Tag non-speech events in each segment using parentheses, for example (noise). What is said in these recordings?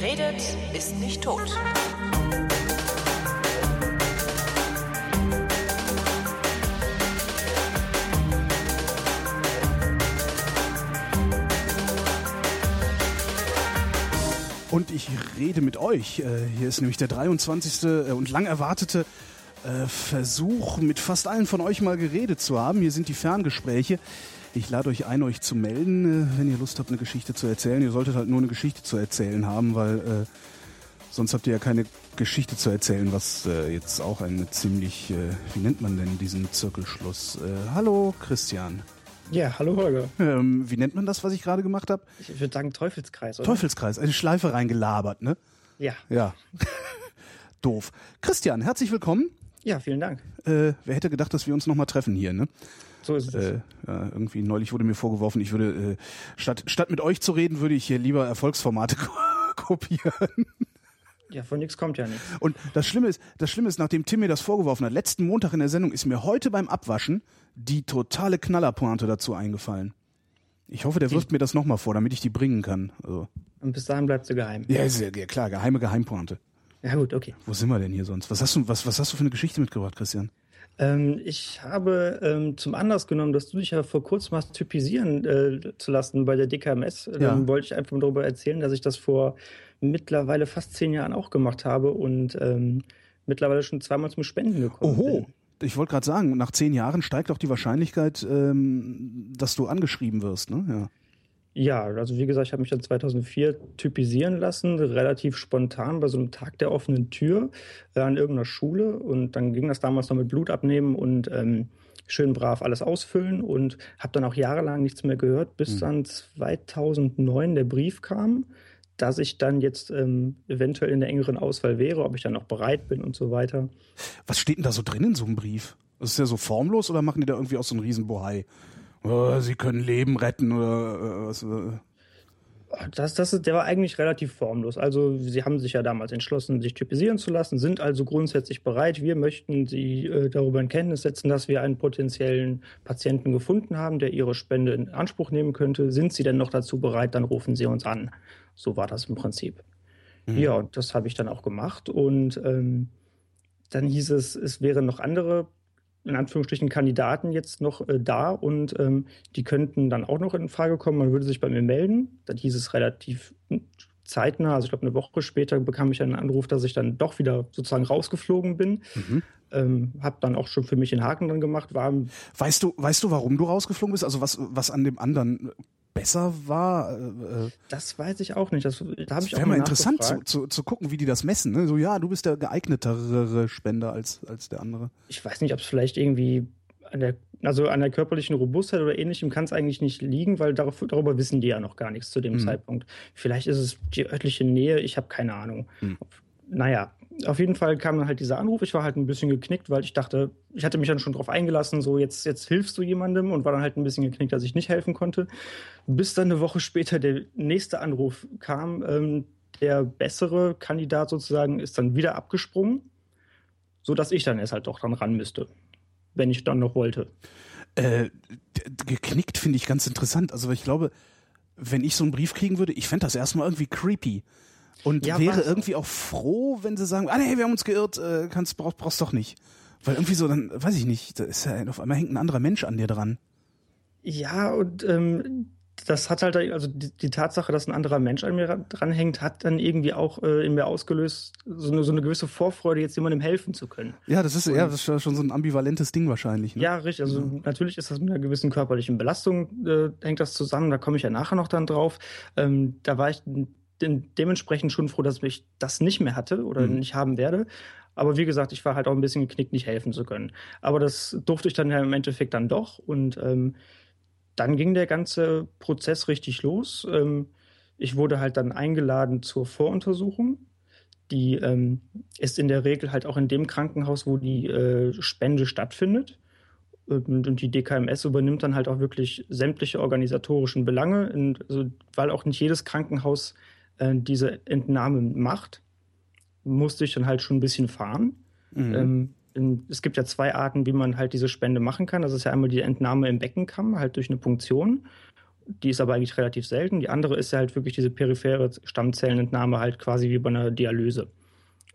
Redet, ist nicht tot. Und ich rede mit euch. Äh, Hier ist nämlich der 23. äh, und lang erwartete äh, Versuch, mit fast allen von euch mal geredet zu haben. Hier sind die Ferngespräche. Ich lade euch ein, euch zu melden, äh, wenn ihr Lust habt, eine Geschichte zu erzählen. Ihr solltet halt nur eine Geschichte zu erzählen haben, weil äh, sonst habt ihr ja keine Geschichte zu erzählen, was äh, jetzt auch eine ziemlich, äh, wie nennt man denn diesen Zirkelschluss? Äh, hallo Christian. Ja, hallo Holger. Ähm, wie nennt man das, was ich gerade gemacht habe? Ich würde sagen Teufelskreis, oder? Teufelskreis, eine Schleife reingelabert, ne? Ja. Ja. (laughs) Doof. Christian, herzlich willkommen. Ja, vielen Dank. Äh, wer hätte gedacht, dass wir uns nochmal treffen hier, ne? So ist es. Äh, irgendwie neulich wurde mir vorgeworfen, ich würde, äh, statt, statt mit euch zu reden, würde ich hier lieber Erfolgsformate (laughs) ko kopieren. ja, von nichts kommt ja nichts. Und das Schlimme ist, das Schlimme ist, nachdem Tim mir das vorgeworfen hat, letzten Montag in der Sendung ist mir heute beim Abwaschen die totale Knallerpointe dazu eingefallen. Ich hoffe, der wirft mir das nochmal vor, damit ich die bringen kann. Also, Und bis dahin bleibst du geheim. ja, ja, ja klar, geheime Geheimpointe. Ja gut, okay. Wo sind wir denn hier sonst? Was hast du, was, was hast du für eine Geschichte mitgebracht, Christian? Ähm, ich habe ähm, zum Anlass genommen, dass du dich ja vor kurzem hast typisieren äh, zu lassen bei der DKMS. Dann Ja. wollte ich einfach mal darüber erzählen, dass ich das vor mittlerweile fast zehn Jahren auch gemacht habe und ähm, mittlerweile schon zweimal zum Spenden gekommen Oho. bin. Ich wollte gerade sagen, nach zehn Jahren steigt auch die Wahrscheinlichkeit, ähm, dass du angeschrieben wirst, ne? Ja. Ja, also wie gesagt, ich habe mich dann 2004 typisieren lassen, relativ spontan bei so einem Tag der offenen Tür äh, an irgendeiner Schule. Und dann ging das damals noch mit Blut abnehmen und ähm, schön brav alles ausfüllen und habe dann auch jahrelang nichts mehr gehört, bis dann 2009 der Brief kam, dass ich dann jetzt ähm, eventuell in der engeren Auswahl wäre, ob ich dann noch bereit bin und so weiter. Was steht denn da so drin in so einem Brief? Ist der so formlos oder machen die da irgendwie auch so einen riesen Bohai? Oh, sie können Leben retten oder äh, was? Äh. Das, das ist, der war eigentlich relativ formlos. Also sie haben sich ja damals entschlossen, sich typisieren zu lassen, sind also grundsätzlich bereit. Wir möchten sie äh, darüber in Kenntnis setzen, dass wir einen potenziellen Patienten gefunden haben, der ihre Spende in Anspruch nehmen könnte. Sind sie denn noch dazu bereit, dann rufen sie uns an. So war das im Prinzip. Ja, und das habe ich dann auch gemacht. Und ähm, dann hieß es, es wären noch andere in Anführungsstrichen Kandidaten jetzt noch äh, da und ähm, die könnten dann auch noch in Frage kommen. Man würde sich bei mir melden. Dann hieß es relativ zeitnah, also ich glaube eine Woche später bekam ich einen Anruf, dass ich dann doch wieder sozusagen rausgeflogen bin. Mhm. Ähm, habe dann auch schon für mich den Haken dann gemacht. War Weißt du, weißt du, warum du rausgeflogen bist? Also was, was an dem anderen besser war? Äh, das weiß ich auch nicht. Das, da habe ich auch mal interessant zu, zu, zu gucken, wie die das messen. Ne? So ja, du bist der geeignetere Spender als als der andere. ich weiß nicht, ob es vielleicht irgendwie an der, also an der körperlichen Robustheit oder ähnlichem kann es eigentlich nicht liegen, weil darauf, darüber wissen die ja noch gar nichts zu dem Mhm. Zeitpunkt. Vielleicht ist es die örtliche Nähe, ich habe keine Ahnung. Mhm. Naja, auf jeden Fall kam dann halt dieser Anruf. Ich war halt ein bisschen geknickt, weil ich dachte, ich hatte mich dann schon drauf eingelassen, so jetzt, jetzt hilfst du jemandem und war dann halt ein bisschen geknickt, dass ich nicht helfen konnte. Bis dann eine Woche später der nächste Anruf kam. Ähm, der bessere Kandidat sozusagen ist dann wieder abgesprungen, so dass ich dann erst halt doch dran ran müsste, wenn ich dann noch wollte. Äh, geknickt finde ich ganz interessant. Also ich glaube, wenn ich so einen Brief kriegen würde, ich fände das erstmal irgendwie creepy. Und Ja, wäre was? irgendwie auch froh, wenn sie sagen, ah nee, wir haben uns geirrt, äh, kannst, brauchst, brauchst doch nicht. Weil irgendwie so, dann, weiß ich nicht, da ist ja auf einmal hängt ein anderer Mensch an dir dran. Ja, und ähm, das hat halt, also die, die Tatsache, dass ein anderer Mensch an mir ran- dranhängt, hat dann irgendwie auch äh, in mir ausgelöst, so eine, so eine gewisse Vorfreude, jetzt jemandem helfen zu können. Ja, das ist ja das ist schon so ein ambivalentes Ding wahrscheinlich. Ne? Ja, richtig. Also natürlich ist das mit einer gewissen körperlichen Belastung, äh, hängt das zusammen, da komme ich ja nachher noch dann drauf. Ähm, da war ich dementsprechend schon froh, dass ich das nicht mehr hatte oder Mhm. nicht haben werde. Aber wie gesagt, ich war halt auch ein bisschen geknickt, nicht helfen zu können. Aber das durfte ich dann ja im Endeffekt dann doch. Und ähm, dann ging der ganze Prozess richtig los. Ähm, ich wurde halt dann eingeladen zur Voruntersuchung. Die ähm, ist in der Regel halt auch in dem Krankenhaus, wo die äh, Spende stattfindet. Und, und die DKMS übernimmt dann halt auch wirklich sämtliche organisatorischen Belange, in, also, weil auch nicht jedes Krankenhaus äh, diese Entnahme macht, musste ich dann halt schon ein bisschen fahren. Mhm. Ähm, in, es gibt ja zwei Arten, wie man halt diese Spende machen kann. Das ist ja einmal die Entnahme im Beckenkamm, halt durch eine Punktion. Die ist aber eigentlich relativ selten. Die andere ist ja halt wirklich diese periphere Stammzellenentnahme halt quasi wie bei einer Dialyse.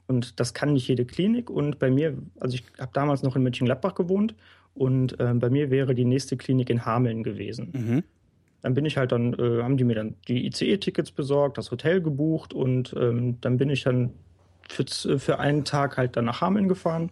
Und das kann nicht jede Klinik. Und bei mir, also ich habe damals noch in Mönchengladbach gewohnt und äh, bei mir wäre die nächste Klinik in Hameln gewesen. Mhm. Dann bin ich halt dann, äh, haben die mir dann die ICE-Tickets besorgt, das Hotel gebucht und ähm, dann bin ich dann für, für einen Tag halt dann nach Hameln gefahren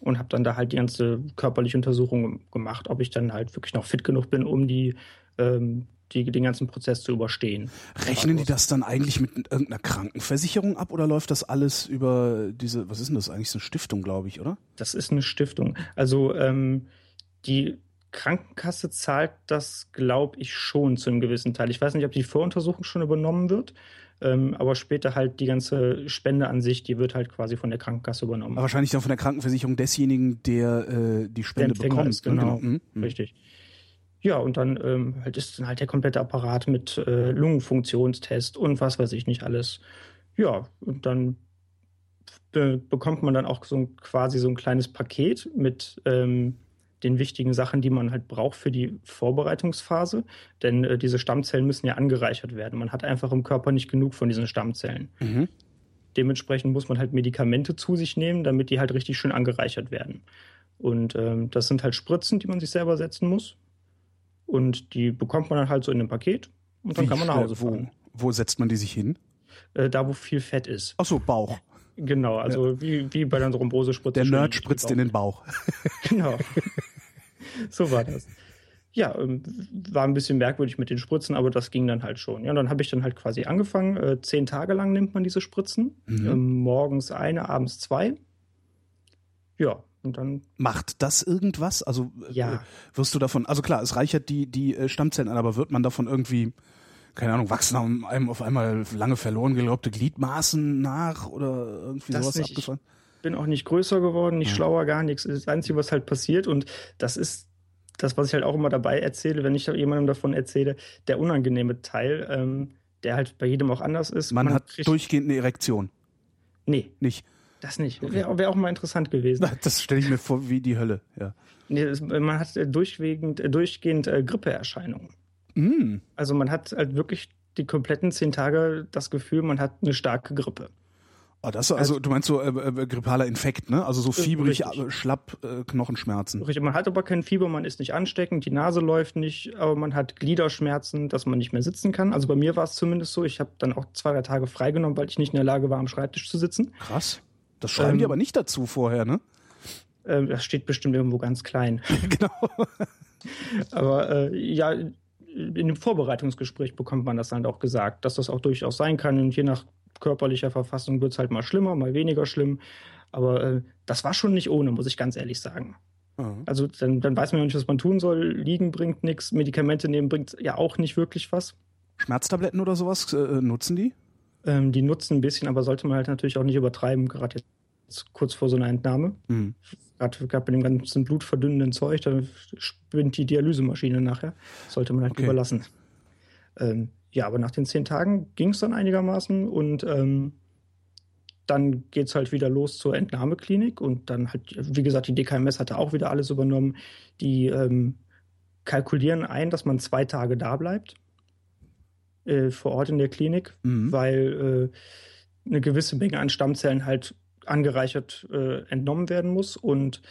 und habe dann da halt die ganze körperliche Untersuchung gemacht, ob ich dann halt wirklich noch fit genug bin, um die, ähm, die den ganzen Prozess zu überstehen. Rechnen die das dann eigentlich mit irgendeiner Krankenversicherung ab oder läuft das alles über diese, was ist denn das eigentlich, so eine Stiftung, glaube ich, oder? Das ist eine Stiftung. Also ähm, die Krankenkasse zahlt das, glaube ich, schon zu einem gewissen Teil. Ich weiß nicht, ob die Voruntersuchung schon übernommen wird. Ähm, aber später halt die ganze Spende an sich, die wird halt quasi von der Krankenkasse übernommen. Aber wahrscheinlich dann von der Krankenversicherung desjenigen, der äh, die Spende der bekommt. Ist, ne? genau, genau. Mhm. richtig. Ja, und dann ähm, halt ist dann halt der komplette Apparat mit äh, Lungenfunktionstest und was weiß ich nicht alles. Ja, und dann be bekommt man dann auch so quasi so ein kleines Paket mit ähm, den wichtigen Sachen, die man halt braucht für die Vorbereitungsphase. Denn äh, diese Stammzellen müssen ja angereichert werden. Man hat einfach im Körper nicht genug von diesen Stammzellen. Mhm. Dementsprechend muss man halt Medikamente zu sich nehmen, damit die halt richtig schön angereichert werden. Und ähm, das sind halt Spritzen, die man sich selber setzen muss. Und die bekommt man dann halt so in einem Paket und dann Wie kann man nach Hause fahren. Wo, wo setzt man die sich hin? Äh, da, wo viel Fett ist. Ach so, Bauch. Genau, also ja. wie, wie bei der Thrombosespritze. Der Nerd spritzt in den Bauch. genau. (laughs) (laughs) so war das. Ja, ähm, war ein bisschen merkwürdig mit den Spritzen, aber das ging dann halt schon. Ja, dann habe ich dann halt quasi angefangen. Äh, zehn Tage lang nimmt man diese Spritzen. Mhm. Ähm, morgens eine, abends zwei. Ja, und dann. Macht das irgendwas? Also äh, ja. wirst du davon, also klar, es reichert die, die äh, Stammzellen an, aber wird man davon irgendwie, keine Ahnung, wachsen einem auf einmal lange verloren geglaubte Gliedmaßen nach oder irgendwie das sowas nicht. abgefallen? Bin auch nicht größer geworden, nicht ja. schlauer, gar nichts. Das Einzige, was halt passiert und das ist das, was ich halt auch immer dabei erzähle, wenn ich jemandem davon erzähle, der unangenehme Teil, ähm, der halt bei jedem auch anders ist. Man, man hat durchgehend eine Erektion. Nee. Nicht. Das nicht. Wäre wär auch mal interessant gewesen. (laughs) Das stelle ich mir vor wie die Hölle, ja. Nee, das, man hat äh, durchgehend, äh, durchgehend äh, Grippeerscheinungen. Mm. Also man hat halt wirklich die kompletten zehn Tage das Gefühl, man hat eine starke Grippe. Oh, das also, also du meinst so äh, äh, grippaler Infekt, ne? Also so fiebrig, richtig. schlapp, äh, Knochenschmerzen. Richtig, man hat aber kein Fieber, man ist nicht ansteckend, die Nase läuft nicht, aber man hat Gliederschmerzen, dass man nicht mehr sitzen kann. Also bei mir war es zumindest so, ich habe dann auch zwei, drei Tage freigenommen, weil ich nicht in der Lage war, am Schreibtisch zu sitzen. Krass. Das schreiben ähm, die aber nicht dazu vorher, ne? Äh, das steht bestimmt irgendwo ganz klein. (laughs) genau. (laughs) aber äh, ja, in dem Vorbereitungsgespräch bekommt man das dann auch gesagt, dass das auch durchaus sein kann und je nach körperlicher Verfassung wird es halt mal schlimmer, mal weniger schlimm. Aber äh, das war schon nicht ohne, muss ich ganz ehrlich sagen. Mhm. Also dann, dann, weiß man ja nicht, was man tun soll. Liegen bringt nichts, Medikamente nehmen bringt ja auch nicht wirklich was. Schmerztabletten oder sowas äh, nutzen die? Ähm, die nutzen ein bisschen, aber sollte man halt natürlich auch nicht übertreiben, gerade jetzt kurz vor so einer Entnahme. Mhm. Gerade, gerade bei dem ganzen blutverdünnenden Zeug, da spinnt die Dialysemaschine nachher. Sollte man halt okay. überlassen. Ähm, ja, aber nach den zehn Tagen ging es dann einigermaßen und ähm, dann geht es halt wieder los zur Entnahmeklinik und dann halt, wie gesagt, die DKMS hatte auch wieder alles übernommen. Die ähm, kalkulieren ein, dass man zwei Tage da bleibt äh, vor Ort in der Klinik, mhm. weil äh, eine gewisse Menge an Stammzellen halt angereichert äh, entnommen werden muss und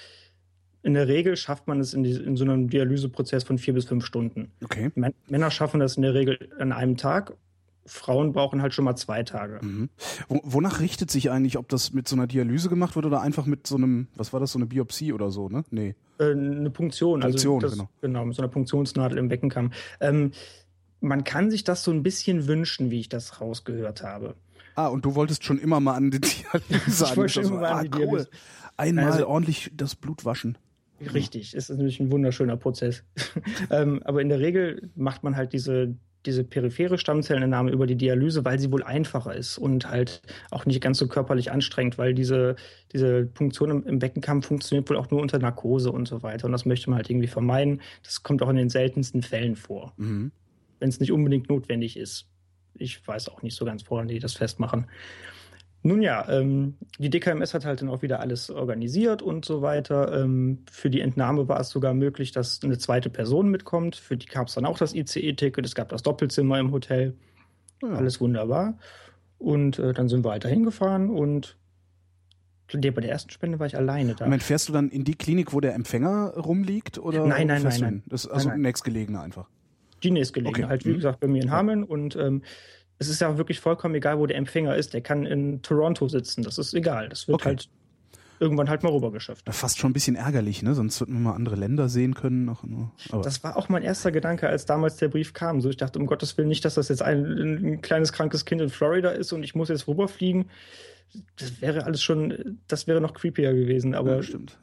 in der Regel schafft man es in, die, in, so einem Dialyseprozess von vier bis fünf Stunden. Okay. Männer schaffen das in der Regel an einem Tag. Frauen brauchen halt schon mal zwei Tage. Mhm. Wonach richtet sich eigentlich, ob das mit so einer Dialyse gemacht wird oder einfach mit so einem, was war das, so eine Biopsie oder so, ne? Nee. Äh, eine Punktion. Also Punktion, also das, genau. Genau, mit so einer Punktionsnadel im Beckenkamm. Ähm, man kann sich das so ein bisschen wünschen, wie ich das rausgehört habe. Ah, und du wolltest schon immer mal an die Dialyse ich wollte schon immer mal an ah, die Dialyse. Cool. Einmal also, ordentlich das Blut waschen. Richtig, es ist natürlich ein wunderschöner Prozess. (laughs) ähm, aber in der Regel macht man halt diese, diese periphere Stammzellenentnahme über die Dialyse, weil sie wohl einfacher ist und halt auch nicht ganz so körperlich anstrengend, weil diese, diese Punktion im, im Beckenkamm funktioniert wohl auch nur unter Narkose und so weiter. Und das möchte man halt irgendwie vermeiden. Das kommt auch in den seltensten Fällen vor, mhm. wenn es nicht unbedingt notwendig ist. Ich weiß auch nicht so ganz, woran die das festmachen. Nun ja, ähm, die DKMS hat halt dann auch wieder alles organisiert und so weiter. Ähm, für die Entnahme war es sogar möglich, dass eine zweite Person mitkommt. Für die gab es dann auch das ICE-Ticket, es gab das Doppelzimmer im Hotel. Ja. Alles wunderbar. Und äh, dann sind wir weiter hingefahren und bei der ersten Spende war ich alleine da. Moment, fährst du dann in die Klinik, wo der Empfänger rumliegt? Oder nein, nein, nein, nein. Das ist also nein, nein. nächstgelegene einfach. Die nächstgelegene, okay. halt wie mhm. gesagt bei mir in Hameln und ähm, es ist ja wirklich vollkommen egal, wo der Empfänger ist. Der kann in Toronto sitzen, das ist egal. Das wird okay. halt irgendwann halt mal rübergeschafft. Fast schon ein bisschen ärgerlich, ne? Sonst würden wir mal andere Länder sehen können. Noch, das war auch mein erster Gedanke, als damals der Brief kam. So, ich dachte, um Gottes Willen nicht, dass das jetzt ein, ein kleines krankes Kind in Florida ist und ich muss jetzt rüberfliegen. Das wäre alles schon, das wäre noch creepier gewesen, aber. Ja, stimmt.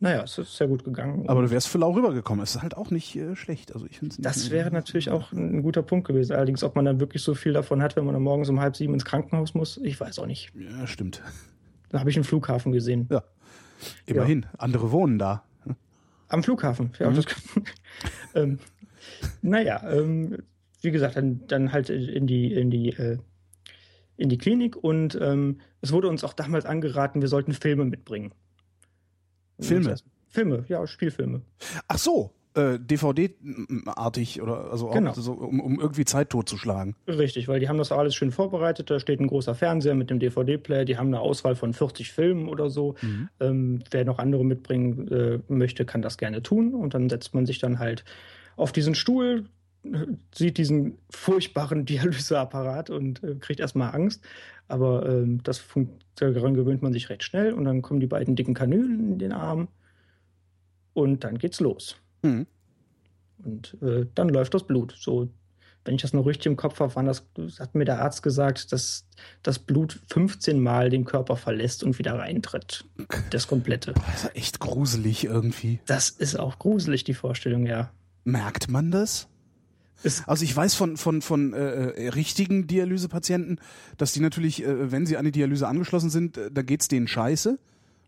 Ja. Naja, es ist sehr gut gegangen. Aber du wärst für lau rübergekommen. Es ist halt auch nicht äh, schlecht. Also ich das wäre natürlich auch ein guter Punkt gewesen. Allerdings, ob man dann wirklich so viel davon hat, wenn man dann morgens um halb sieben ins Krankenhaus muss, ich weiß auch nicht. Ja, stimmt. Da habe ich einen Flughafen gesehen. Ja. Immerhin. Ja. Andere wohnen da. Am Flughafen, ja. Mhm. Das, (laughs) ähm, naja, ähm, wie gesagt, dann, dann halt in die, in die, äh, in die Klinik und ähm, es wurde uns auch damals angeraten, wir sollten Filme mitbringen. Filme? Filme, ja, Spielfilme. Ach so, äh, DVD-artig oder also genau. so, um, um irgendwie Zeit totzuschlagen. Richtig, weil die haben das alles schön vorbereitet. Da steht ein großer Fernseher mit dem DVD-Player. Die haben eine Auswahl von 40 Filmen oder so. Mhm. Ähm, wer noch andere mitbringen äh, möchte, kann das gerne tun. Und dann setzt man sich dann halt auf diesen Stuhl, sieht diesen furchtbaren (laughs) Dialyseapparat und äh, kriegt erstmal Angst. Aber ähm, das daran gewöhnt man sich recht schnell und dann kommen die beiden dicken Kanülen in den Arm und dann geht's los. Mhm. Und äh, dann läuft das Blut. So, wenn ich das noch richtig im Kopf habe, waren das, hat mir der Arzt gesagt, dass das Blut 15 Mal den Körper verlässt und wieder reintritt. Das komplette. Das ist echt gruselig irgendwie. Das ist auch gruselig, die Vorstellung, ja. Merkt man das? Also ich weiß von von von äh, äh, richtigen Dialysepatienten, dass die natürlich, äh, wenn sie an die Dialyse angeschlossen sind, äh, da geht's denen scheiße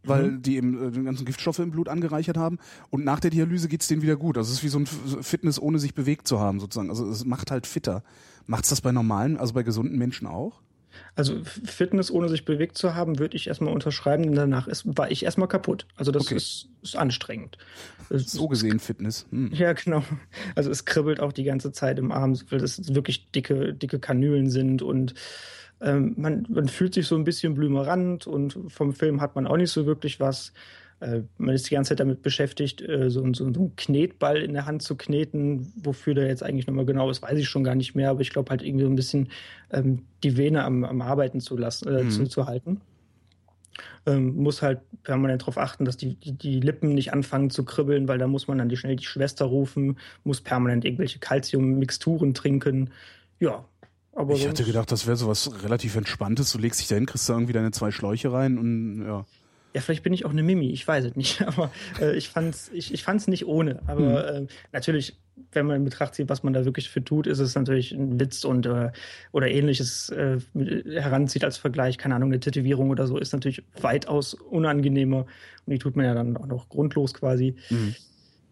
weil mhm. die eben äh, den ganzen Giftstoffe im Blut angereichert haben. Und nach der Dialyse geht's denen wieder gut. Also es ist wie so ein Fitness, ohne sich bewegt zu haben, sozusagen. Also es macht halt fitter. Macht's das bei normalen, also bei gesunden Menschen auch? Also Fitness ohne sich bewegt zu haben, würde ich erstmal unterschreiben, denn danach ist, war ich erstmal kaputt. Also das okay. ist, ist anstrengend. So gesehen Fitness. Hm. Ja, genau. Also es kribbelt auch die ganze Zeit im Arm, weil das wirklich dicke, dicke Kanülen sind und ähm, man, man fühlt sich so ein bisschen blümerant und vom Film hat man auch nicht so wirklich was. Äh, man ist die ganze Zeit damit beschäftigt, äh, so, so, so einen Knetball in der Hand zu kneten. Wofür der jetzt eigentlich nochmal genau ist, weiß ich schon gar nicht mehr. Aber ich glaube halt irgendwie so ein bisschen ähm, die Vene am, am Arbeiten zu lassen, äh, mhm. zu, zu halten. Ähm, muss halt permanent darauf achten, dass die, die, die, Lippen nicht anfangen zu kribbeln, weil da muss man dann die, schnell die Schwester rufen, muss permanent irgendwelche Calcium-Mixturen trinken. Ja, aber ich hatte gedacht, das wäre so was relativ Entspanntes. Du legst dich da hin, kriegst da irgendwie deine zwei Schläuche rein und ja. Ja, vielleicht bin ich auch eine Mimi, ich weiß es nicht. (laughs) Aber äh, ich fand's, ich, ich fand's nicht ohne. Aber mhm. äh, natürlich, wenn man in Betracht zieht, was man da wirklich für tut, ist es natürlich ein Witz und äh, oder ähnliches äh, heranzieht als Vergleich, keine Ahnung, eine Tätowierung oder so, ist natürlich weitaus unangenehmer. Und die tut man ja dann auch noch grundlos quasi. Mhm.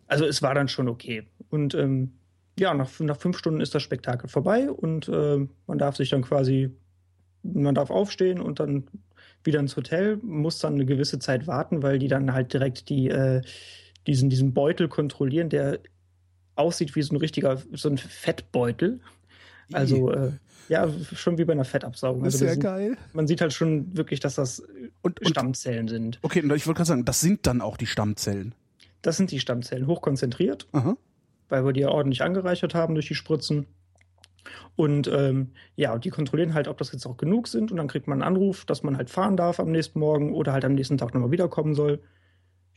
Also es war dann schon okay. Und ähm, ja, nach, nach fünf Stunden ist das Spektakel vorbei und äh, man darf sich dann quasi, man darf aufstehen und dann wieder ins Hotel, muss dann eine gewisse Zeit warten, weil die dann halt direkt die, äh, diesen, diesen Beutel kontrollieren, der aussieht wie so ein richtiger, so ein Fettbeutel. Also, äh, ja, schon wie bei einer Fettabsaugung. Das ist also, ja geil. Man sieht halt schon wirklich, dass das und, und, Stammzellen sind. Okay, ich wollte gerade sagen, das sind dann auch die Stammzellen. Das sind die Stammzellen, hochkonzentriert. Aha weil wir die ja ordentlich angereichert haben durch die Spritzen. Und ähm, ja, die kontrollieren halt, ob das jetzt auch genug sind. Und dann kriegt man einen Anruf, dass man halt fahren darf am nächsten Morgen oder halt am nächsten Tag nochmal wiederkommen soll.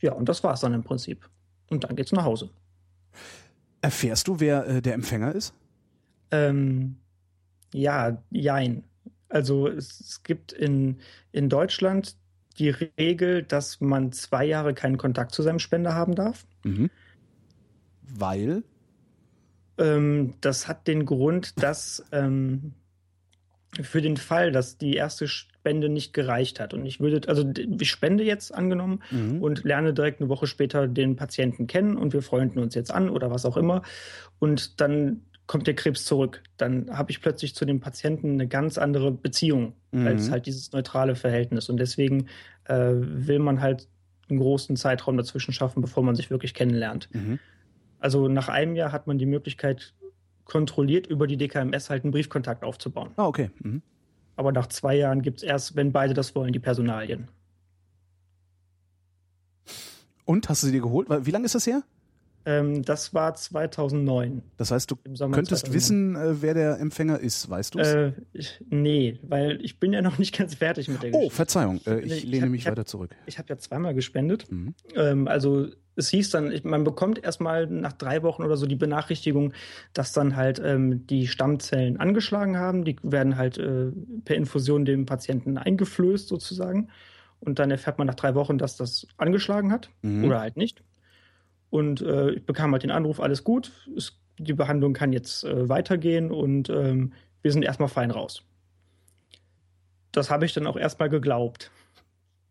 Ja, und das war es dann im Prinzip. Und dann geht's nach Hause. Erfährst du, wer äh, der Empfänger ist? Ähm, ja, jein. Also es, es gibt in, in Deutschland die Regel, dass man zwei Jahre keinen Kontakt zu seinem Spender haben darf. Mhm. Weil? Ähm, das hat den Grund, dass ähm, für den Fall, dass die erste Spende nicht gereicht hat und ich würde, also ich spende jetzt angenommen mhm. und lerne direkt eine Woche später den Patienten kennen und wir freunden uns jetzt an oder was auch immer und dann kommt der Krebs zurück. Dann habe ich plötzlich zu dem Patienten eine ganz andere Beziehung mhm. als halt dieses neutrale Verhältnis. Und deswegen äh, will man halt einen großen Zeitraum dazwischen schaffen, bevor man sich wirklich kennenlernt. Mhm. Also nach einem Jahr hat man die Möglichkeit, kontrolliert über die DKMS halt einen Briefkontakt aufzubauen. Ah, okay. Mhm. Aber nach zwei Jahren gibt es erst, wenn beide das wollen, die Personalien. Und hast du sie dir geholt? Wie lange ist das her? Ähm, das war 2009. Das heißt, du könntest 2009. wissen, äh, wer der Empfänger ist, weißt du es? Äh, nee, weil ich bin ja (laughs) noch nicht ganz fertig mit der oh, Geschichte. Oh, Verzeihung, äh, ich, ich, lehne hab, mich hab, weiter zurück. Ich habe ja zweimal gespendet. Mhm. Ähm, also es hieß dann, man bekommt erstmal nach drei Wochen oder so die Benachrichtigung, dass dann halt ähm, die Stammzellen angeschlagen haben. Die werden halt äh, per Infusion dem Patienten eingeflößt sozusagen. Und dann erfährt man nach drei Wochen, dass das angeschlagen hat mhm. oder halt nicht. Und äh, ich bekam halt den Anruf, alles gut, es, die Behandlung kann jetzt äh, weitergehen und ähm, wir sind erstmal fein raus. Das habe ich dann auch erstmal geglaubt.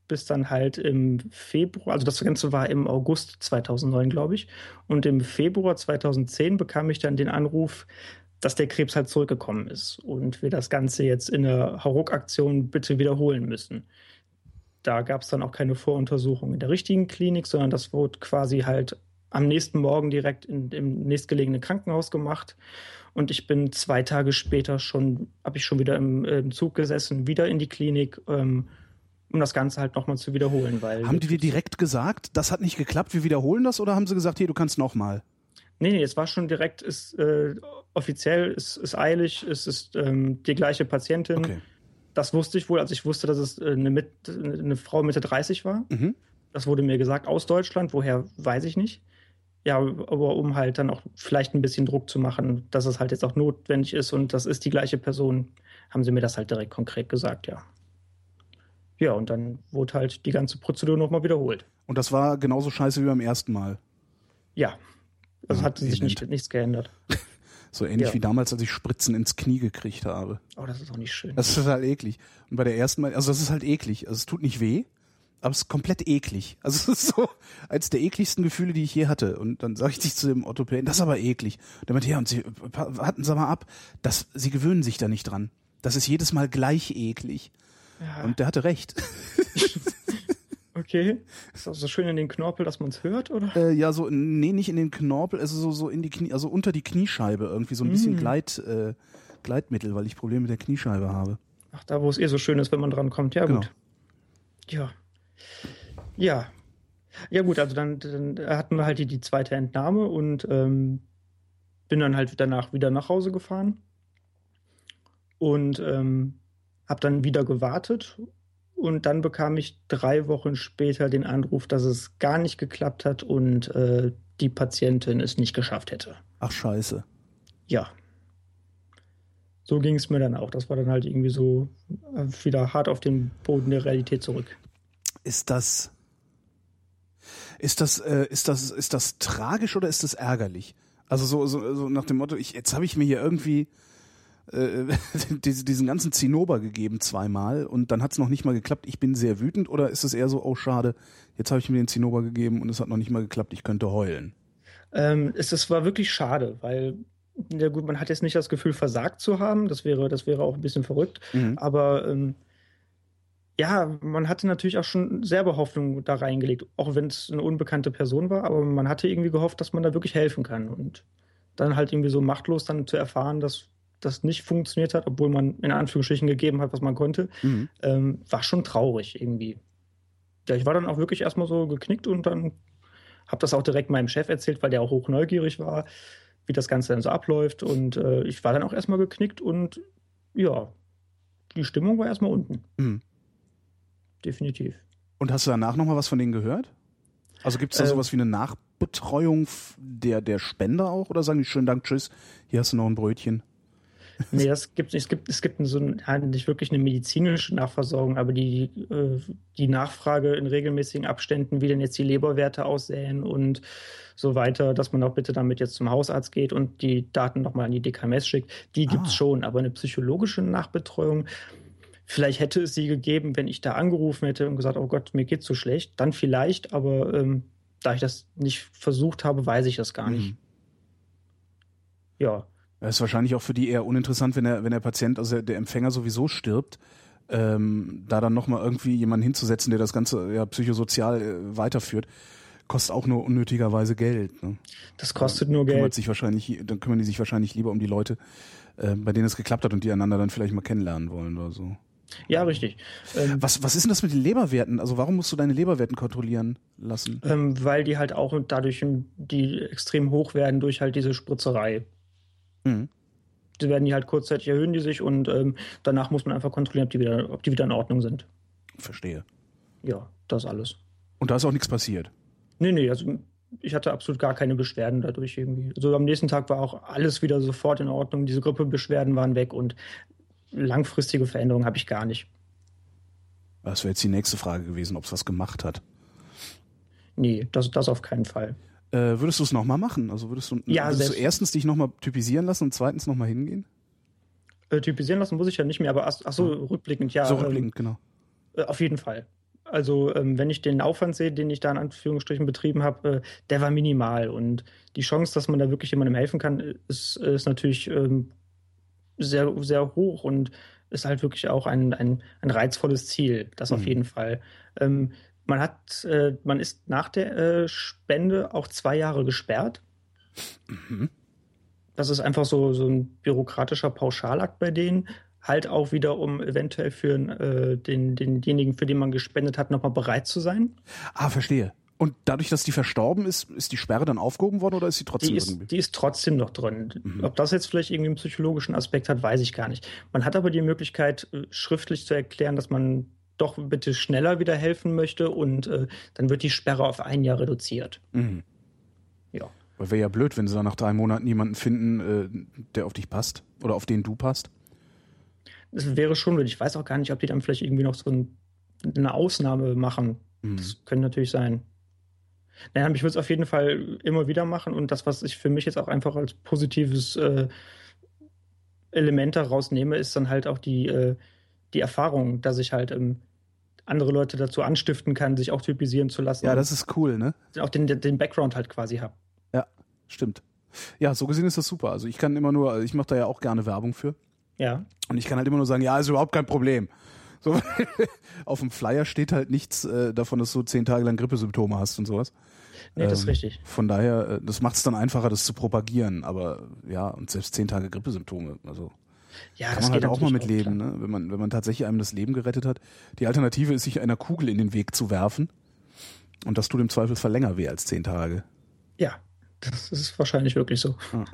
Bis dann halt im Februar, also das Ganze war im August 2009, glaube ich. Und im Februar 2010 bekam ich dann den Anruf, dass der Krebs halt zurückgekommen ist und wir das Ganze jetzt in der Hauruck-Aktion bitte wiederholen müssen da gab es dann auch keine Voruntersuchung in der richtigen Klinik, sondern das wurde quasi halt am nächsten Morgen direkt in, im nächstgelegenen Krankenhaus gemacht. Und ich bin zwei Tage später schon, habe ich schon wieder im, im, Zug gesessen, wieder in die Klinik, ähm, um das Ganze halt nochmal zu wiederholen. Weil haben die dir direkt gesagt, das hat nicht geklappt, wir wiederholen das, oder haben sie gesagt, hier, du kannst nochmal? Nee, nee, es war schon direkt, ist äh, offiziell, ist, ist eilig, es ist ähm, die gleiche Patientin. Okay. Das wusste ich wohl, als ich wusste, dass es äh, eine, mit, eine Frau Mitte 30 war. Mhm. Das wurde mir gesagt aus Deutschland, woher weiß ich nicht ja, aber um halt dann auch vielleicht ein bisschen Druck zu machen, dass es halt jetzt auch notwendig ist und das ist die gleiche Person, haben sie mir das halt direkt konkret gesagt, ja. Ja, und dann wurde halt die ganze Prozedur nochmal wiederholt. Und das war genauso scheiße wie beim ersten Mal? Ja. Also ja, hat sich nicht, nichts geändert. (laughs) so ähnlich ja. wie damals, als ich Spritzen ins Knie gekriegt habe. Oh, das ist auch nicht schön. Das ist total eklig. Und bei der ersten Mal, also das ist halt eklig. Also es tut nicht weh, aber es ist komplett eklig. Also es ist so eines der ekligsten Gefühle, die ich je hatte. Und dann sage ich dich zu dem Orthopäden, das ist aber eklig. Und der meinte, ja, und Sie, warten Sie mal ab, das, Sie gewöhnen sich da nicht dran. Das ist jedes Mal gleich eklig. Ja. Und der hatte recht. (laughs) Okay. Ist das so schön in den Knorpel, dass man es hört, oder? Äh, ja, so, nee, nicht in den Knorpel, also so, so in die Knie, also unter die Kniescheibe irgendwie, so ein bisschen mm. Gleit, äh, Gleitmittel, weil ich Probleme mit der Kniescheibe habe. Ach, da wo es eh so schön ist, wenn man dran kommt. Ja, genau. gut. Ja. Ja. Ja, gut, also dann, dann hatten wir halt die, die zweite Entnahme und ähm, bin dann halt danach wieder nach Hause gefahren und ähm, habe dann wieder gewartet und dann bekam ich drei Wochen später den Anruf, dass es gar nicht geklappt hat und äh, die Patientin es nicht geschafft hätte. Ach scheiße. Ja. So ging es mir dann auch. Das war dann halt irgendwie so äh, wieder hart auf den Boden der Realität zurück. Ist das ist das, äh, ist das, ist das tragisch oder ist das ärgerlich? Also so, so, so nach dem Motto, ich, jetzt habe ich mir hier irgendwie äh, (laughs) diesen ganzen Zinnober gegeben zweimal und dann hat es noch nicht mal geklappt, ich bin sehr wütend oder ist es eher so, oh schade, jetzt habe ich mir den Zinnober gegeben und es hat noch nicht mal geklappt, ich könnte heulen? Ähm, es, es war wirklich schade, weil ja gut, man hat jetzt nicht das Gefühl, versagt zu haben, das wäre, das wäre auch ein bisschen verrückt, mhm. aber ähm, ja, man hatte natürlich auch schon selber Hoffnung da reingelegt, auch wenn es eine unbekannte Person war, aber man hatte irgendwie gehofft, dass man da wirklich helfen kann. Und dann halt irgendwie so machtlos dann zu erfahren, dass das nicht funktioniert hat, obwohl man in Anführungsstrichen gegeben hat, was man konnte, mhm. ähm, war schon traurig irgendwie. Ja, ich war dann auch wirklich erstmal so geknickt und dann habe das auch direkt meinem Chef erzählt, weil der auch hoch neugierig war, wie das Ganze dann so abläuft. Und äh, ich war dann auch erstmal geknickt und ja, die Stimmung war erstmal unten. Mhm definitiv. Und hast du danach nochmal was von denen gehört? Also gibt es da äh, sowas wie eine Nachbetreuung der, der Spender auch oder sagen die schönen Dank, tschüss, hier hast du noch ein Brötchen? Nee, das gibt es gibt es gibt so ein, nicht wirklich eine medizinische Nachversorgung, aber die äh, die Nachfrage in regelmäßigen Abständen, wie denn jetzt die Leberwerte aussehen und so weiter, dass man auch bitte damit jetzt zum Hausarzt geht und die Daten nochmal an die DKMS schickt, die gibt's ah. schon, aber eine psychologische Nachbetreuung Vielleicht hätte es sie gegeben, wenn ich da angerufen hätte und gesagt, oh Gott, mir geht's so schlecht. Dann vielleicht, aber ähm, da ich das nicht versucht habe, weiß ich das gar nicht. Mhm. Ja. Das ist wahrscheinlich auch für die eher uninteressant, wenn der, wenn der Patient, also der Empfänger sowieso stirbt, ähm, da dann nochmal irgendwie jemanden hinzusetzen, der das Ganze ja psychosozial äh, weiterführt, kostet auch nur unnötigerweise Geld. Ne? Das kostet nur Kümmert Geld. sich wahrscheinlich, dann kümmern die sich wahrscheinlich lieber um die Leute, äh, bei denen es geklappt hat und die einander dann vielleicht mal kennenlernen wollen oder so. Ja, richtig. Ähm, Was, was ist denn das mit den Leberwerten? Also warum musst du deine Leberwerten kontrollieren lassen? ähm, weil die halt auch dadurch die extrem hoch werden durch halt diese Spritzerei. Mhm. Die werden die halt kurzzeitig erhöhen die sich und ähm, danach muss man einfach kontrollieren, ob die wieder, ob die wieder in Ordnung sind. Verstehe. Ja, das alles. Und da ist auch nichts passiert. Nee, nee, also ich hatte absolut gar keine Beschwerden dadurch irgendwie. Also am nächsten Tag war auch alles wieder sofort in Ordnung. Diese Grippebeschwerden waren weg und langfristige Veränderungen habe ich gar nicht. Das wäre jetzt die nächste Frage gewesen, ob es was gemacht hat. Nee, das, das auf keinen Fall. Äh, würdest du es nochmal machen? Also würdest du, Ja, würdest du erstens dich nochmal typisieren lassen und zweitens nochmal hingehen? Äh, typisieren lassen muss ich ja nicht mehr, aber ach, ach so, rückblickend, ja. so ähm, rückblickend, genau. Äh, Auf jeden Fall. Also, ähm, wenn ich den Aufwand sehe, den ich da in Anführungsstrichen betrieben habe, äh, der war minimal. Und die Chance, dass man da wirklich jemandem helfen kann, ist, ist natürlich ähm, sehr, sehr hoch und ist halt wirklich auch ein, ein, ein reizvolles Ziel. Das auf Mhm. jeden Fall. Ähm, man hat, äh, man ist nach der äh, Spende auch zwei Jahre gesperrt. Mhm. Das ist einfach so, so ein bürokratischer Pauschalakt bei denen. Halt auch wieder, um eventuell für äh, den, denjenigen, für den man gespendet hat, nochmal bereit zu sein. Ah, verstehe. Und dadurch, dass die verstorben ist, ist die Sperre dann aufgehoben worden oder ist sie trotzdem Die ist, die ist trotzdem noch drin. Mhm. Ob das jetzt vielleicht irgendwie einen psychologischen Aspekt hat, weiß ich gar nicht. Man hat aber die Möglichkeit, äh, schriftlich zu erklären, dass man doch bitte schneller wieder helfen möchte und äh, dann wird die Sperre auf ein Jahr reduziert. Mhm. Ja. Weil wäre ja blöd, wenn sie dann nach drei Monaten jemanden finden, äh, der auf dich passt oder auf den du passt. Das wäre schon blöd. Ich weiß auch gar nicht, ob die dann vielleicht irgendwie noch so ein, eine Ausnahme machen. Mhm. Das könnte natürlich sein. Naja, ich würde es auf jeden Fall immer wieder machen und das, was ich für mich jetzt auch einfach als positives äh, Element daraus nehme, ist dann halt auch die, äh, die Erfahrung, dass ich halt ähm, andere Leute dazu anstiften kann, sich auch typisieren zu lassen. Ja, das ist cool, ne? auch den, den Background halt quasi habe. Ja, stimmt. Ja, so gesehen ist das super. Also ich kann immer nur, ich mache da ja auch gerne Werbung für. Ja. Und ich kann halt immer nur sagen, ja, ist überhaupt kein Problem. So, (laughs) auf dem Flyer steht halt nichts äh, davon, dass du zehn Tage lang Grippesymptome hast und sowas. Nee, das ist Ähm, richtig. Von daher, äh, das macht es dann einfacher, das zu propagieren. Aber ja, und selbst zehn Tage Grippesymptome, also Ja, kann das man halt geht auch mal mit leben, ne? wenn man wenn man tatsächlich einem das Leben gerettet hat. Die Alternative ist, sich einer Kugel in den Weg zu werfen. Und das tut im Zweifelsfall länger weh als zehn Tage. Ja, das ist wahrscheinlich wirklich so. Ja.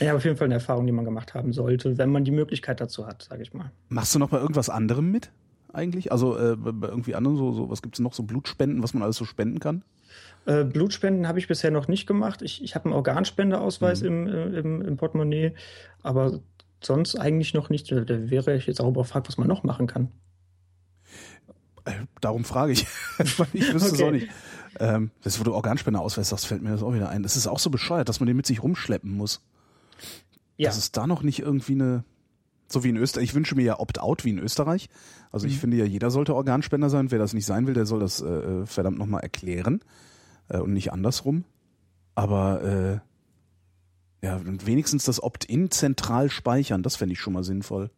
Ja, auf jeden Fall eine Erfahrung, die man gemacht haben sollte, wenn man die Möglichkeit dazu hat, sage ich mal. Machst du noch bei irgendwas anderem mit eigentlich? Also äh, bei irgendwie anderen so, so was gibt's noch so Blutspenden, was man alles so spenden kann? Äh, Blutspenden habe ich bisher noch nicht gemacht. Ich, ich habe einen Organspendeausweis im, äh, im, im Portemonnaie, aber sonst eigentlich noch nicht. Da wäre ich jetzt auch überfragt, was man noch machen kann. Äh, darum frage ich. (laughs) ich wüsste es Okay. auch nicht. Ähm, das, wo du Organspenderausweis sagst, fällt mir das auch wieder ein. Das ist auch so bescheuert, dass man den mit sich rumschleppen muss. Ja, Dass es da noch nicht irgendwie eine, so wie in Österreich, ich wünsche mir ja Opt-out wie in Österreich. Also Mhm. ich finde ja, jeder sollte Organspender sein. Wer das nicht sein will, der soll das äh, verdammt nochmal erklären äh, und nicht andersrum. Aber äh, ja, und wenigstens das Opt-in zentral speichern, das fände ich schon mal sinnvoll.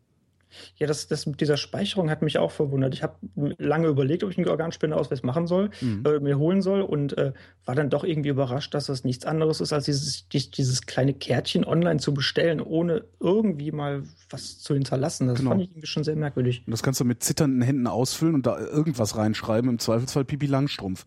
ja das, das mit dieser Speicherung hat mich auch verwundert. Ich habe lange überlegt, ob ich einen Organspendeausweis machen soll, Mhm. äh, mir holen soll und äh, war dann doch irgendwie überrascht, dass das nichts anderes ist, als dieses, dies- dieses kleine Kärtchen online zu bestellen, ohne irgendwie mal was zu hinterlassen. Das Genau. fand ich irgendwie schon sehr merkwürdig. Und das kannst du mit zitternden Händen ausfüllen und da irgendwas reinschreiben, im Zweifelsfall Pipi Langstrumpf.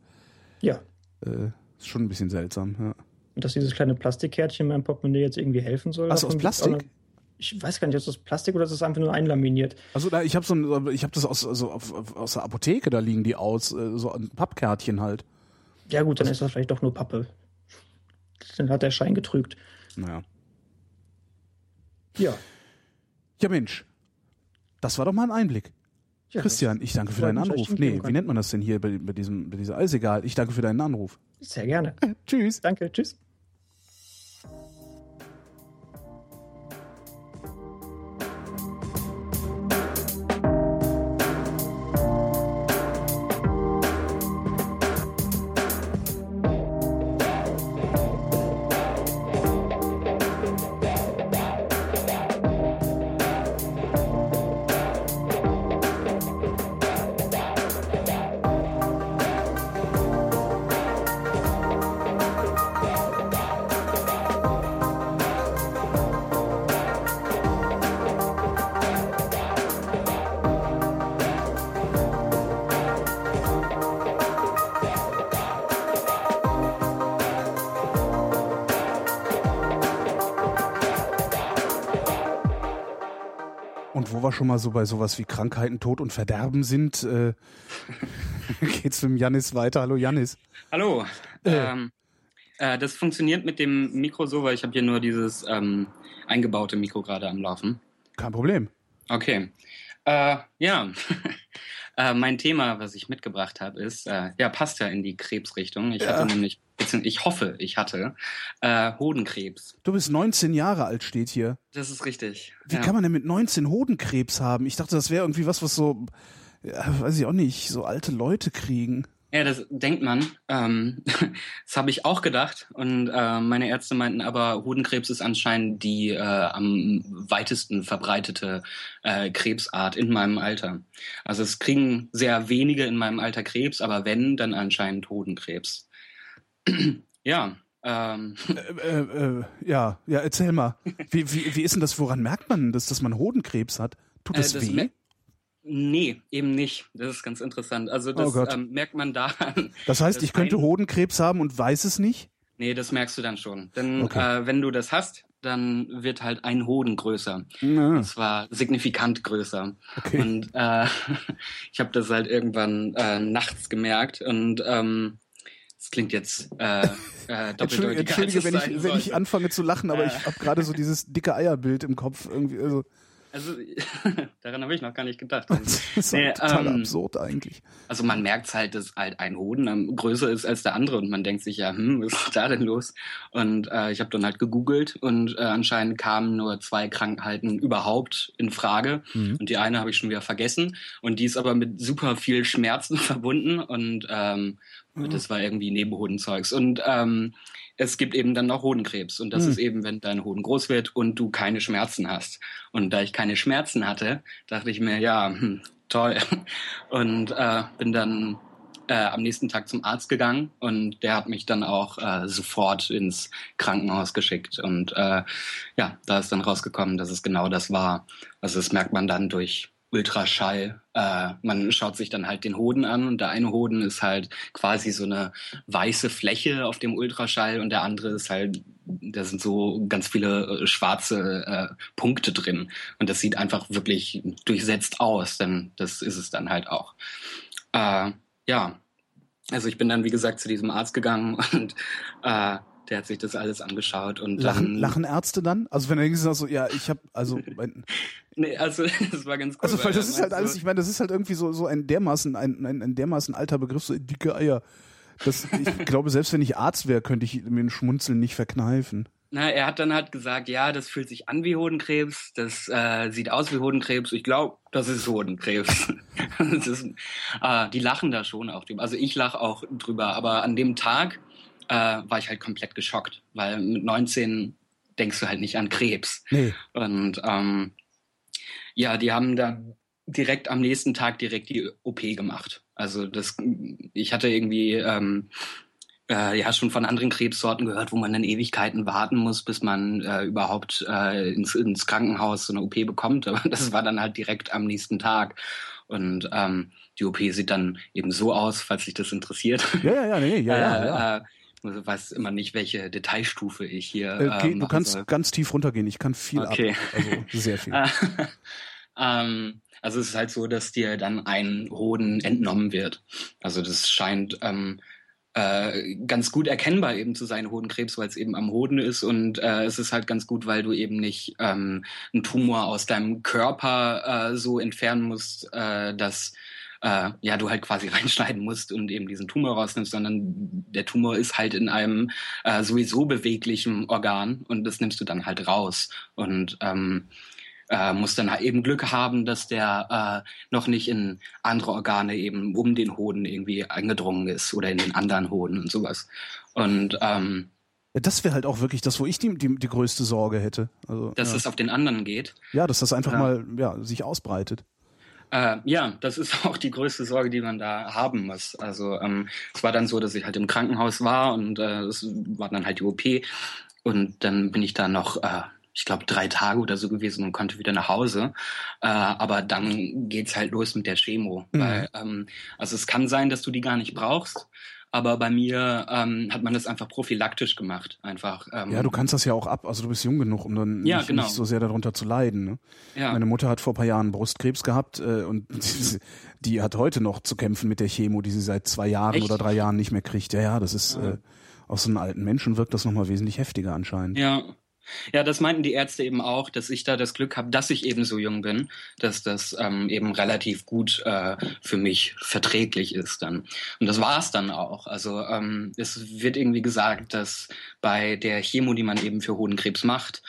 Ja, Äh, ist schon ein bisschen seltsam, ja. Und dass dieses kleine Plastikkärtchen meinem Portemonnaie jetzt irgendwie helfen soll. Ach so, davon aus Plastik? Ich weiß gar nicht, ist das Plastik oder ist das einfach nur einlaminiert? Also da, ich habe so ich habe das aus, also aus der Apotheke, da liegen die aus, äh, so ein Pappkärtchen halt. Ja gut, dann ist das vielleicht doch nur Pappe. Dann hat der Schein getrügt. Naja. Ja. Ja Mensch, das war doch mal ein Einblick. Ja Christian, ich danke für deinen Anruf. Nee, wie nennt man das denn hier bei, bei diesem, bei dieser, alles egal. Ich danke für deinen Anruf. Sehr gerne. (laughs) Tschüss. Danke, tschüss. Wo wir schon mal so bei sowas wie Krankheiten, Tod und Verderben sind, äh, (laughs) geht's mit dem Janis weiter. Hallo Janis. Hallo. Äh. Ähm, äh, das funktioniert mit dem Mikro so, weil ich habe hier nur dieses ähm, eingebaute Mikro gerade am Laufen. Kein Problem. Okay. Äh, ja. (laughs) Äh, mein Thema, was ich mitgebracht habe, ist, äh, ja, passt ja in die Krebsrichtung. Ich ja. hatte nämlich, ich hoffe, ich hatte äh, Hodenkrebs. Du bist 19 Jahre alt, steht hier. Das ist richtig. Wie ja. kann man denn mit 19 Hodenkrebs haben? Ich dachte, das wäre irgendwie was, was so, ja, weiß ich auch nicht, so alte Leute kriegen. Ja, das denkt man. Ähm, (laughs) das habe ich auch gedacht. Und äh, meine Ärzte meinten aber, Hodenkrebs ist anscheinend die äh, am weitesten verbreitete äh, Krebsart in meinem Alter. Also es kriegen sehr wenige in meinem Alter Krebs, aber wenn, dann anscheinend Hodenkrebs. (clears throat) ja. Ähm. Äh, äh, äh, ja, ja, erzähl mal. Wie, wie, wie ist denn das, woran merkt man das, dass man Hodenkrebs hat? Tut das, das weh? Nee, eben nicht. Das ist ganz interessant. Also das oh ähm, merkt man daran. Das heißt, ich könnte Hodenkrebs haben und weiß es nicht? Nee, das merkst du dann schon. Denn okay. äh, wenn du das hast, dann wird halt ein Hoden größer. Ja. Und zwar signifikant größer. Okay. Und äh, (laughs) ich habe das halt irgendwann äh, nachts gemerkt und ähm, das klingt jetzt äh, äh, (laughs) Entschuldige, Entschuldige wenn, ich, wenn ich anfange zu lachen, aber ich habe gerade so dieses dicke Eierbild im Kopf irgendwie. Also. Also (laughs) daran habe ich noch gar nicht gedacht. (laughs) Das ist nee, total ähm, absurd eigentlich. Also man merkt halt, dass halt ein Hoden ähm, größer ist als der andere und man denkt sich ja, hm, was ist da denn los? Und äh, ich habe dann halt gegoogelt und äh, anscheinend kamen nur zwei Krankheiten überhaupt in Frage mhm. und die eine habe ich schon wieder vergessen und die ist aber mit super viel Schmerzen (laughs) verbunden und ähm, mhm. das war irgendwie Nebenhodenzeugs und ähm, es gibt eben dann noch Hodenkrebs. Und das hm. ist eben, wenn dein Hoden groß wird und du keine Schmerzen hast. Und da ich keine Schmerzen hatte, dachte ich mir, ja, hm, toll. (laughs) Und äh, bin dann äh, am nächsten Tag zum Arzt gegangen und der hat mich dann auch äh, sofort ins Krankenhaus geschickt. Und äh, ja, da ist dann rausgekommen, dass es genau das war. Also das merkt man dann durch Ultraschall. Äh, man schaut sich dann halt den Hoden an und der eine Hoden ist halt quasi so eine weiße Fläche auf dem Ultraschall und der andere ist halt, da sind so ganz viele äh, schwarze äh, Punkte drin und das sieht einfach wirklich durchsetzt aus, denn das ist es dann halt auch. Äh, ja, also ich bin dann wie gesagt zu diesem Arzt gegangen (laughs) und äh, der hat sich das alles angeschaut und lachen, dann, lachen Ärzte dann? Also wenn er gesagt so, ja, ich habe also (laughs) Nee, also (laughs) das war ganz cool. Also weil das ist halt alles, ich meine, das ist halt irgendwie so so ein dermaßen ein, ein, ein dermaßen alter Begriff, so dicke Eier. Das, ich (laughs) glaube, selbst wenn ich Arzt wäre, könnte ich mir ein Schmunzeln nicht verkneifen. Na, er hat dann halt gesagt, ja, das fühlt sich an wie Hodenkrebs, das äh, sieht aus wie Hodenkrebs. Ich glaube, das ist Hodenkrebs. das ist, äh, die lachen da schon auch drüber. Also ich lache auch drüber, aber an dem Tag äh, war ich halt komplett geschockt, weil mit 19 denkst du halt nicht an Krebs. Nee. Und ähm, ja, die haben dann direkt am nächsten Tag direkt die OP gemacht. Also das, ich hatte irgendwie ähm, äh, ja schon von anderen Krebssorten gehört, wo man dann Ewigkeiten warten muss, bis man äh, überhaupt äh, ins, ins Krankenhaus so eine OP bekommt. Aber das war dann halt direkt am nächsten Tag. Und ähm, die OP sieht dann eben so aus, falls sich das interessiert. Ja, ja, ja, nee, ja, ja. (laughs) ja. Äh, ich weiß immer nicht, welche Detailstufe ich hier. Okay, äh, du kannst soll. ganz tief runtergehen. Ich kann viel okay. ab. Also sehr viel. (laughs) ähm, also es ist halt so, dass dir dann ein Hoden entnommen wird. Also das scheint ähm, äh, ganz gut erkennbar eben zu sein, Hodenkrebs, weil es eben am Hoden ist und äh, es ist halt ganz gut, weil du eben nicht ähm, einen Tumor aus deinem Körper äh, so entfernen musst, äh, dass äh, ja, du halt quasi (laughs) reinschneiden musst und eben diesen Tumor rausnimmst, sondern der Tumor ist halt in einem äh, sowieso beweglichen Organ und das nimmst du dann halt raus. Und ähm, äh, muss dann halt eben Glück haben, dass der äh, noch nicht in andere Organe eben um den Hoden irgendwie eingedrungen ist oder in den anderen Hoden und sowas. Und ähm, ja, das wäre halt auch wirklich das, wo ich die, die, die größte Sorge hätte. Also, dass ja. es auf den anderen geht. Ja, dass das einfach ja. mal ja, sich ausbreitet. Äh, ja, das ist (laughs) auch die größte Sorge, die man da haben muss. Also ähm, es war dann so, dass ich halt im Krankenhaus war und äh, es war dann halt die OP und dann bin ich da noch, äh, ich glaube, drei Tage oder so gewesen und konnte wieder nach Hause. Äh, aber dann geht's halt los mit der Chemo. Mhm. Weil, ähm, also es kann sein, dass du die gar nicht brauchst. Aber bei mir ähm, hat man das einfach prophylaktisch gemacht. Einfach. Ähm, ja, du kannst das ja auch ab. Also du bist jung genug, um dann ja, nicht, genau. nicht so sehr darunter zu leiden. Ne? Ja. Meine Mutter hat vor ein paar Jahren Brustkrebs gehabt äh, und (laughs) die, die hat heute noch zu kämpfen mit der Chemo, die sie seit zwei Jahren Echt? oder drei Jahren nicht mehr kriegt. Ja, ja, das ist äh, auf so einen alten Menschen wirkt das nochmal wesentlich heftiger anscheinend. Ja. Ja, das meinten die Ärzte eben auch, dass ich da das Glück habe, dass ich eben so jung bin, dass das ähm, eben relativ gut äh, für mich verträglich ist dann. Und das war es dann auch. Also ähm, es wird irgendwie gesagt, dass bei der Chemo, die man eben für Hodenkrebs macht,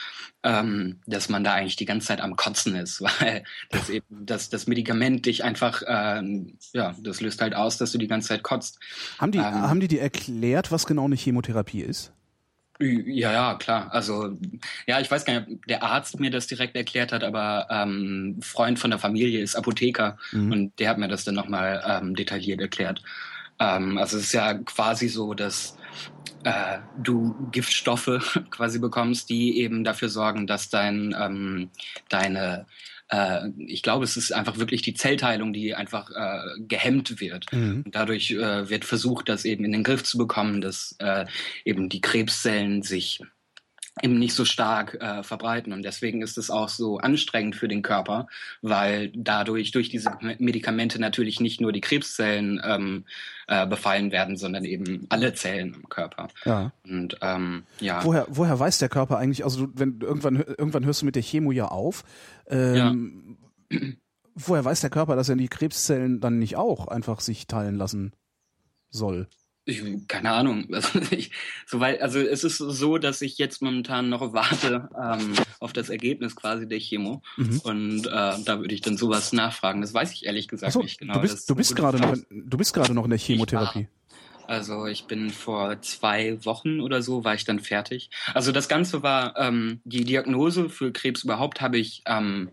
ähm, dass man da eigentlich die ganze Zeit am Kotzen ist, (laughs) weil das eben das, das Medikament dich einfach, ähm, ja, das löst halt aus, dass du die ganze Zeit kotzt. Haben die, Ähm. haben die dir erklärt, was genau eine Chemotherapie ist? Ja, ja, klar. Also, ja, ich weiß gar nicht, ob der Arzt mir das direkt erklärt hat, aber ähm, Freund von der Familie ist Apotheker Mhm. und der hat mir das dann nochmal ähm, detailliert erklärt. Ähm, also es ist ja quasi so, dass äh, du Giftstoffe (laughs) quasi bekommst, die eben dafür sorgen, dass dein ähm, deine äh, ich glaube, es ist einfach wirklich die Zellteilung, die einfach äh, gehemmt wird. Mhm. Und dadurch äh, wird versucht, das eben in den Griff zu bekommen, dass äh, eben die Krebszellen sich eben nicht so stark äh, verbreiten. Und deswegen ist es auch so anstrengend für den Körper, weil dadurch, durch diese Medikamente natürlich nicht nur die Krebszellen ähm, äh, befallen werden, sondern eben alle Zellen im Körper. Ja. Und ähm, ja. Woher, woher weiß der Körper eigentlich, also wenn irgendwann, irgendwann hörst du mit der Chemo ja auf, ähm, woher weiß der Körper, dass er die Krebszellen dann nicht auch einfach sich teilen lassen soll? Ich, keine Ahnung. (laughs) Also, ich, soweit, also es ist so, dass ich jetzt momentan noch warte ähm, auf das Ergebnis quasi der Chemo. Mhm. Und äh, da würde ich dann sowas nachfragen. Das weiß ich ehrlich gesagt Achso, nicht genau. du bist, du bist gerade noch, in, du bist gerade noch in der Chemotherapie. Also ich bin vor zwei Wochen oder so war ich dann fertig. Also das Ganze war ähm, die Diagnose für Krebs überhaupt habe ich ähm,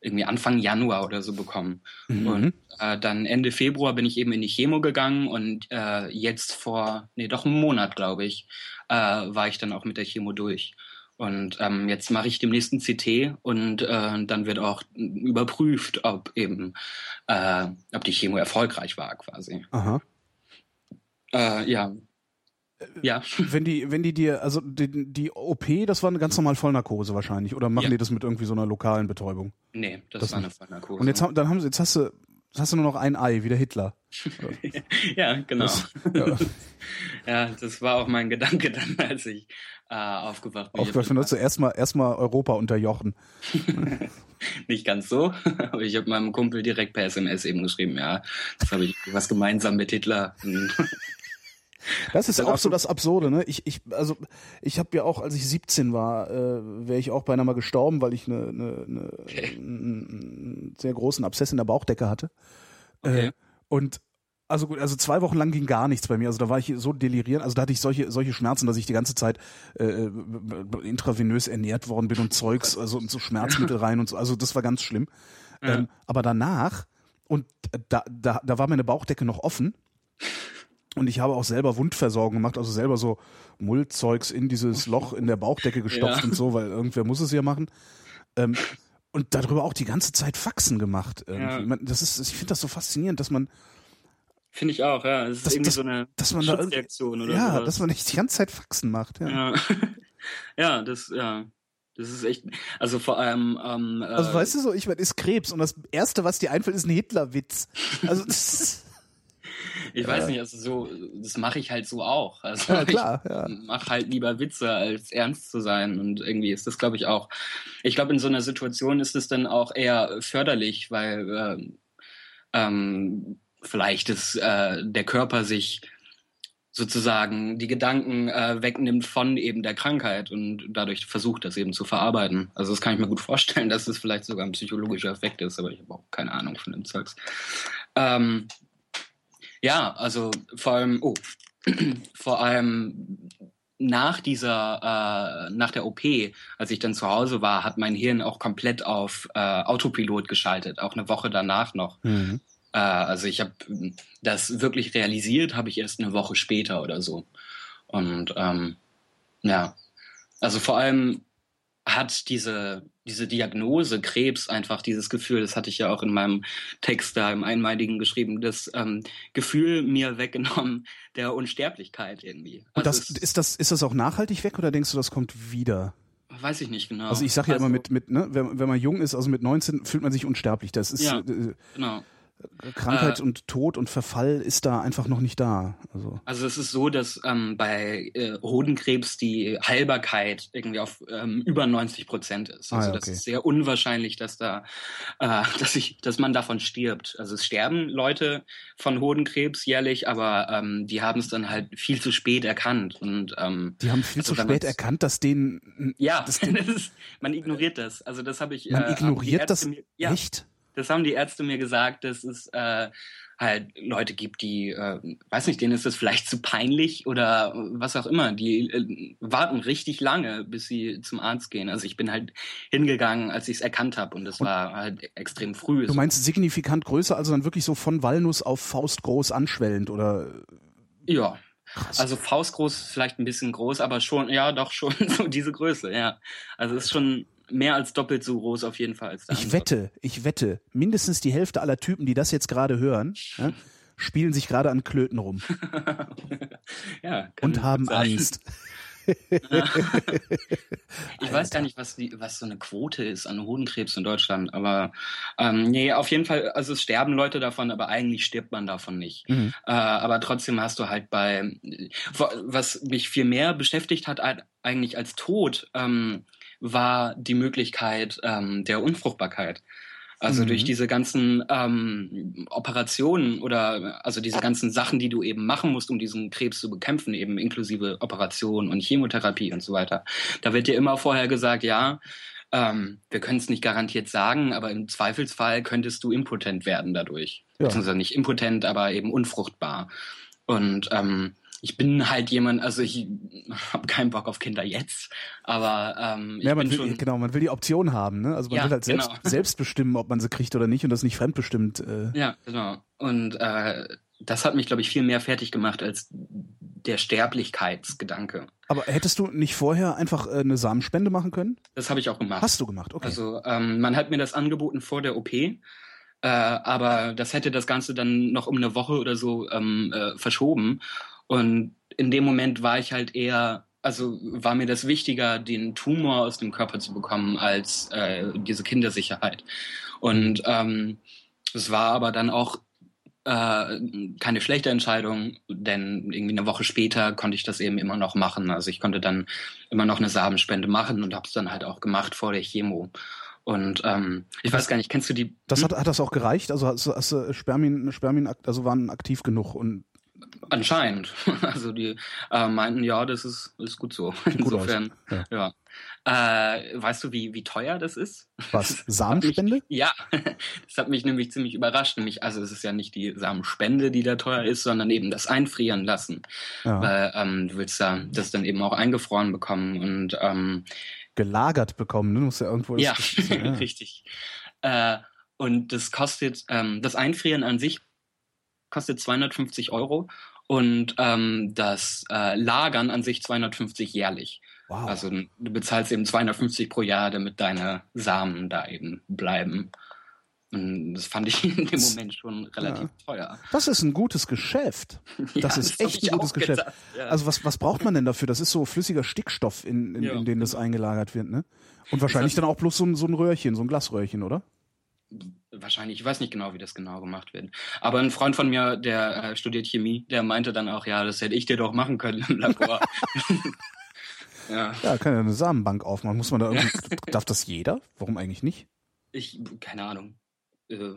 irgendwie Anfang Januar oder so bekommen. Mhm. Und äh, dann Ende Februar bin ich eben in die Chemo gegangen und äh, jetzt vor, nee, doch einen Monat, glaube ich, äh, war ich dann auch mit der Chemo durch. Und ähm, jetzt mache ich demnächst ein CT und äh, dann wird auch überprüft, ob eben, äh, ob die Chemo erfolgreich war quasi. Aha. Äh, ja. Ja. (laughs) Wenn die, wenn die dir, also die, die OP, das war eine ganz normal Vollnarkose wahrscheinlich, oder machen Ja. die das mit irgendwie so einer lokalen Betäubung? Nee, das, Das war eine. Vollnarkose. Und jetzt, haben- dann haben sie, jetzt hast du, jetzt hast du nur noch ein Ei, wie der Hitler. (laughs) ja, genau. Das- (laughs) ja. ja, das war auch mein Gedanke dann, als ich äh, aufgewacht bin. Dafür nutzt du erstmal erstmal Europa unterjochen. Nicht ganz so, aber ich habe meinem Kumpel direkt per SMS eben geschrieben, ja, das habe ich was gemeinsam mit Hitler. Das ist auch so das Absurde, ne? Ich, ich, also ich habe ja auch, als ich 17 war, äh, wäre ich auch beinahe mal gestorben, weil ich eine, eine, eine, einen sehr großen Abszess in der Bauchdecke hatte. Okay. Äh, und also gut, also zwei Wochen lang ging gar nichts bei mir. Also da war ich so delirierend, also da hatte ich solche solche Schmerzen, dass ich die ganze Zeit äh, intravenös ernährt worden bin und Zeugs, also und so Schmerzmittel rein und so. Also das war ganz schlimm. Ja. Ähm, aber danach und da, da da war meine Bauchdecke noch offen. Und ich habe auch selber Wundversorgung gemacht, also selber so Mullzeugs in dieses Loch in der Bauchdecke gestopft Ja. und so, weil irgendwer muss es ja machen. Ähm, und darüber auch die ganze Zeit Faxen gemacht. Ja. Das ist, ich finde das so faszinierend, dass man, Finde ich auch, ja. Es ist Das- irgendwie das- so eine dass man da oder ja, sowas. dass man nicht die ganze Zeit Faxen macht. Ja. ja. (laughs) ja, das, ja. Das ist echt, also vor allem, ähm, Also äh, weißt du so, ich meine, ist Krebs und das erste, was dir einfällt, ist ein Hitlerwitz. Also das ist, ich weiß nicht, also so, das mache ich halt so auch. (laughs) Also ja klar, ja. ich mache halt lieber Witze, als ernst zu sein. Und irgendwie ist das, glaube ich, auch. Ich glaube, in so einer Situation ist es dann auch eher förderlich, weil ähm, ähm, vielleicht ist äh, der Körper sich sozusagen die Gedanken äh, wegnimmt von eben der Krankheit und dadurch versucht, das eben zu verarbeiten. Also das kann ich mir gut vorstellen, (laughs) dass das vielleicht sogar ein psychologischer Effekt ist, aber ich habe auch keine Ahnung von dem Zeugs. Ähm, ja, also vor allem, oh, (clears throat) vor allem nach dieser, äh, nach der OP, als ich dann zu Hause war, hat mein Hirn auch komplett auf äh, Autopilot geschaltet, auch eine Woche danach noch. Mhm. Äh, also ich habe das wirklich realisiert, habe ich erst eine Woche später oder so. Und ähm, ja, also vor allem hat diese, diese Diagnose Krebs einfach dieses Gefühl, das hatte ich ja auch in meinem Text da im Einmaligen geschrieben, das ähm, Gefühl mir weggenommen (laughs) der Unsterblichkeit irgendwie. Und das, also ist, das, ist das auch nachhaltig weg oder denkst du, das kommt wieder? Weiß ich nicht genau. Also ich sage ja also, immer mit, mit ne, wenn, wenn man jung ist, also mit 19 fühlt man sich unsterblich. Das ist ja, äh, genau. Krankheit äh, und Tod und Verfall ist da einfach noch nicht da. Also, also es ist so, dass ähm, bei äh, Hodenkrebs die Heilbarkeit irgendwie auf ähm, über 90 Prozent ist. Also ah, okay. das ist sehr unwahrscheinlich, dass da, äh, (laughs) dass ich, dass man davon stirbt. Also es sterben Leute von Hodenkrebs jährlich, aber ähm, die haben es dann halt viel zu spät erkannt. Und ähm, die haben viel also zu spät erkannt, dass denen ja, dass denen, (laughs) ist, man ignoriert das. Also das habe ich. Man äh, ignoriert das mir, ja, echt? Das haben die Ärzte mir gesagt, dass es äh, halt Leute gibt, die, äh, weiß nicht, denen ist das vielleicht zu peinlich oder was auch immer. Die äh, warten richtig lange, bis sie zum Arzt gehen. Also ich bin halt hingegangen, als ich es erkannt habe und das war halt extrem früh. Du meinst signifikant größer, also dann wirklich so von Walnuss auf Faustgroß anschwellend oder? Ja. Krass. Also Faustgroß vielleicht ein bisschen groß, aber schon, ja, doch schon (laughs) so diese Größe, ja. Also es ist schon mehr als doppelt so groß auf jeden Fall als der Ich andere. wette, ich wette, mindestens die Hälfte aller Typen, die das jetzt gerade hören, ja, spielen sich gerade an Klöten rum. (laughs) ja, und haben sein. Angst. (laughs) (laughs) ich weiß gar nicht, was, die, was so eine Quote ist an Hodenkrebs in Deutschland, aber ähm, nee, auf jeden Fall, also es sterben Leute davon, aber eigentlich stirbt man davon nicht. Mhm. Äh, aber trotzdem hast du halt bei, was mich viel mehr beschäftigt hat eigentlich als Tod, ähm, war die Möglichkeit ähm, der Unfruchtbarkeit. Also mhm. durch diese ganzen ähm, Operationen oder also diese ganzen Sachen, die du eben machen musst, um diesen Krebs zu bekämpfen, eben inklusive Operationen und Chemotherapie und so weiter. Da wird dir immer vorher gesagt, ja, ähm, wir können es nicht garantiert sagen, aber im Zweifelsfall könntest du impotent werden dadurch. Ja. Beziehungsweise nicht impotent, aber eben unfruchtbar. Und ähm, ich bin halt jemand, also ich habe keinen Bock auf Kinder jetzt, aber ähm, ich ja, man bin will, schon genau, man will die Option haben, ne? Also man Ja, will halt selbst, genau. (laughs) selbst bestimmen, ob man sie kriegt oder nicht und das nicht fremdbestimmt. Äh. ja genau. Und äh, das hat mich, glaube ich, viel mehr fertig gemacht als der Sterblichkeitsgedanke. Aber hättest du nicht vorher einfach äh, eine Samenspende machen können? Das habe ich auch gemacht. Hast du gemacht, okay. Also ähm, man hat mir das angeboten vor der OP, äh, aber das hätte das Ganze dann noch um eine Woche oder so ähm, äh, verschoben. Und in dem Moment war ich halt eher, also war mir das wichtiger, den Tumor aus dem Körper zu bekommen, als äh, diese Kindersicherheit. Und ähm, es war aber dann auch äh, keine schlechte Entscheidung, denn irgendwie eine Woche später konnte ich das eben immer noch machen. Also ich konnte dann immer noch eine Samenspende machen und habe es dann halt auch gemacht vor der Chemo. Und ähm, ich weiß gar nicht, kennst du die? Das hat, hat das auch gereicht? Also hast, hast Spermien, Spermien, also waren aktiv genug und Anscheinend. (laughs) Also die äh, meinten, ja, das ist, ist gut so. Insofern, gut ja. ja. Äh, weißt du, wie, wie teuer das ist? (laughs) Was? Samenspende? Mich, ja, (laughs) das hat mich nämlich ziemlich überrascht. Nämlich, also es ist ja nicht die Samenspende, die da teuer ist, sondern eben das Einfrieren lassen. Ja. Weil ähm, du willst da das dann eben auch eingefroren bekommen und ähm, gelagert bekommen, ne? Du musst ja irgendwo ja, ja. richtig. Äh, und das kostet, ähm, das Einfrieren an sich kostet 250 Euro und ähm, das äh, Lagern an sich 250 jährlich. Wow. Also du bezahlst eben 250 pro Jahr, damit deine Samen da eben bleiben. Und das fand ich (laughs) in dem Moment schon relativ ja. teuer. Das ist ein gutes Geschäft. (laughs) Das ja, ist das echt ein gutes Geschäft. Ja. Also was, was braucht man denn dafür? Das ist so flüssiger Stickstoff, in, in, in den das genau. eingelagert wird, ne? Und wahrscheinlich dann auch bloß so ein, so ein Röhrchen, so ein Glasröhrchen, oder? Wahrscheinlich, ich weiß nicht genau, wie das genau gemacht wird. Aber ein Freund von mir, der äh, studiert Chemie, der meinte dann auch, ja, das hätte ich dir doch machen können im Labor. (laughs) ja. ja, kann ja eine Samenbank aufmachen. Muss man da irgendwie, darf das jeder? Warum eigentlich nicht? Ich, keine Ahnung. Äh,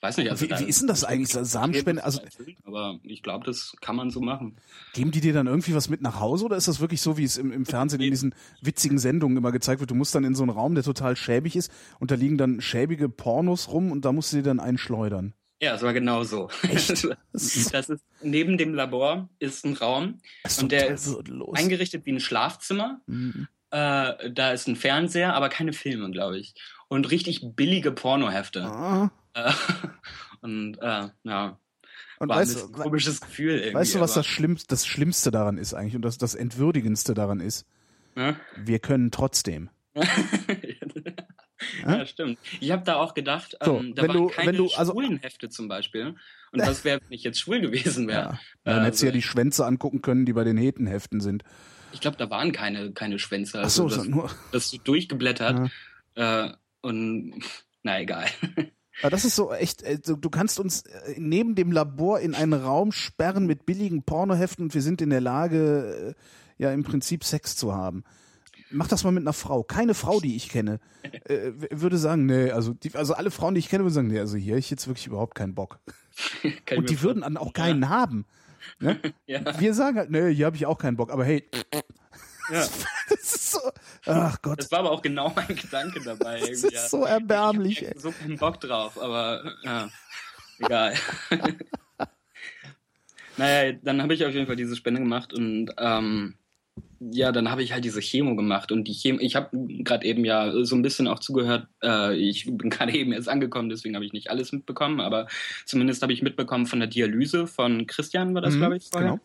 weiß nicht. Also wie, wie ist denn das eigentlich? Samenspende? Also, aber ich glaube, das kann man so machen. Geben die dir dann irgendwie was mit nach Hause oder ist das wirklich so, wie es im, im Fernsehen in diesen witzigen Sendungen immer gezeigt wird? Du musst dann in so einen Raum, der total schäbig ist und da liegen dann schäbige Pornos rum und da musst du dir dann einschleudern. Ja, es war genau so. Echt? (laughs) Das ist neben dem Labor ist ein Raum ist und der ist eingerichtet wie ein Schlafzimmer. Mhm. Äh, da ist ein Fernseher, aber keine Filme, glaube ich. Und richtig billige Pornohefte. Ah. Äh, (laughs) und äh, ja. Und war weißt, ein komisches Gefühl irgendwie. weißt du, was das Schlimmste, das Schlimmste daran ist eigentlich und das, das Entwürdigendste daran ist? Ja? Wir können trotzdem. (laughs) ja, stimmt. Ich habe da auch gedacht, so, ähm, da waren du, keine du, also, schwulen Hefte zum Beispiel. Und was wäre, wenn ich jetzt schwul gewesen wäre? Ja. Dann äh, hättest du ja also die Schwänze angucken können, die bei den Hetenheften sind. Ich glaube, da waren keine, keine Schwänze. Also Ach so, das, nur... das durchgeblättert. Ja. Äh, und na egal. Aber das ist so echt, äh, du kannst uns äh, neben dem Labor in einen Raum sperren mit billigen Pornoheften und wir sind in der Lage, äh, ja im Prinzip Sex zu haben. Mach das mal mit einer Frau. Keine Frau, die ich kenne, würde sagen, nee, also, die, also alle Frauen, die ich kenne, würden sagen, nee, also hier ich jetzt wirklich überhaupt keinen Bock. (laughs) und die würden dann auch keinen ja. haben. Ne? (laughs) ja. Wir sagen halt, nee, hier habe ich auch keinen Bock, aber hey, (laughs) ja. Das ist so, ach Gott. Das war aber auch genau mein Gedanke dabei. Das ist ja. so erbärmlich. Ich so keinen Bock drauf, aber ja, egal. (laughs) naja, dann habe ich auf jeden Fall diese Spende gemacht und ähm, ja, dann habe ich halt diese Chemo gemacht und die Chemo, ich habe gerade eben ja so ein bisschen auch zugehört, äh, ich bin (laughs) gerade eben erst angekommen, deswegen habe ich nicht alles mitbekommen, aber zumindest habe ich mitbekommen von der Dialyse von Christian, war das, mhm, glaube ich, vorher. Genau.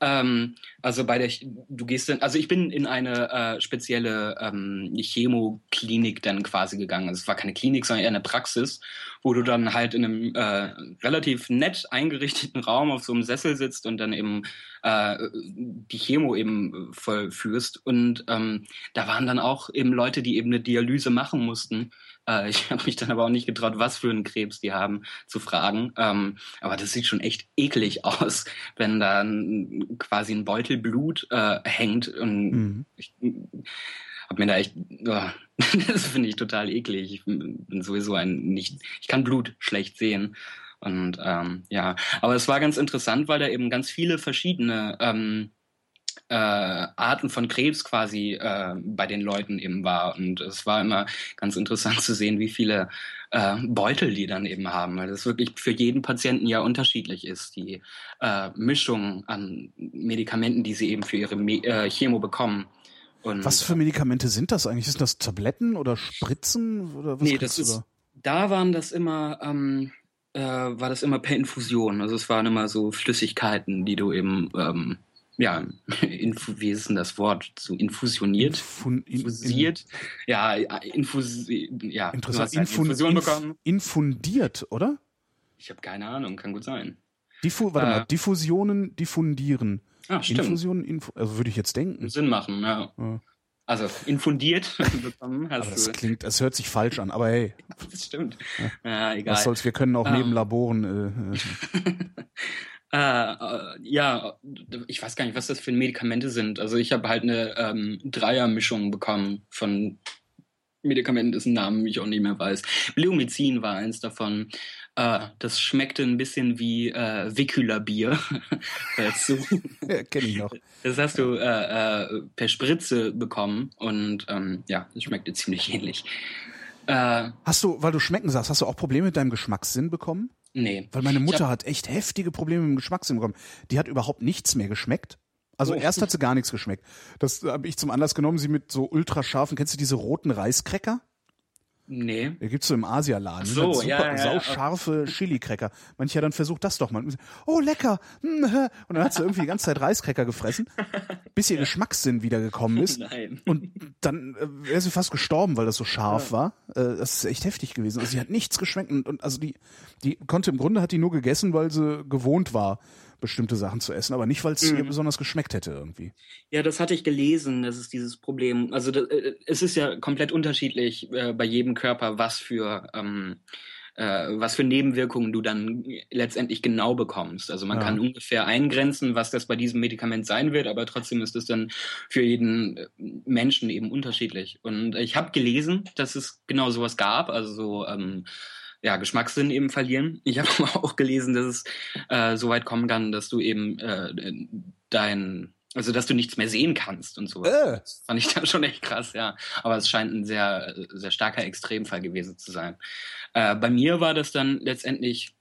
Ähm, also bei der, du gehst dann, also ich bin in eine äh, spezielle ähm, Chemoklinik dann quasi gegangen. Also es war keine Klinik, sondern eher eine Praxis, wo du dann halt in einem äh, relativ nett eingerichteten Raum auf so einem Sessel sitzt und dann eben äh, die Chemo eben vollführst. Und ähm, da waren dann auch eben Leute, die eben eine Dialyse machen mussten. Äh, (laughs) ich habe mich dann aber auch nicht getraut, was für einen Krebs die haben, zu fragen. Ähm, aber das sieht schon echt eklig aus, (laughs) wenn da ein, quasi ein Beutel Blut äh, hängt. Und mhm. ich habe mir da echt, oh, (laughs) das finde ich total eklig. Ich bin sowieso ein nicht, ich kann Blut schlecht sehen. Und ähm, ja, aber es war ganz interessant, weil da eben ganz viele verschiedene ähm, äh, Arten von Krebs quasi äh, bei den Leuten eben war. Und es war immer ganz interessant zu sehen, wie viele äh, Beutel die dann eben haben, weil das wirklich für jeden Patienten ja unterschiedlich ist, die äh, Mischung an Medikamenten, die sie eben für ihre Me äh, Chemo bekommen. Und, was für Medikamente sind das eigentlich? Sind das Tabletten oder Spritzen? Oder was nee, das ist, da waren das immer, ähm, äh, war das immer per Infusion. Also es waren immer so Flüssigkeiten, die du eben ähm, ja, (laughs) infu, wie ist denn das Wort? So infusioniert? Infun, in, infusiert? In, ja, infus, ja. Interessant. Halt Infun, Infusion inf, bekommen. Infundiert, oder? Ich habe keine Ahnung, kann gut sein. Diffu, warte äh, mal, Diffusionen, diffundieren. Ah, stimmt. Infusionen, Infu, also würde ich jetzt denken. Sinn machen, ja. ja. Also infundiert (laughs) bekommen hast aber das du. klingt, es hört sich falsch an, aber hey. (laughs) Das stimmt. Ja, ja egal. Was soll's, wir können auch um. neben Laboren. Äh, äh. Äh, äh, ja, ich weiß gar nicht, was das für Medikamente sind. Also ich habe halt eine ähm, Dreiermischung bekommen von Medikamenten, dessen Namen ich auch nicht mehr weiß. Bleomycin war eins davon. Äh, das schmeckte ein bisschen wie äh, Vicula-Bier. (laughs) ja, Kenn ich noch. Das hast du äh, äh, per Spritze bekommen und ähm, ja, das schmeckte ziemlich ähnlich. Äh, hast du, weil du schmecken sagst, hast du auch Probleme mit deinem Geschmackssinn bekommen? Nee. Weil meine Mutter hat echt heftige Probleme mit dem Geschmackssinn bekommen. Die hat überhaupt nichts mehr geschmeckt. Also oh. erst hat sie (laughs) gar nichts geschmeckt. Das habe ich zum Anlass genommen, sie mit so ultrascharfen, kennst du diese roten Reiskräcker? Nee. Der gibt's so im Asialaden. So, super, ja, ja, sauscharfe Chili-Cracker. Manche dann versucht das doch mal. Oh, lecker. Hm, und dann hat sie irgendwie die ganze Zeit Reiskräcker gefressen, (laughs) bis ihr Geschmackssinn wiedergekommen ist. Nein. Und dann äh, wäre sie fast gestorben, weil das so scharf ja. war. Äh, das ist echt heftig gewesen. Also sie hat nichts geschmeckt und, und also die, die konnte im Grunde hat die nur gegessen, weil sie gewohnt war bestimmte Sachen zu essen, aber nicht, weil es mhm. ihr besonders geschmeckt hätte irgendwie. Ja, das hatte ich gelesen, das ist dieses Problem. Also das, äh, es ist ja komplett unterschiedlich äh, bei jedem Körper, was für ähm, äh, was für Nebenwirkungen du dann letztendlich genau bekommst. Also man ja. kann ungefähr eingrenzen, was das bei diesem Medikament sein wird, aber trotzdem ist es dann für jeden äh, Menschen eben unterschiedlich. Und ich habe gelesen, dass es genau sowas gab, also so ähm, ja, Geschmackssinn eben verlieren. Ich habe (laughs) aber auch gelesen, dass es äh, so weit kommen kann, dass du eben äh, dein, also dass du nichts mehr sehen kannst und so. Äh. Das fand ich (laughs) da schon echt krass, ja. Aber es scheint ein sehr, sehr starker Extremfall gewesen zu sein. Äh, bei mir war das dann letztendlich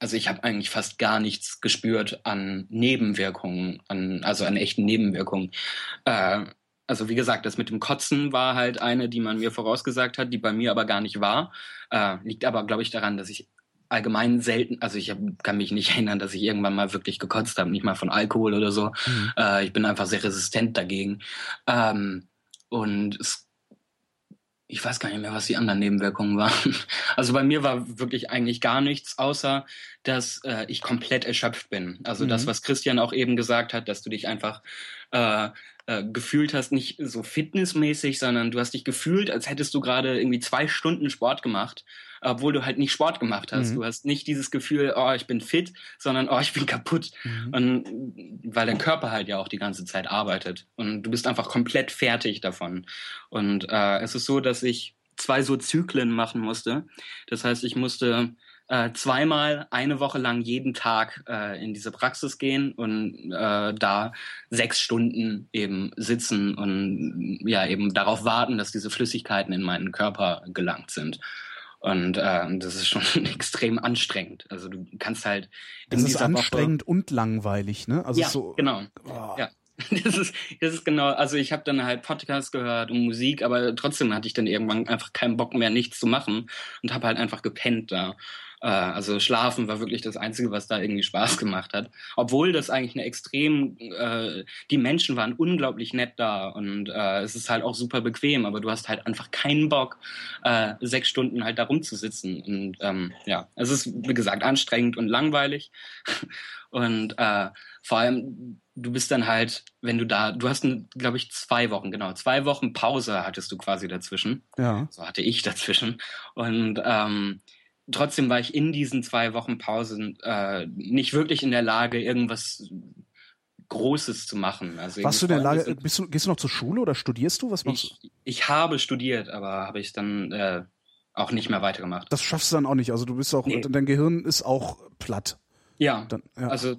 also ich habe eigentlich fast gar nichts gespürt an Nebenwirkungen, an, also an echten Nebenwirkungen. Äh, also wie gesagt, das mit dem Kotzen war halt eine, die man mir vorausgesagt hat, die bei mir aber gar nicht war. Äh, liegt aber, glaube ich, daran, dass ich allgemein selten, also ich hab, kann mich nicht (laughs) erinnern, dass ich irgendwann mal wirklich gekotzt habe, nicht mal von Alkohol oder so. Mhm. Äh, ich bin einfach sehr resistent dagegen. Ähm, und es ich weiß gar nicht mehr, was die anderen Nebenwirkungen waren. (laughs) Also bei mir war wirklich eigentlich gar nichts, außer dass äh, ich komplett erschöpft bin. Also mhm. das, was Christian auch eben gesagt hat, dass du dich einfach äh, äh, gefühlt hast, nicht so fitnessmäßig, sondern du hast dich gefühlt, als hättest du gerade irgendwie zwei Stunden Sport gemacht, obwohl du halt nicht Sport gemacht hast. Mhm. Du hast nicht dieses Gefühl, oh, ich bin fit, sondern oh, ich bin kaputt. Mhm. Und weil dein Körper halt ja auch die ganze Zeit arbeitet. Und du bist einfach komplett fertig davon. Und äh, es ist so, dass ich zwei so Zyklen machen musste. Das heißt, ich musste äh, zweimal eine Woche lang jeden Tag äh, in diese Praxis gehen und äh, da sechs Stunden eben sitzen und ja eben darauf warten, dass diese Flüssigkeiten in meinen Körper gelangt sind. Und äh, das ist schon (laughs) extrem anstrengend. Also du kannst halt. Das ist anstrengend Woche und langweilig, ne? Also ja, so. Genau. Oh. Ja. (laughs) Das ist, das ist genau, also ich habe dann halt Podcasts gehört und Musik, aber trotzdem hatte ich dann irgendwann einfach keinen Bock mehr, nichts zu machen und habe halt einfach gepennt da. Äh, also Schlafen war wirklich das Einzige, was da irgendwie Spaß gemacht hat. Obwohl das eigentlich eine extrem, äh, die Menschen waren unglaublich nett da und äh, es ist halt auch super bequem, aber du hast halt einfach keinen Bock, äh, sechs Stunden halt da rumzusitzen. Und ähm, ja, es ist, wie gesagt, anstrengend und langweilig. (laughs) und äh, vor allem, du bist dann halt, wenn du da, du hast, glaube ich, zwei Wochen, genau, zwei Wochen Pause hattest du quasi dazwischen. Ja. So hatte ich dazwischen. Und ähm, trotzdem war ich in diesen zwei Wochen Pausen äh, nicht wirklich in der Lage, irgendwas Großes zu machen. Also Warst du in der Lage, bist du, gehst du noch zur Schule oder studierst du? Was machst ich, du? Ich habe studiert, aber habe ich dann äh, auch nicht mehr weitergemacht. Das schaffst du dann auch nicht. Also du bist auch, nee. dein Gehirn ist auch platt. Ja, dann, ja. also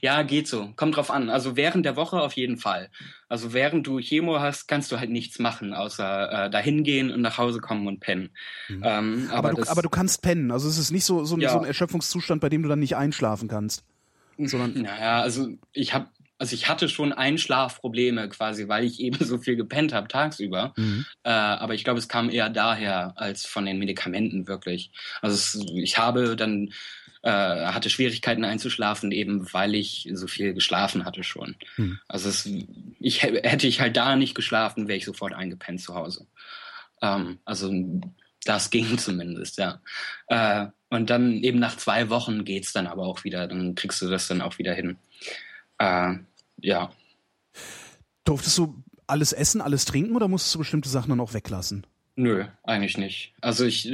ja, geht so. Kommt drauf an. Also während der Woche auf jeden Fall. Also während du Chemo hast, kannst du halt nichts machen, außer äh, dahin gehen und nach Hause kommen und pennen. Mhm. Ähm, aber, aber, du, aber du kannst pennen. Also es ist nicht so, so, ja. so ein Erschöpfungszustand, bei dem du dann nicht einschlafen kannst. Sondern naja, also ich habe also ich hatte schon Einschlafprobleme quasi, weil ich eben (laughs) so viel gepennt habe tagsüber. Mhm. Äh, aber ich glaube, es kam eher daher als von den Medikamenten wirklich. Also es, ich habe dann äh, hatte Schwierigkeiten einzuschlafen, eben weil ich so viel geschlafen hatte schon. Hm. Also es, ich hätte ich halt da nicht geschlafen, wäre ich sofort eingepennt zu Hause. Ähm, also das ging (laughs) zumindest, ja. Äh, und dann eben nach zwei Wochen geht's dann aber auch wieder, dann kriegst du das dann auch wieder hin. Äh, ja. Durftest du alles essen, alles trinken oder musstest du bestimmte Sachen dann auch weglassen? Nö, eigentlich nicht. Also ich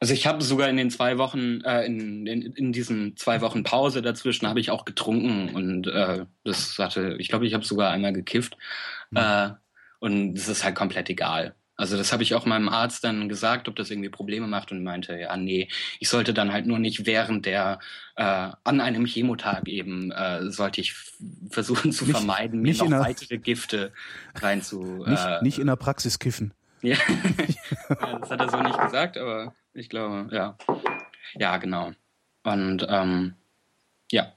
also ich habe sogar in den zwei Wochen, äh, in, in, in diesen zwei Wochen Pause dazwischen habe ich auch getrunken und äh, das hatte, ich glaube, ich habe sogar einmal gekifft. Mhm. Äh, und es ist halt komplett egal. Also das habe ich auch meinem Arzt dann gesagt, ob das irgendwie Probleme macht und meinte, ja, nee, ich sollte dann halt nur nicht während der, äh, an einem Chemotag eben, äh, sollte ich versuchen zu nicht, vermeiden, mir noch weitere Gifte rein zu... Nicht, äh, nicht in der Praxis kiffen. (laughs) Ja, das hat er so nicht gesagt, aber ich glaube, ja. Ja, genau. Und ähm, ja.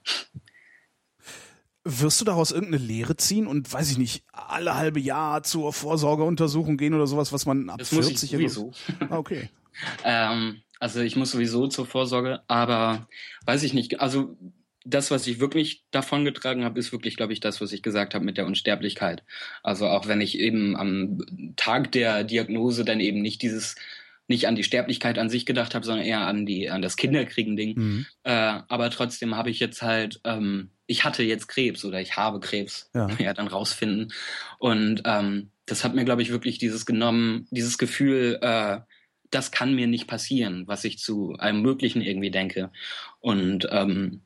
Wirst du daraus irgendeine Lehre ziehen und weiß ich nicht, alle halbe Jahr zur Vorsorgeuntersuchung gehen oder sowas, was man ab das 40 muss ich sowieso. Ah, okay. (laughs) ähm, also ich muss sowieso zur Vorsorge, aber weiß ich nicht, also das, was ich wirklich davon getragen habe, ist wirklich, glaube ich, das, was ich gesagt habe mit der Unsterblichkeit. Also auch wenn ich eben am Tag der Diagnose dann eben nicht dieses nicht an die Sterblichkeit an sich gedacht habe, sondern eher an die an das Kinderkriegen-Ding. Mhm. Äh, aber trotzdem habe ich jetzt halt, ähm, ich hatte jetzt Krebs oder ich habe Krebs, ja, (laughs) ja dann rausfinden. Und ähm, das hat mir, glaube ich, wirklich dieses genommen, dieses Gefühl, äh, das kann mir nicht passieren, was ich zu einem Möglichen irgendwie denke. Und ähm,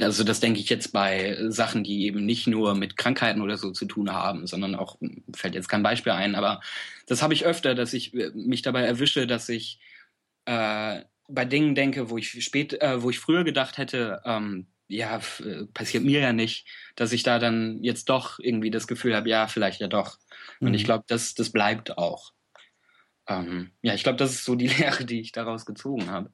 also das denke ich jetzt bei Sachen, die eben nicht nur mit Krankheiten oder so zu tun haben, sondern auch, fällt jetzt kein Beispiel ein, aber das habe ich öfter, dass ich äh, mich dabei erwische, dass ich äh, bei Dingen denke, wo ich spät, äh, wo ich früher gedacht hätte, ähm, ja, äh, passiert mir ja nicht, dass ich da dann jetzt doch irgendwie das Gefühl habe, ja, vielleicht ja doch. Mhm. Und ich mhm. glaube, das, das bleibt auch. Ähm, ja, ich glaube, das ist so die (laughs) Lehre, die ich daraus gezogen habe.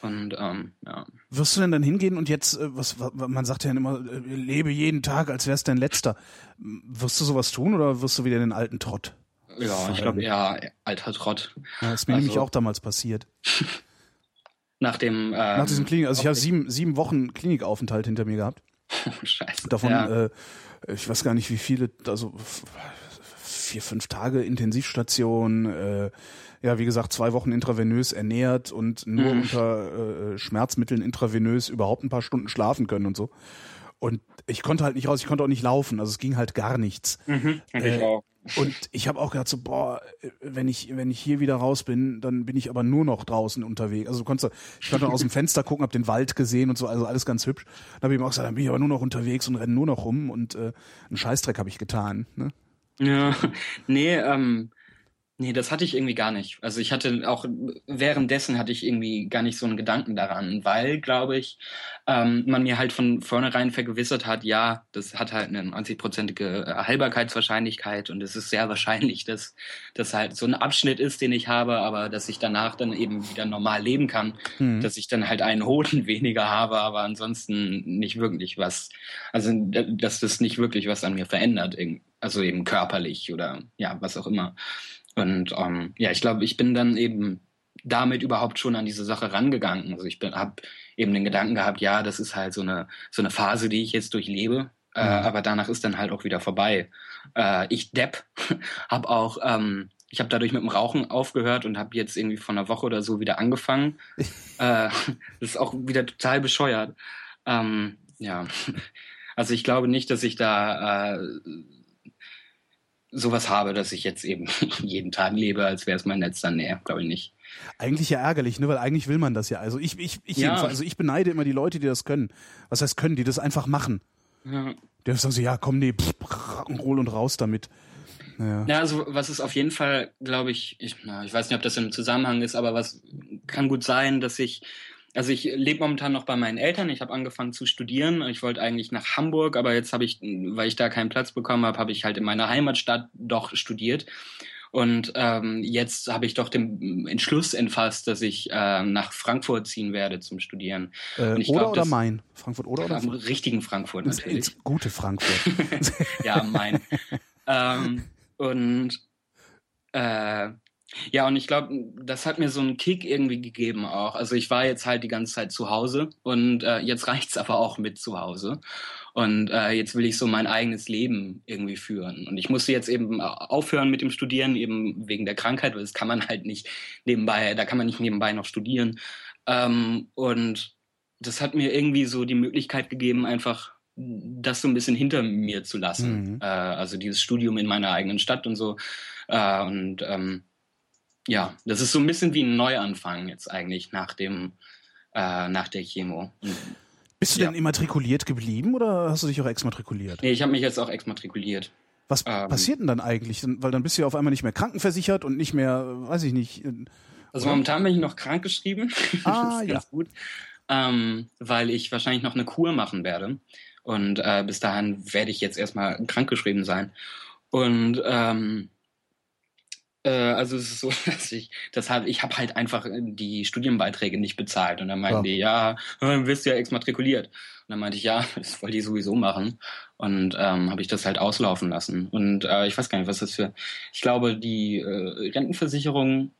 Und ähm, ja. Wirst du denn dann hingehen und jetzt, äh, was, man sagt ja immer, äh, lebe jeden Tag, als wär's dein letzter. Wirst du sowas tun oder wirst du wieder den alten Trott? Ja, ich glaube, ja, alter Trott. Ja, ist mir also, nämlich auch damals passiert. (laughs) Nach dem. Ähm, Nach diesem Klinik, also ich habe sieben, sieben Wochen Klinikaufenthalt hinter mir gehabt. (laughs) Scheiße. Davon, ja. äh, ich weiß gar nicht, wie viele, also vier, fünf Tage Intensivstation, äh, ja, wie gesagt, zwei Wochen intravenös ernährt und nur Mhm. unter äh, Schmerzmitteln intravenös überhaupt ein paar Stunden schlafen können und so. Und ich konnte halt nicht raus, ich konnte auch nicht laufen, also es ging halt gar nichts. Mhm, ich äh, auch. Und ich habe auch gedacht so, boah, wenn ich wenn ich hier wieder raus bin, dann bin ich aber nur noch draußen unterwegs. Also du konntest, ich konnte aus dem Fenster gucken, habe den Wald gesehen und so, also alles ganz hübsch. Dann habe ich ihm auch gesagt, dann bin ich aber nur noch unterwegs und renne nur noch rum und äh, einen Scheißdreck habe ich getan. Ne? Ja, (laughs) nee, ähm, nee, das hatte ich irgendwie gar nicht. Also ich hatte auch währenddessen hatte ich irgendwie gar nicht so einen Gedanken daran, weil, glaube ich, ähm, man mir halt von vornherein vergewissert hat, ja, das hat halt eine 90-prozentige Heilbarkeitswahrscheinlichkeit und es ist sehr wahrscheinlich, dass das halt so ein Abschnitt ist, den ich habe, aber dass ich danach dann eben wieder normal leben kann, Hm. dass ich dann halt einen Hoden (laughs) weniger habe, aber ansonsten nicht wirklich was, also dass das nicht wirklich was an mir verändert, also eben körperlich oder ja, was auch immer. Und ähm, ja, ich glaube, ich bin dann eben damit überhaupt schon an diese Sache rangegangen. Also ich habe eben den Gedanken gehabt, ja, das ist halt so eine so eine Phase, die ich jetzt durchlebe, äh, Mhm. aber danach ist dann halt auch wieder vorbei. Äh, ich Depp (laughs) habe auch ähm, ich habe dadurch mit dem Rauchen aufgehört und habe jetzt irgendwie vor einer Woche oder so wieder angefangen. (laughs) äh, das ist auch wieder total bescheuert. Ähm, ja, (laughs) also ich glaube nicht, dass ich da äh, sowas habe, dass ich jetzt eben (laughs) jeden Tag lebe, als wäre es mein letzter. Nee, glaube ich nicht. Eigentlich ja ärgerlich, ne? Weil eigentlich will man das ja. Also ich, ich, ich Ja. jedenfalls, also ich beneide immer die Leute, die das können. Was heißt können, die das einfach machen. Ja. Die sagen so, ja, komm, nee, pff, Rock'n'Roll und raus damit. Naja. Ja, also was es auf jeden Fall, glaube ich, ich, na, ich weiß nicht, ob das im Zusammenhang ist, aber was kann gut sein, dass ich, also ich lebe momentan noch bei meinen Eltern. Ich habe angefangen zu studieren. Ich wollte eigentlich nach Hamburg, aber jetzt habe ich, weil ich da keinen Platz bekommen habe, habe ich halt in meiner Heimatstadt doch studiert. Und ähm, jetzt habe ich doch den Entschluss entfasst, dass ich äh, nach Frankfurt ziehen werde zum Studieren. Äh, oder glaub, oder Main? Frankfurt oder oder? Am richtigen Frankfurt natürlich. ins gute Frankfurt. (laughs) ja, mein. (laughs) ähm, und äh, ja, und ich glaube, das hat mir so einen Kick irgendwie gegeben auch. Also ich war jetzt halt die ganze Zeit zu Hause und äh, jetzt (laughs) reicht's aber auch mit zu Hause. Und äh, jetzt will ich so mein eigenes Leben irgendwie führen. Und ich musste jetzt eben aufhören mit dem Studieren, eben wegen der Krankheit, weil das kann man halt nicht nebenbei, da kann man nicht nebenbei noch studieren. Ähm, und das hat mir irgendwie so die Möglichkeit gegeben, einfach das so ein bisschen hinter mir zu lassen. Mhm. Äh, also dieses Studium in meiner eigenen Stadt und so. Äh, und ähm, ja, das ist so ein bisschen wie ein Neuanfang jetzt eigentlich nach dem äh, nach der Chemo. Und, Bist du Ja. denn immatrikuliert geblieben oder hast du dich auch exmatrikuliert? nee, ich habe mich jetzt auch exmatrikuliert. Was Ähm. passiert denn dann eigentlich? Weil dann bist du ja auf einmal nicht mehr krankenversichert und nicht mehr, weiß ich nicht. äh, Also momentan bin ich noch krankgeschrieben. (laughs) Ah, das ist ja. ganz gut. Ähm, weil ich wahrscheinlich noch eine Kur machen werde. Und äh, bis dahin werde ich jetzt erstmal krankgeschrieben sein. Und ähm, äh, also es ist so, (laughs) dass ich das halt, ich habe halt einfach die Studienbeiträge nicht bezahlt. Und dann meinten Ja. die, ja, (laughs) äh, wirst du ja exmatrikuliert. Und dann meinte ich, ja, (laughs) das wollte ich sowieso machen. Und ähm, habe ich das halt auslaufen lassen. Und äh, ich weiß gar nicht, was das für. Ich glaube, die äh, Rentenversicherung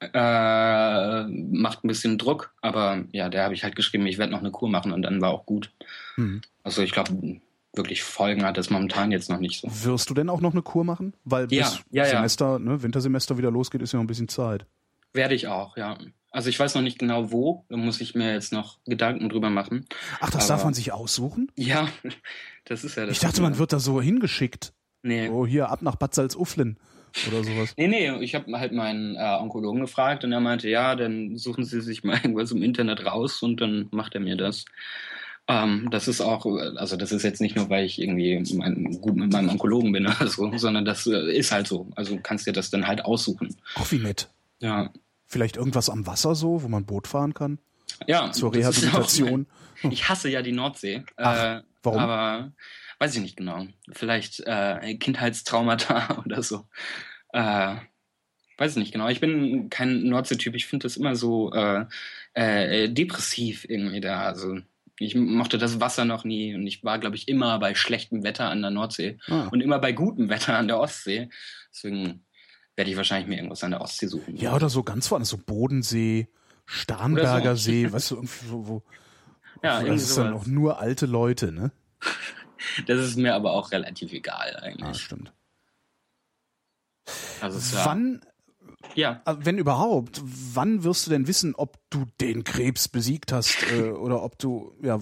äh, macht ein bisschen Druck, aber ja, der habe ich halt geschrieben, ich werde noch eine Kur machen und dann war auch gut. Hm. Also ich glaube, wirklich Folgen hat das momentan jetzt noch nicht so. Wirst du denn auch noch eine Kur machen? Weil Ja, bis ja, ja. Semester, Ne, Wintersemester wieder losgeht, ist ja noch ein bisschen Zeit. Werde ich auch, ja. Also ich weiß noch nicht genau wo, da muss ich mir jetzt noch Gedanken drüber machen. Ach, das Aber- darf man sich aussuchen? Ja, (laughs) das ist ja das. Ich dachte, man wird da so hingeschickt. Nee. Oh, hier, ab nach Bad Salzuflen oder sowas. Nee, nee, ich habe halt meinen äh, Onkologen gefragt und er meinte, ja, dann suchen Sie sich mal irgendwas im Internet raus und dann macht er mir das. Ähm, das ist auch, also das ist jetzt nicht nur, weil ich irgendwie mein, gut mit meinem Onkologen bin (laughs) oder so, sondern das äh, ist halt so. Also du kannst dir das dann halt aussuchen. Ach, wie nett. Ja, Vielleicht irgendwas am Wasser so, wo man Boot fahren kann? ja. Zur Rehabilitation? Auch, (laughs) ich hasse ja die Nordsee. Ach, äh, warum? Aber weiß ich nicht genau. Vielleicht äh, Kindheitstraumata (laughs) oder so. Äh, weiß ich nicht genau. Ich bin kein Nordsee-Typ. Ich finde das immer so äh, äh, depressiv irgendwie da. Also ich mochte das Wasser noch nie und ich war, glaube ich, immer bei schlechtem Wetter an der Nordsee Ah. und immer bei gutem Wetter an der Ostsee. Deswegen werde ich wahrscheinlich mir irgendwas an der Ostsee suchen. Ja, oder so ganz woanders, so Bodensee, Starnberger so. See, (laughs) weißt du, irgendwie wo, wo ja, das ist dann auch nur alte Leute, ne? (laughs) Das ist mir aber auch relativ egal eigentlich. Ah, stimmt. Also wann, ja. Äh, wenn überhaupt, wann wirst du denn wissen, ob du den Krebs besiegt hast äh, (laughs) oder ob du, ja,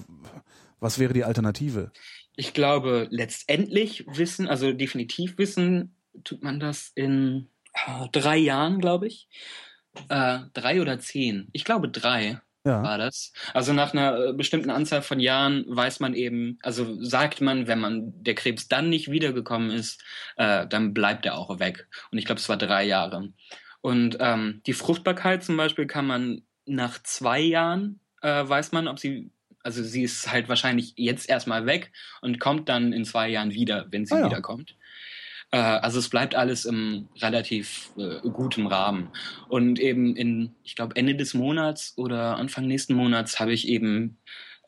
was wäre die Alternative? Ich glaube, letztendlich wissen, also definitiv wissen, tut man das in äh, drei Jahren, glaube ich. Äh, drei oder zehn. Ich glaube drei ja. war das. Also nach einer äh, bestimmten Anzahl von Jahren weiß man eben, also sagt man, wenn man der Krebs dann nicht wiedergekommen ist, äh, dann bleibt er auch weg. Und ich glaube, es war drei Jahre. Und ähm, die Fruchtbarkeit zum Beispiel kann man nach zwei Jahren äh, weiß man, ob sie also sie ist halt wahrscheinlich jetzt erstmal weg und kommt dann in zwei Jahren wieder, wenn sie ah, ja. wiederkommt. Äh, also es bleibt alles im relativ äh, gutem Rahmen. Und eben in, ich glaube, Ende des Monats oder Anfang nächsten Monats habe ich eben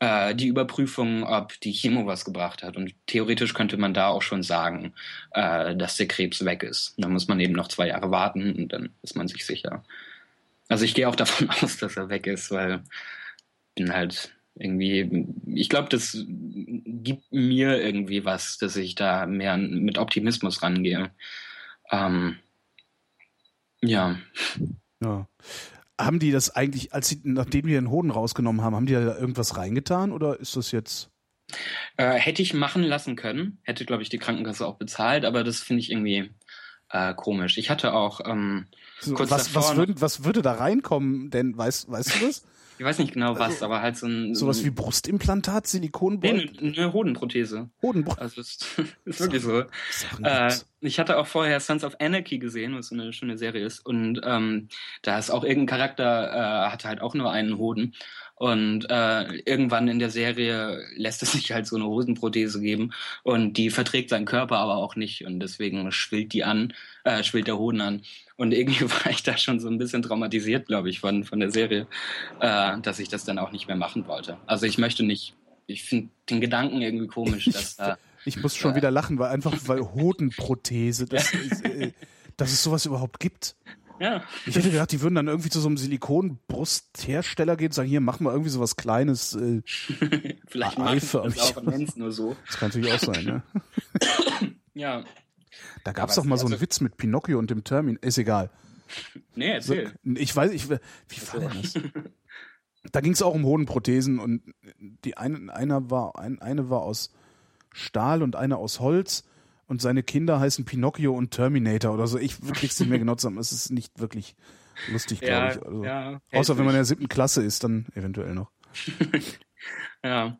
äh, die Überprüfung, ob die Chemo was gebracht hat. Und theoretisch könnte man da auch schon sagen, äh, dass der Krebs weg ist. Da muss man eben noch zwei Jahre warten und dann ist man sich sicher. Also ich gehe auch (laughs) davon aus, dass er weg ist, weil bin halt irgendwie, ich glaube, das gibt mir irgendwie was, dass ich da mehr mit Optimismus rangehe. Ähm, ja. Ja. Haben die das eigentlich, als sie, nachdem die den Hoden rausgenommen haben, haben die da irgendwas reingetan oder ist das jetzt? Äh, hätte ich machen lassen können, hätte, glaube ich, die Krankenkasse auch bezahlt, aber das finde ich irgendwie äh, komisch. Ich hatte auch ähm, so, kurz was, davor was, würd, was würde da reinkommen, denn weißt, weißt du das? Ich weiß nicht genau was, also, aber halt so ein. Sowas wie Brustimplantat, Silikonbeutel? Nee, eine Hodenprothese. Hodenprothese. Also ist, (laughs) ist wirklich so. Äh, ich hatte auch vorher Sons of Anarchy gesehen, was so eine schöne Serie ist. Und ähm, da ist auch irgendein Charakter, äh, hatte halt auch nur einen Hoden. Und äh, irgendwann in der Serie lässt es sich halt so eine Hosenprothese geben und die verträgt seinen Körper aber auch nicht und deswegen schwillt die an, äh, schwillt der Hoden an. Und irgendwie (laughs) war ich da schon so ein bisschen traumatisiert, glaube ich, von, von der Serie, äh, dass ich das dann auch nicht mehr machen wollte. Also ich möchte nicht, ich finde den Gedanken irgendwie komisch, dass (laughs) da. ich muss schon äh, wieder lachen, weil einfach, weil Hodenprothese, das, (laughs) ist, äh, dass es sowas überhaupt gibt. Ja. Ich hätte gedacht, die würden dann irgendwie zu so einem Silikonbrusthersteller gehen und sagen, hier, mach mal irgendwie sowas Kleines. Äh, Vielleicht machen das auch nur so. Das kann natürlich auch sein, ne? ja. Da gab es doch mal so einen also, Witz mit Pinocchio und dem Termin. Ist egal. (laughs) Nee, erzähl. Ich weiß, ich, wie war das? (laughs) Da ging es auch um Hodenprothesen und die eine, einer war, ein, eine war aus Stahl und eine aus Holz und seine Kinder heißen Pinocchio und Terminator oder so. Ich (laughs) krieg's nicht mehr genau zusammen. Es ist nicht wirklich lustig, glaube ja, ich. Also, ja, außer wenn man in der siebten Klasse ist, dann eventuell noch. ja.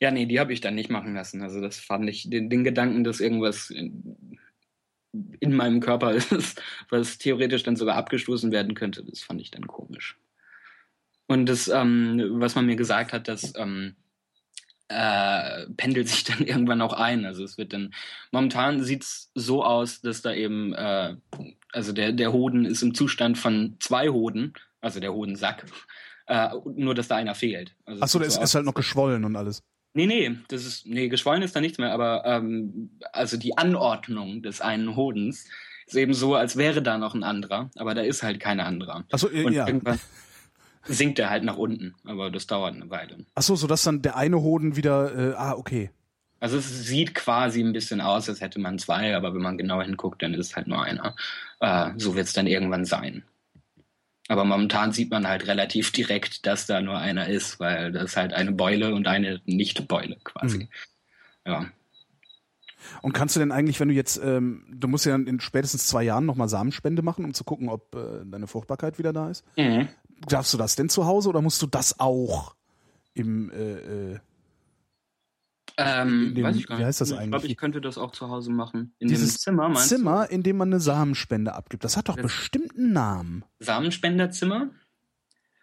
Ja, nee, die habe ich dann nicht machen lassen. Also das fand ich, den, den Gedanken, dass irgendwas in, in, meinem Körper (laughs) ist, was theoretisch dann sogar abgestoßen werden könnte, das fand ich dann komisch. Und das, ähm, was man mir gesagt hat, dass ähm, äh, pendelt sich (laughs) dann irgendwann auch ein. Also es wird dann, momentan sieht's so aus, dass da eben, äh, also der, der Hoden ist im Zustand von zwei Hoden, also der Hodensack, äh, nur dass da einer fehlt. Also Achso, der ist, so ist halt noch geschwollen und alles. Nee, nee, das ist, nee, geschwollen ist da nichts mehr, aber ähm, also die Anordnung des einen Hodens ist eben so, als wäre da noch ein anderer, aber da ist halt kein anderer. Achso, ja. Irgendwann, sinkt er halt nach unten, aber das dauert eine Weile. Ach so, sodass dann der eine Hoden wieder, äh, ah, okay. Also es sieht quasi ein bisschen aus, als hätte man zwei, aber wenn man genauer hinguckt, dann ist es halt nur einer. Äh, so wird es dann irgendwann sein. Aber momentan sieht man halt relativ direkt, dass da nur einer ist, weil das ist halt eine Beule und eine Nicht-Beule quasi. Mhm. Ja. Und kannst du denn eigentlich, wenn du jetzt, ähm, du musst ja in spätestens zwei Jahren nochmal Samenspende machen, um zu gucken, ob äh, deine Fruchtbarkeit wieder da ist. Mhm. Darfst du das denn zu Hause oder musst du das auch im äh, äh, ähm, dem, weiß ich gar nicht. Wie heißt das ich eigentlich? Ich glaube, ich könnte das auch zu Hause machen. In Dieses Zimmer, meinst Zimmer, du? in dem man eine Samenspende abgibt. Das hat doch das bestimmt einen Namen. Samenspenderzimmer?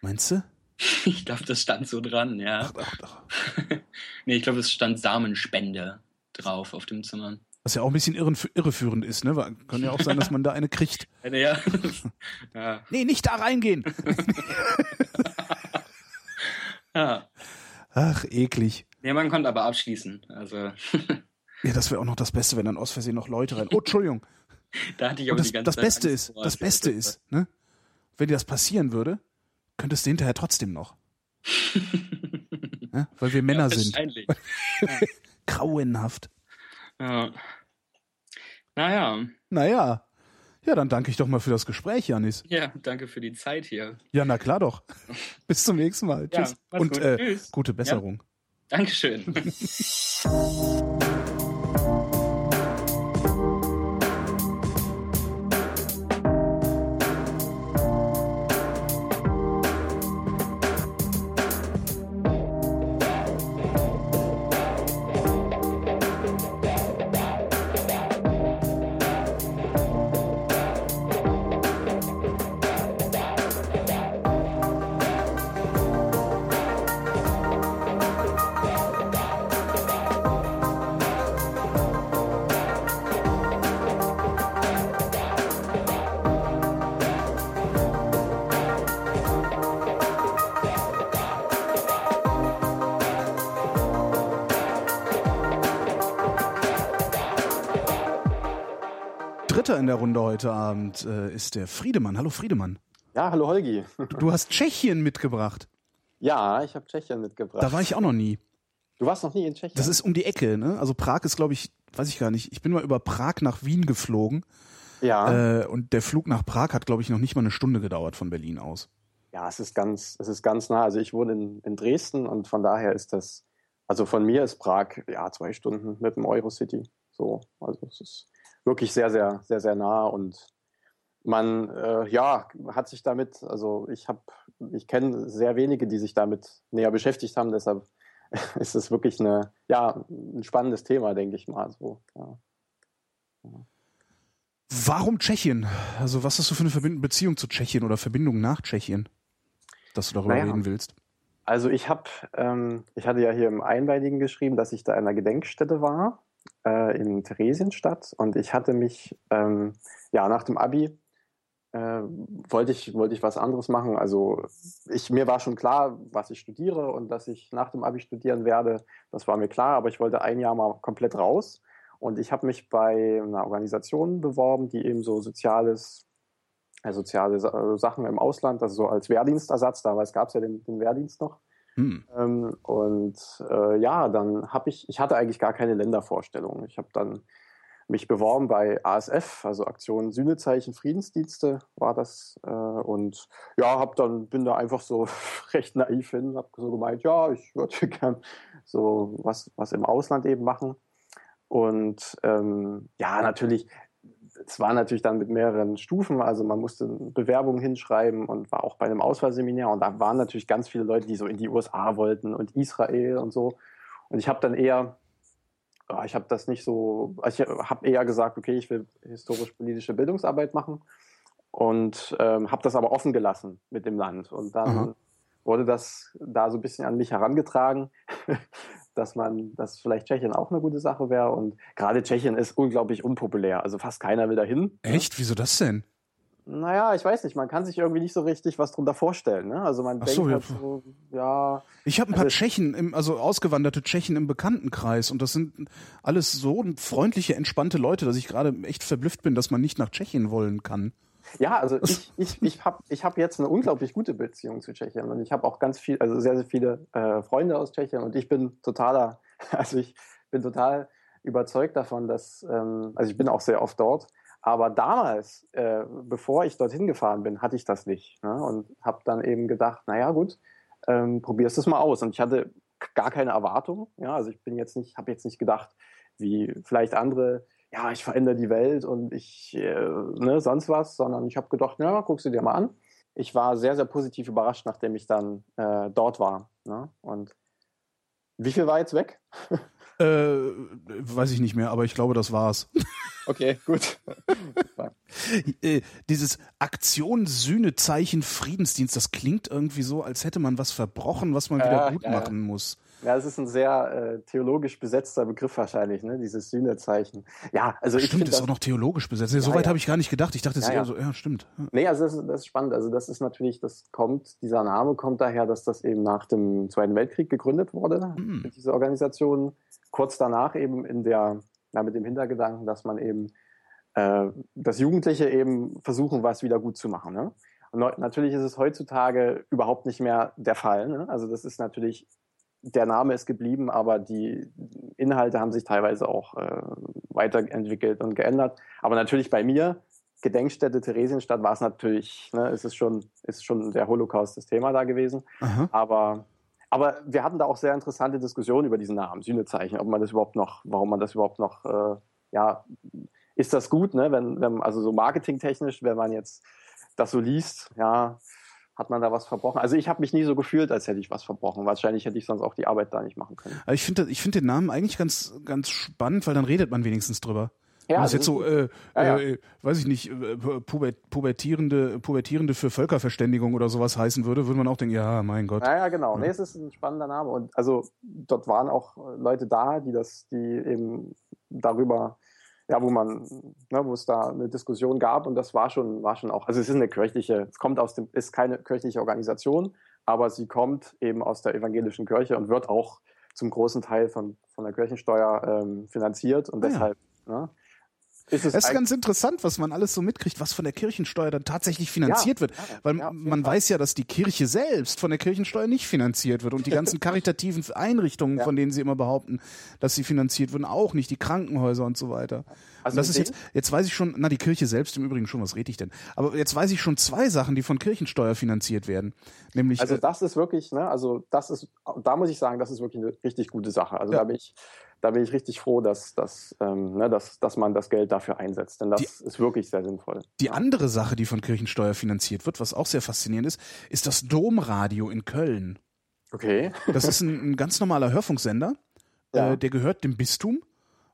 Meinst du? (laughs) ich glaube, das stand so dran, ja. Ach, ach, ach. (laughs) nee, ich glaube, es stand Samenspende drauf auf dem Zimmer. Was ja auch ein bisschen irreführend ist, ne? Weil, kann ja auch sein, dass man da eine kriegt. (laughs) Eine, ja. ja. Nee, nicht da reingehen. ja. Ach, eklig. Ja, man konnte aber abschließen. Also. (laughs) ja, das wäre auch noch das Beste, wenn dann aus Versehen noch Leute rein. Oh, Entschuldigung. (laughs) da hatte ich auch das, die ganze das Beste ist, das Beste ist, ne? Wenn dir das passieren würde, könntest du hinterher trotzdem noch. ja, (laughs) weil wir Männer ja, sind. Grauenhaft. Ja. Naja. Naja. Ja, dann danke ich doch mal für das Gespräch, Janis. Ja, danke für die Zeit hier. Ja, na klar doch. (laughs) Bis zum nächsten Mal. Ja, Tschüss. Und gut. Äh, Tschüss. gute Besserung. Ja. Dankeschön. (laughs) der Runde heute Abend äh, ist der Friedemann. Hallo Friedemann. Ja, hallo Holgi. Du hast Tschechien mitgebracht. Ja, ich habe Tschechien mitgebracht. Da war ich auch noch nie. Du warst noch nie in Tschechien? Das ist um die Ecke, ne? Also Prag ist, glaube ich, weiß ich gar nicht. Ich bin mal über Prag nach Wien geflogen. Ja. Äh, und der Flug nach Prag hat, glaube ich, noch nicht mal eine Stunde gedauert von Berlin aus. Ja, es ist ganz, es ist ganz nah. Also ich wohne in, in Dresden und von daher ist das, also von mir ist Prag ja zwei Stunden mit dem Eurocity. So, also es ist wirklich sehr, sehr, sehr, sehr nah und man äh, ja hat sich damit, also ich habe, ich kenne sehr wenige, die sich damit näher beschäftigt haben, deshalb (laughs) ist es wirklich eine, ja, ein spannendes Thema, denke ich mal. So, ja. Warum Tschechien? Also was hast du für eine Beziehung zu Tschechien oder Verbindung nach Tschechien, dass du darüber naja. reden willst? Also ich habe, ähm, ich hatte ja hier im Einweinigen geschrieben, dass ich da in einer Gedenkstätte war äh, in Theresienstadt und ich hatte mich ähm, ja nach dem Abi äh, wollte ich wollte ich was anderes machen. Also ich mir war schon klar, was ich studiere und dass ich nach dem Abi studieren werde. Das war mir klar, aber ich wollte ein Jahr mal komplett raus und ich habe mich bei einer Organisation beworben, die eben so soziales äh, soziale Sachen im Ausland, also so als Wehrdienstersatz, damals gab es ja den, den Wehrdienst noch, hm. Ähm, und äh, ja, dann habe ich, ich hatte eigentlich gar keine Ländervorstellung. Ich habe dann mich beworben bei ASF, also Aktion Sühnezeichen Friedensdienste war das. Äh, und ja, hab dann, bin da einfach so (laughs) recht naiv hin, habe so gemeint, ja, ich würde (laughs) gern so was, was im Ausland eben machen. Und ähm, ja, natürlich, es war natürlich dann mit mehreren Stufen, also man musste Bewerbungen hinschreiben und war auch bei einem Auswahlseminar und da waren natürlich ganz viele Leute, die so in die USA wollten und Israel und so. Und ich habe dann eher, ich habe das nicht so, also ich habe eher gesagt, okay, ich will historisch-politische Bildungsarbeit machen und ähm, habe das aber offen gelassen mit dem Land. Und dann mhm. wurde das da so ein bisschen an mich herangetragen, dass man, dass vielleicht Tschechien auch eine gute Sache wäre. Und gerade Tschechien ist unglaublich unpopulär. Also fast keiner will dahin. Echt? Wieso das denn? Naja, ich weiß nicht, man kann sich irgendwie nicht so richtig was drunter vorstellen. Ne? Also man Ach denkt so, halt ja. so, ja. Ich habe ein paar also, Tschechen, im, also ausgewanderte Tschechen im Bekanntenkreis und das sind alles so freundliche, entspannte Leute, dass ich gerade echt verblüfft bin, dass man nicht nach Tschechien wollen kann. Ja, also (laughs) ich, ich, ich habe ich hab jetzt eine unglaublich gute Beziehung zu Tschechien und ich habe auch ganz viel, also sehr, sehr viele äh, Freunde aus Tschechien und ich bin totaler, (laughs) also ich bin total überzeugt davon, dass, ähm, also ich bin auch sehr oft dort, aber damals, äh, bevor ich dorthin gefahren bin, hatte ich das nicht ne? und habe dann eben gedacht, naja gut, ähm, probierst es mal aus und ich hatte gar keine Erwartung, ja, also ich bin jetzt nicht, habe jetzt nicht gedacht, wie vielleicht andere ja, ich verändere die Welt und ich, äh, ne, sonst was, sondern ich habe gedacht, ja, guckst du dir mal an. Ich war sehr, sehr positiv überrascht, nachdem ich dann äh, dort war. Ne? Und wie viel war jetzt weg? (laughs) äh, weiß ich nicht mehr, aber ich glaube, das war's. (laughs) Okay, gut. (laughs) äh, dieses Aktion Sühnezeichen Friedensdienst, das klingt irgendwie so, als hätte man was verbrochen, was man wieder gut machen muss. Ja, es ist ein sehr äh, theologisch besetzter Begriff wahrscheinlich, ne? Dieses Sühnezeichen. Ja, also ich stimmt, ist auch noch theologisch besetzt. Ja, ja, Soweit ja. habe ich gar nicht gedacht. Ich dachte, es ja, eher so, ja, stimmt. Nee, also das ist, das ist spannend. Also das ist natürlich, das kommt, dieser Name kommt daher, dass das eben nach dem Zweiten Weltkrieg gegründet wurde, mhm. diese Organisation. Kurz danach eben in der, ja, mit dem Hintergedanken, dass man eben, äh, dass Jugendliche eben versuchen, was wieder gut zu machen. Ne? Und natürlich ist es heutzutage überhaupt nicht mehr der Fall. Ne? Also das ist natürlich, der Name ist geblieben, aber die Inhalte haben sich teilweise auch äh, weiterentwickelt und geändert. Aber natürlich bei mir, Gedenkstätte Theresienstadt, war es natürlich, ne, ist es schon, ist schon der Holocaust das Thema da gewesen. Aha. Aber aber wir hatten da auch sehr interessante Diskussionen über diesen Namen, Sühnezeichen, ob man das überhaupt noch, warum man das überhaupt noch, äh, ja, ist das gut, ne? Wenn, wenn, also so marketingtechnisch, wenn man jetzt das so liest, ja, hat man da was verbrochen. Also ich habe mich nie so gefühlt, als hätte ich was verbrochen. Wahrscheinlich hätte ich sonst auch die Arbeit da nicht machen können. ich finde ich finde den Namen eigentlich ganz, ganz spannend, weil dann redet man wenigstens drüber. Ja, das ist jetzt so, äh, ja, ja. Äh, weiß ich nicht, äh, pubertierende, pubertierende für Völkerverständigung oder sowas heißen würde, würde man auch denken, ja, mein Gott. Ja, ja, genau. Nee, es ist ein spannender Name. Und also dort waren auch Leute da, die das, die eben darüber, ja, wo man, ne, wo es da eine Diskussion gab und das war schon, war schon auch, also es ist eine kirchliche, es kommt aus dem, ist keine kirchliche Organisation, aber sie kommt eben aus der evangelischen Kirche und wird auch zum großen Teil von, von der Kirchensteuer ähm, finanziert und ah, deshalb, ne, ist es ist ganz interessant, was man alles so mitkriegt, was von der Kirchensteuer dann tatsächlich finanziert ja, wird. Weil ja, man weiß ja, dass die Kirche selbst von der Kirchensteuer nicht finanziert wird und die ganzen (laughs) karitativen Einrichtungen, ja. von denen sie immer behaupten, dass sie finanziert würden, auch nicht, die Krankenhäuser und so weiter. Also das ist jetzt, jetzt weiß ich schon, na, die Kirche selbst im Übrigen schon, was rede ich denn? Aber jetzt weiß ich schon zwei Sachen, die von Kirchensteuer finanziert werden. Nämlich. Also äh, das ist wirklich, ne, also das ist, da muss ich sagen, das ist wirklich eine richtig gute Sache. Also da bin ich, da bin ich richtig froh, dass, dass, ähm, ne, dass, dass man das Geld dafür einsetzt. Denn das die, ist wirklich sehr sinnvoll. Die andere Sache, die von Kirchensteuer finanziert wird, was auch sehr faszinierend ist, ist das Domradio in Köln. Okay. Das ist ein, ein ganz normaler Hörfunksender. Ja. Äh, der gehört dem Bistum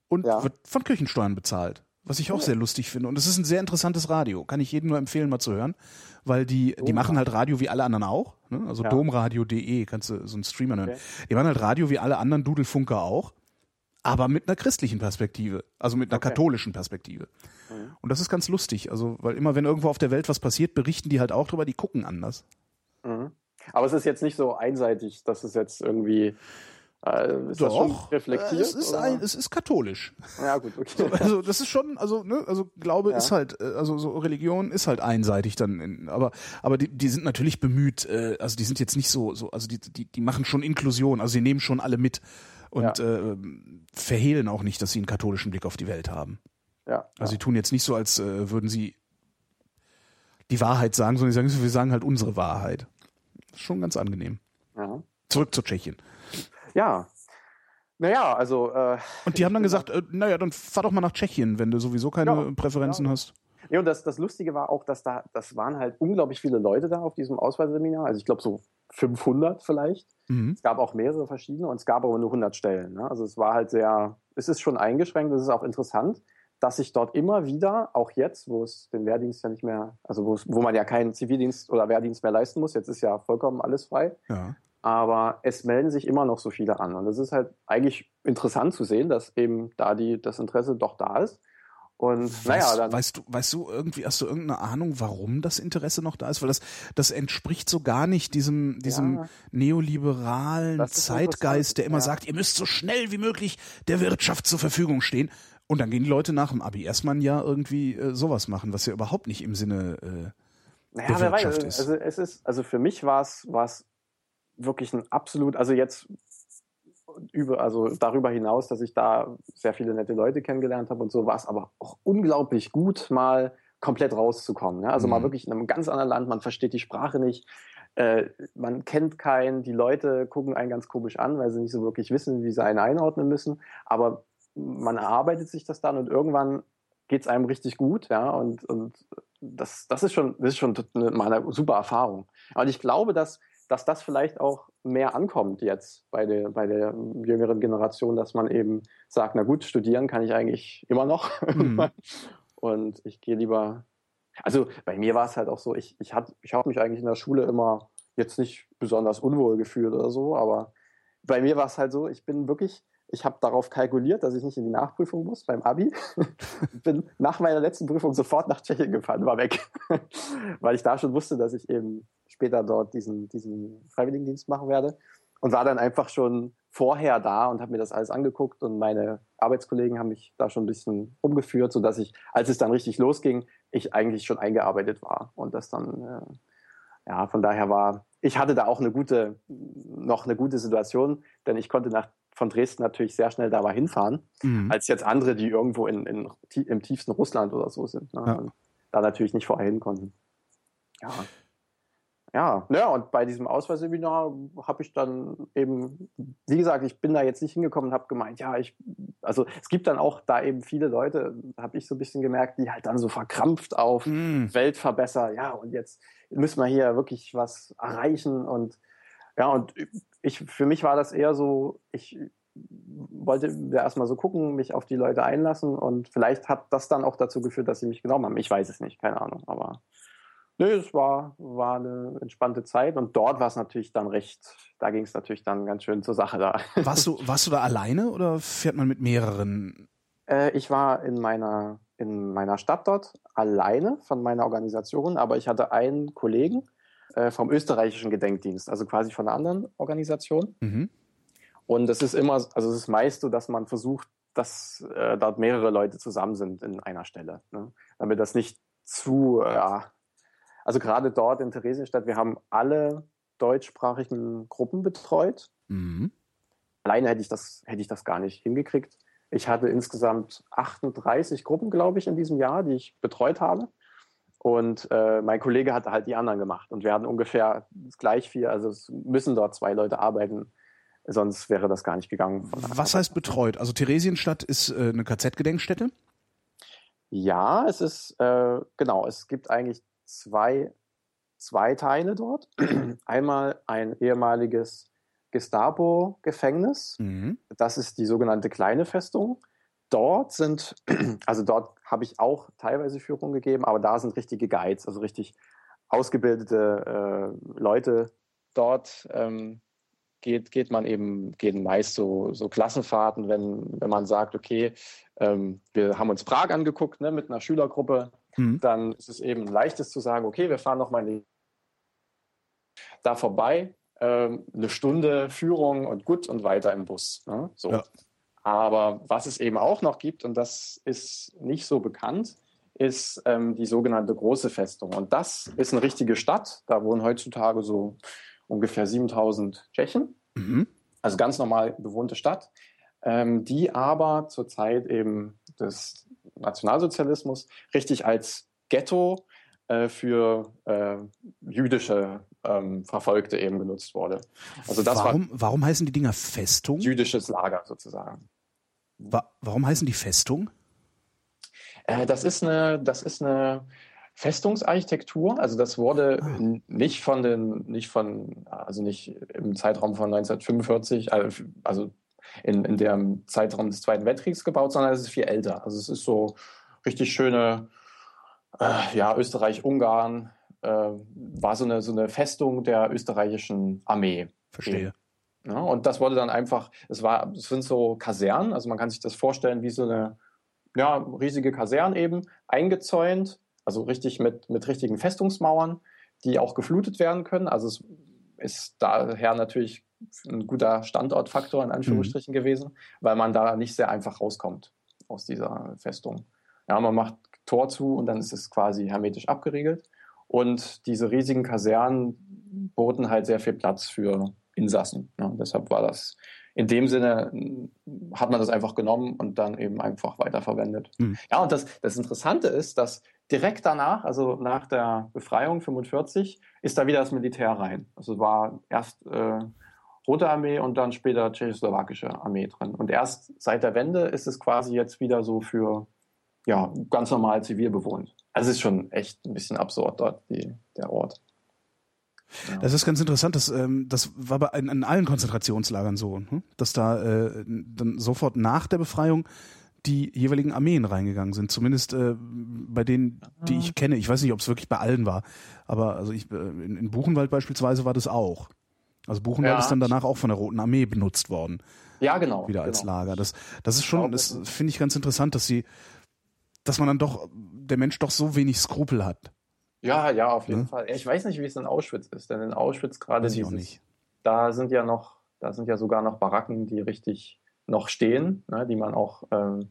und ja. wird von Kirchensteuern bezahlt. Was ich auch sehr lustig finde. Und es ist ein sehr interessantes Radio. Kann ich jedem nur empfehlen, mal zu hören. Weil die, die machen halt Radio wie alle anderen auch. Ne? Also ja. domradio.de, kannst du so einen Streamer hören. Okay. Die machen halt Radio wie alle anderen Dudelfunker auch aber mit einer christlichen Perspektive, also mit einer okay. katholischen Perspektive. Mhm. Und das ist ganz lustig, also weil immer wenn irgendwo auf der Welt was passiert, berichten die halt auch drüber, die gucken anders. Mhm. Aber es ist jetzt nicht so einseitig, dass es jetzt irgendwie äh, ist Doch, reflektiert? Es ist, ein, es ist katholisch. Ja, gut, okay. also das ist schon, also, ne, also Glaube ja. ist halt, äh, also so Religion ist halt einseitig dann, in, aber, aber die, die sind natürlich bemüht, äh, also die sind jetzt nicht so, so, also die, die, die machen schon Inklusion, also sie nehmen schon alle mit und ja. äh, verhehlen auch nicht, dass sie einen katholischen Blick auf die Welt haben. Ja. Also sie tun jetzt nicht so, als äh, würden sie die Wahrheit sagen, sondern sie sagen, wir sagen halt unsere Wahrheit. Ist schon ganz angenehm. Ja. Zurück zu Tschechien. Ja. Naja, also. Äh, und die haben dann gesagt, äh, naja, dann fahr doch mal nach Tschechien, wenn du sowieso keine ja, Präferenzen ja. hast. Ja, und das, das Lustige war auch, dass da, das waren halt unglaublich viele Leute da auf diesem Auswahlseminar. Also ich glaube so 500 vielleicht. Mhm. Es gab auch mehrere verschiedene und es gab aber nur 100 Stellen. Ne? Also es war halt sehr, es ist schon eingeschränkt, es ist auch interessant, dass sich dort immer wieder, auch jetzt, wo es den Wehrdienst ja nicht mehr, also wo man ja keinen Zivildienst oder Wehrdienst mehr leisten muss, jetzt ist ja vollkommen alles frei. Ja. Aber es melden sich immer noch so viele an. Und es ist halt eigentlich interessant zu sehen, dass eben da die, das Interesse doch da ist. Und weißt, naja, dann. Weißt du, weißt du irgendwie, hast du irgendeine Ahnung, warum das Interesse noch da ist? Weil das, das entspricht so gar nicht diesem, diesem ja, neoliberalen Zeitgeist, der immer ja. sagt, ihr müsst so schnell wie möglich der Wirtschaft zur Verfügung stehen. Und dann gehen die Leute nach dem Abi erstmal ein Jahr irgendwie äh, sowas machen, was ja überhaupt nicht im Sinne äh, naja, der Wirtschaft weiß, ist. Also es ist, also für mich war es, war es wirklich ein absolut, also jetzt über, also darüber hinaus, dass ich da sehr viele nette Leute kennengelernt habe und so, war es aber auch unglaublich gut, mal komplett rauszukommen. Ne? Also mhm. mal wirklich in einem ganz anderen Land, man versteht die Sprache nicht, äh, man kennt keinen, die Leute gucken einen ganz komisch an, weil sie nicht so wirklich wissen, wie sie einen einordnen müssen, aber man erarbeitet sich das dann und irgendwann geht es einem richtig gut, ja, und, und das, das ist schon, das ist schon mal eine super Erfahrung. Und ich glaube, dass dass das vielleicht auch mehr ankommt jetzt bei der, bei der jüngeren Generation, dass man eben sagt, na gut, studieren kann ich eigentlich immer noch. Mhm. (laughs) Und ich gehe lieber. Also bei mir war es halt auch so, ich, ich, ich habe mich eigentlich in der Schule immer jetzt nicht besonders unwohl gefühlt oder so, aber bei mir war es halt so, ich bin wirklich, ich habe darauf kalkuliert, dass ich nicht in die Nachprüfung muss beim Abi. (laughs) bin nach meiner letzten Prüfung sofort nach Tschechien gefahren, war weg. (laughs) Weil ich da schon wusste, dass ich eben später dort diesen, diesen Freiwilligendienst machen werde. Und war dann einfach schon vorher da und habe mir das alles angeguckt und meine Arbeitskollegen haben mich da schon ein bisschen umgeführt, sodass ich, als es dann richtig losging, ich eigentlich schon eingearbeitet war und das dann äh, ja, von daher war, ich hatte da auch eine gute, noch eine gute Situation, denn ich konnte nach, von Dresden natürlich sehr schnell da mal hinfahren, mhm. als jetzt andere, die irgendwo in, in, im tiefsten Russland oder so sind. Ne? Ja. Da natürlich nicht vorher hin konnten. Ja. Ja, ja, und bei diesem Auswahlseminar habe ich dann eben, wie gesagt, ich bin da jetzt nicht hingekommen und habe gemeint, ja, ich, also es gibt dann auch da eben viele Leute, habe ich so ein bisschen gemerkt, die halt dann so verkrampft auf mm. Weltverbesser, ja, und jetzt müssen wir hier wirklich was erreichen und ja, und ich, für mich war das eher so, ich wollte ja erstmal so gucken, mich auf die Leute einlassen und vielleicht hat das dann auch dazu geführt, dass sie mich genommen haben. Ich weiß es nicht, keine Ahnung, aber Nö, es war, war eine entspannte Zeit und dort war es natürlich dann recht, da ging es natürlich dann ganz schön zur Sache da. (laughs) Warst du, warst du da alleine oder fährt man mit mehreren? Äh, ich war in meiner, in meiner Stadt dort alleine von meiner Organisation, aber ich hatte einen Kollegen äh, vom österreichischen Gedenkdienst, also quasi von einer anderen Organisation. Mhm. Und es ist immer, also es ist meist so, dass man versucht, dass äh, dort mehrere Leute zusammen sind in einer Stelle, ne? damit das nicht zu, ja, also gerade dort in Theresienstadt, wir haben alle deutschsprachigen Gruppen betreut. Mhm. Alleine hätte ich, das, hätte ich das gar nicht hingekriegt. Ich hatte insgesamt 38 Gruppen, glaube ich, in diesem Jahr, die ich betreut habe. Und äh, mein Kollege hatte halt die anderen gemacht. Und wir hatten ungefähr gleich viel. Also es müssen dort zwei Leute arbeiten. Sonst wäre das gar nicht gegangen. Was heißt betreut? Also Theresienstadt ist äh, eine KZ-Gedenkstätte? Ja, es ist, äh, genau, es gibt eigentlich zwei, zwei Teile dort. (clears throat) Einmal ein ehemaliges Gestapo-Gefängnis. Mhm. Das ist die sogenannte kleine Festung. Dort sind, (clears throat) also dort habe ich auch teilweise Führung gegeben, aber da sind richtige Guides, also richtig ausgebildete äh, Leute. Dort ähm, geht, geht man eben, gehen meist so, so Klassenfahrten, wenn, wenn man sagt, okay, ähm, wir haben uns Prag angeguckt ne, mit einer Schülergruppe, mhm. dann ist es eben leichtes zu sagen, okay, wir fahren noch mal da vorbei, ähm, eine Stunde Führung und gut und weiter im Bus. Ne? So. Ja. Aber was es eben auch noch gibt, und das ist nicht so bekannt, ist ähm, die sogenannte Große Festung. Und das ist eine richtige Stadt. Da wohnen heutzutage so ungefähr 7000 Tschechen. Mhm. Also ganz normal bewohnte Stadt, ähm, die aber zur Zeit eben des Nationalsozialismus richtig als Ghetto äh, für äh, jüdische ähm, Verfolgte eben genutzt wurde. Also das warum, war warum heißen die Dinger Festung? Jüdisches Lager sozusagen. Wa warum heißen die Festung? Äh, das ist eine, das ist eine Festungsarchitektur. Also das wurde ah. nicht von den, nicht von, also nicht im Zeitraum von 1945, äh, also in, in dem Zeitraum des Zweiten Weltkriegs gebaut, sondern es ist viel älter. Also es ist so richtig schöne, äh, ja, Österreich-Ungarn, war so eine, so eine Festung der österreichischen Armee. Verstehe. Ja, und das wurde dann einfach, es war, es sind so Kasernen, also man kann sich das vorstellen wie so eine ja, riesige Kaserne eben, eingezäunt, also richtig mit, mit richtigen Festungsmauern, die auch geflutet werden können. Also es ist daher natürlich ein guter Standortfaktor in Anführungsstrichen mhm. gewesen, weil man da nicht sehr einfach rauskommt aus dieser Festung. Ja, man macht Tor zu und dann ist es quasi hermetisch abgeriegelt. Und diese riesigen Kasernen boten halt sehr viel Platz für Insassen. Ja, deshalb war das in dem Sinne, hat man das einfach genommen und dann eben einfach weiterverwendet. Mhm. Ja, und das, das Interessante ist, dass direkt danach, also nach der Befreiung 45, ist da wieder das Militär rein. Also war erst äh, Rote Armee und dann später tschechoslowakische Armee drin. Und erst seit der Wende ist es quasi jetzt wieder so für ja, ganz normal zivil bewohnt. Also es ist schon echt ein bisschen absurd dort, die, der Ort. Ja. Das ist ganz interessant. Das, ähm, das war bei in, in allen Konzentrationslagern so, hm? dass da äh, dann sofort nach der Befreiung die jeweiligen Armeen reingegangen sind. Zumindest äh, bei denen, die ich kenne. Ich weiß nicht, ob es wirklich bei allen war, aber also ich, äh, in, in Buchenwald beispielsweise war das auch. Also Buchenwald ja. ist dann danach auch von der Roten Armee benutzt worden. Ja, genau. Wieder als genau. Lager. Das, das ist schon, das finde ich ganz interessant, dass sie, dass man dann doch, der Mensch doch so wenig Skrupel hat. Ja, ja, auf jeden ja? Fall. Ich weiß nicht, wie es in Auschwitz ist, denn in Auschwitz gerade dieses, da sind ja noch, da sind ja sogar noch Baracken, die richtig noch stehen, ne, die man auch, ähm,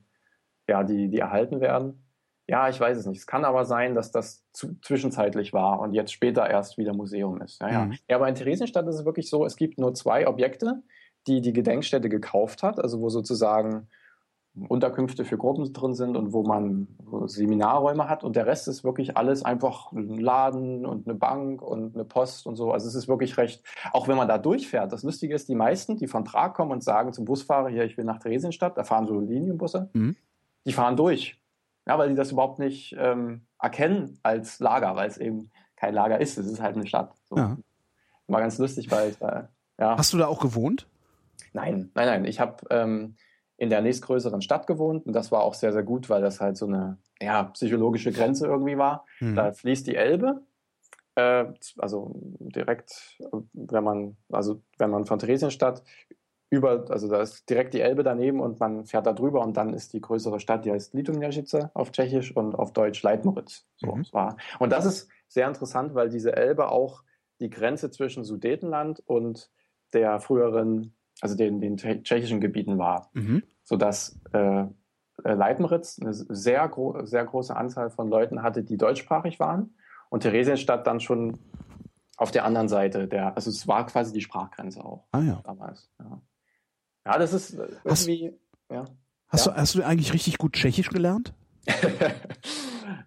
ja, die, die erhalten werden. Ja, ich weiß es nicht. Es kann aber sein, dass das zu, zwischenzeitlich war und jetzt später erst wieder Museum ist. Ja, ja. Mhm. ja, aber in Theresienstadt ist es wirklich so, es gibt nur zwei Objekte, die die Gedenkstätte gekauft hat, also wo sozusagen Unterkünfte für Gruppen drin sind und wo man Seminarräume hat und der Rest ist wirklich alles einfach ein Laden und eine Bank und eine Post und so. Also es ist wirklich recht, auch wenn man da durchfährt. Das Lustige ist, die meisten, die von Prag kommen und sagen zum Busfahrer, hier, ich will nach Theresienstadt, da fahren so Linienbusse, Mhm. die fahren durch. Ja, weil die das überhaupt nicht ähm, erkennen als Lager, weil es eben kein Lager ist. Es ist halt eine Stadt. So. Ja. War ganz lustig, weil äh, ja. Hast du da auch gewohnt? Nein, nein, nein. Ich habe ähm, in der nächstgrößeren Stadt gewohnt und das war auch sehr, sehr gut, weil das halt so eine ja, psychologische Grenze irgendwie war. Hm. Da fließt die Elbe, äh, also direkt, wenn man, also wenn man von Theresienstadt über, also da ist direkt die Elbe daneben und man fährt da drüber und dann ist die größere Stadt, die heißt Litumnjajice auf Tschechisch und auf Deutsch Leitmoritz. So, Mhm. war. Und das ist sehr interessant, weil diese Elbe auch die Grenze zwischen Sudetenland und der früheren, also den, den tschechischen Gebieten war Mhm. sodass äh, Leitmeritz eine sehr, gro sehr große Anzahl von Leuten hatte, die deutschsprachig waren und Theresienstadt dann schon auf der anderen Seite der, also es war quasi die Sprachgrenze auch Ah ja. damals. Ja, ja das ist äh, Hast- irgendwie, ja. Hast, Ja. du, hast du eigentlich richtig gut Tschechisch gelernt? (laughs)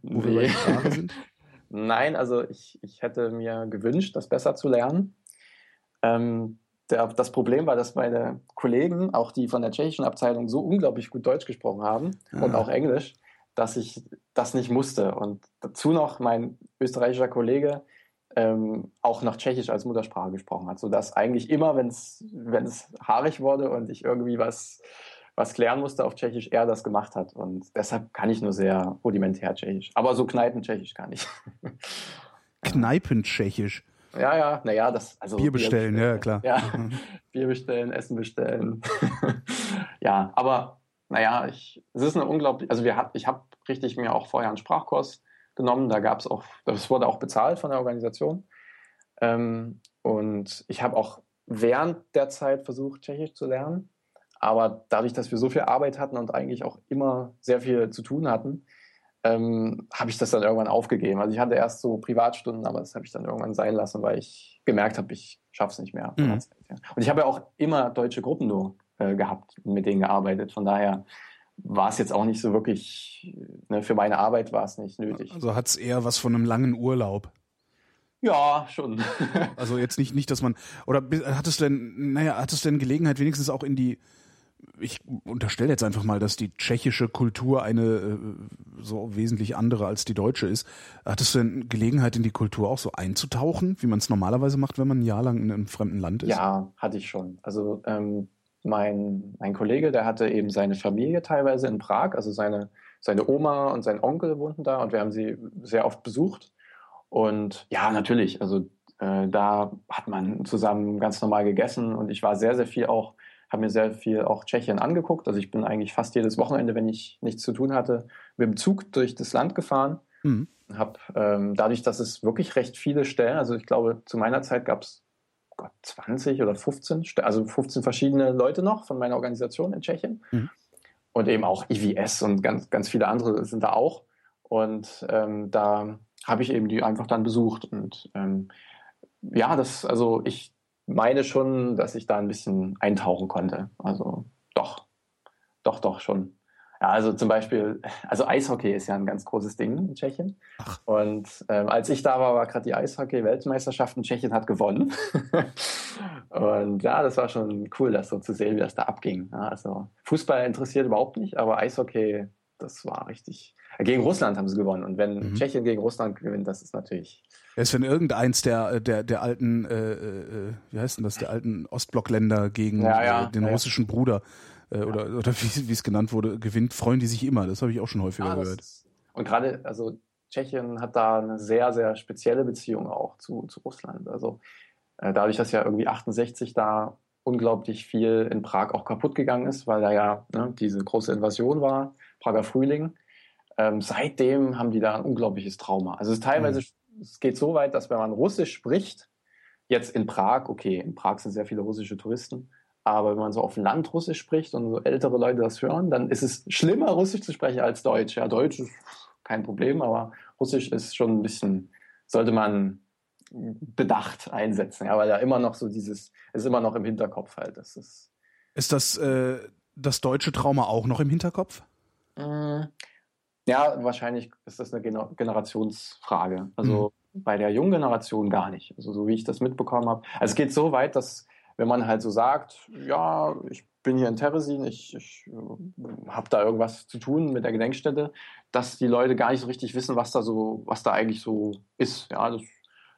Wo wir nee. Frage sind? (laughs) Nein, also ich, ich hätte mir gewünscht, das besser zu lernen. Ähm, der, das Problem war, dass meine Kollegen, auch die von der tschechischen Abteilung, so unglaublich gut Deutsch gesprochen haben und Ah. auch Englisch, dass ich das nicht musste. Und dazu noch mein österreichischer Kollege ähm, auch noch Tschechisch als Muttersprache gesprochen hat, sodass eigentlich immer, wenn es haarig wurde und ich irgendwie was, was klären musste auf Tschechisch, er das gemacht hat. Und deshalb kann ich nur sehr rudimentär Tschechisch. Aber so Kneipen-Tschechisch kann ich. (laughs) Kneipen-Tschechisch. Ja, ja, naja, das. Also Bier bestellen, ja, klar. Ja, Mhm. Bier bestellen, Essen bestellen. (laughs) ja, aber naja, ich, es ist eine unglaublich, also wir hat, ich habe richtig mir auch vorher einen Sprachkurs genommen, da gab es auch, das wurde auch bezahlt von der Organisation. Ähm, und ich habe auch während der Zeit versucht, Tschechisch zu lernen. Aber dadurch, dass wir so viel Arbeit hatten und eigentlich auch immer sehr viel zu tun hatten, ähm, habe ich das dann irgendwann aufgegeben. Also ich hatte erst so Privatstunden, aber das habe ich dann irgendwann sein lassen, weil ich gemerkt habe, ich schaffe es nicht mehr. Mhm. Und ich habe ja auch immer deutsche Gruppen nur äh, gehabt mit denen gearbeitet. Von daher war es jetzt auch nicht so wirklich, ne, für meine Arbeit war es nicht nötig. Also hat es eher was von einem langen Urlaub. Ja, schon. (laughs) Also jetzt nicht, nicht, dass man, oder hattest du denn, naja, hattest du denn Gelegenheit, wenigstens auch in die, ich unterstelle jetzt einfach mal, dass die tschechische Kultur eine äh, so wesentlich andere als die deutsche ist. Hattest du denn Gelegenheit, in die Kultur auch so einzutauchen, wie man es normalerweise macht, wenn man ein Jahr lang in einem fremden Land ist? Ja, hatte ich schon. Also ähm, mein, mein Kollege, der hatte eben seine Familie teilweise in Prag, also seine, seine Oma und sein Onkel wohnten da und wir haben sie sehr oft besucht. Und ja, natürlich, also äh, da hat man zusammen ganz normal gegessen und ich war sehr, sehr viel auch, habe mir sehr viel auch Tschechien angeguckt. Also ich bin eigentlich fast jedes Wochenende, wenn ich nichts zu tun hatte, mit dem Zug durch das Land gefahren. Mhm. Hab, ähm, dadurch, dass es wirklich recht viele Stellen, also ich glaube, zu meiner Zeit gab es Gott, 20 oder 15, St- also 15 verschiedene Leute noch von meiner Organisation in Tschechien. Mhm. Und eben auch IWS und ganz, ganz viele andere sind da auch. Und ähm, da habe ich eben die einfach dann besucht. Und ähm, ja, das, also ich meine schon, dass ich da ein bisschen eintauchen konnte. Also doch, doch, doch schon. Ja, also zum Beispiel, also Eishockey ist ja ein ganz großes Ding in Tschechien. Ach. Und ähm, als ich da war, war gerade die Eishockey-Weltmeisterschaft und Tschechien hat gewonnen. (laughs) und ja, das war schon cool, das so zu sehen, wie das da abging. Ja, also Fußball interessiert überhaupt nicht, aber Eishockey, das war richtig. Gegen Russland haben sie gewonnen. Und wenn Mhm. Tschechien gegen Russland gewinnt, das ist natürlich. Er ist wenn irgendeins der, der, der alten, äh, äh, wie heißt denn das, der alten Ostblockländer gegen Ja, ja, äh, den ja, russischen Bruder äh, oder, oder wie es genannt wurde, gewinnt, freuen die sich immer. Das habe ich auch schon häufiger das gehört. ist- und gerade, also Tschechien hat da eine sehr, sehr spezielle Beziehung auch zu, zu Russland. Also äh, dadurch, dass ja irgendwie 68 da unglaublich viel in Prag auch kaputt gegangen ist, weil da ja ne, diese große Invasion war, Prager Frühling. Ähm, seitdem haben die da ein unglaubliches Trauma. Also es ist teilweise, es geht so weit, dass wenn man Russisch spricht, jetzt in Prag, okay, in Prag sind sehr viele russische Touristen, aber wenn man so auf Land Russisch spricht und so ältere Leute das hören, dann ist es schlimmer, Russisch zu sprechen als Deutsch. Ja, Deutsch ist kein Problem, aber Russisch ist schon ein bisschen, sollte man bedacht einsetzen, ja, weil da immer noch so dieses, ist immer noch im Hinterkopf halt. Das ist, ist das äh, das deutsche Trauma auch noch im Hinterkopf? Mm, ja, wahrscheinlich ist das eine Gener Generationsfrage. Also mhm. bei der jungen Generation gar nicht. Also so wie ich das mitbekommen habe. Also es geht so weit, dass wenn man halt so sagt, ja, ich bin hier in Teresin, ich, ich äh, habe da irgendwas zu tun mit der Gedenkstätte, dass die Leute gar nicht so richtig wissen, was da so, was da eigentlich so ist. Ja, das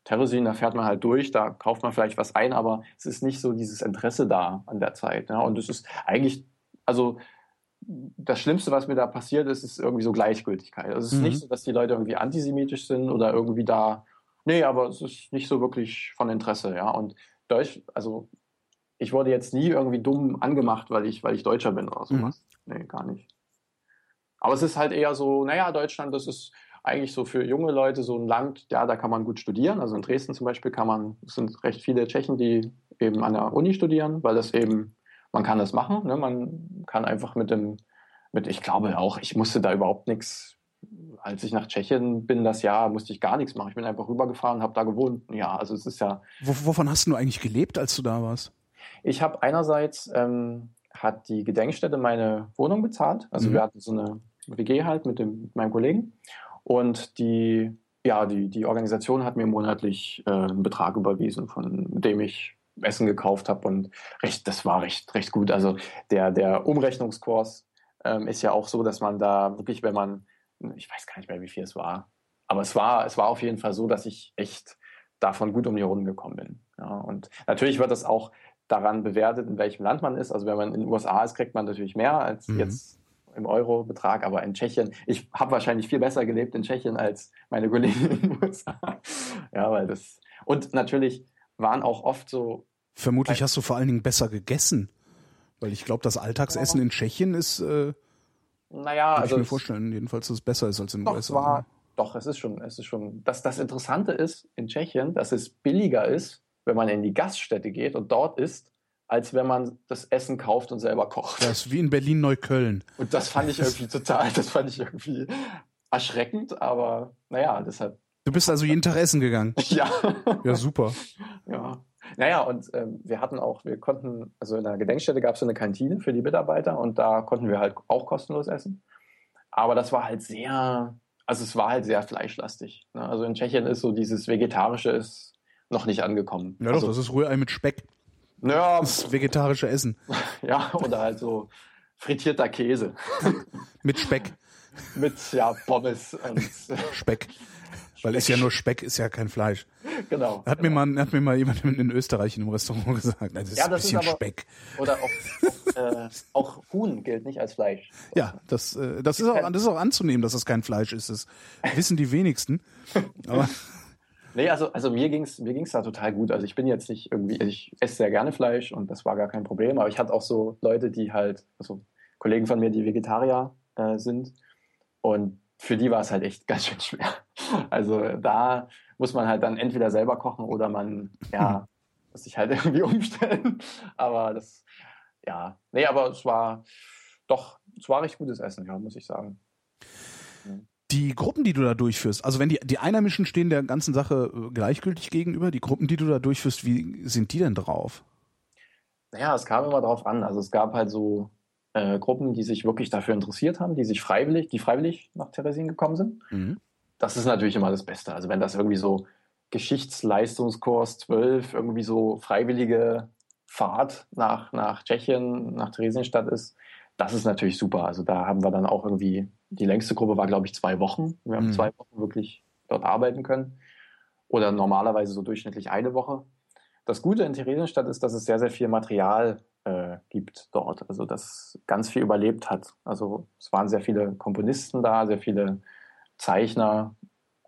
Teresin, da fährt man halt durch, da kauft man vielleicht was ein, aber es ist nicht so dieses Interesse da an der Zeit. Ja, und es ist eigentlich, also das Schlimmste, was mir da passiert ist, ist irgendwie so Gleichgültigkeit. Also es ist mhm. nicht so, dass die Leute irgendwie antisemitisch sind oder irgendwie da, nee, aber es ist nicht so wirklich von Interesse, ja. Und Deutsch, also ich wurde jetzt nie irgendwie dumm angemacht, weil ich, weil ich Deutscher bin oder sowas. Mhm. Nee, gar nicht. Aber es ist halt eher so, naja, Deutschland, das ist eigentlich so für junge Leute so ein Land, ja, da kann man gut studieren. Also in Dresden zum Beispiel kann man, es sind recht viele Tschechen, die eben an der Uni studieren, weil das eben man kann das machen. Ne? Man kann einfach mit dem, mit, ich glaube auch, ich musste da überhaupt nichts. Als ich nach Tschechien bin, das Jahr, musste ich gar nichts machen. Ich bin einfach rübergefahren, habe da gewohnt. Ja, also es ist ja. wovon hast du eigentlich gelebt, als du da warst? Ich habe einerseits ähm, hat die Gedenkstätte meine Wohnung bezahlt. Also mhm. wir hatten so eine WG halt mit, dem, mit meinem Kollegen. Und die, ja, die, die Organisation hat mir monatlich äh, einen Betrag überwiesen, von dem ich Essen gekauft habe und recht, das war recht, recht gut. Also der, der Umrechnungskurs ähm, ist ja auch so, dass man da wirklich, wenn man, ich weiß gar nicht mehr, wie viel es war, aber es war, es war auf jeden Fall so, dass ich echt davon gut um die Runden gekommen bin. Ja, und natürlich wird das auch daran bewertet, in welchem Land man ist. Also wenn man in den USA ist, kriegt man natürlich mehr als mhm. jetzt im Euro-Betrag, aber in Tschechien, ich habe wahrscheinlich viel besser gelebt in Tschechien als meine Kollegen in den USA. (laughs) ja, weil das, und natürlich waren auch oft so. Vermutlich hast du vor allen Dingen besser gegessen. Weil ich glaube, das Alltagsessen in Tschechien ist, äh, naja, also ich mir vorstellen, jedenfalls, dass es besser ist als in den USA. War, doch, es ist schon, es ist schon, dass das Interessante ist in Tschechien, dass es billiger ist, wenn man in die Gaststätte geht und dort isst, als wenn man das Essen kauft und selber kocht. Das ist wie in Berlin-Neukölln. Und das fand ich irgendwie (laughs) total, das fand ich irgendwie erschreckend, aber naja, deshalb Du bist also jeden Tag essen gegangen? (laughs) Ja. Ja, super. Ja. Naja, und ähm, wir hatten auch, wir konnten, also in der Gedenkstätte gab es so eine Kantine für die Mitarbeiter und da konnten wir halt auch kostenlos essen. Aber das war halt sehr, also es war halt sehr fleischlastig. Ne? Also in Tschechien ist so dieses Vegetarische ist noch nicht angekommen. Ja doch, also, das ist Rührei mit Speck. Ja. Das vegetarische Essen. (laughs) Ja, oder halt so frittierter Käse. (laughs) mit Speck. mit, ja, Pommes und Speck. Weil ist ja nur (laughs) Speck, ist ja kein Fleisch. Genau. Hat, genau. Mir, mal, hat mir mal jemand in Österreich in einem Restaurant (laughs) gesagt, das ist ja, das ein bisschen ist aber, Speck. Oder auch, (laughs) äh, auch, Huhn gilt nicht als Fleisch. Ja, das, äh, das, ist auch, das ist auch anzunehmen, dass das kein Fleisch ist. Das wissen die wenigsten. Aber Nee, also, also mir ging es mir ging's da total gut. Also ich bin jetzt nicht irgendwie, ich esse sehr gerne Fleisch und das war gar kein Problem. Aber ich hatte auch so Leute, die halt, also Kollegen von mir, die Vegetarier äh, sind. Und für die war es halt echt (laughs) ganz schön schwer. Also da muss man halt dann entweder selber kochen oder man, ja, muss sich halt (laughs) irgendwie umstellen. Aber das, ja, nee, aber es war doch, es war recht gutes Essen, ja, muss ich sagen. Die Gruppen, die du da durchführst, also wenn die, die Einheimischen stehen der ganzen Sache äh, gleichgültig gegenüber, die Gruppen, die du da durchführst, wie sind die denn drauf? Naja, es kam immer drauf an. Also es gab halt so äh, Gruppen, die sich wirklich dafür interessiert haben, die sich freiwillig, die freiwillig nach Theresien gekommen sind. Mhm. Das ist natürlich immer das Beste. Also wenn das irgendwie so Geschichtsleistungskurs 12, irgendwie so freiwillige Fahrt nach, nach Tschechien, nach Theresienstadt ist, das ist natürlich super. Also da haben wir dann auch irgendwie, die längste Gruppe war, glaube ich, zwei Wochen. Wir haben mhm. zwei Wochen wirklich dort arbeiten können. Oder normalerweise so durchschnittlich eine Woche. Das Gute in Theresienstadt ist, dass es sehr, sehr viel Material äh, gibt dort. Also das ganz viel überlebt hat. Also es waren sehr viele Komponisten da, sehr viele Zeichner,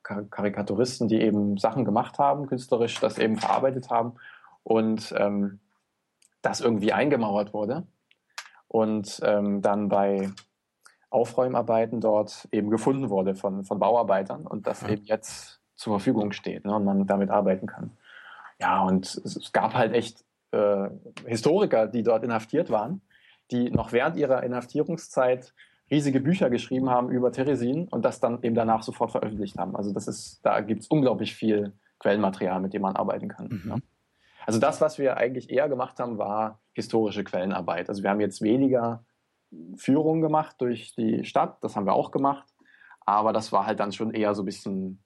Karikaturisten, die eben Sachen gemacht haben, künstlerisch das eben verarbeitet haben und ähm, das irgendwie eingemauert wurde und ähm, dann bei Aufräumarbeiten dort eben gefunden wurde von, von Bauarbeitern und das ja. eben jetzt zur Verfügung steht ne, und man damit arbeiten kann. Ja, und es, es gab halt echt äh, Historiker, die dort inhaftiert waren, die noch während ihrer Inhaftierungszeit riesige Bücher geschrieben haben über Theresin und das dann eben danach sofort veröffentlicht haben. Also das ist, da gibt es unglaublich viel Quellenmaterial, mit dem man arbeiten kann. Mhm. Ja. Also das, was wir eigentlich eher gemacht haben, war historische Quellenarbeit. Also wir haben jetzt weniger Führungen gemacht durch die Stadt, das haben wir auch gemacht, aber das war halt dann schon eher so ein bisschen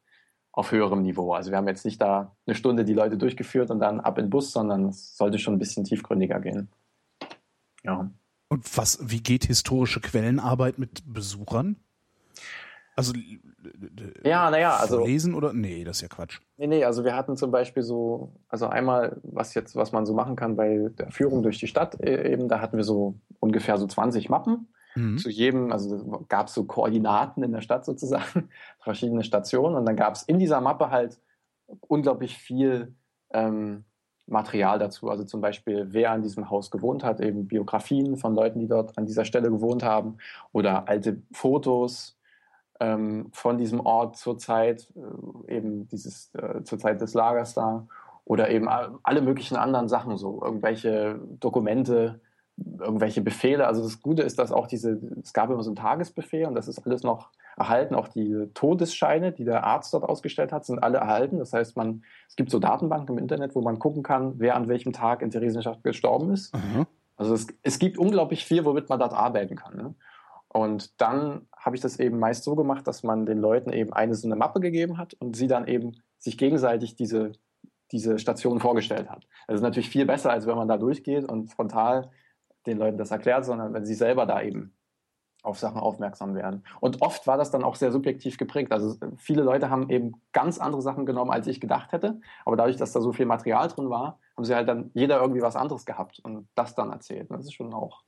auf höherem Niveau. Also wir haben jetzt nicht da eine Stunde die Leute durchgeführt und dann ab in den Bus, sondern es sollte schon ein bisschen tiefgründiger gehen. Ja. Und was, wie geht historische Quellenarbeit mit Besuchern? Also Ja, naja, also lesen oder? Nee, das ist ja Quatsch. Nee, nee, also wir hatten zum Beispiel so, also einmal, was jetzt, was man so machen kann bei der Führung durch die Stadt äh, eben, da hatten wir so ungefähr so 20 Mappen. Mhm. Zu jedem, also gab es so Koordinaten in der Stadt sozusagen, (laughs) verschiedene Stationen und dann gab es in dieser Mappe halt unglaublich viel ähm, Material dazu. Also zum Beispiel, wer an diesem Haus gewohnt hat, eben Biografien von Leuten, die dort an dieser Stelle gewohnt haben oder alte Fotos ähm, von diesem Ort zur Zeit, äh, eben dieses äh, zur Zeit des Lagers da oder eben all- alle möglichen anderen Sachen, so irgendwelche Dokumente, irgendwelche Befehle. Also das Gute ist, dass auch diese, es gab immer so ein Tagesbefehl und das ist alles noch erhalten. Auch die Todesscheine, die der Arzt dort ausgestellt hat, sind alle erhalten. Das heißt, man, es gibt so Datenbanken im Internet, wo man gucken kann, wer an welchem Tag in Theresienstadt gestorben ist. Aha. Also es, es gibt unglaublich viel, womit man dort arbeiten kann. Ne? Und dann habe ich das eben meist so gemacht, dass man den Leuten eben eine so eine Mappe gegeben hat und sie dann eben sich gegenseitig diese, diese Station vorgestellt hat. Das ist natürlich viel besser, als wenn man da durchgeht und frontal den Leuten das erklärt, sondern wenn sie selber da eben auf Sachen aufmerksam werden. Und oft war das dann auch sehr subjektiv geprägt. Also viele Leute haben eben ganz andere Sachen genommen, als ich gedacht hätte. Aber dadurch, dass da so viel Material drin war, haben sie halt dann jeder irgendwie was anderes gehabt und das dann erzählt. Das ist schon auch,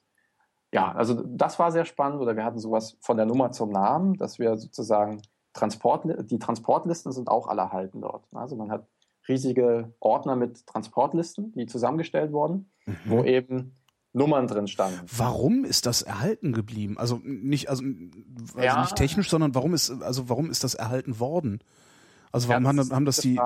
ja, also das war sehr spannend. Oder wir hatten sowas von der Nummer zum Namen, dass wir sozusagen Transport, die Transportlisten sind auch alle erhalten dort. Also man hat riesige Ordner mit Transportlisten, die zusammengestellt wurden, wo eben Nummern drin standen. Warum ist das erhalten geblieben? Also nicht, also, also Ja. nicht technisch, sondern warum ist, also warum ist das erhalten worden? Also warum Ja, haben, haben das die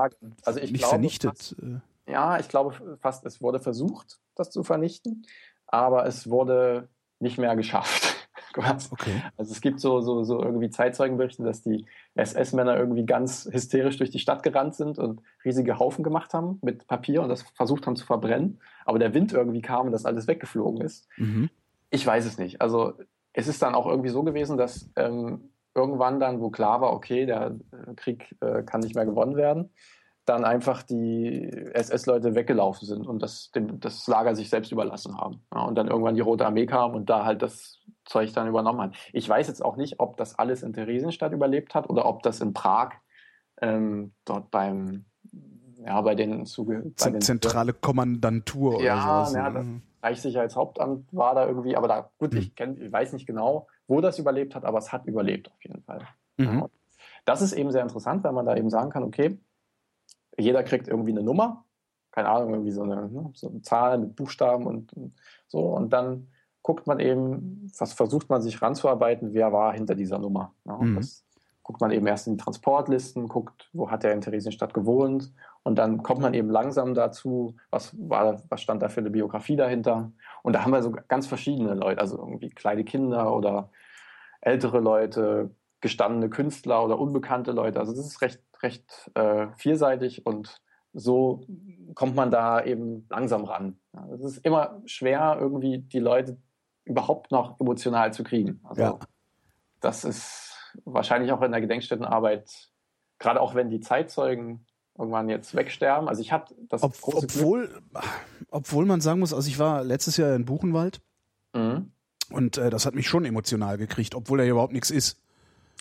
also ich nicht glaube, vernichtet? Äh, Ja, ich glaube fast, es wurde versucht, das zu vernichten, aber es wurde nicht mehr geschafft. Quasi. Okay. Also es gibt so, so, so irgendwie Zeitzeugenberichte, dass die SS-Männer irgendwie ganz hysterisch durch die Stadt gerannt sind und riesige Haufen gemacht haben mit Papier und das versucht haben zu verbrennen, aber der Wind irgendwie kam und das alles weggeflogen ist. Mhm. Ich weiß es nicht. Also es ist dann auch irgendwie so gewesen, dass ähm, irgendwann dann, wo klar war, okay, der äh, Krieg äh, kann nicht mehr gewonnen werden, dann einfach die SS-Leute weggelaufen sind und das, dem, das Lager sich selbst überlassen haben. Ja, und dann irgendwann die Rote Armee kam und da halt das Zeug dann übernommen hat. Ich weiß jetzt auch nicht, ob das alles in Theresienstadt überlebt hat oder ob das in Prag ähm, dort beim ja, bei den Zuge Z- den Zentrale Kommandantur Ja, oder sowas. ja, ne? das- Reichssicherheitshauptamt war da irgendwie, aber da, gut, ich, kenn, ich weiß nicht genau, wo das überlebt hat, aber es hat überlebt auf jeden Fall. Mhm. Ja. Das ist eben sehr interessant, weil man da eben sagen kann, okay, jeder kriegt irgendwie eine Nummer, keine Ahnung, irgendwie so eine, ne, so eine Zahl mit Buchstaben und, so, und dann guckt man eben, was versucht man sich ranzuarbeiten, wer war hinter dieser Nummer. Und Mhm. das guckt man eben erst in die Transportlisten, guckt, wo hat er in Theresienstadt gewohnt, und dann kommt man eben langsam dazu, was, war, was stand da für eine Biografie dahinter. Und da haben wir so ganz verschiedene Leute, also irgendwie kleine Kinder oder ältere Leute, gestandene Künstler oder unbekannte Leute. Also das ist recht, recht äh, vielseitig und so kommt man da eben langsam ran. Ja, Es ist immer schwer, irgendwie die Leute überhaupt noch emotional zu kriegen. Also Ja. das ist wahrscheinlich auch in der Gedenkstättenarbeit, gerade auch wenn die Zeitzeugen irgendwann jetzt wegsterben. Also ich hatte das Ob, große Glück. obwohl, obwohl man sagen muss, also ich war letztes Jahr in Buchenwald Mhm. und äh, das hat mich schon emotional gekriegt, obwohl da überhaupt nichts ist.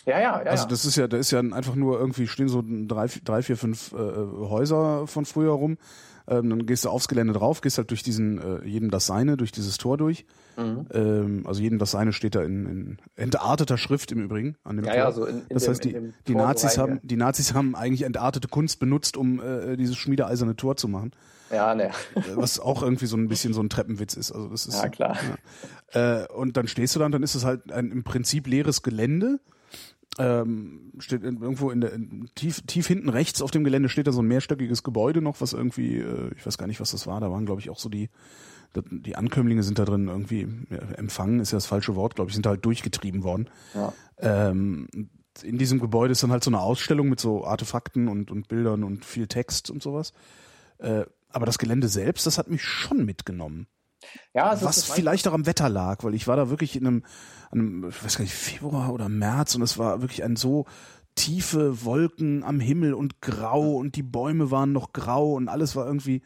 Ja, ja, ja. Also das ist ja, da ist ja einfach nur irgendwie stehen so drei, drei vier, fünf äh, Häuser von früher rum. Ähm, dann gehst du aufs Gelände drauf, gehst halt durch diesen, äh, jedem das Seine, durch dieses Tor durch. Mhm. Ähm, also jedem das Seine steht da in, in entarteter Schrift im Übrigen an dem Ja, Tor. ja, so in, in das dem, heißt, die, die Nazis haben, die Nazis haben eigentlich entartete Kunst benutzt, um äh, dieses schmiedeeiserne Tor zu machen. Ja, ne. Äh, Was auch irgendwie so ein bisschen so ein Treppenwitz ist. Also das ist Ja, klar. ja. Äh, und dann stehst du da und dann ist es halt ein im Prinzip leeres Gelände. Ähm, steht irgendwo in der in, tief, tief hinten rechts auf dem Gelände steht da so ein mehrstöckiges Gebäude noch, was irgendwie, äh, ich weiß gar nicht, was das war, da waren, glaube ich, auch so die die Ankömmlinge sind da drin irgendwie, ja, empfangen ist ja das falsche Wort, glaube ich, sind halt durchgetrieben worden. Ja. Ähm, in diesem Gebäude ist dann halt so eine Ausstellung mit so Artefakten und, und Bildern und viel Text und sowas. Äh, aber das Gelände selbst, das hat mich schon mitgenommen. Ja, also was vielleicht auch am Wetter lag, weil ich war da wirklich in einem, einem, ich weiß gar nicht, Februar oder März und es war wirklich ein so tiefe Wolken am Himmel und grau und die Bäume waren noch grau und alles war irgendwie,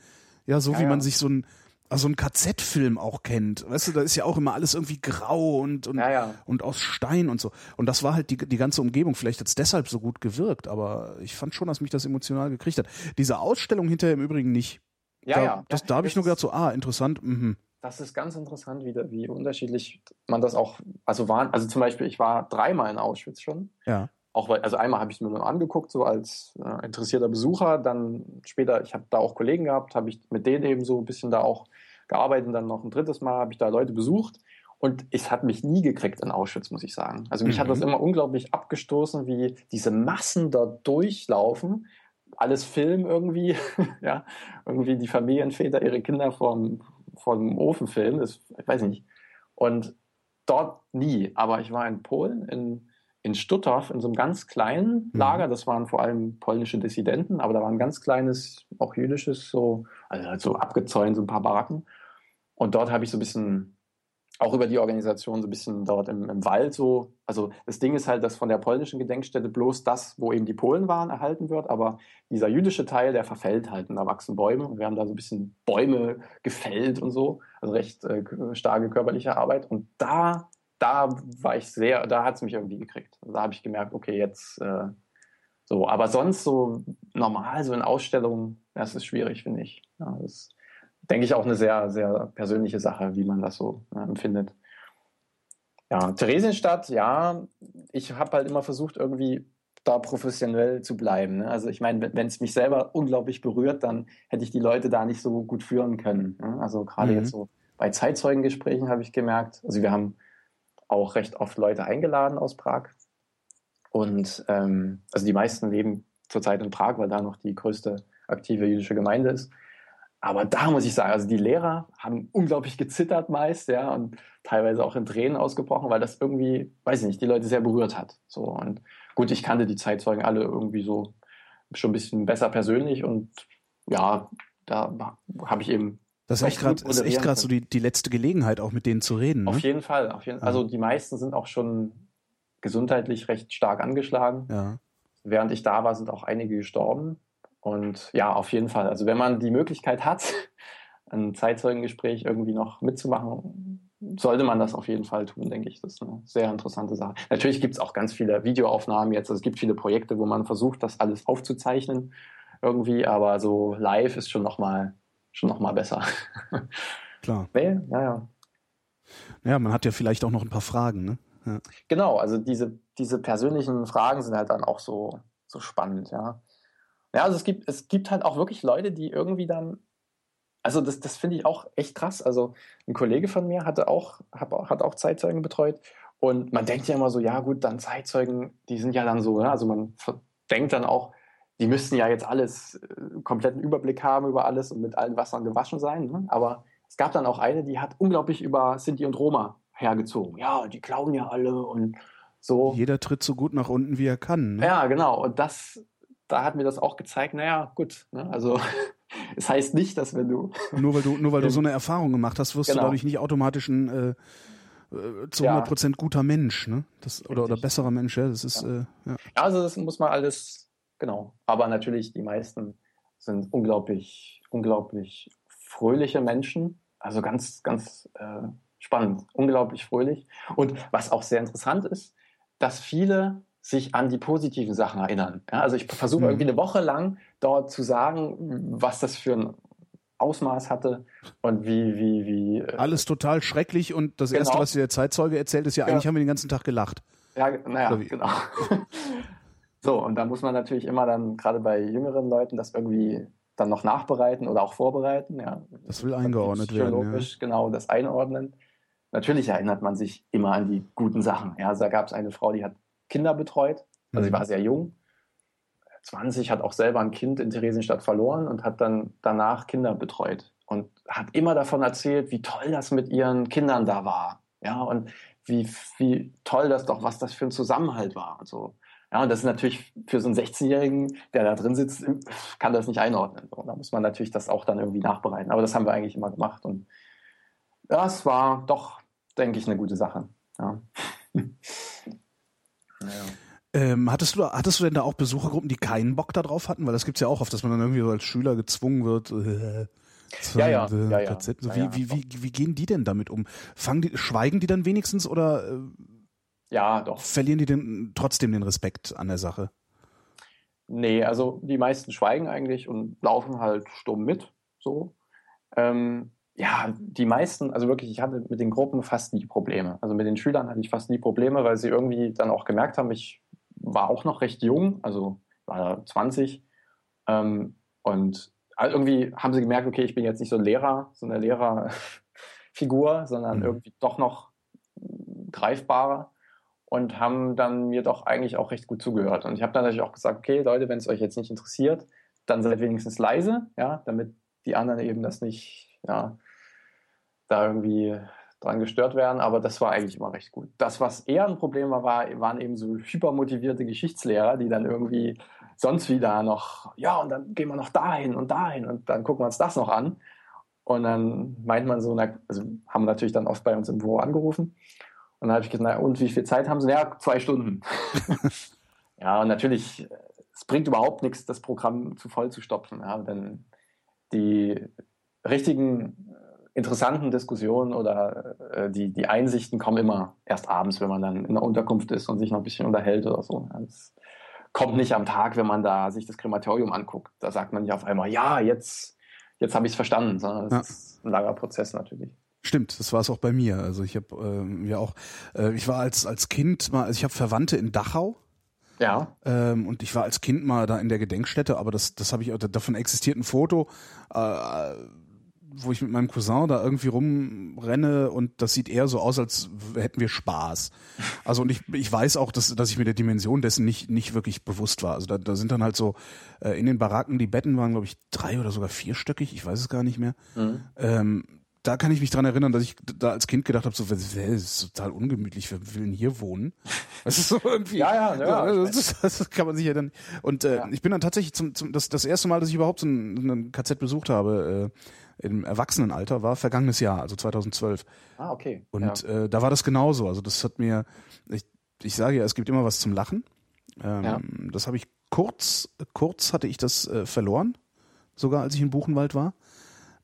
ja, so ja, wie ja. man sich so ein, also ein KZ-Film auch kennt. Weißt du, da ist ja auch immer alles irgendwie grau und, und, ja, ja. und aus Stein und so. Und das war halt die, die ganze Umgebung. Vielleicht hat es deshalb so gut gewirkt, aber ich fand schon, dass mich das emotional gekriegt hat. Diese Ausstellung hinterher im Übrigen nicht. Ja, da, ja. Das, da habe ich nur gedacht, so, ah, interessant, mhm. Das ist ganz interessant, wie, wie unterschiedlich man das auch, also waren, also zum Beispiel, ich war dreimal in Auschwitz schon. Ja auch weil, also einmal habe ich es mir nur angeguckt, so als äh, interessierter Besucher, dann später, ich habe da auch Kollegen gehabt, habe ich mit denen eben so ein bisschen da auch gearbeitet und dann noch ein drittes Mal habe ich da Leute besucht und es hat mich nie gekriegt in Auschwitz, muss ich sagen. Also mich mhm. hat das mhm. immer unglaublich abgestoßen, wie diese Massen da durchlaufen, alles Film irgendwie, (laughs) ja, irgendwie die Familienväter ihre Kinder vom, vom Ofen filmen, das, ich weiß nicht. Und dort nie, aber ich war in Polen, in in Stutthof in so einem ganz kleinen mhm. Lager. Das waren vor allem polnische Dissidenten, aber da war ein ganz kleines, auch jüdisches, so, also halt so abgezäunt, so ein paar Baracken. Und dort habe ich so ein bisschen, auch über die Organisation, so ein bisschen dort im, im, Wald so. Also das Ding ist halt, dass von der polnischen Gedenkstätte bloß das, wo eben die Polen waren, erhalten wird. Aber dieser jüdische Teil, der verfällt halt und da wachsen Bäume. Und wir haben da so ein bisschen Bäume gefällt und so. Also recht äh, starke körperliche Arbeit. Und da da war ich sehr, da hat es mich irgendwie gekriegt. Da habe ich gemerkt, okay, jetzt äh, so. Aber sonst so normal, so in Ausstellungen, das ist schwierig, finde ich. Ja, das denke ich, auch eine sehr, sehr persönliche Sache, wie man das so äh, empfindet. Ja, Theresienstadt, ja, ich habe halt immer versucht, irgendwie da professionell zu bleiben. Ne? Also ich meine, wenn es mich selber unglaublich berührt, dann hätte ich die Leute da nicht so gut führen können. Ne? Also gerade mhm. jetzt so bei Zeitzeugengesprächen habe ich gemerkt, also wir haben auch recht oft Leute eingeladen aus Prag. Und ähm, also die meisten leben zurzeit in Prag, weil da noch die größte aktive jüdische Gemeinde ist. Aber da muss ich sagen, also die Lehrer haben unglaublich gezittert meist, ja, und teilweise auch in Tränen ausgebrochen, weil das irgendwie, weiß ich nicht, die Leute sehr berührt hat. So und gut, ich kannte die Zeitzeugen alle irgendwie so schon ein bisschen besser persönlich und ja, da habe ich eben das ist echt gerade ist echt gerade so die, die letzte Gelegenheit, auch mit denen zu reden. Ne? Auf jeden Fall, auf jeden, also die meisten sind auch schon gesundheitlich recht stark angeschlagen. Ja. Während ich da war, sind auch einige gestorben. Und ja, auf jeden Fall. Also wenn man die Möglichkeit hat, (laughs) ein Zeitzeugengespräch irgendwie noch mitzumachen, sollte man das auf jeden Fall tun, denke ich. Das ist eine sehr interessante Sache. Natürlich gibt es auch ganz viele Videoaufnahmen jetzt. Also es gibt viele Projekte, wo man versucht, das alles aufzuzeichnen irgendwie, aber so live ist schon nochmal schon noch mal besser. (laughs) Klar. Nee, ja, ja. Ja, man hat ja vielleicht auch noch ein paar Fragen, ne? Ja. Genau, also diese, diese persönlichen Fragen sind halt dann auch so, so spannend, ja. Ja, also es gibt, es gibt halt auch wirklich Leute, die irgendwie dann, also das, das finde ich auch echt krass. Also ein Kollege von mir hatte auch, hat auch Zeitzeugen betreut und man denkt ja immer so, ja gut, dann Zeitzeugen, die sind ja dann so, ne? also man denkt dann auch, die müssten ja jetzt alles, äh, kompletten Überblick haben über alles und mit allen Wassern gewaschen sein. Ne? Aber es gab dann auch eine, die hat unglaublich über Sinti und Roma hergezogen. Ja, die klauen ja alle und so. Jeder tritt so gut nach unten, wie er kann. Ne? Ja, genau. Und das, da hat mir das auch gezeigt, naja, gut. Ne? Also (laughs) es heißt nicht, dass wenn du. (laughs) Nur weil du, nur weil du so eine Erfahrung gemacht hast, wirst genau. du dadurch nicht automatisch ein äh, äh zu 100% ja. guter Mensch, ne? Das, oder, oder besserer Mensch, ja. Das ist, ja. Äh, ja, also das muss man alles Genau. Aber natürlich, die meisten sind unglaublich, unglaublich fröhliche Menschen. Also ganz, ganz äh, spannend, unglaublich fröhlich. Und was auch sehr interessant ist, dass viele sich an die positiven Sachen erinnern. Ja, also ich versuche irgendwie mhm. eine Woche lang dort zu sagen, was das für ein Ausmaß hatte und wie, wie, wie. Äh Alles total schrecklich und das genau. Erste, was der Zeitzeuge erzählt, ist ja, ja, eigentlich haben wir den ganzen Tag gelacht. Ja, naja, genau. (laughs) So, und da muss man natürlich immer dann, gerade bei jüngeren Leuten, das irgendwie dann noch nachbereiten oder auch vorbereiten. Ja. Das will eingeordnet werden. Ja. genau, das einordnen. Natürlich erinnert man sich immer an die guten Sachen. Ja, also da gab es eine Frau, die hat Kinder betreut. Also mhm. sie war sehr jung. 20, hat auch selber ein Kind in Theresienstadt verloren und hat dann danach Kinder betreut. und hat immer davon erzählt, wie toll das mit ihren Kindern da war. Ja, und wie, wie toll das doch, was das für ein Zusammenhalt war. Also, ja, und das ist natürlich für so einen 16-Jährigen, der da drin sitzt, kann das nicht einordnen. Und da muss man natürlich das auch dann irgendwie nachbereiten. Aber das haben wir eigentlich immer gemacht. Und das war doch, denke ich, eine gute Sache. Ja. (laughs) Ähm, hattest, du, hattest du denn da auch Besuchergruppen, die keinen Bock darauf hatten? Weil das gibt es ja auch oft, dass man dann irgendwie so als Schüler gezwungen wird. Äh, ja, ja, ja, ja. So, wie, wie, wie, wie gehen die denn damit um? Fangen die, schweigen die dann wenigstens oder äh, ja, doch. verlieren die denn trotzdem den Respekt an der Sache? Nee, also die meisten schweigen eigentlich und laufen halt stumm mit. So. Ähm, ja, die meisten, also wirklich, ich hatte mit den Gruppen fast nie Probleme. Also mit den Schülern hatte ich fast nie Probleme, weil sie irgendwie dann auch gemerkt haben, ich war auch noch recht jung, also war 20. Ähm, und irgendwie haben sie gemerkt, okay, ich bin jetzt nicht so ein Lehrer, so eine Lehrerfigur, (laughs) sondern mhm. irgendwie doch noch greifbarer und haben dann mir doch eigentlich auch recht gut zugehört. Und ich habe dann natürlich auch gesagt, okay, Leute, wenn es euch jetzt nicht interessiert, dann seid wenigstens leise, ja, damit die anderen eben das nicht, ja, da irgendwie dran gestört werden, aber das war eigentlich immer recht gut. Das, was eher ein Problem war, waren eben so hypermotivierte Geschichtslehrer, die dann irgendwie sonst wieder noch, ja, und dann gehen wir noch dahin und dahin und dann gucken wir uns das noch an. Und dann meint man so, also haben natürlich dann oft bei uns im Büro angerufen. Und dann habe ich gesagt, na, und wie viel Zeit haben sie? Ja, zwei Stunden. (laughs) ja, und natürlich, es bringt überhaupt nichts, das Programm zu voll zu stopfen. Ja, denn die richtigen interessanten Diskussionen oder äh, die, die Einsichten kommen immer erst abends, wenn man dann in der Unterkunft ist und sich noch ein bisschen unterhält oder so. Das kommt nicht am Tag, wenn man da sich das Krematorium anguckt. Da sagt man nicht auf einmal, ja, jetzt, jetzt habe ich es verstanden, sondern das ja. ist ein langer Prozess natürlich. Stimmt, das war es auch bei mir. Also ich habe ähm, ja auch, äh, ich war als als Kind mal, also ich habe Verwandte in Dachau. Ja. Ähm, und ich war als Kind mal da in der Gedenkstätte, aber das das habe ich davon existiert ein Foto. Äh, wo ich mit meinem Cousin da irgendwie rumrenne und das sieht eher so aus, als hätten wir Spaß. Also und ich, ich weiß auch, dass, dass ich mir der Dimension dessen nicht, nicht wirklich bewusst war. Also da, da sind dann halt so äh, in den Baracken, die Betten waren, glaube ich, drei oder sogar vierstöckig, ich weiß es gar nicht mehr. Mhm. Ähm, da kann ich mich dran erinnern, dass ich da als Kind gedacht habe, so, das ist total ungemütlich, wer will denn hier wohnen? (laughs) Das ist so irgendwie. ja, ja, ja. (laughs) Das, das, kann man sich ja dann. Und äh, ja. ich bin dann tatsächlich zum, zum das, das erste Mal, dass ich überhaupt so ein, ein KZ besucht habe, äh, im Erwachsenenalter war vergangenes Jahr, also 2012. Ah, okay. Und ja. äh, da war das genauso. Also das hat mir, ich, ich sage ja, es gibt immer was zum Lachen. Ähm, ja. Das habe ich kurz, kurz hatte ich das äh, verloren, sogar als ich in Buchenwald war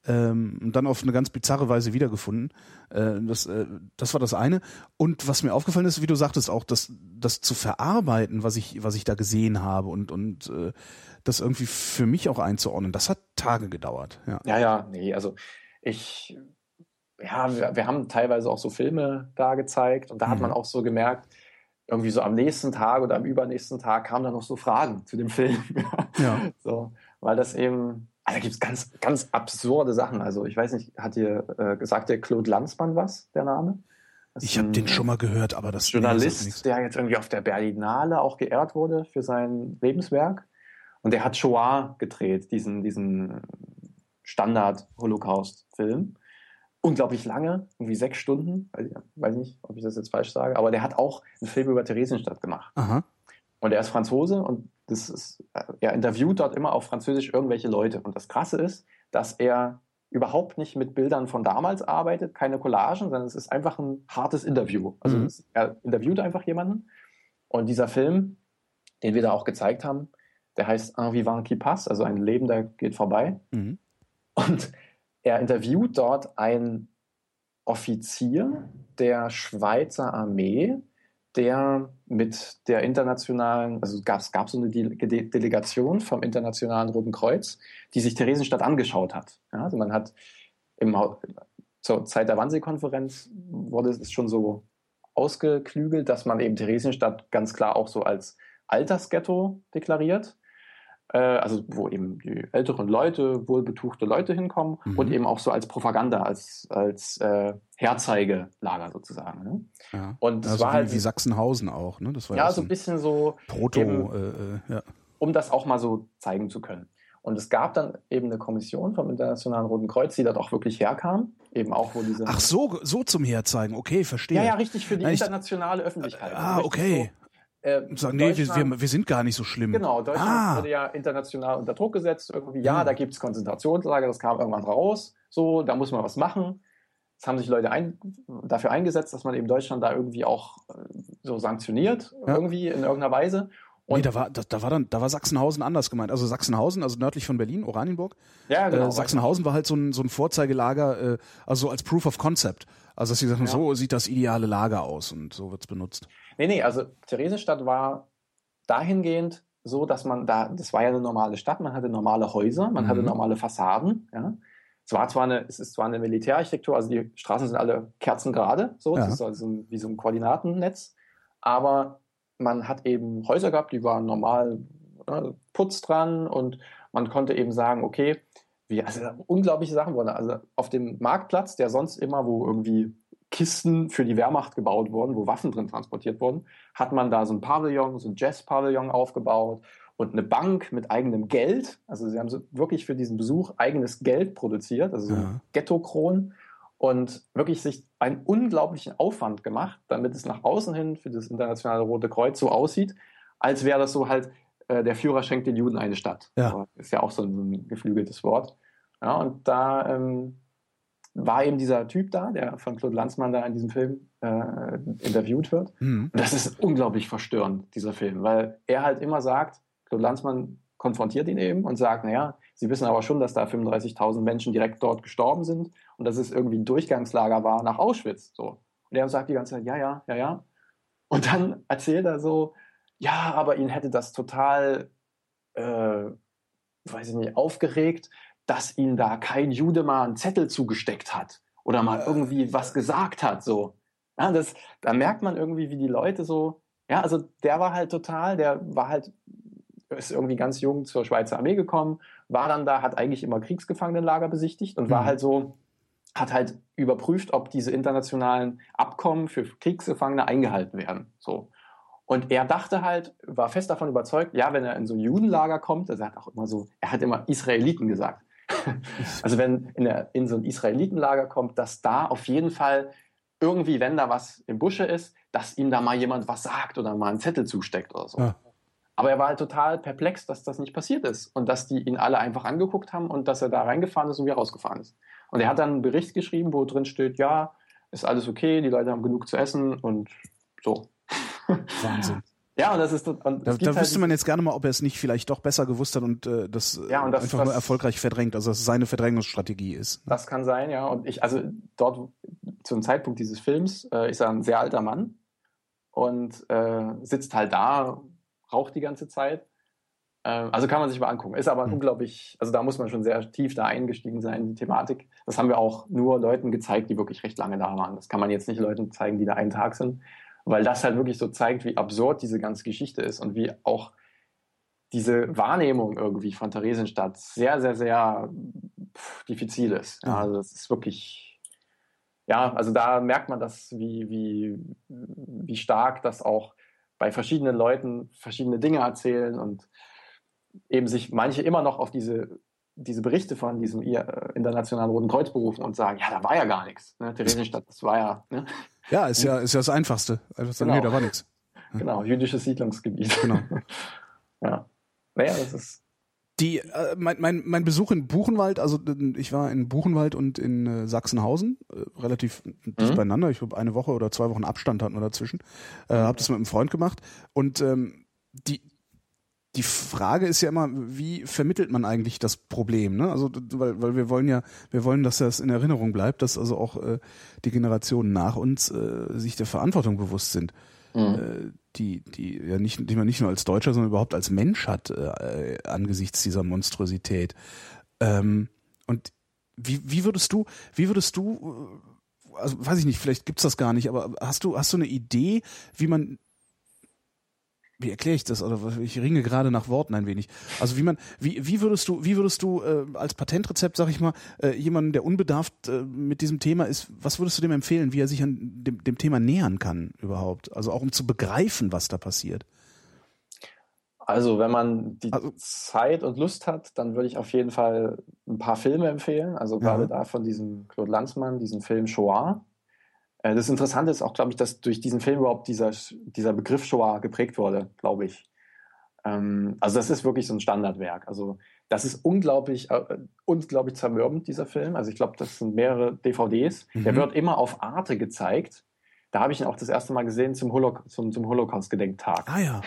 ähm, und dann auf eine ganz bizarre Weise wiedergefunden. Äh, das, äh, das war das eine. Und was mir aufgefallen ist, wie du sagtest, auch das, das zu verarbeiten, was ich, was ich da gesehen habe und, und äh, das irgendwie für mich auch einzuordnen, das hat Tage gedauert. Ja, ja, ja nee, also ich, ja, wir, wir haben teilweise auch so Filme da gezeigt und da mhm. hat man auch so gemerkt, irgendwie so am nächsten Tag oder am übernächsten Tag kamen dann noch so Fragen zu dem Film. (laughs) ja. So, weil das eben, also da gibt es ganz, ganz absurde Sachen. Also ich weiß nicht, hat dir äh, gesagt der Claude Lanzmann was, der Name? Das ich habe den schon mal gehört, aber das Journalist, der jetzt irgendwie auf der Berlinale auch geehrt wurde für sein Lebenswerk. Und der hat Shoah gedreht, diesen, diesen Standard-Holocaust-Film. Unglaublich lange, irgendwie sechs Stunden. Ich weiß nicht, ob ich das jetzt falsch sage, aber der hat auch einen Film über Theresienstadt gemacht. Aha. Und er ist Franzose und das ist, er interviewt dort immer auf Französisch irgendwelche Leute. Und das Krasse ist, dass er überhaupt nicht mit Bildern von damals arbeitet, keine Collagen, sondern es ist einfach ein hartes Interview. Also mhm. es, er interviewt einfach jemanden. Und dieser Film, den wir da auch gezeigt haben, der heißt Un vivant qui passe, also ein Leben, der geht vorbei. Mhm. Und er interviewt dort einen Offizier der Schweizer Armee, der mit der internationalen, also es gab so eine De Delegation vom Internationalen Roten Kreuz, die sich Theresienstadt angeschaut hat. Ja, also man hat im, zur Zeit der Wannsee-Konferenz wurde es schon so ausgeklügelt, dass man eben Theresienstadt ganz klar auch so als Altersghetto deklariert. Äh, also wo eben die älteren Leute, wohlbetuchte Leute hinkommen mhm. und eben auch so als Propaganda, als, als äh, Herzeigelager sozusagen. Ne? Ja. Und das also war wie, halt wie Sachsenhausen auch, ne? Das war ja, so ein bisschen so Proto, eben, äh, äh, ja. um das auch mal so zeigen zu können. Und es gab dann eben eine Kommission vom Internationalen Roten Kreuz, die dort auch wirklich herkam, eben auch wo diese. Ach so, so zum Herzeigen, okay, verstehe. Ja, ja, richtig für die internationale Öffentlichkeit. Ah, okay. So, äh, Und sagen, nee, wir, wir, wir sind gar nicht so schlimm. Genau, Deutschland Ah. wurde ja international unter Druck gesetzt. Irgendwie, ja, Ja. da gibt es Konzentrationslager, das kam irgendwann raus. So, da muss man was machen. Es haben sich Leute ein, dafür eingesetzt, dass man eben Deutschland da irgendwie auch äh, so sanktioniert, Ja. irgendwie in irgendeiner Weise. Nee, da war, da, da war dann, da war Sachsenhausen anders gemeint. Also Sachsenhausen, also nördlich von Berlin, Oranienburg. ja, genau. äh, Sachsenhausen war halt so ein, so ein Vorzeigelager, äh, also so als Proof of Concept. Also dass sie sagen, Ja. so sieht das ideale Lager aus und so wird's benutzt. Nee, nee, also Theresienstadt war dahingehend so, dass man da, das war ja eine normale Stadt, man hatte normale Häuser, man Mhm. hatte normale Fassaden, ja. Es war zwar eine, es ist zwar eine Militärarchitektur, also die Straßen sind alle kerzengerade, so, Ja. das ist also wie so ein Koordinatennetz, aber man hat eben Häuser gehabt, die waren normal äh, Putz dran und man konnte eben sagen, okay, wie, also unglaubliche Sachen wurden. Also auf dem Marktplatz, der sonst immer, wo irgendwie Kisten für die Wehrmacht gebaut wurden, wo Waffen drin transportiert wurden, hat man da so ein Pavillon, so ein Jazz-Pavillon aufgebaut und eine Bank mit eigenem Geld. Also sie haben so wirklich für diesen Besuch eigenes Geld produziert, also so Ja. Ghetto-Kron und wirklich sich einen unglaublichen Aufwand gemacht, damit es nach außen hin für das internationale Rote Kreuz so aussieht, als wäre das so halt, äh, der Führer schenkt den Juden eine Stadt. Ja. Ist ja auch so ein, so ein geflügeltes Wort. Ja, und da ähm, war eben dieser Typ da, der von Claude Lanzmann da in diesem Film äh, interviewt wird. Mhm. Und das ist unglaublich verstörend, dieser Film, weil er halt immer sagt, Claude Lanzmann konfrontiert ihn eben und sagt, naja, Sie wissen aber schon, dass da 35.000 Menschen direkt dort gestorben sind und dass es irgendwie ein Durchgangslager war nach Auschwitz. So. Und er sagt die ganze Zeit, ja, ja, ja, ja. Und dann erzählt er so, ja, aber ihn hätte das total, äh, weiß ich nicht, aufgeregt, dass ihn da kein Jude mal einen Zettel zugesteckt hat oder mal irgendwie was gesagt hat. So. Ja, das, da merkt man irgendwie, wie die Leute so, ja, also der war halt total, der war halt, ist irgendwie ganz jung zur Schweizer Armee gekommen, war dann da, hat eigentlich immer Kriegsgefangenenlager besichtigt und war Mhm. halt so, hat halt überprüft, ob diese internationalen Abkommen für Kriegsgefangene eingehalten werden. So. Und er dachte halt, war fest davon überzeugt, ja, wenn er in so ein Judenlager kommt, er sagt auch immer so, er hat immer Israeliten gesagt. (laughs) also wenn in, der, in so ein Israelitenlager kommt, dass da auf jeden Fall irgendwie, wenn da was im Busche ist, dass ihm da mal jemand was sagt oder mal einen Zettel zusteckt oder so. Ja. Aber er war halt total perplex, dass das nicht passiert ist und dass die ihn alle einfach angeguckt haben und dass er da reingefahren ist und wieder rausgefahren ist. Und er hat dann einen Bericht geschrieben, wo drin steht, ja, ist alles okay, die Leute haben genug zu essen und so. Wahnsinn. (laughs) Ja, und das ist und Da, da halt wüsste man jetzt gerne mal, ob er es nicht vielleicht doch besser gewusst hat und äh, das, äh, Ja, und das- einfach das- nur erfolgreich verdrängt, also dass es seine Verdrängungsstrategie ist. Das kann sein, ja. Und ich, also dort zum Zeitpunkt dieses Films äh, ist er ein sehr alter Mann und äh, sitzt halt da, raucht die ganze Zeit. Ähm, also kann man sich mal angucken. Ist aber Mhm. unglaublich, also da muss man schon sehr tief da eingestiegen sein in die Thematik. Das haben wir auch nur Leuten gezeigt, die wirklich recht lange da waren. Das kann man jetzt nicht Leuten zeigen, die da einen Tag sind, weil das halt wirklich so zeigt, wie absurd diese ganze Geschichte ist und wie auch diese Wahrnehmung irgendwie von Theresienstadt sehr, sehr, sehr pff, diffizil ist. Ja, Ja. also das ist wirklich, ja, also da merkt man das, wie, wie, wie stark das auch bei verschiedenen Leuten verschiedene Dinge erzählen und eben sich manche immer noch auf diese, diese Berichte von diesem äh, Internationalen Roten Kreuz berufen und sagen, ja, da war ja gar nichts. Ne? Theresienstadt, das war ja, ne? Ja, ist ja, ist ja das Einfachste. Einfach sagen, Genau. nee, da war nichts. genau, jüdisches Siedlungsgebiet. Genau. (laughs) ja. Naja, das ist, Die, äh, mein, mein, mein Besuch in Buchenwald, also äh, ich war in Buchenwald und in äh, Sachsenhausen, äh, relativ dicht Mhm. beieinander. Ich glaube, eine Woche oder zwei Wochen Abstand hatten wir dazwischen. Äh, hab das mit einem Freund gemacht. Und ähm, die, die Frage ist ja immer, wie vermittelt man eigentlich das Problem? Ne? Also, weil, weil wir wollen ja, wir wollen, dass das in Erinnerung bleibt, dass also auch äh, die Generationen nach uns äh, sich der Verantwortung bewusst sind äh, die, die ja nicht, die man nicht nur als Deutscher, sondern überhaupt als Mensch hat äh, angesichts dieser Monstrosität. Ähm, und wie, wie würdest du, wie würdest du, äh, also weiß ich nicht, vielleicht gibt's das gar nicht, aber hast du, hast du eine Idee, wie man wie erkläre ich das? Oder ich ringe gerade nach Worten ein wenig. Also wie man, wie, wie würdest du, wie würdest du äh, als Patentrezept, sag ich mal, äh, jemanden, der unbedarft äh, mit diesem Thema ist, was würdest du dem empfehlen, wie er sich an dem, dem Thema nähern kann überhaupt? Also auch um zu begreifen, was da passiert. Also, wenn man die also, Zeit und Lust hat, dann würde ich auf jeden Fall ein paar Filme empfehlen. Also gerade ja. da von diesem Claude Lanzmann, diesen Film Shoah. Äh, das Interessante ist auch, glaube ich, dass durch diesen Film überhaupt dieser, dieser Begriff Shoah geprägt wurde, glaube ich. Ähm, also das ist wirklich so ein Standardwerk. Also das ist unglaublich, äh, unglaublich zermürbend, dieser Film. Also ich glaube, das sind mehrere DVDs. Mhm. Der wird immer auf Arte gezeigt. Da habe ich ihn auch das erste Mal gesehen zum, Holo zum, zum Holocaust-Gedenktag. Ah ja.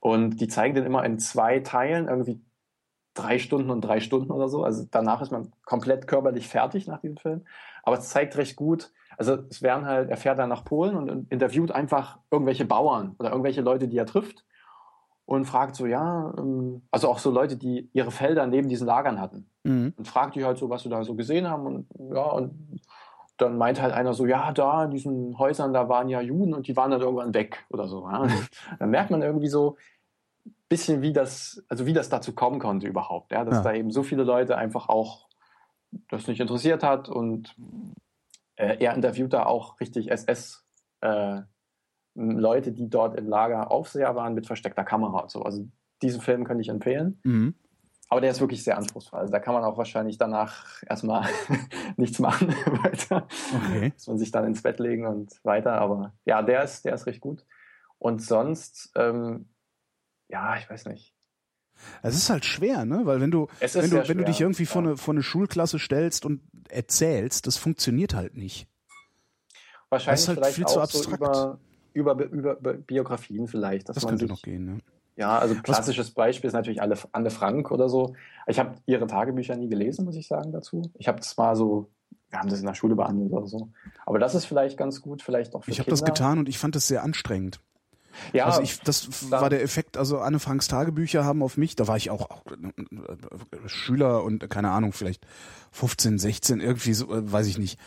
Und die zeigen den immer in zwei Teilen, irgendwie drei Stunden und drei Stunden oder so. Also danach ist man komplett körperlich fertig nach diesem Film. Aber es zeigt recht gut, also es werden halt, er fährt dann nach Polen und interviewt einfach irgendwelche Bauern oder irgendwelche Leute, die er trifft und fragt so, ja, ähm, also auch so Leute, die ihre Felder neben diesen Lagern hatten. Mhm. Und fragt die halt so, was sie da so gesehen haben und ja, und dann meint halt einer so, ja, da in diesen Häusern, da waren ja Juden und die waren dann irgendwann weg oder so. Ja? (laughs) dann merkt man irgendwie so ein bisschen, wie das, also wie das dazu kommen konnte überhaupt, ja, dass ja. da eben so viele Leute einfach auch das nicht interessiert hat und äh, er interviewt da auch richtig SS äh, Leute, die dort im Lager Aufseher waren mit versteckter Kamera und so. Also diesen Film könnte ich empfehlen. Mhm. Aber der ist wirklich sehr anspruchsvoll. Also da kann man auch wahrscheinlich danach erstmal (laughs) nichts machen (laughs) weiter. Okay. Muss man sich dann ins Bett legen und weiter. Aber ja, der ist, der ist recht gut. Und sonst, ähm, ja, ich weiß nicht. Es ist halt schwer, ne? Weil wenn du, wenn du, wenn du dich irgendwie ja. vor, eine, vor eine Schulklasse stellst und erzählst, das funktioniert halt nicht. Wahrscheinlich das ist halt vielleicht viel zu abstrakt. So über, über, über, Biografien vielleicht. das könnte sich, noch gehen, ne? Ja, also klassisches Was? Beispiel ist natürlich Anne Frank oder so. Ich habe ihre Tagebücher nie gelesen, muss ich sagen, dazu. Ich habe mal so, wir haben das in der Schule behandelt oder so. Aber das ist vielleicht ganz gut, vielleicht auch für Ich habe das getan und ich fand das sehr anstrengend. Ja, also ich, das war der Effekt, also Anne Franks Tagebücher haben auf mich, da war ich auch, auch Schüler und keine Ahnung, vielleicht 15, 16, irgendwie so, äh, weiß ich nicht.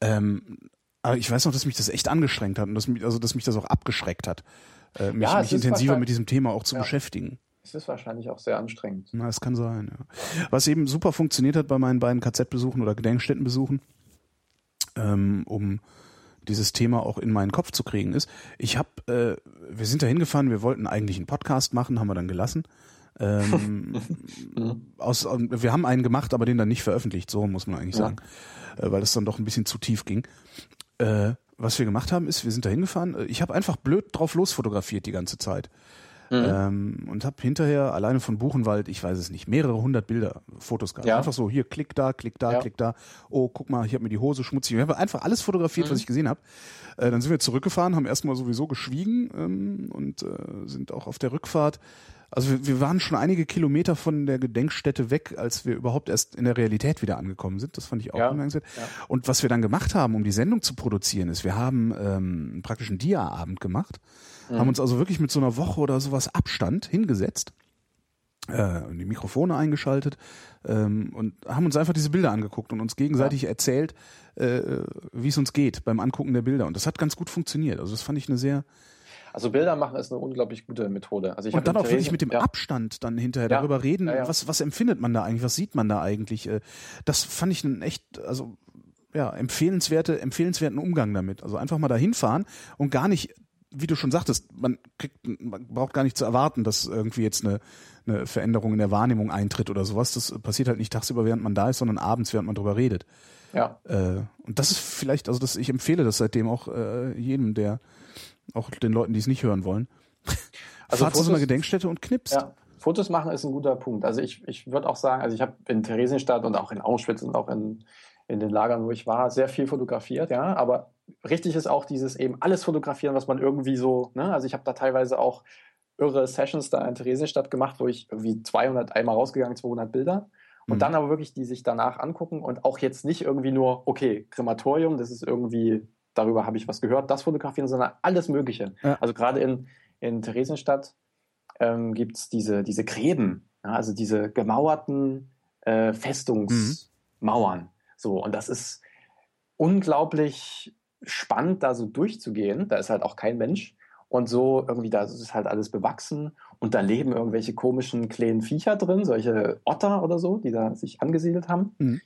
Ähm, aber ich weiß noch, dass mich das echt angestrengt hat und dass mich, also dass mich das auch abgeschreckt hat, äh, mich, ja, mich intensiver mit diesem Thema auch zu ja. beschäftigen. Es ist wahrscheinlich auch sehr anstrengend. Na, es kann sein, ja. Was eben super funktioniert hat bei meinen beiden KZ-Besuchen oder Gedenkstättenbesuchen, ähm, um dieses Thema auch in meinen Kopf zu kriegen, ist, ich habe, äh, wir sind da hingefahren, wir wollten eigentlich einen Podcast machen, haben wir dann gelassen. Ähm, (laughs) aus, wir haben einen gemacht, aber den dann nicht veröffentlicht, so muss man eigentlich sagen, äh, weil das dann doch ein bisschen zu tief ging. Äh, was wir gemacht haben, ist, wir sind da hingefahren. Äh, ich habe einfach blöd drauf losfotografiert die ganze Zeit. Mhm. Ähm, und habe hinterher alleine von Buchenwald, ich weiß es nicht, mehrere hundert Bilder, Fotos gehabt. Ja. Einfach so, hier, klick da, klick da, ja. klick da. Oh, guck mal, ich habe mir die Hose schmutzig. Wir haben einfach alles fotografiert, mhm. was ich gesehen habe. Äh, dann sind wir zurückgefahren, haben erstmal sowieso geschwiegen ähm, und äh, sind auch auf der Rückfahrt also wir, wir waren schon einige Kilometer von der Gedenkstätte weg, als wir überhaupt erst in der Realität wieder angekommen sind. Das fand ich auch ja, bemerkenswert. Ja. Und was wir dann gemacht haben, um die Sendung zu produzieren, ist, wir haben ähm, praktisch einen Dia-Abend gemacht, mhm. haben uns also wirklich mit so einer Woche oder sowas Abstand hingesetzt äh, die Mikrofone eingeschaltet ähm, und haben uns einfach diese Bilder angeguckt und uns gegenseitig ja. erzählt, äh, wie es uns geht beim Angucken der Bilder. Und das hat ganz gut funktioniert. Also das fand ich eine sehr also Bilder machen ist eine unglaublich gute Methode. Also ich und dann auch wirklich mit dem ja. Abstand dann hinterher ja. darüber reden, was, was empfindet man da eigentlich, was sieht man da eigentlich. Äh, das fand ich einen echt, also ja, empfehlenswerte, empfehlenswerten Umgang damit. Also einfach mal da hinfahren und gar nicht, wie du schon sagtest, man kriegt, man braucht gar nicht zu erwarten, dass irgendwie jetzt eine, eine Veränderung in der Wahrnehmung eintritt oder sowas. Das passiert halt nicht tagsüber, während man da ist, sondern abends, während man drüber redet. Ja. Äh, und das ist vielleicht, also das, ich empfehle das seitdem auch äh, jedem, der auch den Leuten, die es nicht hören wollen. (laughs) Also Fahrt zu so einer Gedenkstätte und knipst. Ja, Fotos machen ist ein guter Punkt. Also ich, ich würde auch sagen, also ich habe in Theresienstadt und auch in Auschwitz und auch in, in den Lagern, wo ich war, sehr viel fotografiert, ja. Aber richtig ist auch dieses eben alles fotografieren, was man irgendwie so, ne? Also ich habe da teilweise auch irre Sessions da in Theresienstadt gemacht, wo ich irgendwie 200 einmal rausgegangen, 200 Bilder. Und mhm. dann aber wirklich die sich danach angucken und auch jetzt nicht irgendwie nur, okay, Krematorium, das ist irgendwie darüber habe ich was gehört, das fotografieren, sondern alles Mögliche. Ja. Also gerade in, in Theresienstadt ähm, gibt es diese, diese Gräben, ja, also diese gemauerten äh, Festungsmauern. Mhm. So, und das ist unglaublich spannend, da so durchzugehen. Da ist halt auch kein Mensch. Und so irgendwie, da ist halt alles bewachsen und da leben irgendwelche komischen kleinen Viecher drin, solche Otter oder so, die da sich angesiedelt haben. Mhm.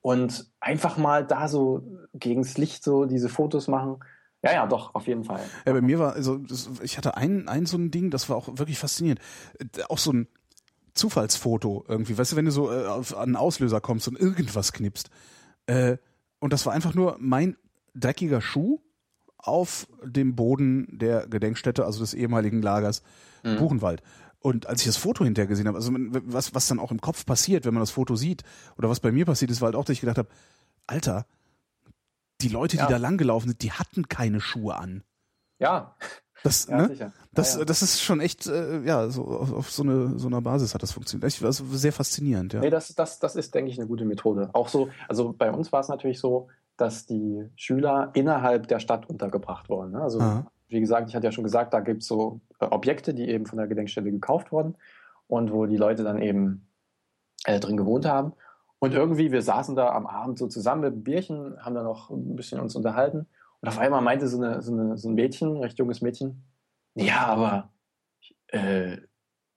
Und einfach mal da so gegens Licht so diese Fotos machen, Ja, ja, doch, auf jeden Fall. Ja, bei mir war, also das, ich hatte ein, ein so ein Ding, das war auch wirklich faszinierend. Äh, Auch so ein Zufallsfoto irgendwie. Weißt du, wenn du so äh, auf, an einen Auslöser kommst und irgendwas knipst. Äh, und das war einfach nur mein dreckiger Schuh auf dem Boden der Gedenkstätte, also des ehemaligen Lagers Mhm. Buchenwald. Und als ich das Foto hinterher gesehen habe, also was, was dann auch im Kopf passiert, wenn man das Foto sieht, oder was bei mir passiert ist, war halt auch, dass ich gedacht habe, Alter, die Leute, die Ja. da langgelaufen sind, die hatten keine Schuhe an. Ja, Das, ja, ne? Das, ja, ja. das ist schon echt, äh, ja, so auf, auf so, eine, so einer Basis hat das funktioniert. Ich, also sehr faszinierend, ja. Nee, das, das, das ist, denke ich, eine gute Methode. Auch so, also bei uns war es natürlich so, dass die Schüler innerhalb der Stadt untergebracht wurden. Ne? Also, Aha. wie gesagt, ich hatte ja schon gesagt, da gibt es so äh, Objekte, die eben von der Gedenkstätte gekauft wurden und wo die Leute dann eben äh, drin gewohnt haben. Und irgendwie, wir saßen da am Abend so zusammen mit Bierchen, haben dann noch ein bisschen uns unterhalten. Und auf einmal meinte so, eine, so, eine, so ein Mädchen, ein recht junges Mädchen, ja, aber äh,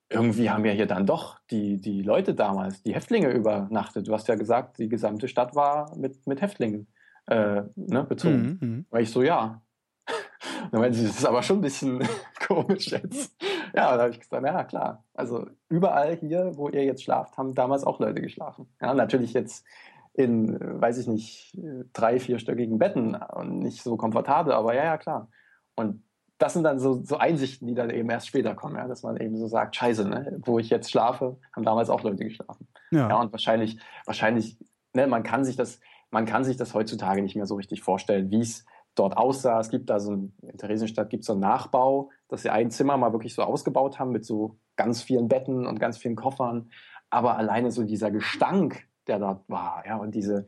irgendwie haben ja hier dann doch die, die Leute damals, die Häftlinge übernachtet. Du hast ja gesagt, die gesamte Stadt war mit, mit Häftlingen äh, ne, bezogen. Mhm, mhm. Weil ich so, ja. (laughs) Dann meinte sie, das ist aber schon ein bisschen (laughs) komisch jetzt. Ja, da habe ich gesagt, ja klar. Also überall hier, wo ihr jetzt schlaft, haben damals auch Leute geschlafen. Ja, natürlich jetzt in, weiß ich nicht, drei, vierstöckigen Betten und nicht so komfortabel, aber ja, ja, klar. Und das sind dann so, so Einsichten, die dann eben erst später kommen, ja, dass man eben so sagt, scheiße, ne, wo ich jetzt schlafe, haben damals auch Leute geschlafen. Ja. Ja, und wahrscheinlich, wahrscheinlich, ne, man kann sich das, man kann sich das heutzutage nicht mehr so richtig vorstellen, wie es dort aussah. Es gibt da so ein, in Theresienstadt gibt es so einen Nachbau, dass sie ein Zimmer mal wirklich so ausgebaut haben mit so ganz vielen Betten und ganz vielen Koffern. Aber alleine so dieser Gestank, der dort war, ja, und diese,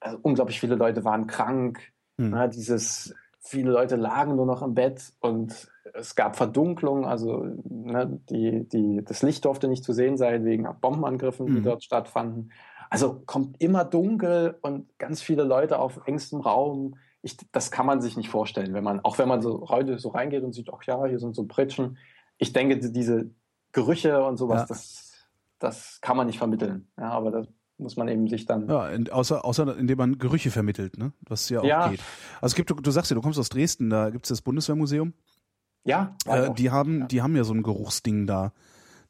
also unglaublich viele Leute waren krank, Hm. ne, dieses, viele Leute lagen nur noch im Bett und es gab Verdunklung, also ne, die, die, das Licht durfte nicht zu sehen sein wegen Bombenangriffen, die Mhm. dort stattfanden. Also kommt immer dunkel und ganz viele Leute auf engstem Raum. Ich, das kann man sich nicht vorstellen, wenn man, auch wenn man so heute so reingeht und sieht, ach ja, hier sind so Pritschen. Ich denke, die- diese Gerüche und sowas, Ja. das, das kann man nicht vermitteln. Ja, aber das muss man eben sich dann. Ja, außer, außer indem man Gerüche vermittelt, ne? Was ja auch Ja. geht. Also es gibt, du, du sagst ja, du kommst aus Dresden, da gibt's das Bundeswehrmuseum. Ja, Äh, auch. die haben, Ja. die haben ja so ein Geruchsding da.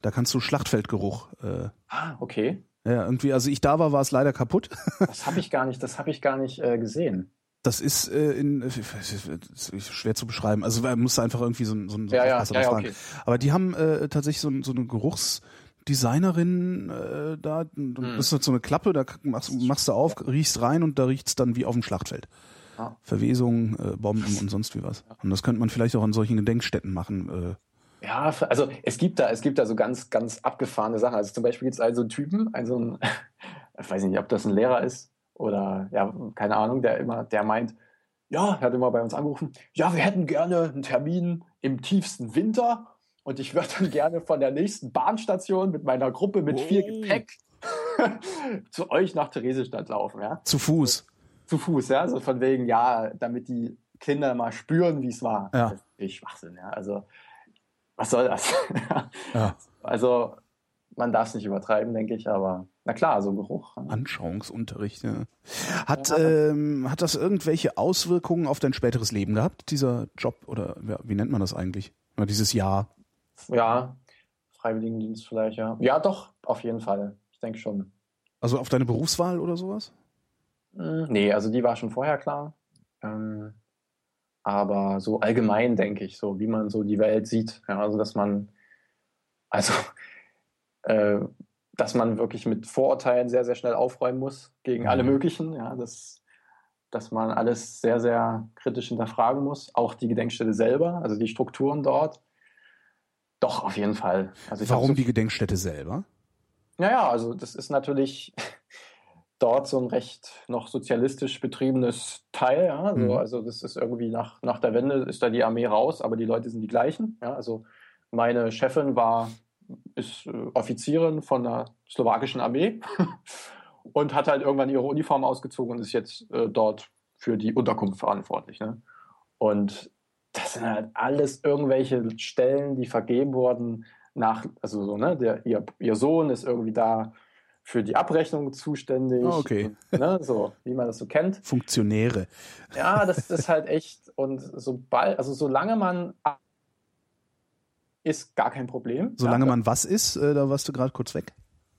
Da kannst du Schlachtfeldgeruch. Äh, Ah, okay. ja, irgendwie, also ich da war, war es leider kaputt. (laughs) Das habe ich gar nicht, das habe ich gar nicht äh, gesehen. Das ist äh, in äh, ist schwer zu beschreiben. Also man muss einfach irgendwie so, ein- so, so Ja, ja, ja, okay. Aber die haben äh, tatsächlich so, so eine Geruchsdesignerin äh, da. Hm. bist halt so eine Klappe, da machst, machst du auf, riechst rein und da riecht's dann wie auf dem Schlachtfeld. Ah. Verwesung, äh, Bomben (laughs) und sonst wie was. Und das könnte man vielleicht auch an solchen Gedenkstätten machen. Äh, Ja, also es gibt da, es gibt da so ganz, ganz abgefahrene Sachen. Also zum Beispiel gibt es also einen Typen, also einen, ich (laughs) weiß nicht, ob das ein Lehrer ist oder ja, keine Ahnung, der immer, der meint, ja, er hat immer bei uns angerufen, ja, wir hätten gerne einen Termin im tiefsten Winter und ich würde dann gerne von der nächsten Bahnstation mit meiner Gruppe mit viel Oh. Gepäck (laughs) zu euch nach Theresienstadt laufen, ja. zu Fuß. Zu Fuß, ja, so von wegen, ja, damit die Kinder mal spüren, wie es war. Ja. Das ist Schwachsinn, ja. Also, was soll das? (laughs) Ja. Also, man darf es nicht übertreiben, denke ich, aber na klar, so Geruch. ne? Anschauungsunterricht. Ja. Hat, Ja. ähm, hat das irgendwelche Auswirkungen auf dein späteres Leben gehabt, dieser Job? Oder ja, wie nennt man das eigentlich? Oder dieses Jahr? Ja, Freiwilligendienst vielleicht, ja. Ja, doch, auf jeden Fall. Ich denke schon. Also auf deine Berufswahl oder sowas? Hm, Nee, also die war schon vorher klar. Ähm, aber so allgemein denke ich, so wie man so die Welt sieht. Ja, also dass man, also (laughs) äh, dass man wirklich mit Vorurteilen sehr, sehr schnell aufräumen muss gegen alle Mhm. möglichen. Ja, dass, dass man alles sehr, sehr kritisch hinterfragen muss. Auch die Gedenkstätte selber, also die Strukturen dort. Doch, auf jeden Fall. Also Warum so die Gedenkstätte selber? Naja, also das ist natürlich dort so ein recht noch sozialistisch betriebenes Teil. Ja? Also, Mhm. also das ist irgendwie nach, nach der Wende ist da die Armee raus, aber die Leute sind die gleichen. Ja? Also meine Chefin war, ist äh, Offizierin von der slowakischen Armee (laughs) und hat halt irgendwann ihre Uniform ausgezogen und ist jetzt äh, dort für die Unterkunft verantwortlich. Ne? Und das sind halt alles irgendwelche Stellen, die vergeben wurden nach, also so, ne, der, ihr, ihr Sohn ist irgendwie da für die Abrechnung zuständig. Ah, okay. Und, ne, so, wie man das so kennt. Funktionäre. Ja, das ist halt echt. Und sobald, also solange man ist gar kein Problem. Solange ja, man was ist, äh, da warst du gerade kurz weg.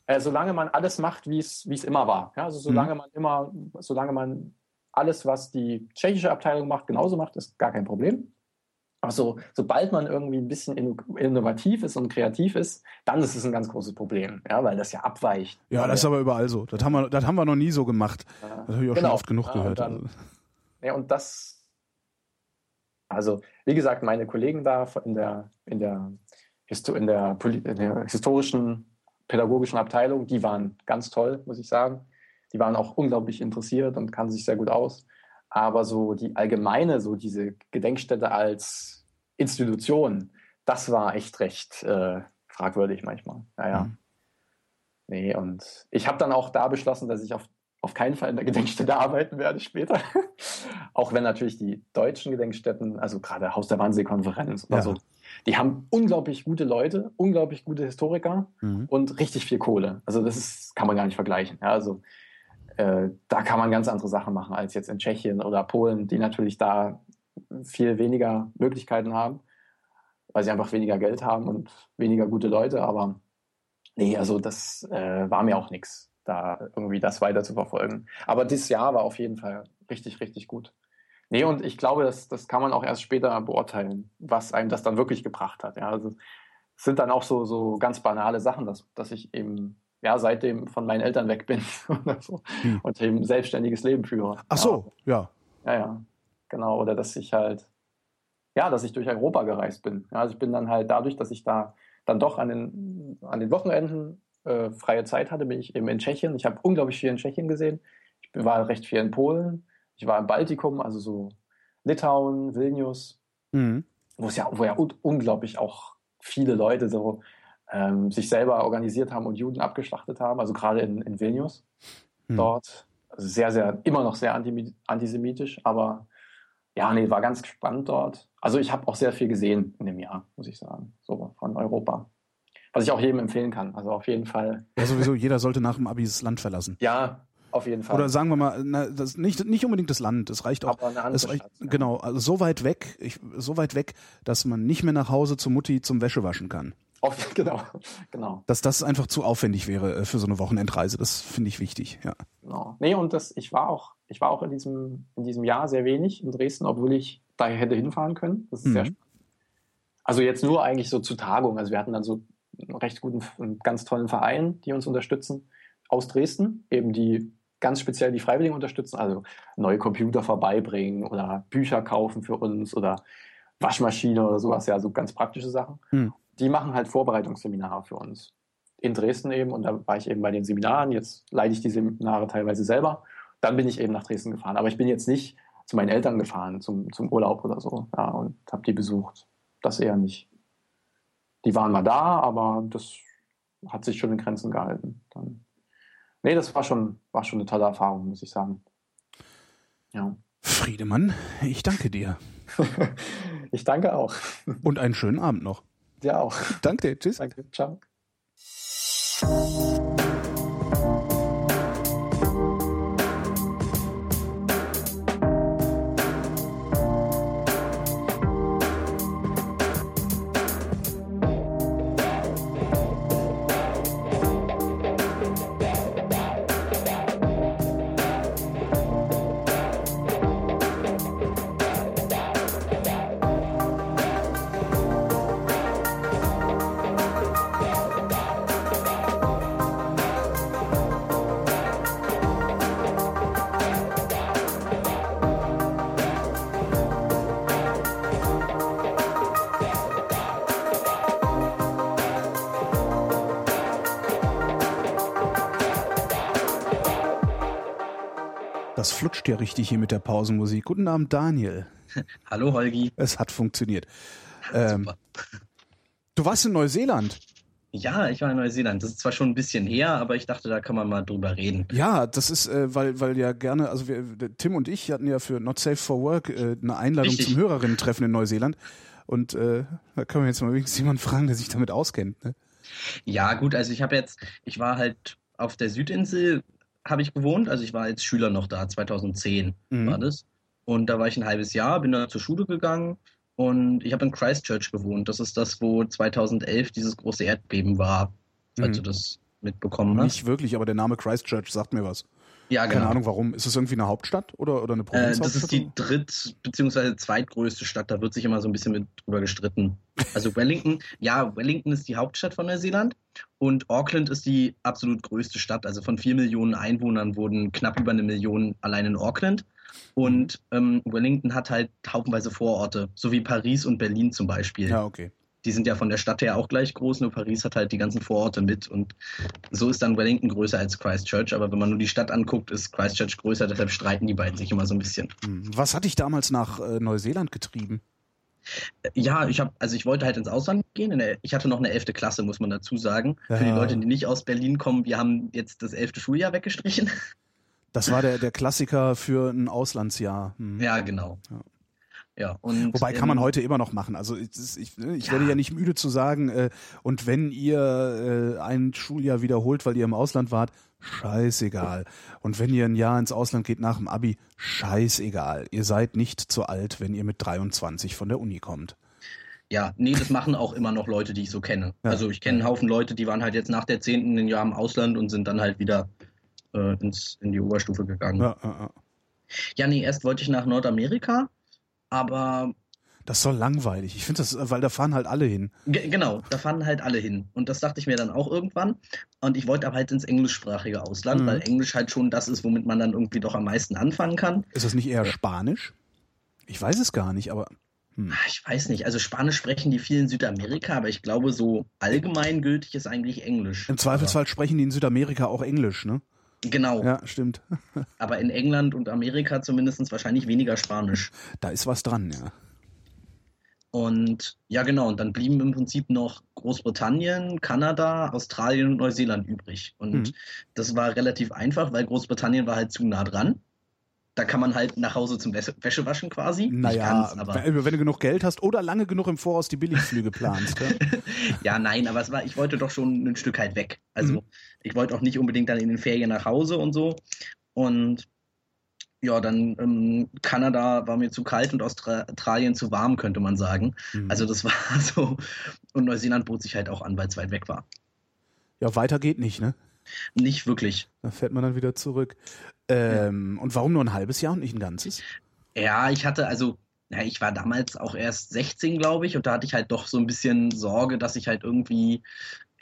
Äh, solange man alles macht, wie es wie es immer war. Ja, also solange mhm. man immer, solange man alles, was die tschechische Abteilung macht, genauso macht, ist gar kein Problem. Aber so, sobald man irgendwie ein bisschen innovativ ist und kreativ ist, dann ist es ein ganz großes Problem, ja, weil das ja abweicht. Ja, das ist aber überall so. Das haben wir, das haben wir noch nie so gemacht. Ja. Das habe ich auch genau. schon oft genug ja, gehört. Und dann, also. Ja, und das, also wie gesagt, meine Kollegen da in der, in der, in der, in der historischen pädagogischen Abteilung, die waren ganz toll, muss ich sagen. Die waren auch unglaublich interessiert und kannten sich sehr gut aus. Aber so die allgemeine, so diese Gedenkstätte als Institution, das war echt recht äh, fragwürdig manchmal. Naja. Mhm. Nee, und ich habe dann auch da beschlossen, dass ich auf, auf keinen Fall in der Gedenkstätte (laughs) arbeiten werde später. (laughs) auch wenn natürlich die deutschen Gedenkstätten, also gerade Haus der Wannsee-Konferenz oder ja. so, die haben unglaublich gute Leute, unglaublich gute Historiker mhm. und richtig viel Kohle. Also das ist, kann man gar nicht vergleichen. Ja, also äh, da kann man ganz andere Sachen machen als jetzt in Tschechien oder Polen, die natürlich da viel weniger Möglichkeiten haben, weil sie einfach weniger Geld haben und weniger gute Leute. Aber nee, also das äh, war mir auch nichts, da irgendwie das weiter zu verfolgen. Aber dieses Jahr war auf jeden Fall richtig, richtig gut. Nee, und ich glaube, das, das kann man auch erst später beurteilen, was einem das dann wirklich gebracht hat. Ja, also es sind dann auch so, so ganz banale Sachen, dass, dass ich eben ja, seitdem von meinen Eltern weg bin (laughs) so, hm. und eben selbstständiges Leben führe. Ach so, ja. Ja, ja, genau. Oder dass ich halt, ja, dass ich durch Europa gereist bin. Ja, also ich bin dann halt dadurch, dass ich da dann doch an den, an den Wochenenden äh, freie Zeit hatte, bin ich eben in Tschechien. Ich habe unglaublich viel in Tschechien gesehen. Ich war recht viel in Polen. Ich war im Baltikum, also so Litauen, Vilnius, mhm. wo es ja, wo ja unglaublich auch viele Leute so ähm, sich selber organisiert haben und Juden abgeschlachtet haben, also gerade in, in Vilnius hm. dort. Also sehr, sehr, immer noch sehr antisemitisch, aber ja, nee, war ganz spannend dort. Also ich habe auch sehr viel gesehen in dem Jahr, muss ich sagen, so von Europa. Was ich auch jedem empfehlen kann. Also auf jeden Fall. Ja, sowieso, jeder sollte nach dem Abi das Land verlassen. Ja, auf jeden Fall. Oder sagen wir mal, na, das, nicht, nicht unbedingt das Land, es reicht auch. Aber eine andere es reicht, Stadt, Genau, also so weit weg, ich, so weit weg, dass man nicht mehr nach Hause zu Mutti zum Wäschewaschen kann. Auf, (laughs) genau, genau. Dass das einfach zu aufwendig wäre äh, für so eine Wochenendreise, das finde ich wichtig, ja. Genau. Nee, und das, ich war auch, ich war auch in diesem, in diesem Jahr sehr wenig in Dresden, obwohl ich da hätte hinfahren können. Das ist mhm. sehr spannend. Also jetzt nur eigentlich so zu Tagungen. Also wir hatten dann so einen recht guten, einen ganz tollen Verein, die uns unterstützen aus Dresden, eben die ganz speziell die Freiwilligen unterstützen, also neue Computer vorbeibringen oder Bücher kaufen für uns oder Waschmaschine oder sowas, ja, so ganz praktische Sachen. Mhm die machen halt Vorbereitungsseminare für uns. In Dresden eben, und da war ich eben bei den Seminaren. Jetzt leite ich die Seminare teilweise selber. Dann bin ich eben nach Dresden gefahren. Aber ich bin jetzt nicht zu meinen Eltern gefahren, zum, zum Urlaub oder so, ja, und habe die besucht. Das eher nicht. Die waren mal da, aber das hat sich schon in Grenzen gehalten. Dann, nee, das war schon, war schon eine tolle Erfahrung, muss ich sagen. Ja. Friedemann, ich danke dir. (laughs) ich danke auch. Und einen schönen Abend noch. Dir auch. Danke dir. Tschüss. Danke. Ciao. Richtig hier mit der Pausenmusik. Guten Abend, Daniel. (laughs) Hallo, Holgi. Es hat funktioniert. (laughs) Ähm, du warst in Neuseeland. Ja, ich war in Neuseeland. Das ist zwar schon ein bisschen her, aber ich dachte, da kann man mal drüber reden. Ja, das ist, äh, weil, weil ja gerne, also wir, Tim und ich hatten ja für Not Safe for Work äh, eine Einladung Richtig. zum Hörerinnen-Treffen in Neuseeland. Und äh, da können wir jetzt mal wenigstens jemanden fragen, der sich damit auskennt. Ne? Ja, gut, also ich habe jetzt, ich war halt auf der Südinsel habe ich gewohnt. Also ich war als Schüler noch da, 2010 Mhm. war das. Und da war ich ein halbes Jahr, bin da zur Schule gegangen und ich habe in Christchurch gewohnt. Das ist das, wo 2011 dieses große Erdbeben war, falls Mhm. du das mitbekommen hast. Nicht wirklich, aber der Name Christchurch sagt mir was. Ja, Keine Ahnung warum. Ist es irgendwie eine Hauptstadt oder, oder eine Äh, Provinzhauptstadt? das ist die dritt- bzw. zweitgrößte Stadt. Da wird sich immer so ein bisschen mit drüber gestritten. Also Wellington, (laughs) ja, Wellington ist die Hauptstadt von Neuseeland und Auckland ist die absolut größte Stadt. Also von vier Millionen Einwohnern wurden knapp über eine Million allein in Auckland. Und ähm, Wellington hat halt haufenweise Vororte, so wie Paris und Berlin zum Beispiel. ja, okay. Die sind ja von der Stadt her auch gleich groß, nur Paris hat halt die ganzen Vororte mit. Und so ist dann Wellington größer als Christchurch. Aber wenn man nur die Stadt anguckt, ist Christchurch größer. Deshalb streiten die beiden sich immer so ein bisschen. Hm. Was hat dich damals nach äh, Neuseeland getrieben? Ja, ich habe, also ich wollte halt ins Ausland gehen. Der, ich hatte noch eine elfte Klasse, muss man dazu sagen. Für die Ja. Leute, die nicht aus Berlin kommen, wir haben jetzt das elfte Schuljahr weggestrichen. Das war der, der Klassiker für ein Auslandsjahr. Hm. Ja, genau. Ja. Ja, und, Wobei kann man ähm, heute immer noch machen. Also ich, ich, ich Ja. werde ja nicht müde zu sagen, äh, und wenn ihr äh, ein Schuljahr wiederholt, weil ihr im Ausland wart, scheißegal. Und wenn ihr ein Jahr ins Ausland geht nach dem Abi, scheißegal. Ihr seid nicht zu alt, wenn ihr mit 23 von der Uni kommt. Ja, nee, das machen auch immer noch Leute, die ich so kenne. Ja. Also ich kenne einen Haufen Leute, die waren halt jetzt nach der zehnten ein Jahr im Ausland und sind dann halt wieder äh, ins, in die Oberstufe gegangen. Ja. Ja, ja, ja. nee, erst wollte ich nach Nordamerika, aber Das ist so langweilig. Ich finde das, äh, weil da fahren halt alle hin. Ge- Genau, da fahren halt alle hin. Und das dachte ich mir dann auch irgendwann. Und ich wollte aber halt ins englischsprachige Ausland, Mhm. weil Englisch halt schon das ist, womit man dann irgendwie doch am meisten anfangen kann. Ist das nicht eher Spanisch? Ich weiß es gar nicht, aber hm. Ah, Ich weiß nicht, also Spanisch sprechen die vielen in Südamerika, aber ich glaube, so allgemeingültig ist eigentlich Englisch. im Zweifelsfall sprechen die in Südamerika auch Englisch, ne? Genau, Ja, stimmt. (laughs) aber in England und Amerika zumindest wahrscheinlich weniger Spanisch. Da ist was dran, ja. Und ja, genau, und dann blieben im Prinzip noch Großbritannien, Kanada, Australien und Neuseeland übrig. Und Mhm. das war relativ einfach, weil Großbritannien war halt zu nah dran. Da kann man halt nach Hause zum Wäsche Wäschewaschen quasi. Nicht Naja, aber wenn, wenn du genug Geld hast oder lange genug im Voraus die Billigflüge planst. Ja? (laughs) ja, nein, aber es war, ich wollte doch schon ein Stück halt weg. Also Mhm. ich wollte auch nicht unbedingt dann in den Ferien nach Hause und so. Und ja, dann ähm, Kanada war mir zu kalt und Austra- Australien zu warm, könnte man sagen. Mhm. Also das (laughs) war so. Und Neuseeland bot sich halt auch an, weil es weit weg war. ja, weiter geht nicht, ne? Nicht wirklich. Da fährt man dann wieder zurück. Ähm, Und warum nur ein halbes Jahr und nicht ein ganzes? Ja, ich hatte also, ja, ich war damals auch erst 16, glaube ich, und da hatte ich halt doch so ein bisschen Sorge, dass ich halt irgendwie,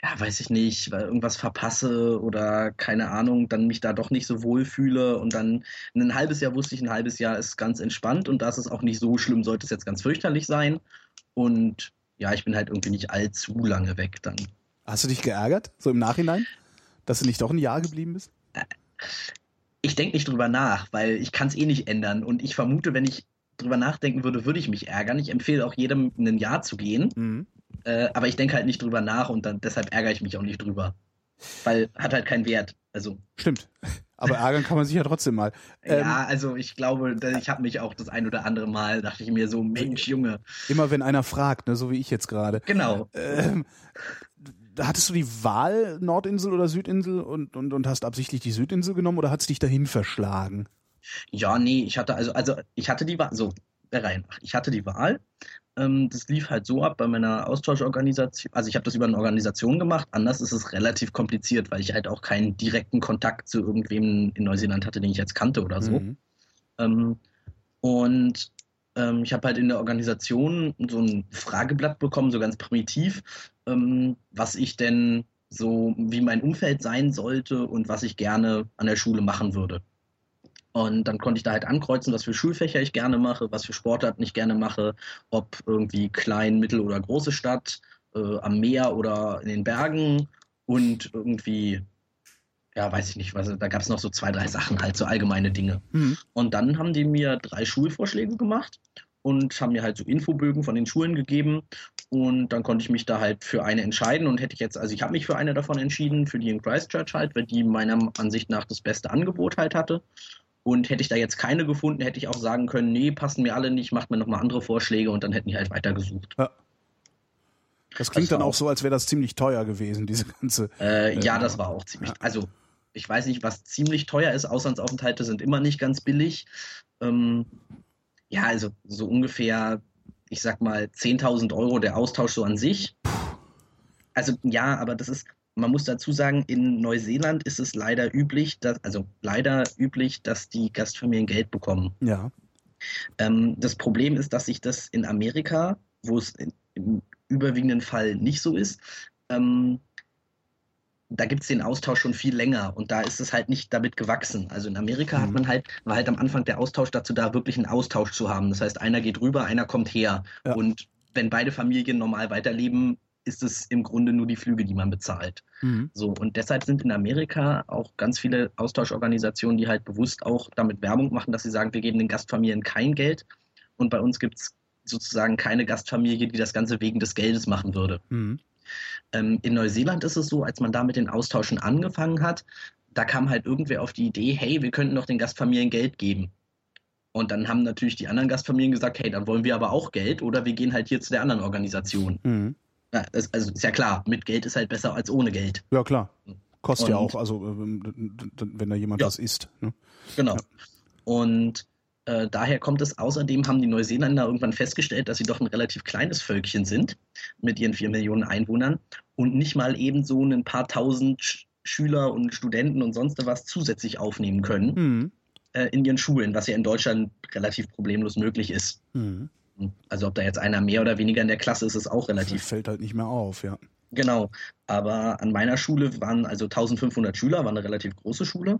ja, weiß ich nicht, irgendwas verpasse oder keine Ahnung, dann mich da doch nicht so wohl fühle. Und dann ein halbes Jahr wusste ich, ein halbes Jahr ist ganz entspannt und da ist es auch nicht so schlimm, sollte es jetzt ganz fürchterlich sein. Und ja, ich bin halt irgendwie nicht allzu lange weg dann. Hast du dich geärgert, so im Nachhinein, dass du nicht doch ein Jahr geblieben bist? Ich denke nicht drüber nach, weil ich kann es eh nicht ändern. Und ich vermute, wenn ich drüber nachdenken würde, würde ich mich ärgern. Ich empfehle auch jedem, ein Jahr zu gehen. Mhm. Äh, aber ich denke halt nicht drüber nach und dann, deshalb ärgere ich mich auch nicht drüber. Weil hat halt keinen Wert. Also, Stimmt. Aber ärgern kann man sich ja trotzdem mal. Ähm, ja, also ich glaube, ich habe mich auch das ein oder andere Mal, dachte ich mir so, Mensch, Junge. Immer wenn einer fragt, ne, so wie ich jetzt gerade. Genau. Ähm, hattest du die Wahl Nordinsel oder Südinsel und, und, und hast absichtlich die Südinsel genommen oder hat es dich dahin verschlagen? Ja, nee, ich hatte, also, also ich hatte die Wahl, so, der Reihe nach. Ich hatte die Wahl. Ähm, das lief halt so ab bei meiner Austauschorganisation. Also ich habe das über eine Organisation gemacht. Anders ist es relativ kompliziert, weil ich halt auch keinen direkten Kontakt zu irgendwem in Neuseeland hatte, den ich jetzt kannte oder so. Mhm. Ähm, und ähm, ich habe halt in der Organisation so ein Frageblatt bekommen, so ganz primitiv, ähm, was ich denn so, wie mein Umfeld sein sollte und was ich gerne an der Schule machen würde. Und dann konnte ich da halt ankreuzen, was für Schulfächer ich gerne mache, was für Sportarten ich gerne mache, ob irgendwie klein, mittel oder große Stadt, äh, am Meer oder in den Bergen und irgendwie, ja, weiß ich nicht, was, da gab es noch so zwei, drei Sachen, halt so allgemeine Dinge. Mhm. Und dann haben die mir drei Schulvorschläge gemacht und haben mir halt so Infobögen von den Schulen gegeben. Und dann konnte ich mich da halt für eine entscheiden und hätte ich jetzt, also ich habe mich für eine davon entschieden, für die in Christchurch halt, weil die meiner Ansicht nach das beste Angebot halt hatte. Und hätte ich da jetzt keine gefunden, hätte ich auch sagen können, nee, passen mir alle nicht, macht mir nochmal andere Vorschläge und dann hätten die halt weitergesucht. Das klingt Das war dann auch auch- so, als wäre das ziemlich teuer gewesen, diese ganze. Äh, Äh, ja, das war auch ziemlich. Also ich weiß nicht, was ziemlich teuer ist. Auslandsaufenthalte sind immer nicht ganz billig. Ähm, ja, also so ungefähr, ich sag mal, 10.000 Euro der Austausch so an sich. Also ja, aber das ist, man muss dazu sagen, in Neuseeland ist es leider üblich, dass, also leider üblich, dass die Gastfamilien Geld bekommen. Ja. Ähm, das Problem ist, dass sich das in Amerika, wo es im überwiegenden Fall nicht so ist, ähm, da gibt es den Austausch schon viel länger und da ist es halt nicht damit gewachsen. Also in Amerika mhm. hat man halt, war halt am Anfang der Austausch dazu da, wirklich einen Austausch zu haben. Das heißt, einer geht rüber, einer kommt her. Ja. Und wenn beide Familien normal weiterleben, ist es im Grunde nur die Flüge, die man bezahlt. Mhm. So, und deshalb sind in Amerika auch ganz viele Austauschorganisationen, die halt bewusst auch damit Werbung machen, dass sie sagen, wir geben den Gastfamilien kein Geld. Und bei uns gibt es sozusagen keine Gastfamilie, die das Ganze wegen des Geldes machen würde. Mhm. Ähm, in Neuseeland ist es so, als man da mit den Austauschen angefangen hat, da kam halt irgendwer auf die Idee, hey, wir könnten doch den Gastfamilien Geld geben. Und dann haben natürlich die anderen Gastfamilien gesagt, hey, dann wollen wir aber auch Geld oder wir gehen halt hier zu der anderen Organisation. Mhm. Ja, das, also ist ja klar, mit Geld ist halt besser als ohne Geld. Ja, klar. Kostet Und, ja auch, also äh, wenn da jemand ja, was isst. Ne? Genau. Ja. Und äh, daher kommt es außerdem, haben die Neuseeländer irgendwann festgestellt, dass sie doch ein relativ kleines Völkchen sind mit ihren vier Millionen Einwohnern und nicht mal eben so ein paar tausend Schüler und Studenten und sonst was zusätzlich aufnehmen können mhm. äh, in ihren Schulen, was ja in Deutschland relativ problemlos möglich ist. Mhm. Also ob da jetzt einer mehr oder weniger in der Klasse ist, ist auch relativ. Das fällt halt nicht mehr auf, ja. Genau. Aber an meiner Schule waren also 1500 Schüler, war eine relativ große Schule.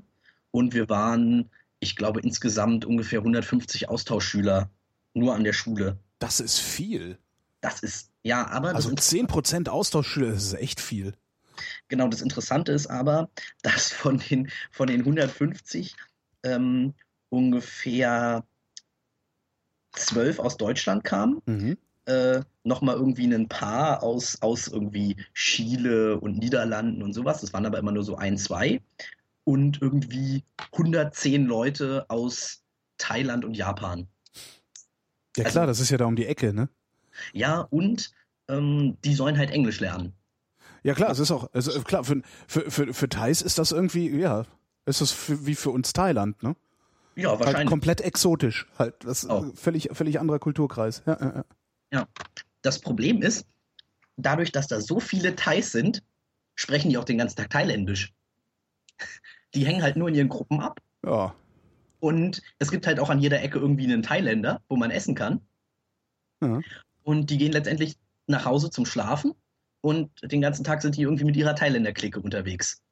Und wir waren ich glaube, insgesamt ungefähr 150 Austauschschüler nur an der Schule. Das ist viel. Das ist, ja, aber. Also 10% Austauschschüler, das ist echt viel. Genau, das Interessante ist aber, dass von den, von den 150 ähm, ungefähr 12 aus Deutschland kamen. Mhm. Äh, nochmal irgendwie ein paar aus, aus irgendwie Chile und Niederlanden und sowas. Das waren aber immer nur so ein, zwei und irgendwie 110 Leute aus Thailand und Japan. Ja klar, also, das ist ja da um die Ecke, ne? Ja, und ähm, die sollen halt Englisch lernen. Ja klar, es ist auch, also klar, für, für, für, für Thais ist das irgendwie, ja, ist das für, wie für uns Thailand, ne? Ja, halt wahrscheinlich. Halt komplett exotisch, halt, das ist oh. völlig, völlig anderer Kulturkreis. Ja, ja, ja. ja, das Problem ist, dadurch, dass da so viele Thais sind, sprechen die auch den ganzen Tag Thailändisch die hängen halt nur in ihren Gruppen ab. Ja. Und es gibt halt auch an jeder Ecke irgendwie einen Thailänder, wo man essen kann. Ja. Und die gehen letztendlich nach Hause zum Schlafen und den ganzen Tag sind die irgendwie mit ihrer Thailänder-Clique unterwegs.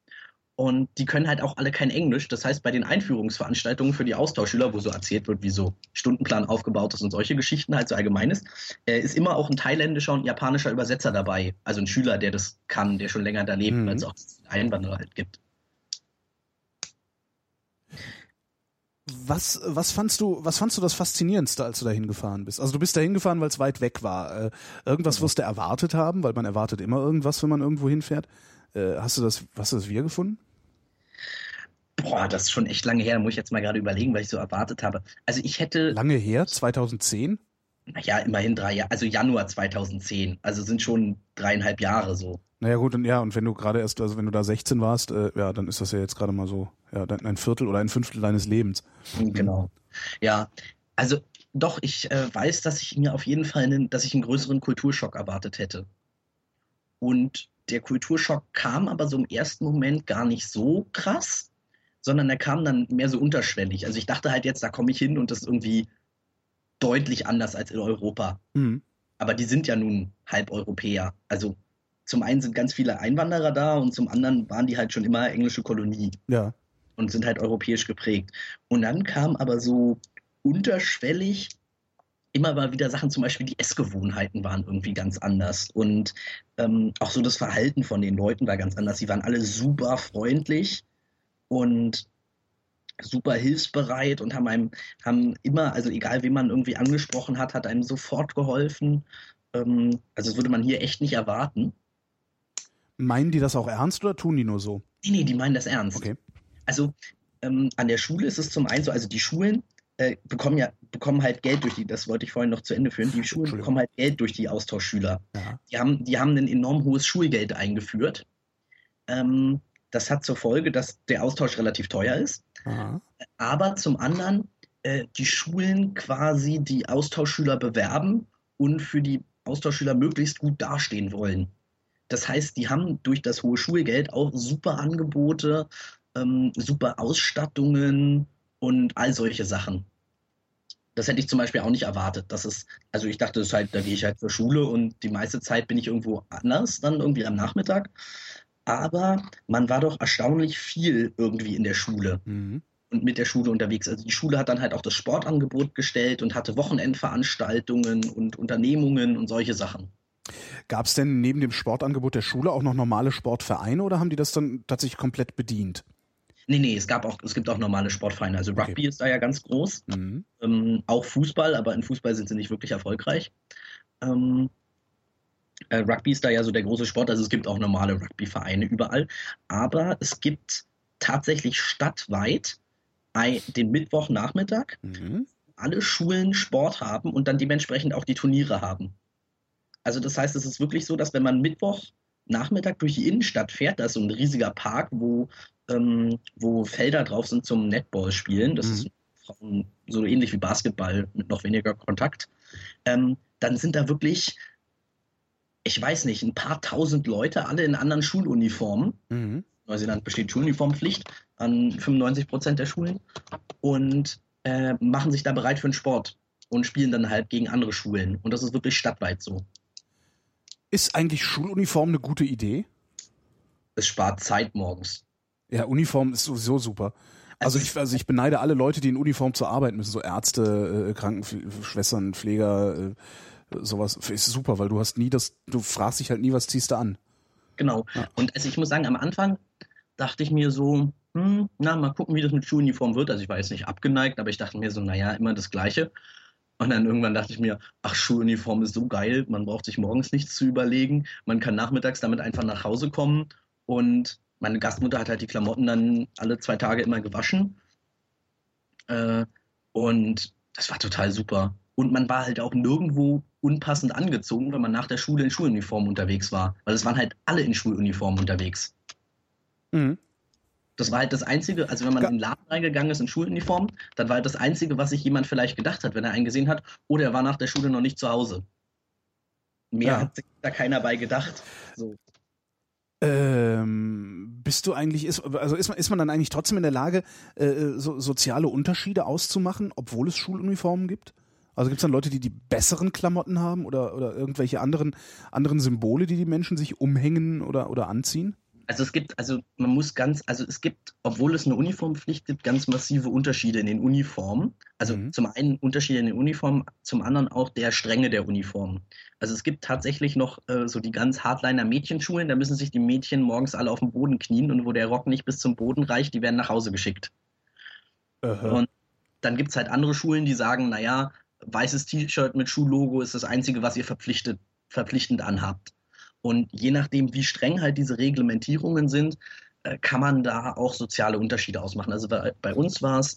Und die können halt auch alle kein Englisch. Das heißt, bei den Einführungsveranstaltungen für die Austauschschüler, wo so erzählt wird, wie so Stundenplan aufgebaut ist und solche Geschichten halt so allgemein ist, äh, ist immer auch ein thailändischer und japanischer Übersetzer dabei. Also ein Schüler, der das kann, der schon länger da lebt, mhm. weil es auch Einwanderer halt gibt. Was, was fandst du, was fandst du das Faszinierendste, als du dahin gefahren bist? Also du bist dahin gefahren, weil es weit weg war. Äh, irgendwas wirst du erwartet haben, weil man erwartet immer irgendwas, wenn man irgendwo hinfährt. Äh, hast du das, hast du das wieder gefunden? Boah, das ist schon echt lange her. Da muss ich jetzt mal gerade überlegen, was ich so erwartet habe. Also ich hätte. Lange her? 2010? Naja, immerhin drei Jahre. Also Januar 2010. Also sind schon dreieinhalb Jahre so. Naja gut, und ja, und wenn du gerade erst, also wenn du da 16 warst, äh, ja, dann ist das ja jetzt gerade mal so, ja, ein Viertel oder ein Fünftel deines Lebens. Genau. Ja, also doch, ich äh, weiß, dass ich mir auf jeden Fall einen, dass ich einen größeren Kulturschock erwartet hätte. Und der Kulturschock kam aber so im ersten Moment gar nicht so krass, sondern er kam dann mehr so unterschwellig. Also ich dachte halt jetzt, da komme ich hin und das ist irgendwie deutlich anders als in Europa. Mhm. Aber die sind ja nun halb Europäer. Also zum einen sind ganz viele Einwanderer da und zum anderen waren die halt schon immer englische Kolonie. Ja. Und sind halt europäisch geprägt. Und dann kam aber so unterschwellig immer mal wieder Sachen, zum Beispiel die Essgewohnheiten waren irgendwie ganz anders. Und ähm, auch so das Verhalten von den Leuten war ganz anders. Sie waren alle super freundlich und super hilfsbereit und haben einem, haben immer, also egal wen man irgendwie angesprochen hat, hat einem sofort geholfen. Ähm, also das würde man hier echt nicht erwarten. Meinen die das auch ernst oder tun die nur so? Nee, nee, die meinen das ernst. Okay. Also ähm, an der Schule ist es zum einen so, also die Schulen äh, bekommen ja bekommen halt Geld durch die, das wollte ich vorhin noch zu Ende führen, die Schulen bekommen halt Geld durch die Austauschschüler. Ja. Die, haben, die haben ein enorm hohes Schulgeld eingeführt. Ähm, das hat zur Folge, dass der Austausch relativ teuer ist. Aha. Aber zum anderen äh, die Schulen quasi die Austauschschüler bewerben und für die Austauschschüler möglichst gut dastehen wollen. Das heißt, die haben durch das hohe Schulgeld auch super Angebote, ähm, super Ausstattungen und all solche Sachen. Das hätte ich zum Beispiel auch nicht erwartet. Das ist, also ich dachte, das ist halt, da gehe ich halt zur Schule und die meiste Zeit bin ich irgendwo anders, dann irgendwie am Nachmittag. Aber man war doch erstaunlich viel irgendwie in der Schule. Mhm und mit der Schule unterwegs. Also die Schule hat dann halt auch das Sportangebot gestellt und hatte Wochenendveranstaltungen und Unternehmungen und solche Sachen. Gab es denn neben dem Sportangebot der Schule auch noch normale Sportvereine oder haben die das dann tatsächlich komplett bedient? Nee, nee, es gab auch, es gibt auch normale Sportvereine. Also Rugby okay. ist da ja ganz groß. Mhm. Ähm, auch Fußball, aber in Fußball sind sie nicht wirklich erfolgreich. Ähm, äh, Rugby ist da ja so der große Sport, also es gibt auch normale Rugby-Vereine überall. Aber es gibt tatsächlich stadtweit ein, den Mittwochnachmittag, mhm. alle Schulen Sport haben und dann dementsprechend auch die Turniere haben. Also das heißt, es ist wirklich so, dass wenn man Mittwochnachmittag durch die Innenstadt fährt, da ist so ein riesiger Park, wo ähm, wo Felder drauf sind zum Netball spielen. Das mhm. ist so ähnlich wie Basketball mit noch weniger Kontakt. Ähm, dann sind da wirklich, ich weiß nicht, ein paar tausend Leute, alle in anderen Schuluniformen. Mhm. Neuseeland besteht Schuluniformpflicht an 95 Prozent der Schulen und äh, machen sich da bereit für den Sport und spielen dann halt gegen andere Schulen. Und das ist wirklich stadtweit so. Ist eigentlich Schuluniform eine gute Idee? Es spart Zeit morgens. Ja, Uniform ist sowieso super. Also, also ich, also ich beneide alle Leute, die in Uniform zur Arbeit müssen, so Ärzte, äh, Krankenschwestern, Pfleger, äh, sowas. Ist super, weil du hast nie das, du fragst dich halt nie, was ziehst du an. Genau. Ja. Und also ich muss sagen, am Anfang dachte ich mir so, hm, na, mal gucken, wie das mit Schuluniform wird. Also ich war jetzt nicht abgeneigt, aber ich dachte mir so, naja, immer das Gleiche. Und dann irgendwann dachte ich mir, ach, Schuluniform ist so geil, man braucht sich morgens nichts zu überlegen, man kann nachmittags damit einfach nach Hause kommen und meine Gastmutter hat halt die Klamotten dann alle zwei Tage immer gewaschen. Äh, und das war total super. Und man war halt auch nirgendwo unpassend angezogen, wenn man nach der Schule in Schuluniform unterwegs war. Weil es waren halt alle in Schuluniform unterwegs. Mhm. Das war halt das Einzige, also wenn man in den Laden reingegangen ist in Schuluniform, dann war halt das Einzige, was sich jemand vielleicht gedacht hat, wenn er einen gesehen hat, oder er war nach der Schule noch nicht zu Hause. Mehr ja. hat sich da keiner bei gedacht. So. Ähm, bist du eigentlich, ist, also ist man, ist man dann eigentlich trotzdem in der Lage, äh, so, soziale Unterschiede auszumachen, obwohl es Schuluniformen gibt? Also gibt es dann Leute, die die besseren Klamotten haben oder, oder irgendwelche anderen, anderen Symbole, die die Menschen sich umhängen oder, oder anziehen? Also es gibt, also man muss ganz, also es gibt, obwohl es eine Uniformpflicht gibt, ganz massive Unterschiede in den Uniformen. Also mhm. zum einen Unterschiede in den Uniformen, zum anderen auch der Strenge der Uniformen. Also es gibt tatsächlich noch äh, so die ganz Hardliner Mädchenschulen, da müssen sich die Mädchen morgens alle auf den Boden knien und wo der Rock nicht bis zum Boden reicht, die werden nach Hause geschickt. Aha. Und dann gibt es halt andere Schulen, die sagen, naja, weißes T-Shirt mit Schullogo ist das Einzige, was ihr verpflichtet, verpflichtend anhabt. Und je nachdem, wie streng halt diese Reglementierungen sind, äh, kann man da auch soziale Unterschiede ausmachen. Also bei, uns war es,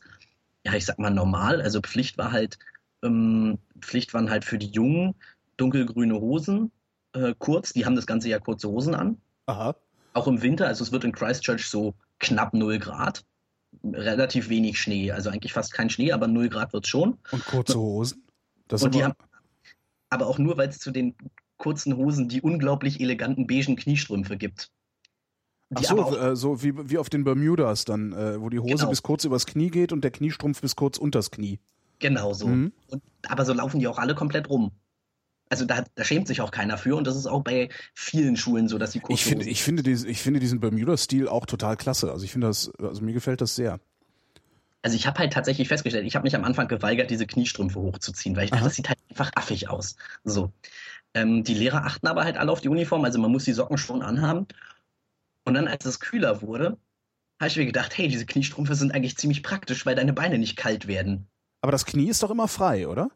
ja, ich sag mal normal. Also Pflicht war halt, ähm, Pflicht waren halt für die Jungen dunkelgrüne Hosen, äh, kurz. Die haben das ganze Jahr kurze Hosen an. Aha. Auch im Winter. Also es wird in Christchurch so knapp 0 Grad. Relativ wenig Schnee. Also eigentlich fast kein Schnee, aber 0 Grad wird es schon. Und kurze Hosen? Das und die haben, aber auch nur, weil es zu den kurzen Hosen die unglaublich eleganten beigen Kniestrümpfe gibt. Ach so, äh, so wie, wie auf den Bermudas dann, äh, wo die Hose genau. bis kurz übers Knie geht und der Kniestrumpf bis kurz unters Knie. Genau so. Mhm. Und, aber so laufen die auch alle komplett rum. Also da, da, schämt sich auch keiner für und das ist auch bei vielen Schulen so, dass die kurze ich finde, ich finde, diese, ich finde diesen Bermuda-Stil auch total klasse. Also ich finde das, also mir gefällt das sehr. Also ich habe halt tatsächlich festgestellt, ich habe mich am Anfang geweigert, diese Kniestrümpfe hochzuziehen, weil ich dachte, das sieht halt einfach affig aus. So. Ähm, die Lehrer achten aber halt alle auf die Uniform, also man muss die Socken schon anhaben. Und dann, als es kühler wurde, habe ich mir gedacht, hey, diese Kniestrümpfe sind eigentlich ziemlich praktisch, weil deine Beine nicht kalt werden. Aber das Knie ist doch immer frei, oder?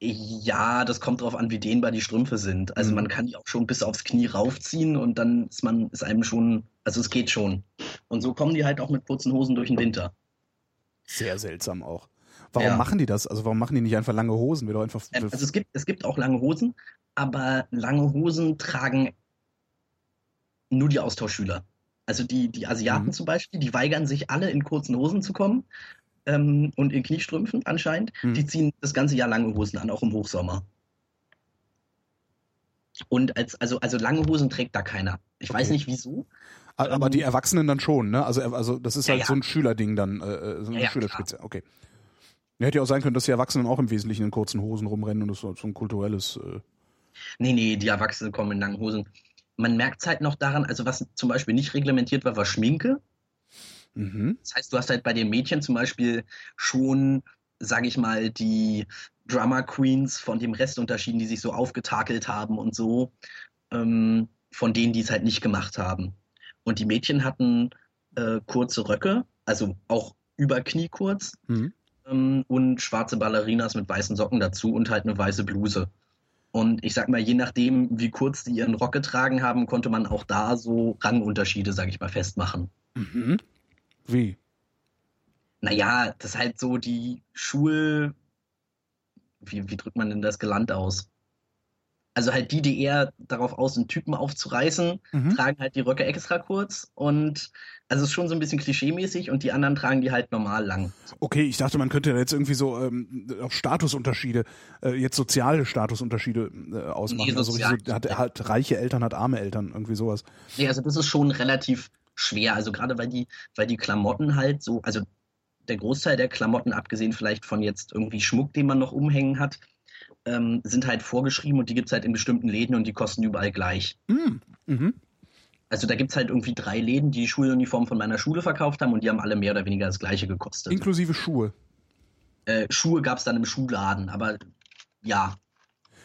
Ja, das kommt darauf an, wie dehnbar die Strümpfe sind. Also mhm. man kann die auch schon bis aufs Knie raufziehen und dann ist man, ist einem schon, also es geht schon. Und so kommen die halt auch mit kurzen Hosen durch den Winter. Sehr seltsam auch. Warum ja. machen die das? Also warum machen die nicht einfach lange Hosen? Wir doch einfach ähm, also es gibt, es gibt auch lange Hosen, aber lange Hosen tragen nur die Austauschschüler. Also die, die Asiaten mhm. zum Beispiel, die weigern sich alle in kurzen Hosen zu kommen ähm, und in Kniestrümpfen anscheinend. Mhm. Die ziehen das ganze Jahr lange Hosen an, auch im Hochsommer. Und als, also, also lange Hosen trägt da keiner. Ich okay. weiß nicht wieso. Aber ähm, die Erwachsenen dann schon, ne? Also, also das ist halt ja, so ein Schülerding dann, äh, äh so eine ja, Schülerspitze. Okay. Ja, hätte ja auch sein können, dass die Erwachsenen auch im Wesentlichen in kurzen Hosen rumrennen und das ist so ein kulturelles. Äh nee, nee, die Erwachsenen kommen in langen Hosen. Man merkt es halt noch daran, also was zum Beispiel nicht reglementiert war, war Schminke. Mhm. Das heißt, du hast halt bei den Mädchen zum Beispiel schon, sage ich mal, die Drama Queens von dem Rest unterschieden, die sich so aufgetakelt haben und so, ähm, von denen, die es halt nicht gemacht haben. Und die Mädchen hatten äh, kurze Röcke, also auch über Knie kurz mhm. Ähm, und schwarze Ballerinas mit weißen Socken dazu und halt eine weiße Bluse. Und ich sag mal, je nachdem, wie kurz die ihren Rock getragen haben, konnte man auch da so Rangunterschiede, sag ich mal, festmachen. Mhm. Wie? Naja, das ist halt so die Schul. Wie, wie drückt man denn das Geland aus? Also halt die, die eher darauf aus sind, Typen aufzureißen, mhm. tragen halt die Röcke extra kurz und also es ist schon so ein bisschen klischeemäßig und die anderen tragen die halt normal lang. Okay, ich dachte, man könnte jetzt irgendwie so ähm, auch Statusunterschiede, äh, jetzt soziale Statusunterschiede äh, ausmachen. Nee, also so, hat, hat reiche Eltern, hat arme Eltern, irgendwie sowas. Nee, also das ist schon relativ schwer. Also gerade weil die, weil die Klamotten halt so, also der Großteil der Klamotten, abgesehen vielleicht von jetzt irgendwie Schmuck, den man noch umhängen hat, ähm, sind halt vorgeschrieben und die gibt es halt in bestimmten Läden und die kosten überall gleich. Mm. Mhm. Also da gibt es halt irgendwie drei Läden, die die Schuluniform von meiner Schule verkauft haben und die haben alle mehr oder weniger das gleiche gekostet. Inklusive Schuhe. Äh, Schuhe gab es dann im Schuhladen, aber ja.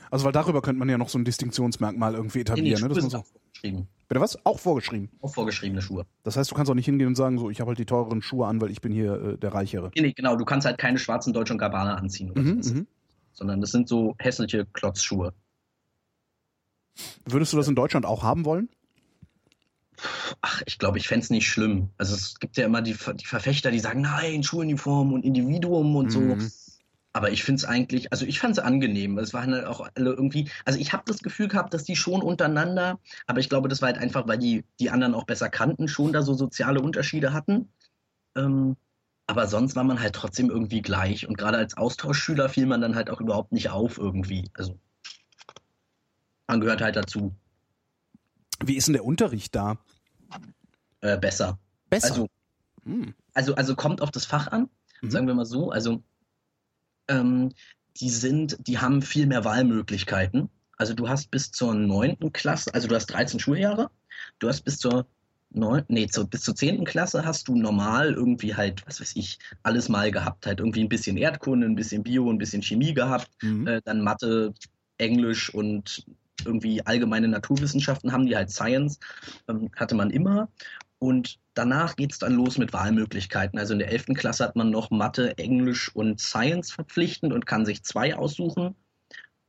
Also weil darüber könnte man ja noch so ein Distinktionsmerkmal irgendwie etablieren. Nee, nee, ne? das so vorgeschrieben. Bitte was? Auch vorgeschrieben. Auch vorgeschriebene Schuhe. Das heißt, du kannst auch nicht hingehen und sagen, so, ich habe halt die teureren Schuhe an, weil ich bin hier äh, der Reichere. Nee, nee, genau. Du kannst halt keine schwarzen Deutsch und Gabbana anziehen oder mhm, mhm. Sondern das sind so hässliche Klotzschuhe. Würdest du das in Deutschland auch haben wollen? Ach, ich glaube, ich fände es nicht schlimm. Also es gibt ja immer die, die Verfechter, die sagen, nein, Schuluniform und Individuum und mhm. so. Aber ich finde es eigentlich, also ich fand es angenehm. Es waren halt auch alle irgendwie, also ich habe das Gefühl gehabt, dass die schon untereinander, aber ich glaube, das war halt einfach, weil die die anderen auch besser kannten, schon da so soziale Unterschiede hatten. Ähm, aber sonst war man halt trotzdem irgendwie gleich. Und gerade als Austauschschüler fiel man dann halt auch überhaupt nicht auf irgendwie. Also man gehört halt dazu. Wie ist denn der Unterricht da? Äh, besser. Besser. Also, hm. also, also kommt auf das Fach an, mhm. sagen wir mal so. Also ähm, die sind, die haben viel mehr Wahlmöglichkeiten. Also du hast bis zur neunten Klasse, also du hast 13 Schuljahre, du hast bis zur neun, nee, zu, bis zur zehnten Klasse hast du normal irgendwie halt, was weiß ich, alles mal gehabt. Halt irgendwie ein bisschen Erdkunde, ein bisschen Bio, ein bisschen Chemie gehabt, mhm. äh, dann Mathe, Englisch und irgendwie allgemeine Naturwissenschaften haben die halt Science, ähm, hatte man immer. Und danach geht es dann los mit Wahlmöglichkeiten. Also in der 11. Klasse hat man noch Mathe, Englisch und Science verpflichtend und kann sich zwei aussuchen.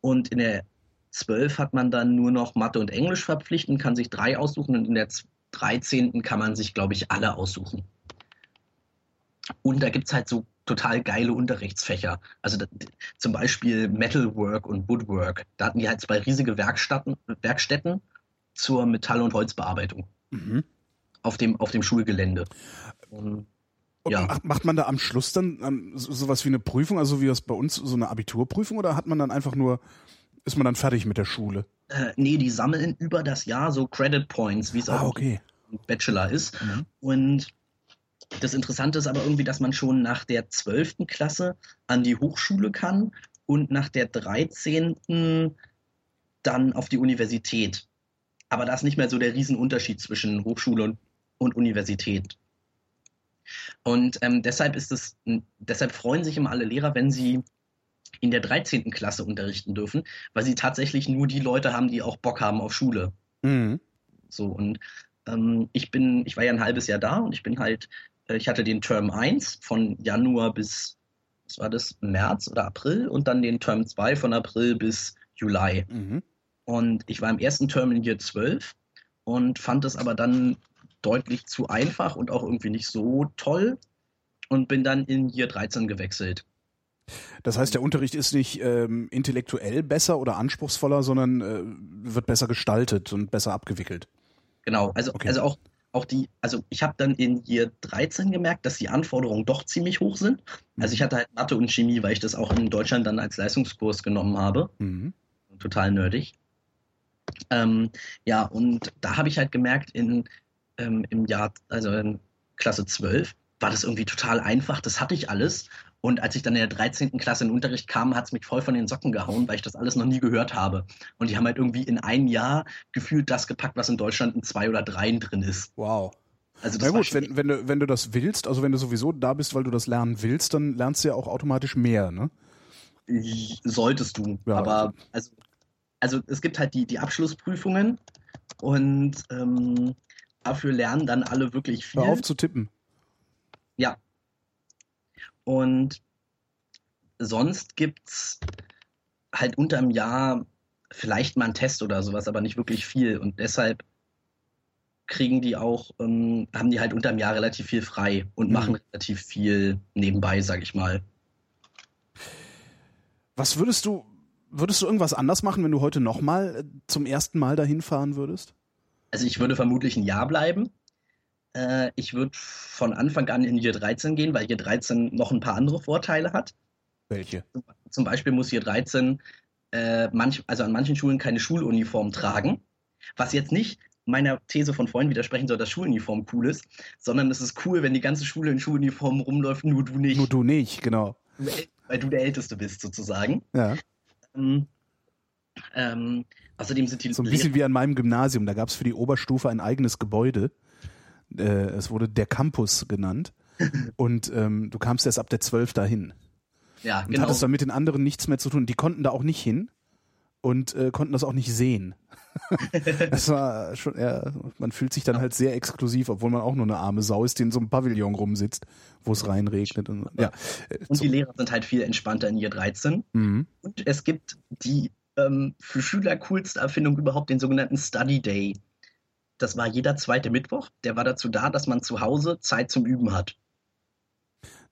Und in der 12 hat man dann nur noch Mathe und Englisch verpflichtend, kann sich drei aussuchen. Und in der 13. kann man sich, glaube ich, alle aussuchen. Und da gibt es halt so total geile Unterrichtsfächer. Also da, zum Beispiel Metalwork und Woodwork. Da hatten die halt zwei riesige Werkstätten, Werkstätten zur Metall- und Holzbearbeitung. Mhm auf dem, auf dem Schulgelände. Und, ja. Macht, man da am Schluss dann ähm, sowas wie eine Prüfung, also wie das bei uns, so eine Abiturprüfung, oder hat man dann einfach nur, ist man dann fertig mit der Schule? Äh, nee, die sammeln über das Jahr so Credit Points, wie es ah, auch okay. im Bachelor ist. Mhm. Und das Interessante ist aber irgendwie, dass man schon nach der 12. Klasse an die Hochschule kann und nach der 13. dann auf die Universität. Aber da ist nicht mehr so der Riesenunterschied zwischen Hochschule und und Universität. Und ähm, deshalb ist es, deshalb freuen sich immer alle Lehrer, wenn sie in der 13. Klasse unterrichten dürfen, weil sie tatsächlich nur die Leute haben, die auch Bock haben auf Schule. Mhm. So, und ähm, ich bin, ich war ja ein halbes Jahr da und ich bin halt, äh, ich hatte den Term 1 von Januar bis, was war das, März oder April und dann den Term 2 von April bis Juli. Mhm. Und ich war im ersten Term in Year 12 und fand es aber dann deutlich zu einfach und auch irgendwie nicht so toll und bin dann in Year 13 gewechselt. Das heißt, der Unterricht ist nicht ähm, intellektuell besser oder anspruchsvoller, sondern äh, wird besser gestaltet und besser abgewickelt. Genau, also, okay. also auch, auch die, also ich habe dann in Year 13 gemerkt, dass die Anforderungen doch ziemlich hoch sind. Also ich hatte halt Mathe und Chemie, weil ich das auch in Deutschland dann als Leistungskurs genommen habe. Mhm. Total nerdig. Ähm, ja, und da habe ich halt gemerkt, in, ähm, im Jahr, also in Klasse 12, war das irgendwie total einfach, das hatte ich alles. Und als ich dann in der 13. Klasse in den Unterricht kam, hat es mich voll von den Socken gehauen, weil ich das alles noch nie gehört habe. Und die haben halt irgendwie in ein Jahr gefühlt das gepackt, was in Deutschland in zwei oder dreien drin ist. Wow. Also Na das war gut, wenn, wenn, du, wenn du das willst, also wenn du sowieso da bist, weil du das lernen willst, dann lernst du ja auch automatisch mehr, ne? solltest du. Ja, aber also, also es gibt halt die, die Abschlussprüfungen und ähm, dafür lernen dann alle wirklich viel. Hör auf zu tippen. Und sonst gibt's halt unterm Jahr vielleicht mal einen Test oder sowas, aber nicht wirklich viel. Und deshalb kriegen die auch, ähm, haben die halt unterm Jahr relativ viel frei und Mhm. machen relativ viel nebenbei, sag ich mal. Was würdest du, würdest du irgendwas anders machen, wenn du heute nochmal zum ersten Mal dahin fahren würdest? Also ich würde vermutlich ein Jahr bleiben. Äh, ich würde von Anfang an in Year 13 gehen, weil Year 13 noch ein paar andere Vorteile hat. Welche? Zum Beispiel muss Year 13 äh, manch, also an manchen Schulen keine Schuluniform tragen. Was jetzt nicht meiner These von vorhin widersprechen soll, dass Schuluniform cool ist, sondern es ist cool, wenn die ganze Schule in Schuluniform rumläuft, nur du nicht, Nur du nicht, genau. weil du der Älteste bist sozusagen. Ja. Ähm, ähm, außerdem sind die So ein bisschen wie an meinem Gymnasium. Da gab es für die Oberstufe ein eigenes Gebäude. Äh, es wurde der Campus genannt. (laughs) Und ähm, du kamst erst ab der 12 dahin. ja, Und genau. hattest dann mit den anderen nichts mehr zu tun. Die konnten da auch nicht hin und äh, konnten das auch nicht sehen. (laughs) das war schon, ja, man fühlt sich dann halt sehr exklusiv, obwohl man auch nur eine arme Sau ist, die in so einem Pavillon rumsitzt, wo es reinregnet. Und, ja. Und die Lehrer sind halt viel entspannter in Year 13. mhm. Und es gibt die ähm, für Schüler coolste Erfindung überhaupt, den sogenannten Study Day. Das war jeder zweite Mittwoch. Der war dazu da, dass man zu Hause Zeit zum Üben hat.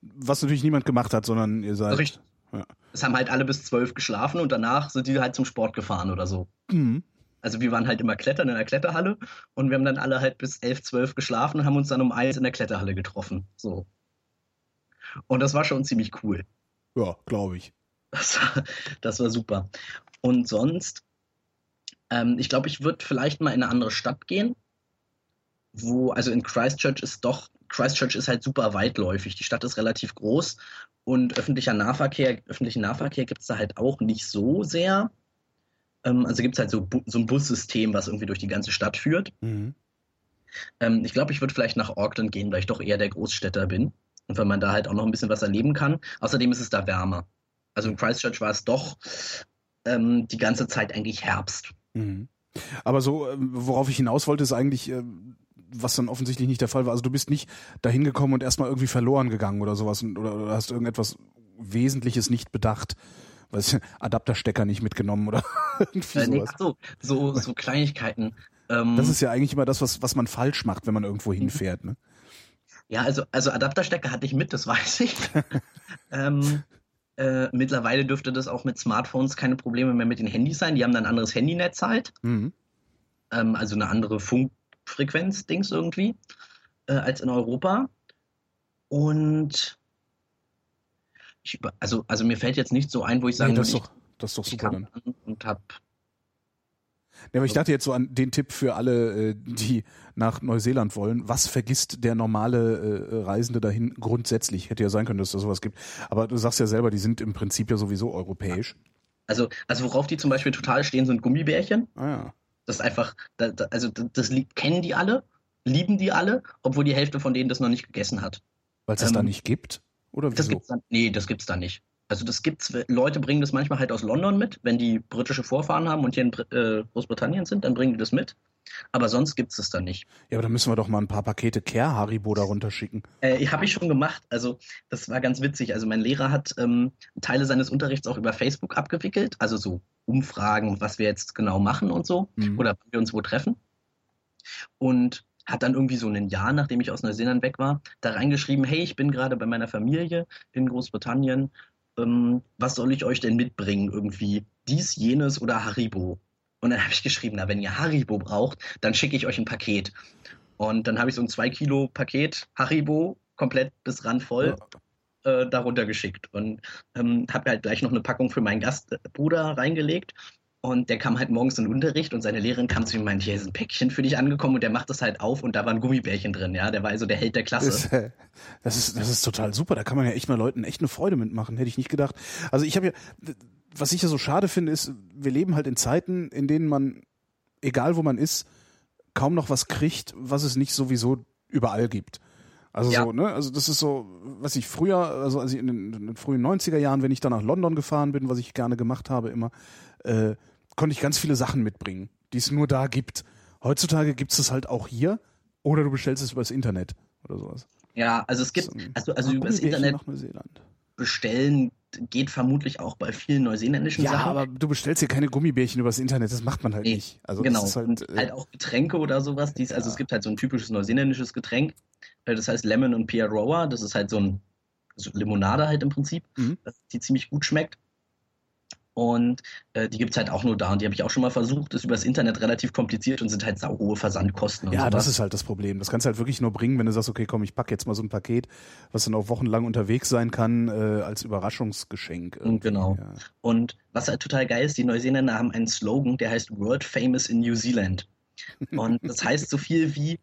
Was natürlich niemand gemacht hat, sondern ihr seid. Richtig. Ja. Es haben halt alle bis zwölf geschlafen und danach sind die halt zum Sport gefahren oder so. Mhm. Also wir waren halt immer klettern in der Kletterhalle und wir haben dann alle halt bis elf, zwölf geschlafen und haben uns dann um eins in der Kletterhalle getroffen. So. Und das war schon ziemlich cool. Ja, glaube ich. Das war, das war super. Und sonst, ähm, ich glaube, ich würde vielleicht mal in eine andere Stadt gehen, wo, also in Christchurch ist doch, Christchurch ist halt super weitläufig. Die Stadt ist relativ groß und öffentlicher Nahverkehr, öffentlichen Nahverkehr gibt es da halt auch nicht so sehr. Ähm, also gibt es halt so, so ein Bussystem, was irgendwie durch die ganze Stadt führt. Mhm. Ähm, ich glaube, ich würde vielleicht nach Auckland gehen, weil ich doch eher der Großstädter bin. Und weil man da halt auch noch ein bisschen was erleben kann. Außerdem ist es da wärmer. Also in Christchurch war es doch ähm, die ganze Zeit eigentlich Herbst. Mhm. Aber so, ähm, worauf ich hinaus wollte, ist eigentlich, ähm, was dann offensichtlich nicht der Fall war. Also du bist nicht dahin gekommen und erstmal irgendwie verloren gegangen oder sowas oder, hast irgendetwas Wesentliches nicht bedacht. Weiß ich, (laughs) Adapterstecker nicht mitgenommen oder (laughs) irgendwie Äh, nee, sowas. ach so, so, so Kleinigkeiten. Ähm, Das ist ja eigentlich immer das, was, was man falsch macht, wenn man irgendwo hinfährt. Ne? ja, also, also Adapterstecker hatte ich mit, das weiß ich. (laughs) ähm, äh, mittlerweile dürfte das auch mit Smartphones keine Probleme mehr mit den Handys sein. Die haben dann ein anderes Handynetz halt. Mhm. ähm, also eine andere Funkfrequenz-Dings irgendwie, äh, als in Europa. Und ich, also, also mir fällt jetzt nicht so ein, wo ich sagen Nee, das, ist würde, doch, das ist doch super dann. an und hab, Ja, aber ich dachte jetzt so an den Tipp für alle, äh, die nach Neuseeland wollen. Was vergisst der normale äh, Reisende dahin grundsätzlich? Hätte ja sein können, dass es da sowas gibt. Aber du sagst ja selber, die sind im Prinzip ja sowieso europäisch. also, also worauf die zum Beispiel total stehen, sind Gummibärchen. Ah ja. Das ist einfach, da, da, also das, das kennen die alle, lieben die alle, obwohl die Hälfte von denen das noch nicht gegessen hat. Weil es das da Ähm, nicht gibt? Oder Das wieso? gibt's dann, nee, das gibt's da nicht. Also das gibt's, Leute bringen das manchmal halt aus London mit, wenn die britische Vorfahren haben und hier in äh, Großbritannien sind, dann bringen die das mit. Aber sonst gibt's es da nicht. Ja, aber dann müssen wir doch mal ein paar Pakete Care Haribo da runterschicken. Äh, habe ich schon gemacht. Also das war ganz witzig. Also mein Lehrer hat ähm, Teile seines Unterrichts auch über Facebook abgewickelt, also so Umfragen, was wir jetzt genau machen und so Mhm. oder wann wir uns wo treffen. Und hat dann irgendwie so ein Jahr, nachdem ich aus Neuseeland weg war, da reingeschrieben, hey, ich bin gerade bei meiner Familie in Großbritannien. Ähm, was soll ich euch denn mitbringen? Irgendwie dies, jenes oder Haribo? Und dann habe ich geschrieben, na, wenn ihr Haribo braucht, dann schicke ich euch ein Paket. Und dann habe ich so ein 2 Kilo Paket Haribo komplett bis randvoll ja. äh, darunter geschickt und ähm, habe halt gleich noch eine Packung für meinen Gastbruder reingelegt. Und der kam halt morgens in den Unterricht und seine Lehrerin kam zu ihm und meinte, hier ist ein Päckchen für dich angekommen und der macht das halt auf und da waren Gummibärchen drin, ja. Der war also der Held der Klasse. Das, äh, das, ist, das ist total super. Da kann man ja echt mal Leuten echt eine Freude mitmachen, hätte ich nicht gedacht. Also ich habe ja, was ich ja so schade finde, ist, wir leben halt in Zeiten, in denen man, egal wo man ist, kaum noch was kriegt, was es nicht sowieso überall gibt. Also ja. so, ne? Also das ist so, was ich früher, also als ich in den, in den, frühen 90er Jahren, wenn ich dann nach London gefahren bin, was ich gerne gemacht habe immer, äh, konnte ich ganz viele Sachen mitbringen, die es nur da gibt. Heutzutage gibt es es halt auch hier oder du bestellst es übers Internet oder sowas. Ja, also es gibt, also, also übers Internet bestellen geht vermutlich auch bei vielen neuseeländischen ja, Sachen. Ja, aber du bestellst hier keine Gummibärchen übers Internet, das macht man halt nee, nicht. Also genau, halt, und äh, halt auch Getränke oder sowas. Dies, also ja. es gibt halt so ein typisches neuseeländisches Getränk, äh, das heißt Lemon und Piaroa, das ist halt so ein so Limonade halt im Prinzip, mhm. die ziemlich gut schmeckt. Und äh, die gibt es halt auch nur da. Und die habe ich auch schon mal versucht. Ist übers Internet relativ kompliziert und sind halt sauhohe Versandkosten. ja, sowas. das ist halt das Problem. Das kannst du halt wirklich nur bringen, wenn du sagst, okay, komm, ich packe jetzt mal so ein Paket, was dann auch wochenlang unterwegs sein kann, äh, als Überraschungsgeschenk. Irgendwie. Genau. Ja. Und was halt total geil ist, die Neuseeländer haben einen Slogan, der heißt World Famous in New Zealand. Und das heißt so viel wie,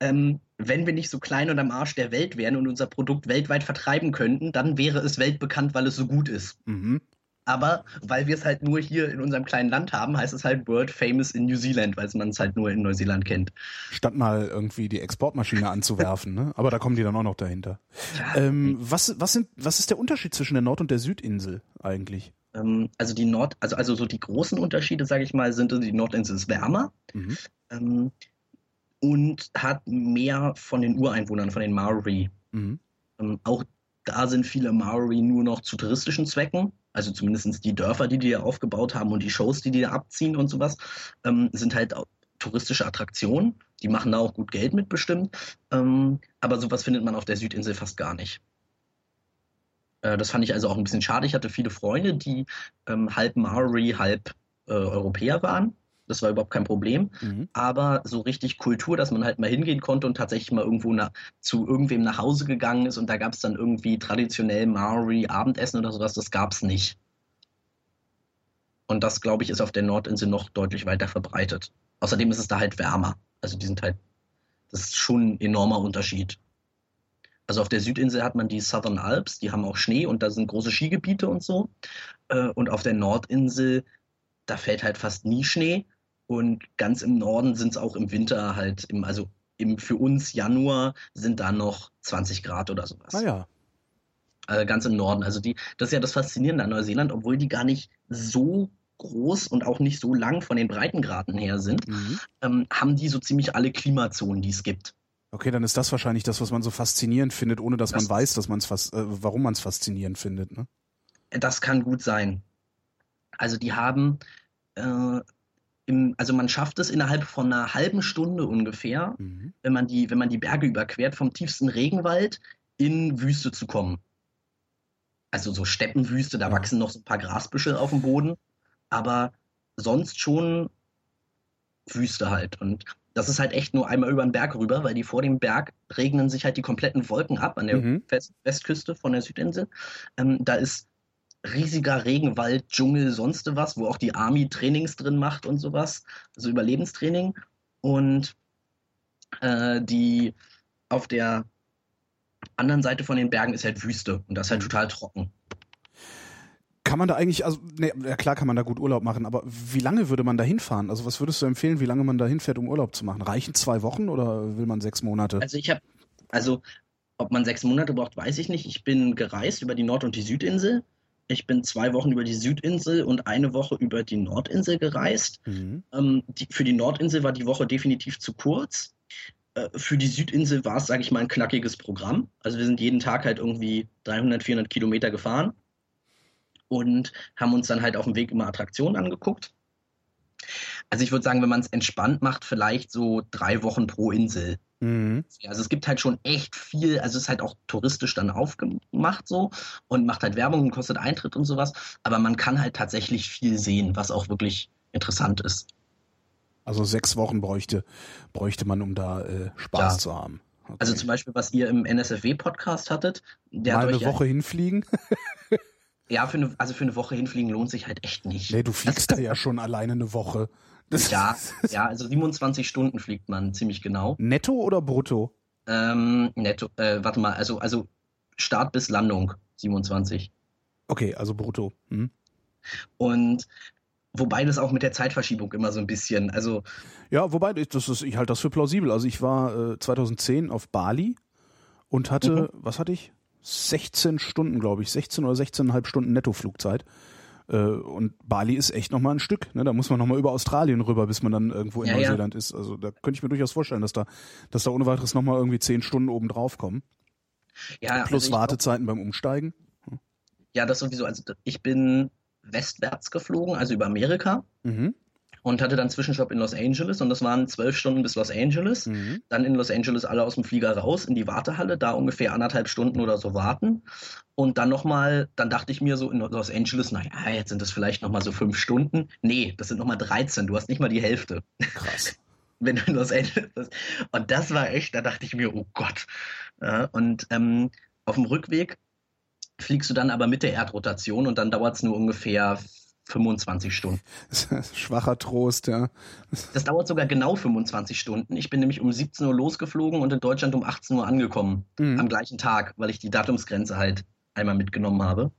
ähm, wenn wir nicht so klein und am Arsch der Welt wären und unser Produkt weltweit vertreiben könnten, dann wäre es weltbekannt, weil es so gut ist. Mhm. Aber weil wir es halt nur hier in unserem kleinen Land haben, heißt es halt World Famous in New Zealand, weil man es halt nur in Neuseeland kennt. Statt mal irgendwie die Exportmaschine anzuwerfen, ne? Aber da kommen die dann auch noch dahinter. Ja. Ähm, was, was, sind, was ist der Unterschied zwischen der Nord- und der Südinsel eigentlich? Ähm, also die Nord, also, also so die großen Unterschiede, sage ich mal, sind die Nordinsel ist wärmer mhm. ähm, und hat mehr von den Ureinwohnern, von den Maori. Mhm. Ähm, auch da sind viele Maori nur noch zu touristischen Zwecken also zumindest die Dörfer, die die da aufgebaut haben und die Shows, die die da abziehen und sowas, ähm, sind halt touristische Attraktionen. Die machen da auch gut Geld mit bestimmt. Ähm, aber sowas findet man auf der Südinsel fast gar nicht. Äh, das fand ich also auch ein bisschen schade. Ich hatte viele Freunde, die ähm, halb Maori, halb äh, Europäer waren. Das war überhaupt kein Problem. Mhm. Aber so richtig Kultur, dass man halt mal hingehen konnte und tatsächlich mal irgendwo nach, zu irgendwem nach Hause gegangen ist und da gab es dann irgendwie traditionell Maori Abendessen oder sowas, das gab es nicht. Und das, glaube ich, ist auf der Nordinsel noch deutlich weiter verbreitet. Außerdem ist es da halt wärmer. Also die sind halt, das ist schon ein enormer Unterschied. Also auf der Südinsel hat man die Southern Alps, die haben auch Schnee und da sind große Skigebiete und so. Äh, und auf der Nordinsel, da fällt halt fast nie Schnee. Und ganz im Norden sind es auch im Winter halt, im, also im, für uns Januar sind da noch 20 Grad oder sowas. Ah ja. Also ganz im Norden. Also die, das ist ja das Faszinierende an Neuseeland, obwohl die gar nicht so groß und auch nicht so lang von den Breitengraden her sind, mhm. ähm, haben die so ziemlich alle Klimazonen, die es gibt. Okay, dann ist das wahrscheinlich das, was man so faszinierend findet, ohne dass das man weiß, dass man's fas äh, warum man es faszinierend findet. Ne? Das kann gut sein. Also die haben äh, im, also man schafft es innerhalb von einer halben Stunde ungefähr, mhm. wenn, man die, wenn man die Berge überquert, vom tiefsten Regenwald in Wüste zu kommen. Also so Steppenwüste, da wachsen noch so ein paar Grasbüschel auf dem Boden, aber sonst schon Wüste halt. Und das ist halt echt nur einmal über den Berg rüber, weil die vor dem Berg regnen sich halt die kompletten Wolken ab an der mhm. West Westküste von der Südinsel. Ähm, da ist riesiger Regenwald, Dschungel, sonst was, wo auch die Army Trainings drin macht und sowas, also Überlebenstraining. Und äh, die auf der anderen Seite von den Bergen ist halt Wüste und das ist halt total trocken. Kann man da eigentlich, also ne, ja klar kann man da gut Urlaub machen, aber wie lange würde man da hinfahren? Also was würdest du empfehlen, wie lange man da hinfährt, um Urlaub zu machen? Reichen zwei Wochen oder will man sechs Monate? Also ich habe, also ob man sechs Monate braucht, weiß ich nicht. Ich bin gereist über die Nord- und die Südinsel ich bin zwei Wochen über die Südinsel und eine Woche über die Nordinsel gereist. Mhm. Ähm, die, für die Nordinsel war die Woche definitiv zu kurz. Äh, für die Südinsel war es, sage ich mal, ein knackiges Programm. Also wir sind jeden Tag halt irgendwie 300, 400 Kilometer gefahren und haben uns dann halt auf dem Weg immer Attraktionen angeguckt. Also ich würde sagen, wenn man es entspannt macht, vielleicht so drei Wochen pro Insel. Mhm. Also es gibt halt schon echt viel, also es ist halt auch touristisch dann aufgemacht so und macht halt Werbung und kostet Eintritt und sowas, aber man kann halt tatsächlich viel sehen, was auch wirklich interessant ist. Also sechs Wochen bräuchte, bräuchte man, um da äh, Spaß Ja. zu haben. Okay. Also zum Beispiel, was ihr im NSFW-Podcast hattet, der Mal hat eine euch ja, Woche hinfliegen? ja für eine, also für eine Woche hinfliegen lohnt sich halt echt nicht. Nee, du fliegst da ja schon alleine eine Woche. Das Ja, (laughs) ja, also 27 Stunden fliegt man ziemlich genau. Netto oder brutto? Ähm, netto, äh, warte mal, also, also Start bis Landung 27. Okay, also brutto. Hm. Und wobei das auch mit der Zeitverschiebung immer so ein bisschen, also Ja, wobei, das ist, ich halte das für plausibel. Also ich war äh, 2010 auf Bali und hatte, was hatte ich? 16 Stunden, glaube ich, 16 oder 16,5 Stunden Nettoflugzeit. Äh, und Bali ist echt nochmal ein Stück. Ne? Da muss man nochmal über Australien rüber, bis man dann irgendwo in Ja, ja. Neuseeland ist. Also da könnte ich mir durchaus vorstellen, dass da, dass da ohne weiteres nochmal irgendwie 10 Stunden oben drauf kommen. ja, Plus also Wartezeiten beim Umsteigen. ja, das sowieso. Also ich bin westwärts geflogen, also über Amerika Mhm. Und hatte dann Zwischenstopp in Los Angeles und das waren zwölf Stunden bis Los Angeles. Mhm. Dann in Los Angeles alle aus dem Flieger raus in die Wartehalle, da ungefähr anderthalb Stunden oder so warten. Und dann nochmal, dann dachte ich mir so in Los Angeles, naja, jetzt sind das vielleicht nochmal so fünf Stunden. Nee, das sind nochmal 13, du hast nicht mal die Hälfte. Krass. (laughs) wenn du in Los Angeles bist. Und das war echt, da dachte ich mir, oh Gott. Ja, und ähm, auf dem Rückweg fliegst du dann aber mit der Erdrotation und dann dauert es nur ungefähr 25 Stunden. Schwacher Trost, ja. Das dauert sogar genau 25 Stunden. Ich bin nämlich um 17 Uhr losgeflogen und in Deutschland um 18 Uhr angekommen. Mhm. Am gleichen Tag, weil ich die Datumsgrenze halt einmal mitgenommen habe.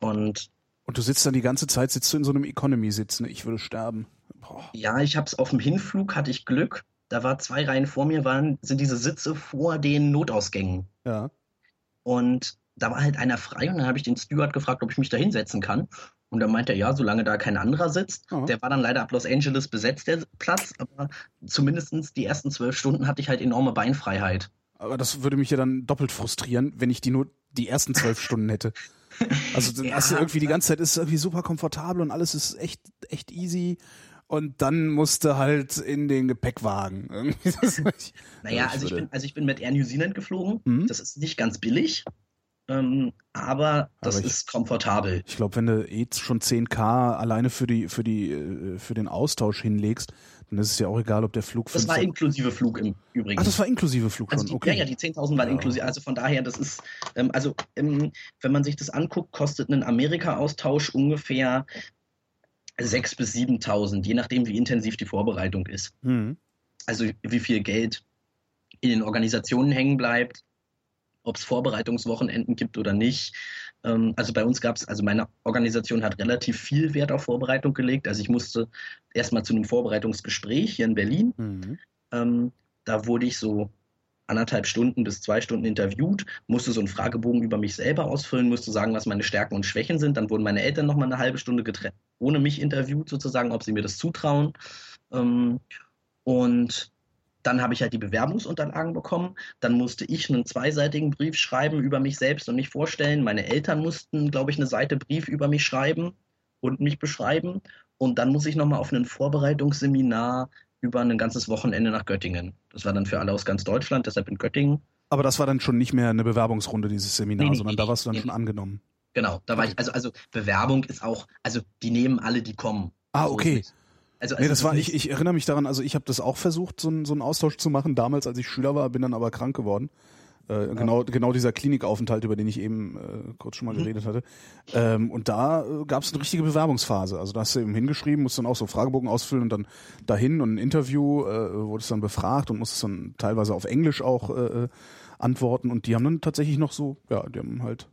Und Und du sitzt dann die ganze Zeit, sitzt du in so einem Economy-Sitz, ne? Ich würde sterben. Boah. ja, ich habe es auf dem Hinflug, hatte ich Glück. Da war zwei Reihen vor mir, waren, sind diese Sitze vor den Notausgängen. Ja. Und da war halt einer frei und dann habe ich den Steward gefragt, ob ich mich da hinsetzen kann. Und dann meinte er, ja, solange da kein anderer sitzt. Ja. Der war dann leider ab Los Angeles besetzt, der Platz, aber zumindest die ersten zwölf Stunden hatte ich halt enorme Beinfreiheit. Aber das würde mich ja dann doppelt frustrieren, wenn ich die nur die ersten zwölf (laughs) Stunden hätte. Also Ja. hast du irgendwie die ganze Zeit ist irgendwie super komfortabel und alles ist echt, echt easy. Und dann musste halt in den Gepäckwagen. (laughs) Naja, also ich bin, also ich bin mit Air New Zealand geflogen. Mhm. Das ist nicht ganz billig, ähm, aber das Aber ich- ist komfortabel. Ich glaube, wenn du eh schon 10k alleine für die, für die, äh, für den Austausch hinlegst, dann ist es ja auch egal, ob der Flug Das war inklusive Flug im Übrigen. Ach, das war inklusive Flug Also schon, die, okay. Ja, ja, die 10.000 waren Ja. inklusive. Also von daher, das ist, ähm, also ähm, wenn man sich das anguckt, kostet ein Amerika-Austausch ungefähr 6.000 bis 7.000, je nachdem, wie intensiv die Vorbereitung ist. Hm. Also wie viel Geld in den Organisationen hängen bleibt, ob es Vorbereitungswochenenden gibt oder nicht. Ähm, also bei uns gab es, also meine Organisation hat relativ viel Wert auf Vorbereitung gelegt. Also ich musste erstmal zu einem Vorbereitungsgespräch hier in Berlin. Hm. Ähm, da wurde ich so anderthalb Stunden bis zwei Stunden interviewt, musste so einen Fragebogen über mich selber ausfüllen, musste sagen, was meine Stärken und Schwächen sind. Dann wurden meine Eltern nochmal eine halbe Stunde getrennt, ohne mich interviewt, sozusagen, ob sie mir das zutrauen. Ähm, und dann habe ich halt die Bewerbungsunterlagen bekommen. Dann musste ich einen zweiseitigen Brief schreiben über mich selbst und mich vorstellen. Meine Eltern mussten, glaube ich, eine Seite Brief über mich schreiben und mich beschreiben. Und dann muss ich nochmal auf ein Vorbereitungsseminar über ein ganzes Wochenende nach Göttingen. Das war dann für alle aus ganz Deutschland, deshalb in Göttingen. Aber das war dann schon nicht mehr eine Bewerbungsrunde, dieses Seminar, Nee, sondern nee, da warst du dann nee, schon angenommen. Genau, da war ich, also, also Bewerbung ist auch, also die nehmen alle, die kommen. Ah, okay. Nicht. Also, Nee, also das war, ich, ich erinnere mich daran, also ich habe das auch versucht, so, einen- so einen Austausch zu machen, damals, als ich Schüler war, bin dann aber krank geworden. Äh, genau, genau dieser Klinikaufenthalt, über den ich eben äh, kurz schon mal Mhm. geredet hatte. Ähm, und da äh, gab es eine richtige Bewerbungsphase. Also da hast du eben hingeschrieben, musst dann auch so Fragebogen ausfüllen und dann dahin und ein Interview, äh, wurdest dann befragt und musstest dann teilweise auf Englisch auch äh, äh, antworten. Und die haben dann tatsächlich noch so, ja, die haben halt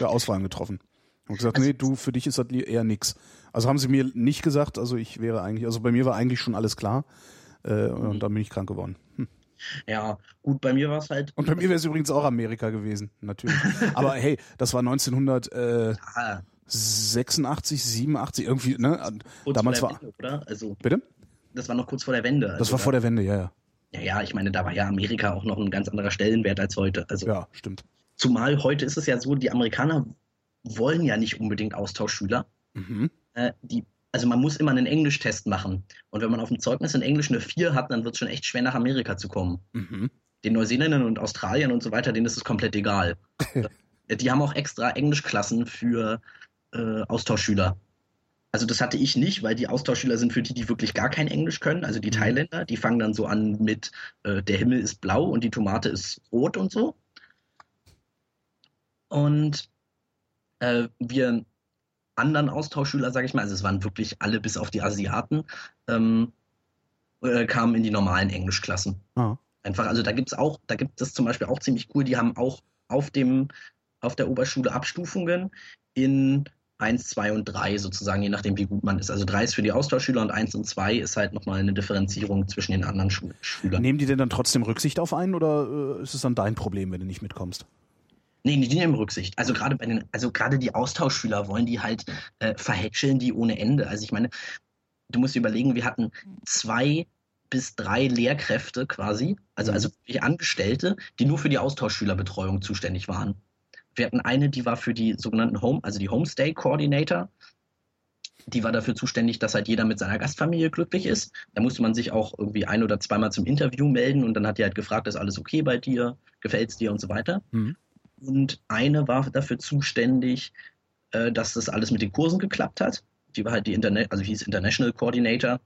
ja, Auswahlen getroffen. Und gesagt, Also- nee, du, für dich ist das eher nix. Also haben sie mir nicht gesagt, also ich wäre eigentlich, also bei mir war eigentlich schon alles klar. Äh, Mhm. Und dann bin ich krank geworden. Hm. ja, gut, bei mir war es halt, Und bei mir wäre es übrigens auch Amerika gewesen, natürlich. (laughs) Aber hey, das war 1986, ah, 87, irgendwie, ne? kurz Damals vor der war. Wende, oder? Also, Bitte? das war noch kurz vor der Wende. Das also war vor der Wende, ja, ja. Ja, ja, ich meine, da war ja Amerika auch noch ein ganz anderer Stellenwert als heute. Also, Ja, stimmt. zumal heute ist es ja so, die Amerikaner wollen ja nicht unbedingt Austauschschüler. Mhm. Äh, die, also man muss immer einen Englisch-Test machen. Und wenn man auf dem Zeugnis in Englisch eine 4 hat, dann wird es schon echt schwer, nach Amerika zu kommen. Mhm. Den Neuseeländern und Australiern und so weiter, denen ist es komplett egal. (laughs) die haben auch extra Englischklassen für äh, Austauschschüler. also das hatte ich nicht, weil die Austauschschüler sind für die, die wirklich gar kein Englisch können. Also die Mhm. Thailänder, die fangen dann so an mit äh, der Himmel ist blau und die Tomate ist rot und so. Und äh, wir anderen Austauschschüler, sage ich mal, also es waren wirklich alle bis auf die Asiaten, ähm, äh, kamen in die normalen Englischklassen. Ah. Einfach, also da gibt's auch, da gibt es zum Beispiel auch ziemlich cool, die haben auch auf dem, auf der Oberschule Abstufungen in 1, 2 und 3 sozusagen, je nachdem wie gut man ist. Also 3 ist für die Austauschschüler und 1 und 2 ist halt nochmal eine Differenzierung zwischen den anderen Schülern. Nehmen die denn dann trotzdem Rücksicht auf einen oder äh, ist es dann dein Problem, wenn du nicht mitkommst? Nee, die nehmen Rücksicht. Also gerade bei den, also gerade die Austauschschüler wollen die halt äh, verhätscheln die ohne Ende. Also ich meine, du musst dir überlegen, wir hatten zwei bis drei Lehrkräfte quasi, also, Mhm. also wirklich Angestellte, die nur für die Austauschschülerbetreuung zuständig waren. Wir hatten eine, die war für die sogenannten Home, also die Homestay Coordinator. Die war dafür zuständig, dass halt jeder mit seiner Gastfamilie glücklich ist. Da musste man sich auch irgendwie ein oder zweimal zum Interview melden und dann hat die halt gefragt, ist alles okay bei dir, gefällt's dir und so weiter. Mhm. Und eine war dafür zuständig, äh, dass das alles mit den Kursen geklappt hat. Die war halt die Internet, also hieß International Coordinator.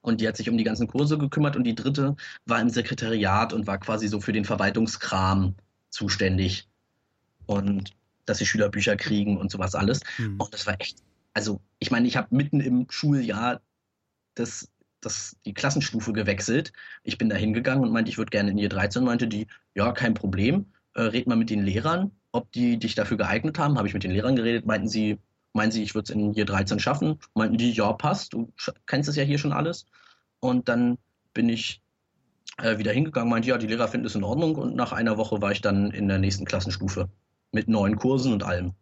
Und die hat sich um die ganzen Kurse gekümmert. Und die dritte war im Sekretariat und war quasi so für den Verwaltungskram zuständig. Und dass die Schüler Bücher kriegen und sowas alles. Hm. Und das war echt, also ich meine, ich habe mitten im Schuljahr das, das, die Klassenstufe gewechselt. Ich bin da hingegangen und meinte, ich würde gerne in die 13 und meinte die, ja, kein Problem, äh, red mal mit den Lehrern, ob die dich dafür geeignet haben. Habe ich mit den Lehrern geredet, meinten sie, meinen sie, ich würde es in Year 13 schaffen. Meinten die, ja, passt, du kennst es ja hier schon alles. Und dann bin ich äh, wieder hingegangen, meinte, ja, die Lehrer finden es in Ordnung. Und nach einer Woche war ich dann in der nächsten Klassenstufe mit neuen Kursen und allem.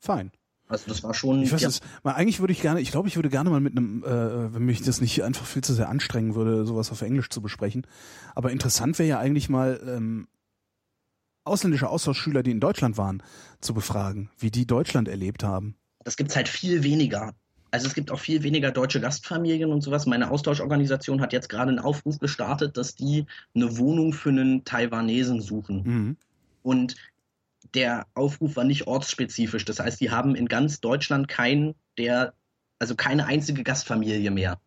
Fein. Also das war schon. Ich weiß ja, es, mal, eigentlich würde ich gerne, ich glaube, ich würde gerne mal mit einem, äh, wenn mich das nicht einfach viel zu sehr anstrengen würde, sowas auf Englisch zu besprechen. Aber interessant wäre ja eigentlich mal ähm, ausländische Austauschschüler, die in Deutschland waren, zu befragen, wie die Deutschland erlebt haben. das gibt's halt viel weniger. Also es gibt auch viel weniger deutsche Gastfamilien und sowas. Meine Austauschorganisation hat jetzt gerade einen Aufruf gestartet, dass die eine Wohnung für einen Taiwanesen suchen. Mhm. Und der Aufruf war nicht ortsspezifisch. Das heißt, die haben in ganz Deutschland kein, der, also keine einzige Gastfamilie mehr.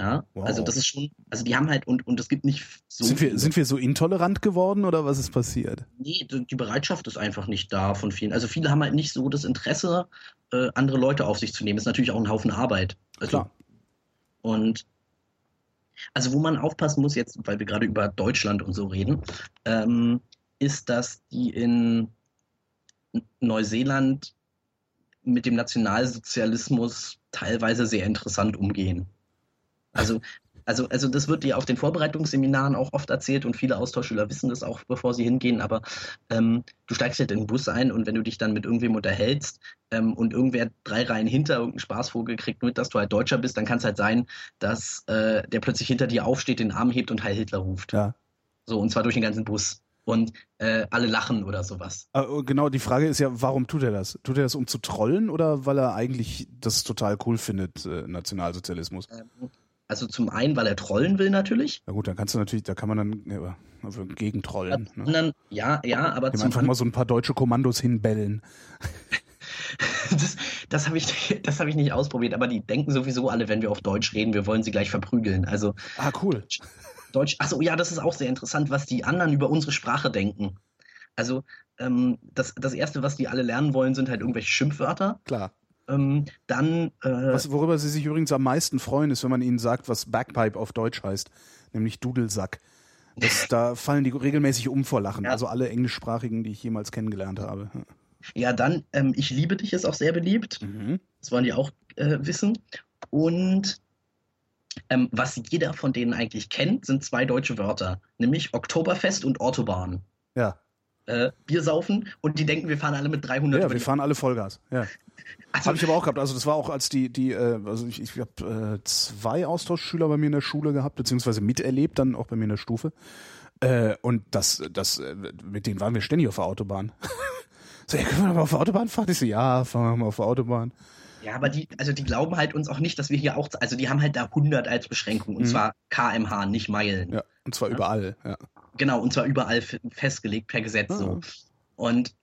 Ja, Wow. also das ist schon, also die haben halt, und, und es gibt nicht so. sind, wir, sind wir so intolerant geworden oder was ist passiert? Nee, die Bereitschaft ist einfach nicht da von vielen. Also viele haben halt nicht so das Interesse, äh, andere Leute auf sich zu nehmen. Ist natürlich auch ein Haufen Arbeit. Also, Klar. Und also wo man aufpassen muss jetzt, weil wir gerade über Deutschland und so reden, ähm, ist, dass die in Neuseeland mit dem Nationalsozialismus teilweise sehr interessant umgehen. Also, also, also das wird dir auf den Vorbereitungsseminaren auch oft erzählt und viele Austauschschüler wissen das auch, bevor sie hingehen, aber ähm, du steigst halt in den Bus ein und wenn du dich dann mit irgendwem unterhältst ähm, und irgendwer drei Reihen hinter irgendeinen Spaßvogel kriegt mit, dass du halt Deutscher bist, dann kann es halt sein, dass äh, der plötzlich hinter dir aufsteht, den Arm hebt und Heil Hitler ruft. Ja. So, und zwar durch den ganzen Bus. Und äh, alle lachen oder sowas. Aber genau, die Frage ist ja, warum tut er das? Tut er das, um zu trollen oder weil er eigentlich das total cool findet, äh, Nationalsozialismus? Ähm, Also zum einen, weil er trollen will natürlich. Na gut, dann kannst du natürlich, da kann man dann ja, also gegen trollen. Zum Ne? anderen, ja, ja, aber Dem zum einfach mal so ein paar deutsche Kommandos hinbellen. (laughs) das, das habe ich, das hab ich nicht ausprobiert, aber die denken sowieso alle, wenn wir auf Deutsch reden, wir wollen sie gleich verprügeln. Also Ah, cool. Deutsch, achso, ja, das ist auch sehr interessant, was die anderen über unsere Sprache denken. Also ähm, das, das Erste, was die alle lernen wollen, sind halt irgendwelche Schimpfwörter. Klar. Ähm, dann, äh, Was, worüber sie sich übrigens am meisten freuen, ist, wenn man ihnen sagt, was Bagpipe auf Deutsch heißt, nämlich Dudelsack. Das, da fallen die regelmäßig um vor Lachen. Ja. Also alle Englischsprachigen, die ich jemals kennengelernt habe. ja, dann, ähm, ich liebe dich ist auch sehr beliebt. Mhm. Das wollen die auch äh, wissen. Und ähm, was jeder von denen eigentlich kennt, sind zwei deutsche Wörter, nämlich Oktoberfest und Autobahn. Ja. Äh, Bier saufen und die denken, wir fahren alle mit 300 Ja, wir fahren alle Vollgas. Ja. Also, Habe ich aber auch gehabt. Also das war auch als die, die, äh, also ich, ich habe äh, zwei Austauschschüler bei mir in der Schule gehabt, beziehungsweise miterlebt, dann auch bei mir in der Stufe. Äh, und das, das, äh, mit denen waren wir ständig auf der Autobahn. (laughs) so, ja, können wir mal auf der Autobahn fahren? Ich so, ja, fahren wir mal auf der Autobahn. Ja, aber die, also die glauben halt uns auch nicht, dass wir hier auch, also die haben halt da 100 als Beschränkung und Mhm. zwar kmh, nicht Meilen. Ja, und zwar überall. Ja. Genau, und zwar überall festgelegt per Gesetz Ah. so. Und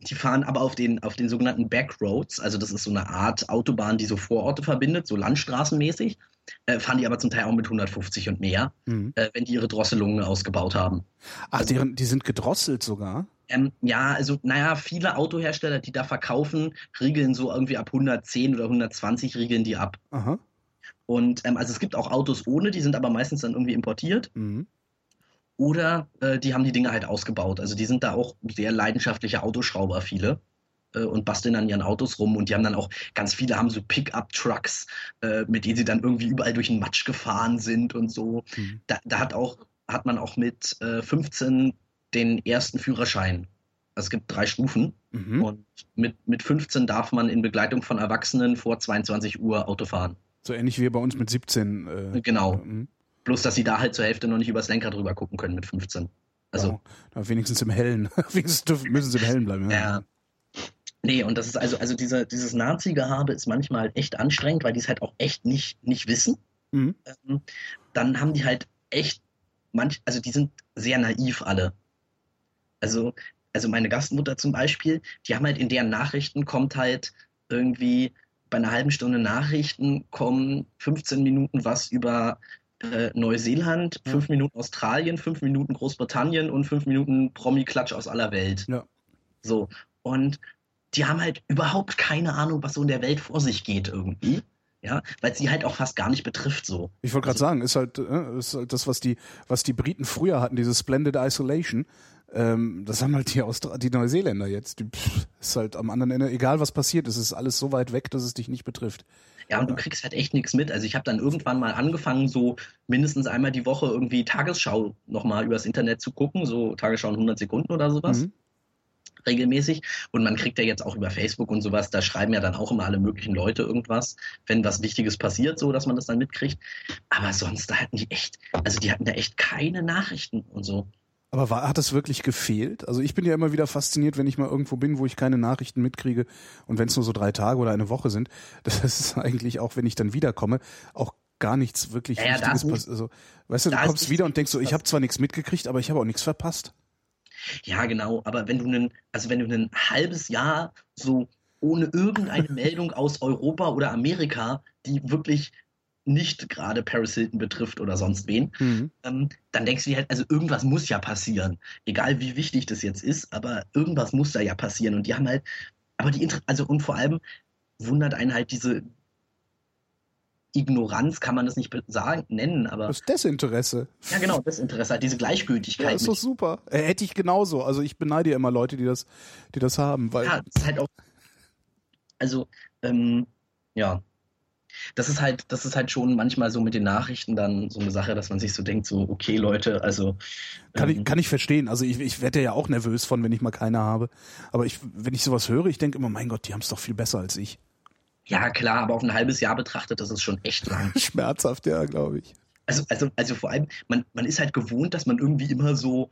die fahren aber auf den, auf den sogenannten Backroads, also das ist so eine Art Autobahn, die so Vororte verbindet, so landstraßenmäßig, äh, fahren die aber zum Teil auch mit 150 und mehr, mhm. äh, wenn die ihre Drosselungen ausgebaut haben. Ach, also, deren, die sind gedrosselt sogar? Ähm, ja, also naja, viele Autohersteller, die da verkaufen, riegeln so irgendwie ab 110 oder 120 riegeln die ab. Aha. Und ähm, also es gibt auch Autos ohne, die sind aber meistens dann irgendwie importiert. Mhm. Oder äh, die haben die Dinge halt ausgebaut. Also die sind da auch sehr leidenschaftliche Autoschrauber, viele. Äh, und basteln an ihren Autos rum. Und die haben dann auch, ganz viele haben so Pickup-Trucks, äh, mit denen sie dann irgendwie überall durch den Matsch gefahren sind und so. Mhm. Da, da, hat auch, hat man auch mit 15 äh, den ersten Führerschein. Also es gibt drei Stufen. Mhm. Und mit, mit 15 darf man in Begleitung von Erwachsenen vor 22 Uhr Auto fahren. So ähnlich wie bei uns mit 17. Äh, genau. Mhm. Bloß, dass sie da halt zur Hälfte noch nicht übers Lenkrad drüber gucken können mit 15. Also. Wow. wenigstens im Hellen. (laughs) wenigstens müssen sie im Hellen bleiben. Ja. ja. Nee, und das ist also, also diese, dieses Nazi-Gehabe ist manchmal halt echt anstrengend, weil die es halt auch echt nicht, nicht wissen. Mhm. Ähm, dann haben die halt echt manch, also die sind sehr naiv alle. Also, also meine Gastmutter zum Beispiel, die haben halt in deren Nachrichten kommt halt irgendwie bei einer halben Stunde Nachrichten kommen 15 Minuten was über äh, Neuseeland, ja. fünf Minuten Australien, fünf Minuten Großbritannien und fünf Minuten Promi-Klatsch aus aller Welt. Ja. So. Und die haben halt überhaupt keine Ahnung, was so in der Welt vor sich geht irgendwie. Ja, weil sie halt auch fast gar nicht betrifft so. Ich wollte gerade also, sagen, ist halt, äh, ist halt das, was die, was die Briten früher hatten, diese Splendid Isolation. Ähm, das haben halt die, Austra die Neuseeländer jetzt. Die, pff, ist halt am anderen Ende, egal was passiert, es ist alles so weit weg, dass es dich nicht betrifft. Ja, und du kriegst halt echt nichts mit. Also ich habe dann irgendwann mal angefangen, so mindestens einmal die Woche irgendwie Tagesschau nochmal übers Internet zu gucken, so Tagesschau in 100 Sekunden oder sowas. Mhm. Regelmäßig. Und man kriegt ja jetzt auch über Facebook und sowas, da schreiben ja dann auch immer alle möglichen Leute irgendwas, wenn was Wichtiges passiert, so dass man das dann mitkriegt. Aber sonst, da hatten die echt, also die hatten da echt keine Nachrichten und so. Aber war, hat das wirklich gefehlt? Also ich bin ja immer wieder fasziniert, wenn ich mal irgendwo bin, wo ich keine Nachrichten mitkriege und wenn es nur so drei Tage oder eine Woche sind. (laughs) Das ist eigentlich auch, wenn ich dann wiederkomme, auch gar nichts wirklich ja, Wichtiges passiert. Also, weißt du, du kommst wieder und denkst so, ich habe zwar nichts mitgekriegt, aber ich habe auch nichts verpasst. Ja, genau. Aber wenn du einen, also wenn du ein halbes Jahr so ohne irgendeine (laughs) Meldung aus Europa oder Amerika, die wirklich nicht gerade Paris Hilton betrifft oder sonst wen, mhm. ähm, dann denkst du dir halt, also irgendwas muss ja passieren. Egal wie wichtig das jetzt ist, aber irgendwas muss da ja passieren. Und die haben halt, aber die, also und vor allem wundert einen halt diese Ignoranz, kann man das nicht sagen, nennen, aber. Das Desinteresse. Ja, genau, Desinteresse, halt diese Gleichgültigkeit. Ja, ist doch super. Äh, hätte ich genauso. Also ich beneide ja immer Leute, die das, die das haben, weil. Ja, das ist halt auch. Also, ähm, ja, das ist halt, das ist halt schon manchmal so mit den Nachrichten dann so eine Sache, dass man sich so denkt, so, okay, Leute, also. Kann, ähm, ich, kann ich verstehen. Also ich, ich werde ja auch nervös von, wenn ich mal keine habe. Aber ich, wenn ich sowas höre, ich denke immer, mein Gott, die haben es doch viel besser als ich. Ja, klar, aber auf ein halbes Jahr betrachtet, das ist schon echt lang. (laughs) Schmerzhaft, ja, glaube ich. Also, also, also vor allem, man, man ist halt gewohnt, dass man irgendwie immer so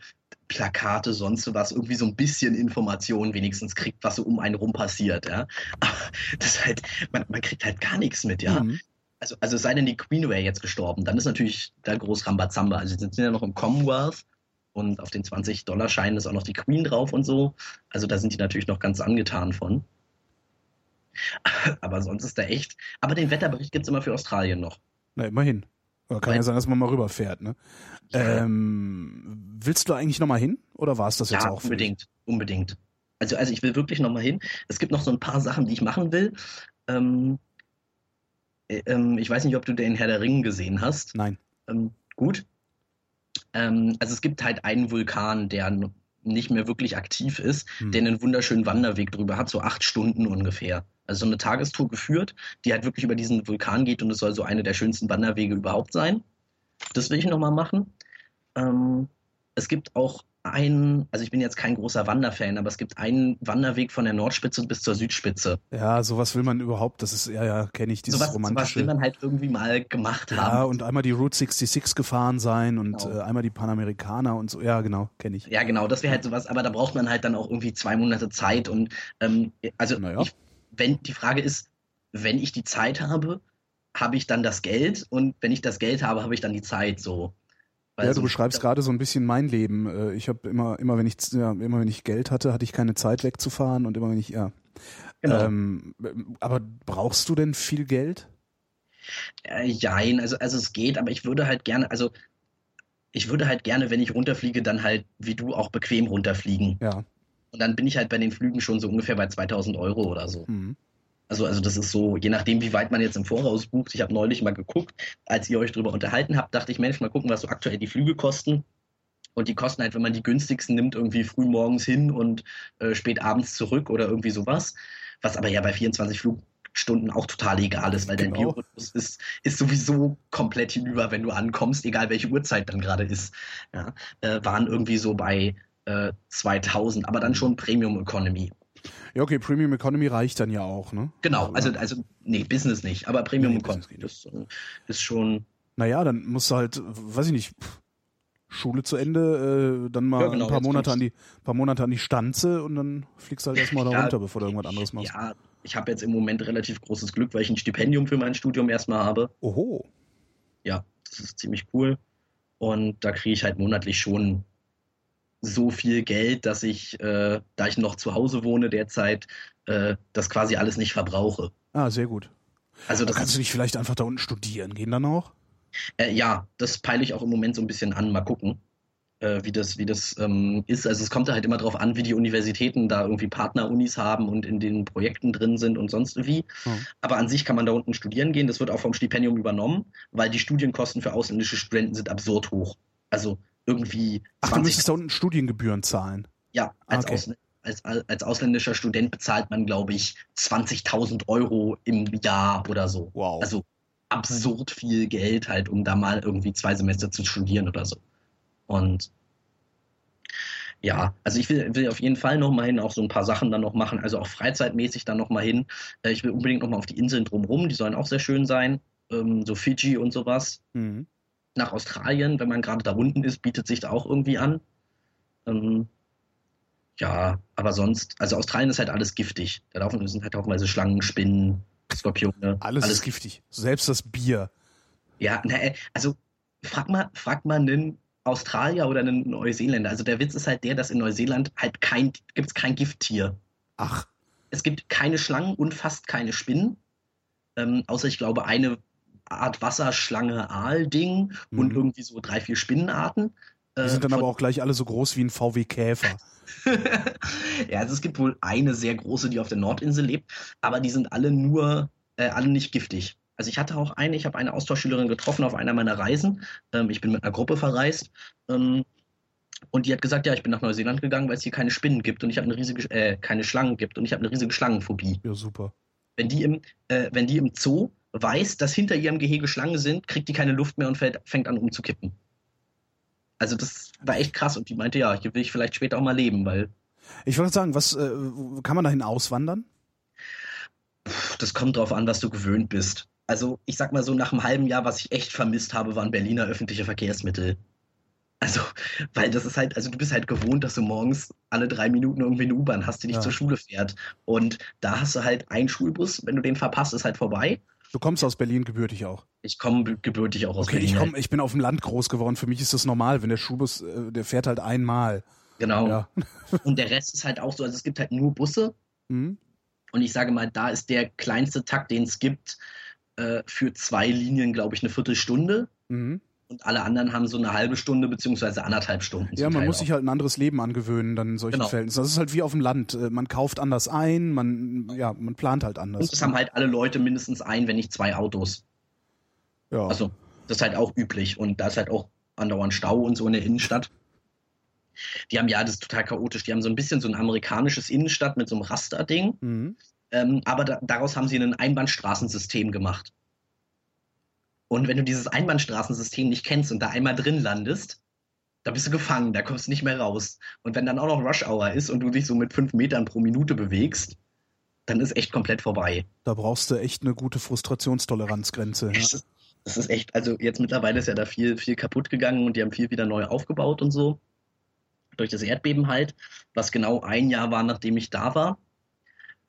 Plakate, sonst was, irgendwie so ein bisschen Informationen wenigstens kriegt, was so um einen rum passiert, ja. Aber (laughs) das halt, man, man kriegt halt gar nichts mit, ja. Mhm. Also, also sei denn die Queen wäre jetzt gestorben, dann ist natürlich da groß Rambazamba. Also sie sind ja noch im Commonwealth und auf den 20-Dollar-Scheinen ist auch noch die Queen drauf und so. Also da sind die natürlich noch ganz angetan von. (laughs) Aber sonst ist da echt. Aber den Wetterbericht gibt es immer für Australien noch. Na, immerhin. Oder kann Weil, ja sein, dass man mal rüberfährt, ne? Ja. Ähm, willst du eigentlich nochmal hin? Oder war es das jetzt ja, auch? Unbedingt, unbedingt. Also, also ich will wirklich nochmal hin. Es gibt noch so ein paar Sachen, die ich machen will. Ähm, äh, ähm, ich weiß nicht, ob du den Herr der Ringen gesehen hast. Nein. Ähm, gut. Ähm, also es gibt halt einen Vulkan, der nicht mehr wirklich aktiv ist, hm. der einen wunderschönen Wanderweg drüber hat, so acht Stunden ungefähr. Also so eine Tagestour geführt, die halt wirklich über diesen Vulkan geht und es soll so eine der schönsten Wanderwege überhaupt sein. Das will ich nochmal machen. Ähm, es gibt auch einen, also ich bin jetzt kein großer Wanderfan, aber es gibt einen Wanderweg von der Nordspitze bis zur Südspitze. Ja, sowas will man überhaupt, das ist, ja, ja, kenne ich, dieses sowas, romantische. Sowas will man halt irgendwie mal gemacht haben. Ja, und einmal die Route 66 gefahren sein und genau. äh, einmal die Panamerikaner und so, ja, genau, kenne ich. Ja, genau, das wäre halt sowas, aber da braucht man halt dann auch irgendwie zwei Monate Zeit und, ähm, also, ja. ich, wenn, die Frage ist, wenn ich die Zeit habe, habe ich dann das Geld und wenn ich das Geld habe, habe ich dann die Zeit so. ja, du beschreibst gerade so ein bisschen mein Leben. Äh, ich habe immer, immer wenn ich, ja, immer wenn ich Geld hatte, hatte ich keine Zeit wegzufahren und immer wenn ich, ja. Genau. Ähm, aber brauchst du denn viel Geld? Äh, jein, also, also es geht, aber ich würde halt gerne, also ich würde halt gerne, wenn ich runterfliege, dann halt wie du auch bequem runterfliegen. Ja. Und dann bin ich halt bei den Flügen schon so ungefähr bei 2000 Euro oder so. Mhm. Also, also das ist so, je nachdem, wie weit man jetzt im Voraus bucht. Ich habe neulich mal geguckt, als ihr euch darüber unterhalten habt, dachte ich, Mensch, mal gucken, was so aktuell die Flüge kosten. Und die kosten halt, wenn man die günstigsten nimmt, irgendwie früh morgens hin und äh, spät abends zurück oder irgendwie sowas. Was aber ja bei 24 Flugstunden auch total egal ist, weil genau. dein Biorhythmus ist, ist sowieso komplett hinüber, wenn du ankommst, egal welche Uhrzeit dann gerade ist. Ja, äh, waren irgendwie so bei äh, 2000, aber dann schon Premium Economy. Ja, okay, Premium Economy reicht dann ja auch, ne? Genau, also, also nee, Business nicht, aber Premium nee, Economy, das äh, ist schon. Naja, dann musst du halt, weiß ich nicht, Schule zu Ende, äh, dann mal ja, genau, ein paar Monate, an die, paar Monate an die Stanze und dann fliegst du halt erstmal da ja, runter, bevor du irgendwas anderes machst. Ja, ich habe jetzt im Moment relativ großes Glück, weil ich ein Stipendium für mein Studium erstmal habe. Oho. Ja, das ist ziemlich cool. Und da kriege ich halt monatlich schon so viel Geld, dass ich, äh, da ich noch zu Hause wohne derzeit, äh, das quasi alles nicht verbrauche. Ah, sehr gut. Also das kannst du nicht vielleicht einfach da unten studieren gehen dann auch? Äh, ja, das peile ich auch im Moment so ein bisschen an. Mal gucken, äh, wie das, wie das ähm, ist. Also es kommt da halt immer darauf an, wie die Universitäten da irgendwie Partnerunis haben und in den Projekten drin sind und sonst wie. Oh. Aber an sich kann man da unten studieren gehen. Das wird auch vom Stipendium übernommen, weil die Studienkosten für ausländische Studenten sind absurd hoch. Also irgendwie. Ach, du müsstest da unten Studiengebühren zahlen. Ja, als, okay. Ausl als, als, ausländischer Student bezahlt man, glaube ich, 20.000 Euro im Jahr oder so. Wow. Also absurd viel Geld halt, um da mal irgendwie zwei Semester zu studieren oder so. Und ja, also ich will, will auf jeden Fall noch mal hin, auch so ein paar Sachen dann noch machen, also auch freizeitmäßig dann noch mal hin. Äh, ich will unbedingt noch mal auf die Inseln drumherum, die sollen auch sehr schön sein, ähm, so Fiji und sowas. Mhm nach Australien, wenn man gerade da unten ist, bietet sich da auch irgendwie an. Ähm, ja, aber sonst, also Australien ist halt alles giftig. Da laufen sind halt haufenweise Schlangen, Spinnen, Skorpione. Alles, alles ist giftig. Selbst das Bier. Ja, na, äh, also frag mal, frag mal einen Australier oder einen Neuseeländer. Also der Witz ist halt der, dass in Neuseeland halt kein, gibt es kein Gifttier. Ach. Es gibt keine Schlangen und fast keine Spinnen. Ähm, außer ich glaube eine Art Wasserschlange Aal-Ding mhm. und irgendwie so drei, vier Spinnenarten. Die sind dann äh, aber auch gleich alle so groß wie ein VW Käfer. (laughs) ja, also es gibt wohl eine sehr große, die auf der Nordinsel lebt, aber die sind alle nur, äh, alle nicht giftig. Also ich hatte auch eine, ich habe eine Austauschschülerin getroffen auf einer meiner Reisen. Ähm, ich bin mit einer Gruppe verreist. Ähm, und die hat gesagt, ja, ich bin nach Neuseeland gegangen, weil es hier keine Spinnen gibt und ich habe eine riesige, äh, keine Schlangen gibt und ich habe eine riesige Schlangenphobie. Ja, super. Wenn die im, äh, wenn die im Zoo weiß, dass hinter ihrem Gehege Schlangen sind, kriegt die keine Luft mehr und fällt, fängt an umzukippen. Also das war echt krass und die meinte, ja, hier will ich vielleicht später auch mal leben, weil. Ich wollte sagen, was äh, kann man dahin auswandern? Das kommt drauf an, was du gewöhnt bist. Also ich sag mal so, nach einem halben Jahr, was ich echt vermisst habe, waren Berliner öffentliche Verkehrsmittel. Also, weil das ist halt, also du bist halt gewohnt, dass du morgens alle drei Minuten irgendwie eine U-Bahn hast, die dich ja. zur Schule fährt. Und da hast du halt einen Schulbus, wenn du den verpasst, ist halt vorbei. Du kommst aus Berlin gebürtig auch. Ich komme gebürtig auch aus okay, Berlin. Ich, komm, ich bin auf dem Land groß geworden. Für mich ist das normal, wenn der Schulbus, äh, der fährt halt einmal. Genau. Ja. (laughs) Und der Rest ist halt auch so, also es gibt halt nur Busse. Mhm. Und ich sage mal, da ist der kleinste Takt, den es gibt, äh, für zwei Linien, glaube ich, eine Viertelstunde. Mhm und alle anderen haben so eine halbe Stunde beziehungsweise anderthalb Stunden. Ja, man muss auch. sich halt ein anderes Leben angewöhnen dann in solchen genau. Fällen. Das ist halt wie auf dem Land. Äh, man kauft anders ein, man, ja, man plant halt anders. Und es haben halt alle Leute mindestens ein, wenn nicht zwei Autos. Ja. Also, das ist halt auch üblich. Und da ist halt auch andauernd Stau und so in der Innenstadt. Die haben ja, das ist total chaotisch. Die haben so ein bisschen so ein amerikanisches Innenstadt mit so einem Rasterding. Mhm. Ähm, aber da, daraus haben sie ein Einbahnstraßensystem gemacht. Und wenn du dieses Einbahnstraßensystem nicht kennst und da einmal drin landest, da bist du gefangen, da kommst du nicht mehr raus. Und wenn dann auch noch Rush Hour ist und du dich so mit fünf Metern pro Minute bewegst, dann ist echt komplett vorbei. Da brauchst du echt eine gute Frustrationstoleranzgrenze. Das ist echt, also jetzt mittlerweile ist ja da viel, viel kaputt gegangen und die haben viel wieder neu aufgebaut und so. Durch das Erdbeben halt, was genau ein Jahr war, nachdem ich da war.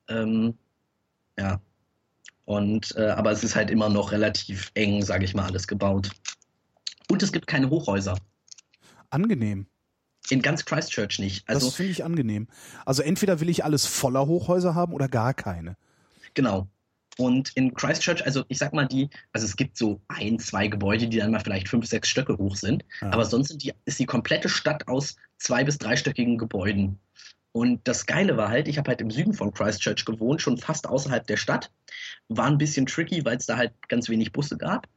Ähm, ja, und, äh, aber es ist halt immer noch relativ eng, sage ich mal, alles gebaut. Und es gibt keine Hochhäuser. Angenehm. In ganz Christchurch nicht. Also, das finde ich angenehm. Also entweder will ich alles voller Hochhäuser haben oder gar keine. Genau. Und in Christchurch, also ich sag mal, die, also es gibt so ein, zwei Gebäude, die dann mal vielleicht fünf, sechs Stöcke hoch sind. Ja. Aber sonst die, ist die komplette Stadt aus zwei- bis dreistöckigen Gebäuden. Und das Geile war halt, ich habe halt im Süden von Christchurch gewohnt, schon fast außerhalb der Stadt. War ein bisschen tricky, weil es da halt ganz wenig Busse gab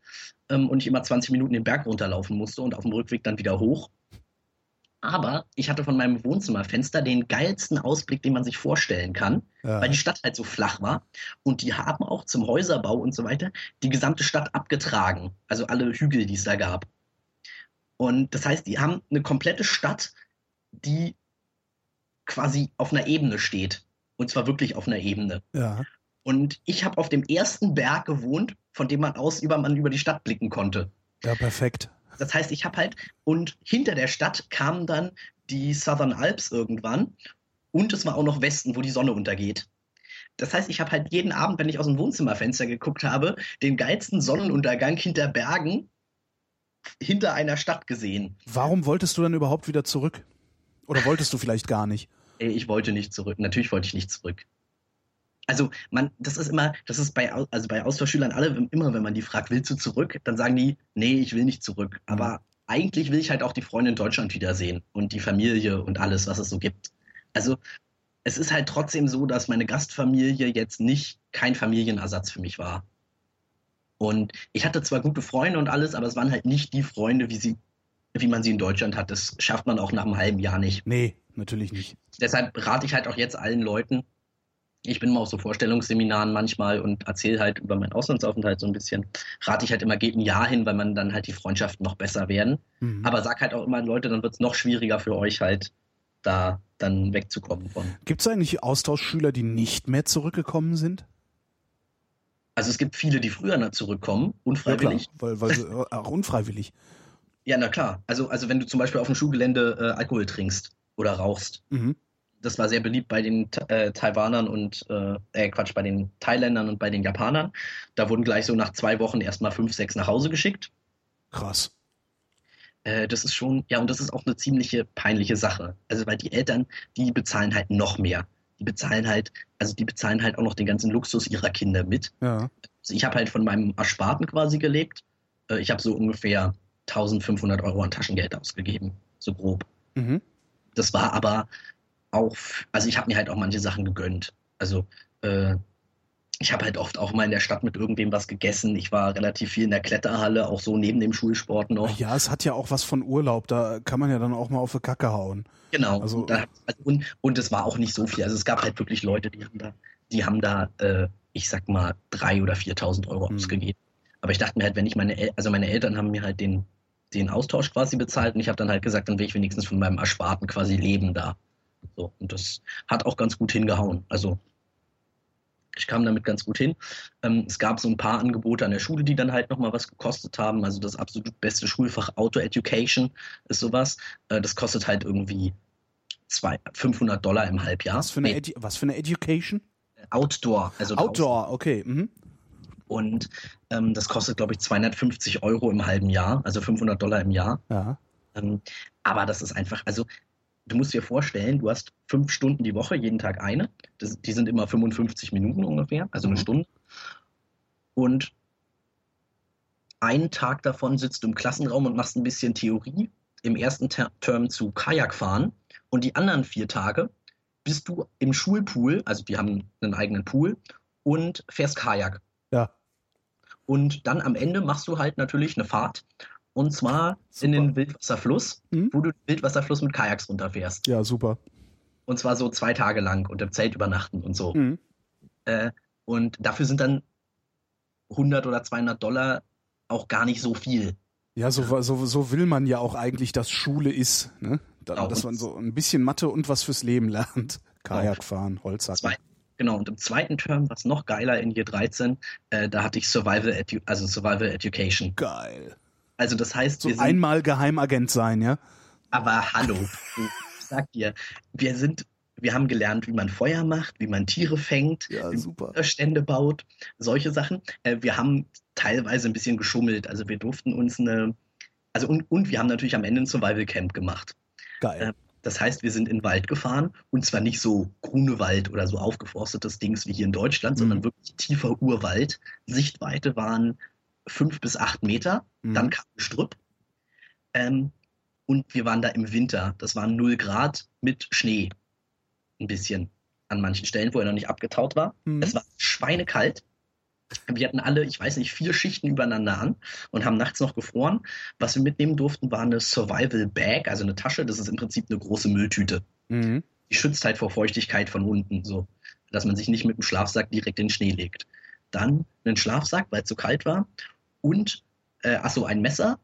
ähm, und ich immer 20 Minuten den Berg runterlaufen musste und auf dem Rückweg dann wieder hoch. Aber ich hatte von meinem Wohnzimmerfenster den geilsten Ausblick, den man sich vorstellen kann, ja. weil die Stadt halt so flach war. Und die haben auch zum Häuserbau und so weiter die gesamte Stadt abgetragen. Also alle Hügel, die es da gab. Und das heißt, die haben eine komplette Stadt, die quasi auf einer Ebene steht. Und zwar wirklich auf einer Ebene. Ja. Und ich habe auf dem ersten Berg gewohnt, von dem man aus über, man über die Stadt blicken konnte. Ja, perfekt. Das heißt, ich habe halt, und hinter der Stadt kamen dann die Southern Alps irgendwann. Und es war auch noch Westen, wo die Sonne untergeht. Das heißt, ich habe halt jeden Abend, wenn ich aus dem Wohnzimmerfenster geguckt habe, den geilsten Sonnenuntergang hinter Bergen hinter einer Stadt gesehen. Warum wolltest du dann überhaupt wieder zurück? Oder wolltest du vielleicht gar nicht? Ich wollte nicht zurück. Natürlich wollte ich nicht zurück. Also man, das ist immer, das ist bei, also bei Austauschschülern alle immer, wenn man die fragt, willst du zurück, dann sagen die, nee, ich will nicht zurück. Mhm. Aber eigentlich will ich halt auch die Freunde in Deutschland wiedersehen und die Familie und alles, was es so gibt. Also es ist halt trotzdem so, dass meine Gastfamilie jetzt nicht kein Familienersatz für mich war. Und ich hatte zwar gute Freunde und alles, aber es waren halt nicht die Freunde, wie sie, wie man sie in Deutschland hat. Das schafft man auch nach einem halben Jahr nicht. Nee, natürlich nicht. Deshalb rate ich halt auch jetzt allen Leuten, ich bin mal auf so Vorstellungsseminaren manchmal und erzähle halt über meinen Auslandsaufenthalt so ein bisschen. Rate ich halt immer, geht ein Jahr hin, weil man dann halt die Freundschaften noch besser werden. Mhm. Aber sag halt auch immer, Leute, dann wird es noch schwieriger für euch halt, da dann wegzukommen von. Gibt es eigentlich Austauschschüler, die nicht mehr zurückgekommen sind? Also es gibt viele, die früher zurückkommen, unfreiwillig. Ja, klar, weil, weil auch unfreiwillig. Ja, na klar. Also, also wenn du zum Beispiel auf dem Schulgelände äh, Alkohol trinkst oder rauchst. Mhm das war sehr beliebt bei den äh, Taiwanern und, äh, äh, Quatsch, bei den Thailändern und bei den Japanern. Da wurden gleich so nach zwei Wochen erstmal fünf, sechs nach Hause geschickt. Krass. Äh, das ist schon, ja, und das ist auch eine ziemliche peinliche Sache. Also, weil die Eltern, die bezahlen halt noch mehr. Die bezahlen halt, also die bezahlen halt auch noch den ganzen Luxus ihrer Kinder mit. Ja. Also ich habe halt von meinem Ersparten quasi gelebt. Äh, ich habe so ungefähr 1500 Euro an Taschengeld ausgegeben, so grob. Mhm. Das war aber auch, also ich habe mir halt auch manche Sachen gegönnt. Also äh, ich habe halt oft auch mal in der Stadt mit irgendwem was gegessen. Ich war relativ viel in der Kletterhalle, auch so neben dem Schulsport noch. Ja, es hat ja auch was von Urlaub. Da kann man ja dann auch mal auf die Kacke hauen. Genau. Also, da, also, und, und es war auch nicht so viel. Also es gab halt wirklich Leute, die haben da, die haben da, äh, ich sag mal, drei oder 4.000 Euro hm. ausgegeben. Aber ich dachte mir halt, wenn ich meine, El also meine Eltern haben mir halt den, den Austausch quasi bezahlt und ich habe dann halt gesagt, dann will ich wenigstens von meinem Ersparten quasi leben da. So, und das hat auch ganz gut hingehauen. Also ich kam damit ganz gut hin. Ähm, es gab so ein paar Angebote an der Schule, die dann halt nochmal was gekostet haben. Also das absolut beste Schulfach Auto Education ist sowas. Äh, das kostet halt irgendwie zwei, 500 Dollar im Halbjahr. Was für eine, Edu was für eine Education? Outdoor. Also Outdoor, okay. Mhm. Und ähm, das kostet, glaube ich, 250 Euro im halben Jahr, also 500 Dollar im Jahr. Ja. Ähm, aber das ist einfach, also du musst dir vorstellen, du hast fünf Stunden die Woche, jeden Tag eine. Das, die sind immer 55 Minuten ungefähr, also eine mhm. Stunde. Und einen Tag davon sitzt du im Klassenraum und machst ein bisschen Theorie im ersten Term zu Kajakfahren. Und die anderen vier Tage bist du im Schulpool, also die haben einen eigenen Pool, und fährst Kajak. Und dann am Ende machst du halt natürlich eine Fahrt und zwar super. in den Wildwasserfluss, mhm. wo du den Wildwasserfluss mit Kajaks runterfährst. Ja, super. Und zwar so zwei Tage lang und im Zelt übernachten und so. Mhm. Äh, und dafür sind dann 100 oder 200 Dollar auch gar nicht so viel. Ja, so, so, so will man ja auch eigentlich, dass Schule ist. Ne? Da. Dass man so ein bisschen Mathe und was fürs Leben lernt. Kajak fahren, Holzhacken. Zwei, genau, und im zweiten Term, was noch geiler in Year 13, äh, da hatte ich Survival, Edu also Survival Education. Geil. Also das heißt, so wir sind, einmal Geheimagent sein, ja? Aber hallo, (laughs) ich sag dir, wir sind, wir haben gelernt, wie man Feuer macht, wie man Tiere fängt, ja, wie man Stände baut, solche Sachen. Äh, wir haben teilweise ein bisschen geschummelt. Also wir durften uns eine, also und, und wir haben natürlich am Ende ein Survival Camp gemacht. Geil. Äh, das heißt, wir sind in den Wald gefahren und zwar nicht so Grunewald oder so aufgeforstetes Dings wie hier in Deutschland, Mhm. sondern wirklich tiefer Urwald. Sichtweite waren fünf bis acht Meter. Mhm. Dann kam Gestrüpp. Ähm, und wir waren da im Winter. Das waren 0 Grad mit Schnee. Ein bisschen an manchen Stellen, wo er noch nicht abgetaut war. Mhm. Es war schweinekalt. Wir hatten alle, ich weiß nicht, vier Schichten übereinander an und haben nachts noch gefroren. Was wir mitnehmen durften, war eine Survival Bag, also eine Tasche. Das ist im Prinzip eine große Mülltüte. Mhm. Die schützt halt vor Feuchtigkeit von unten, so, dass man sich nicht mit dem Schlafsack direkt in den Schnee legt. Dann einen Schlafsack, weil es so kalt war. Und, äh, achso, ein Messer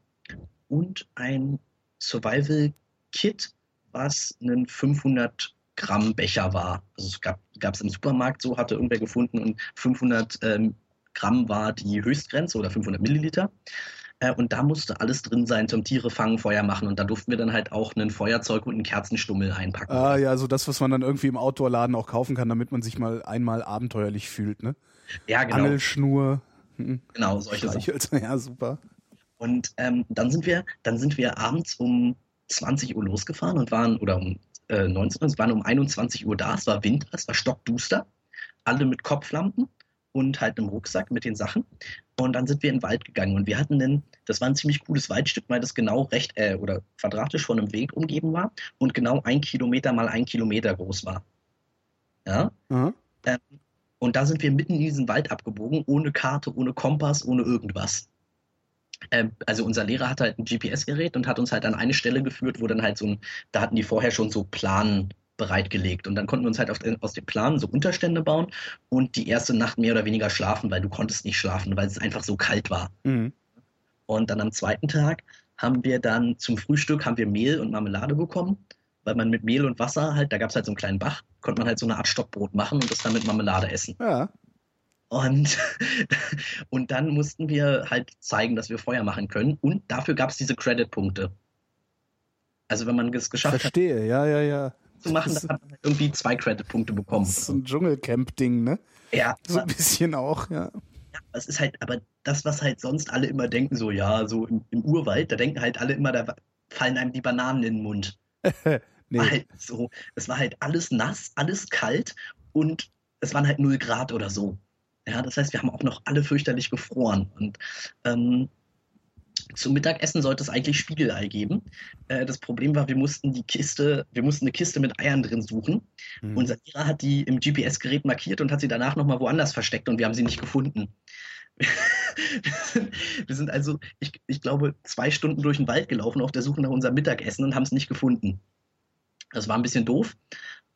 und ein Survival Kit, was einen 500 Gramm Becher war. Also es gab es im Supermarkt so, hatte irgendwer gefunden und 500 ähm, Gramm war die Höchstgrenze oder 500 Milliliter. Äh, und da musste alles drin sein zum Tiere fangen, Feuer machen. Und da durften wir dann halt auch ein Feuerzeug und einen Kerzenstummel einpacken. Ah ja, so das, was man dann irgendwie im Outdoor-Laden auch kaufen kann, damit man sich mal einmal abenteuerlich fühlt, ne? ja, genau. Angelschnur. Hm. Genau, solche Sachen. (laughs) Ja, super. Und ähm, dann sind wir, dann sind wir abends um 20 Uhr losgefahren und waren, oder um äh, 19 Uhr, es waren um 21 Uhr da, es war Winter, es war stockduster, alle mit Kopflampen und halt einem Rucksack mit den Sachen. Und dann sind wir in den Wald gegangen und wir hatten einen, das war ein ziemlich cooles Waldstück, weil das genau recht äh, oder quadratisch von einem Weg umgeben war und genau ein Kilometer mal ein Kilometer groß war. Ja, Aha. ähm, und da sind wir mitten in diesen Wald abgebogen, ohne Karte, ohne Kompass, ohne irgendwas. Ähm, also unser Lehrer hatte halt ein GPS-Gerät und hat uns halt an eine Stelle geführt, wo dann halt so ein, da hatten die vorher schon so Plan bereitgelegt und dann konnten wir uns halt den- aus dem Plan so Unterstände bauen und die erste Nacht mehr oder weniger schlafen, weil du konntest nicht schlafen, weil es einfach so kalt war. Mhm. Und dann am zweiten Tag haben wir dann zum Frühstück haben wir Mehl und Marmelade bekommen, weil man mit Mehl und Wasser halt, da gab es halt so einen kleinen Bach, konnte man halt so eine Art Stockbrot machen und das dann mit Marmelade essen. Ja. Und, (laughs) und dann mussten wir halt zeigen, dass wir Feuer machen können. Und dafür gab es diese Credit-Punkte. Also wenn man es geschafft Verstehe, ja, ja, ja. Zu machen, dann hat man halt irgendwie zwei Credit-Punkte bekommen. Das ist so ein Dschungelcamp-Ding, ne? Ja, So ein bisschen auch, ja. es ist halt, aber das, was halt sonst alle immer denken, so ja, so im, im Urwald, da denken halt alle immer, da fallen einem die Bananen in den Mund. (laughs) Nee. War halt so, es war halt alles nass, alles kalt und es waren halt 0 Grad oder so. Ja, das heißt, wir haben auch noch alle fürchterlich gefroren. Und ähm, zum Mittagessen sollte es eigentlich Spiegelei geben. Äh, das Problem war, wir mussten die Kiste, wir mussten eine Kiste mit Eiern drin suchen. Mhm. Unser Lehrer hat die im GPS-Gerät markiert und hat sie danach nochmal woanders versteckt und wir haben sie nicht gefunden. (laughs) wir, sind, also, ich, ich glaube, zwei Stunden durch den Wald gelaufen auf der Suche nach unserem Mittagessen und haben es nicht gefunden. Das war ein bisschen doof.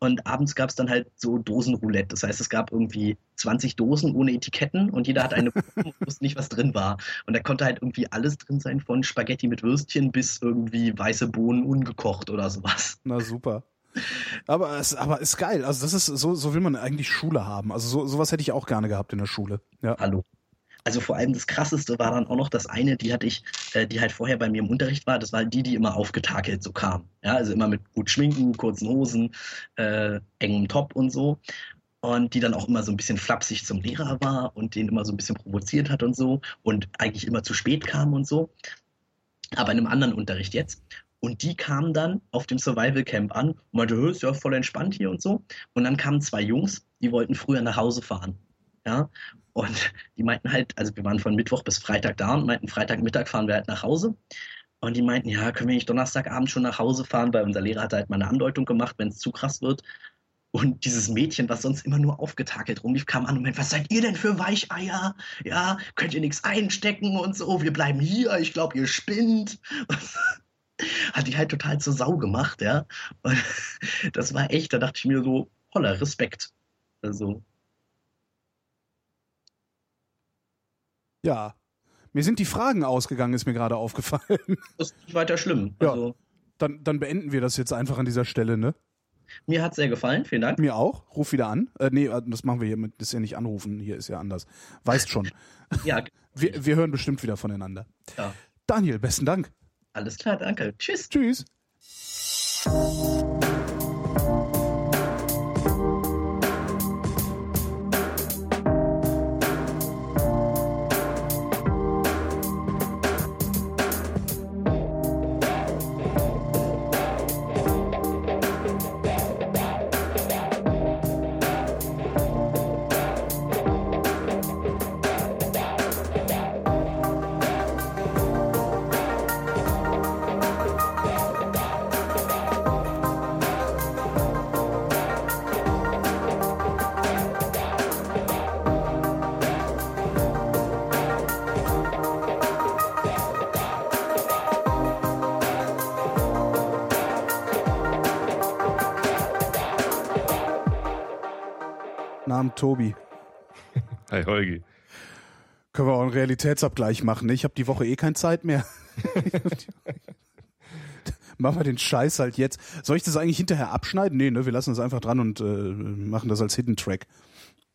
Und abends gab es dann halt so Dosenroulette. Das heißt, es gab irgendwie 20 Dosen ohne Etiketten und jeder hat eine (laughs) wusste nicht, was drin war. Und da konnte halt irgendwie alles drin sein, von Spaghetti mit Würstchen bis irgendwie weiße Bohnen ungekocht oder sowas. Na super. Aber es aber ist geil. Also das ist so so will man eigentlich Schule haben. Also so sowas hätte ich auch gerne gehabt in der Schule. Ja. Hallo. Also vor allem das krasseste war dann auch noch das eine, die hatte ich, äh, die halt vorher bei mir im Unterricht war, das war die, die immer aufgetakelt so kam. Ja, also immer mit gut Schminken, kurzen Hosen, äh, engem Top und so. Und die dann auch immer so ein bisschen flapsig zum Lehrer war und den immer so ein bisschen provoziert hat und so und eigentlich immer zu spät kam und so. Aber in einem anderen Unterricht jetzt. Und die kamen dann auf dem Survival Camp an und meinte, "Hö, ist ja voll entspannt hier und so. Und dann kamen zwei Jungs, die wollten früher nach Hause fahren. Ja, und (laughs) die meinten halt, also wir waren von Mittwoch bis Freitag da und meinten, Freitagmittag fahren wir halt nach Hause. Und die meinten, ja, können wir nicht Donnerstagabend schon nach Hause fahren, weil unser Lehrer hat halt mal eine Andeutung gemacht, wenn es zu krass wird. Und dieses Mädchen, was sonst immer nur aufgetakelt rumlief, kam an und meinte, was seid ihr denn für Weicheier? Ja, könnt ihr nichts einstecken und so, wir bleiben hier, ich glaube, ihr spinnt. (laughs) Hat die halt total zur Sau gemacht, ja. Und (laughs) das war echt, da dachte ich mir so, voller Respekt. Also, Ja. Mir sind die Fragen ausgegangen, ist mir gerade aufgefallen. (laughs) das ist nicht weiter schlimm. Ja. Also, Dann, dann beenden wir das jetzt einfach an dieser Stelle, ne? mir hat sehr gefallen, vielen Dank. Mir auch. Ruf wieder an. Äh, nee, das machen wir hier mit. Das ist ja nicht anrufen. Hier ist ja anders. Weißt schon. (laughs) Ja, (laughs) Wir, wir hören bestimmt wieder voneinander. ja. Daniel, besten Dank. alles klar, danke. Tschüss. Tschüss. Tobi. (laughs) Hi, Holgi. Können wir auch einen Realitätsabgleich machen, ne? Ich habe die Woche eh keine Zeit mehr. (laughs) machen wir den Scheiß halt jetzt. Soll ich das eigentlich hinterher abschneiden? Nee, ne? Wir lassen das einfach dran und äh, machen das als Hidden Track.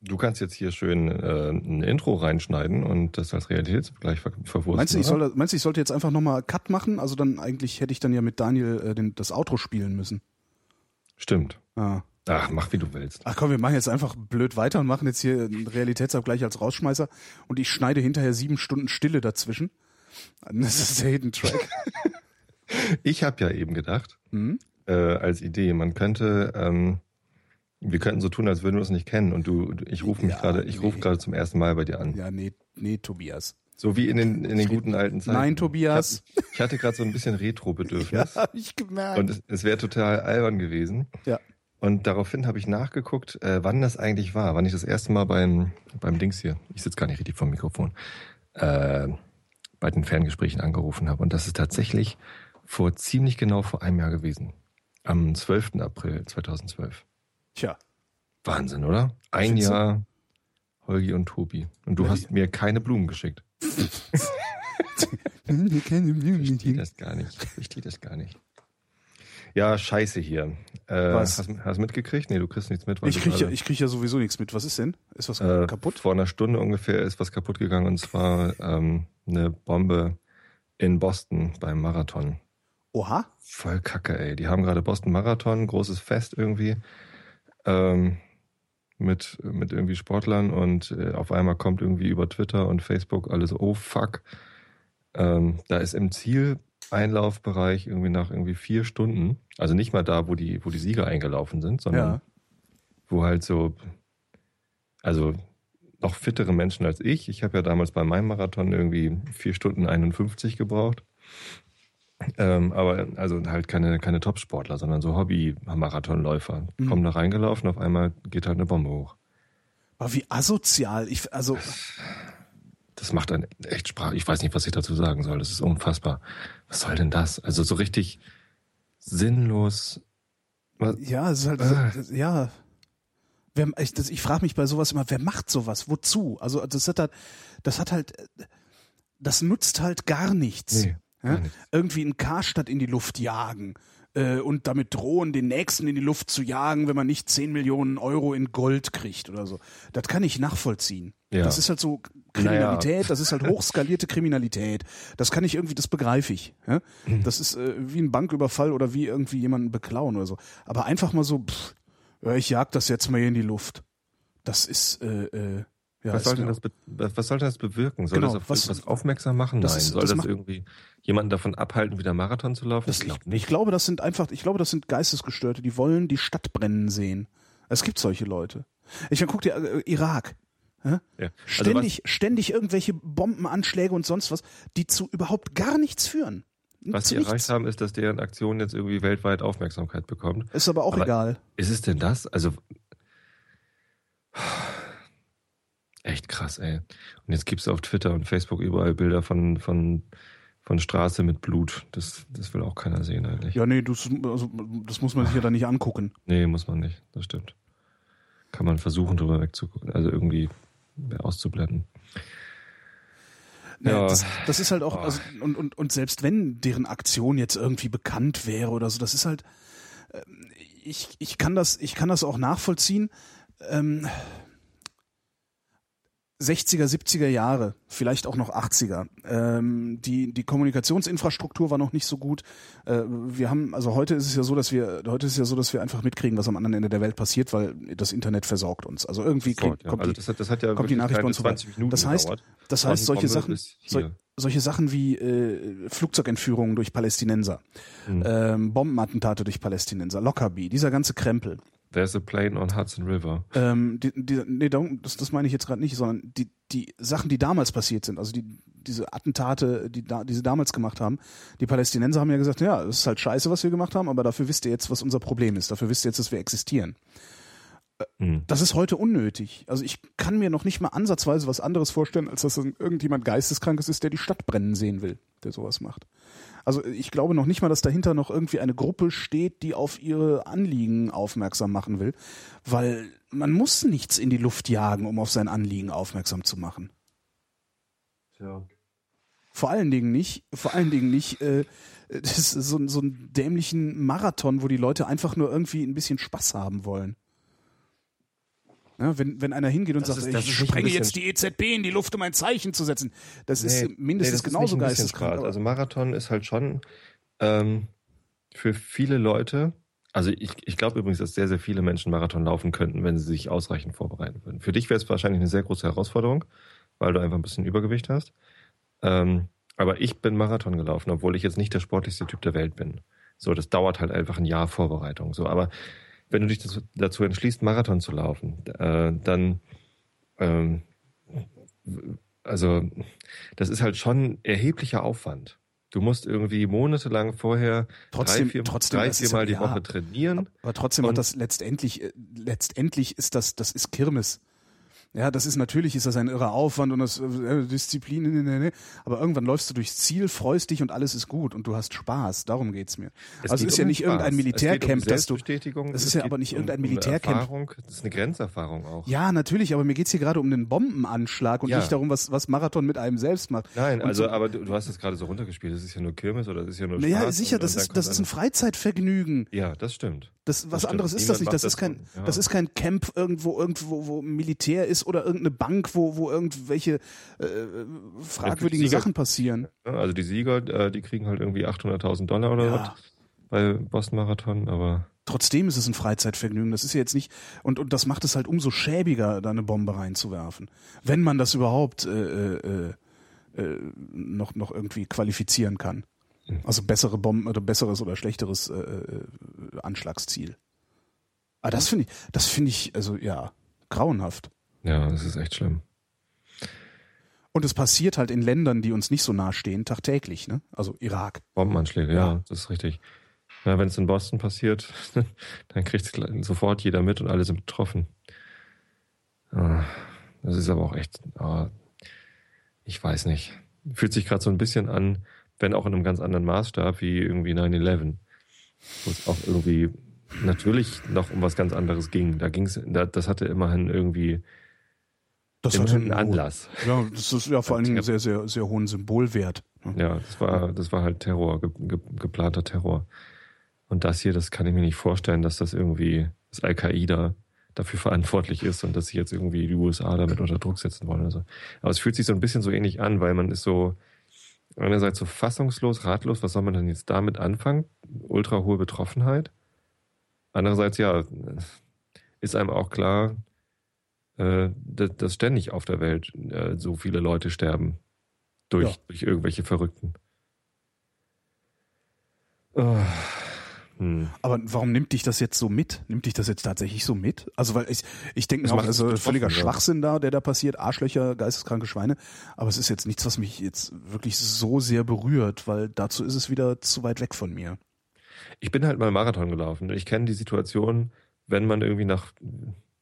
Du kannst jetzt hier schön äh, ein Intro reinschneiden und das als Realitätsabgleich ver verwursten. Meinst du, ich, soll, meinst du, ich sollte jetzt einfach nochmal Cut machen? Also dann eigentlich hätte ich dann ja mit Daniel äh, den, das Outro spielen müssen. Stimmt. Ah. Ach, mach wie du willst. Ach komm, wir machen jetzt einfach blöd weiter und machen jetzt hier einen Realitätsabgleich als Rausschmeißer und ich schneide hinterher sieben Stunden Stille dazwischen. Das ist der Hidden Track. (laughs) Ich habe ja eben gedacht, Hm? äh, als Idee, man könnte, ähm, wir könnten so tun, als würden wir uns nicht kennen und du, ich rufe mich Ja, gerade, ich rufe nee. gerade zum ersten Mal bei dir an. Ja, nee, nee, Tobias. So wie in den, in den guten alten Zeiten. Nein, Tobias. Ich, hab, ich hatte gerade so ein bisschen (laughs) Retro-Bedürfnis. Ja, hab ich gemerkt. Und es, es wäre total albern gewesen. Ja. Und daraufhin habe ich nachgeguckt, äh, wann das eigentlich war, wann ich das erste Mal beim, beim Dings hier, ich sitze gar nicht richtig vom Mikrofon, äh, bei den Ferngesprächen angerufen habe. Und das ist tatsächlich vor ziemlich genau vor einem Jahr gewesen. Am 12. April 2012. Tja. Wahnsinn, oder? Ein? Jahr Holgi und Tobi. Und du Ja, hast mir keine Blumen geschickt. (laughs) Ich verstehe das gar nicht. Ich verstehe das gar nicht. Ja, scheiße hier. Äh, Was? Hast, hast du mitgekriegt? Nee, du kriegst nichts mit. Ich kriege ja, ich krieg ja sowieso nichts mit. Was ist denn? Ist was äh, kaputt? Vor einer Stunde ungefähr ist was kaputt gegangen und zwar ähm, eine Bombe in Boston beim Marathon. Oha. Voll kacke, ey. Die haben gerade Boston Marathon, großes Fest irgendwie. Ähm, mit, mit irgendwie Sportlern und äh, auf einmal kommt irgendwie über Twitter und Facebook alles, oh fuck. Ähm, da ist im Zieleinlaufbereich irgendwie nach irgendwie vier Stunden, also nicht mal da, wo die, wo die Sieger eingelaufen sind, sondern Ja. wo halt so, also noch fittere Menschen als ich. Ich habe ja damals bei meinem Marathon irgendwie vier Stunden 51 gebraucht. Ähm, aber also halt keine, keine Top-Sportler, sondern so Hobby-Marathonläufer. Mhm. Kommen da reingelaufen, auf einmal geht halt eine Bombe hoch. Aber wie asozial. Ich, also, Das macht einen echt Sprach. Ich weiß nicht, was ich dazu sagen soll. Das ist unfassbar. Was soll denn das? Also so richtig sinnlos. Was? ja, es ist halt, Ah. ja. Wer, ich das- ich frage mich bei sowas immer, wer macht sowas? Wozu? Also, das hat halt, das hat halt, das nutzt halt gar nichts. Nee, gar nichts. Irgendwie einen Karstadt in die Luft jagen äh, und damit drohen, den nächsten in die Luft zu jagen, wenn man nicht 10 Millionen Euro in Gold kriegt oder so. Das kann ich nachvollziehen. Ja. Das ist halt so Kriminalität, das ist halt hochskalierte Kriminalität. Das kann ich irgendwie, das begreife ich. Ja? Mhm. Das ist äh, wie ein Banküberfall oder wie irgendwie jemanden beklauen oder so. Aber einfach mal so, pff, ich jag das jetzt mal hier in die Luft. Das ist, äh, äh, ja, was, soll das was soll denn das bewirken? Soll Genau, das auf was- was, aufmerksam machen? das Nein. ist- soll das das, irgendwie jemanden davon abhalten, wieder Marathon zu laufen? Das, ich, ich glaube, das sind einfach, ich glaube, das sind Geistesgestörte, die wollen die Stadt brennen sehen. Es gibt solche Leute. Ich meine, guck dir äh, Irak. Ja? Also Ständig, ständig irgendwelche Bombenanschläge und sonst was, die zu überhaupt gar nichts führen. Was sie erreicht haben, ist, dass deren Aktion jetzt irgendwie weltweit Aufmerksamkeit bekommt. Ist aber auch Aber- egal. Ist es denn das? Also echt krass, ey. Und jetzt gibt's auf Twitter und Facebook überall Bilder von von von Straße mit Blut. Das das will auch keiner sehen eigentlich. Ja, nee, das, also, das muss man sich ja dann nicht angucken. (laughs) Nee, muss man nicht. Das stimmt. Kann man versuchen, drüber wegzugucken, also irgendwie auszublenden. Ja, Ja. das, das ist halt auch, Oh. also, und, und, und selbst wenn deren Aktion jetzt irgendwie bekannt wäre oder so, das ist halt, ähm, ich, ich kann das, ich kann das auch nachvollziehen. Ähm, 60er, 70er Jahre, vielleicht auch noch 80er. Ähm, die, die Kommunikationsinfrastruktur war noch nicht so gut. Äh, wir haben, also heute ist es ja so, dass wir, heute ist es ja so, dass wir einfach mitkriegen, was am anderen Ende der Welt passiert, weil das Internet versorgt uns. Also irgendwie ja. kommt also die, das hat, das hat ja kommt die Nachricht bei uns vorbei. 20 Minuten Das heißt, gedauert. das heißt, solche Sachen, sol- solche Sachen wie äh, Flugzeugentführungen durch Palästinenser, Mhm. ähm, Bombenattentate durch Palästinenser, Lockerbie, dieser ganze Krempel. There's a plane on Hudson River. Ähm, die, die, nee, das, das meine ich jetzt gerade nicht, sondern die, die Sachen, die damals passiert sind, also die, diese Attentate, die, da, die sie damals gemacht haben, die Palästinenser haben ja gesagt, ja, es ist halt scheiße, was wir gemacht haben, aber dafür wisst ihr jetzt, was unser Problem ist. Dafür wisst ihr jetzt, dass wir existieren. Hm. Das ist heute unnötig. Also ich kann mir noch nicht mal ansatzweise was anderes vorstellen, als dass irgendjemand Geisteskrankes ist, der die Stadt brennen sehen will, der sowas macht. Also ich glaube noch nicht mal, dass dahinter noch irgendwie eine Gruppe steht, die auf ihre Anliegen aufmerksam machen will, weil man muss nichts in die Luft jagen, um auf sein Anliegen aufmerksam zu machen. Ja. Vor allen Dingen nicht, vor allen Dingen nicht, äh, das ist so, so einen dämlichen Marathon, wo die Leute einfach nur irgendwie ein bisschen Spaß haben wollen. Ja, wenn, wenn einer hingeht und Das sagt, ist- das ich ist sprenge jetzt die EZB in die Luft, um ein Zeichen zu setzen, das ist Nee, mindestens nee, das genauso ist geisteskrank. Also Marathon ist halt schon ähm, für viele Leute, also ich, ich glaube übrigens, dass sehr, sehr viele Menschen Marathon laufen könnten, wenn sie sich ausreichend vorbereiten würden. Für dich wäre es wahrscheinlich eine sehr große Herausforderung, weil du einfach ein bisschen Übergewicht hast. Ähm, aber ich bin Marathon gelaufen, obwohl ich jetzt nicht der sportlichste Typ der Welt bin. So, das dauert halt einfach ein Jahr Vorbereitung. So, aber wenn du dich das, dazu entschließt, Marathon zu laufen, äh, dann ähm, also das ist halt schon erheblicher Aufwand. Du musst irgendwie monatelang vorher Trotzdem- drei, vier, trotzdem, drei viermal ja- die Woche trainieren. Aber trotzdem hat das letztendlich, äh, letztendlich ist das, das ist Kirmes. Ja, das ist natürlich ist das ein irrer Aufwand und das äh, Disziplin, ne, ne, ne. aber irgendwann läufst du durchs Ziel, freust dich und alles ist gut und du hast Spaß. Darum geht's mir. Es also es geht ist um ja nicht Spaß. irgendein Militärcamp, um dass du. Das es ist ja aber nicht irgendein um Militärcamp. Erfahrung. Das ist eine Grenzerfahrung auch. Ja, natürlich, aber mir geht's hier gerade um den Bombenanschlag und Ja. nicht darum, was, was Marathon mit einem selbst macht. Nein, Und also so- aber du, du hast es gerade so runtergespielt. Das ist ja nur Kirmes oder das ist ja nur Naja, Spaß sicher, und- das und ist, das ist ein Freizeitvergnügen. Ja, das stimmt. Das, was stimmt. anderes ist Niemand das nicht. Das das ist kein, ja. das ist kein Camp irgendwo, irgendwo, wo Militär ist oder irgendeine Bank, wo, wo irgendwelche äh, fragwürdigen Sachen passieren. Also die Sieger, äh, die kriegen halt irgendwie 800.000 Dollar oder Ja. was bei Boston Marathon, aber Trotzdem ist es ein Freizeitvergnügen. Das ist ja jetzt nicht, und, und das macht es halt umso schäbiger, da eine Bombe reinzuwerfen. Wenn man das überhaupt äh, äh, äh, noch, noch irgendwie qualifizieren kann. Mhm. Also bessere Bomben oder besseres oder schlechteres äh, äh, Anschlagsziel. Aber das finde ich, das finde ich, also ja, grauenhaft. Ja, das ist echt schlimm. Und es passiert halt in Ländern, die uns nicht so nah stehen, tagtäglich, ne? Also Irak. Bombenanschläge, ja, Ja. das ist richtig. Ja, wenn es in Boston passiert, (laughs) dann kriegt es sofort jeder mit und alle sind betroffen. Ah, Das ist aber auch echt, ah, ich weiß nicht. Fühlt sich gerade so ein bisschen an, wenn auch in einem ganz anderen Maßstab wie irgendwie 9-11, wo es auch irgendwie natürlich noch um was ganz anderes ging. Da ging es, das hatte immerhin irgendwie Das immerhin einen Anlass. Ja, das ist ja (laughs) vor allen Dingen sehr, sehr, sehr hohen Symbolwert. ne? Ja, das war, das war halt Terror, ge, ge, geplanter Terror. Und das hier, das kann ich mir nicht vorstellen, dass das irgendwie das Al-Qaida dafür verantwortlich ist und dass sie jetzt irgendwie die USA damit unter Druck setzen wollen oder so. Aber es fühlt sich so ein bisschen so ähnlich an, weil man ist so einerseits so fassungslos, ratlos, was soll man denn jetzt damit anfangen? Ultra hohe Betroffenheit. Andererseits, ja, ist einem auch klar, äh, dass, dass ständig auf der Welt äh, so viele Leute sterben durch, Ja. durch irgendwelche Verrückten. Oh. Hm. Aber warum nimmt dich das jetzt so mit? Nimmt dich das jetzt tatsächlich so mit? Also, weil ich, ich denke auch, es also völliger. Schwachsinn da, der da passiert, Arschlöcher, geisteskranke Schweine. Aber es ist jetzt nichts, was mich jetzt wirklich so sehr berührt, weil dazu ist es wieder zu weit weg von mir. Ich bin halt mal Marathon gelaufen. Ich kenne die Situation, wenn man irgendwie nach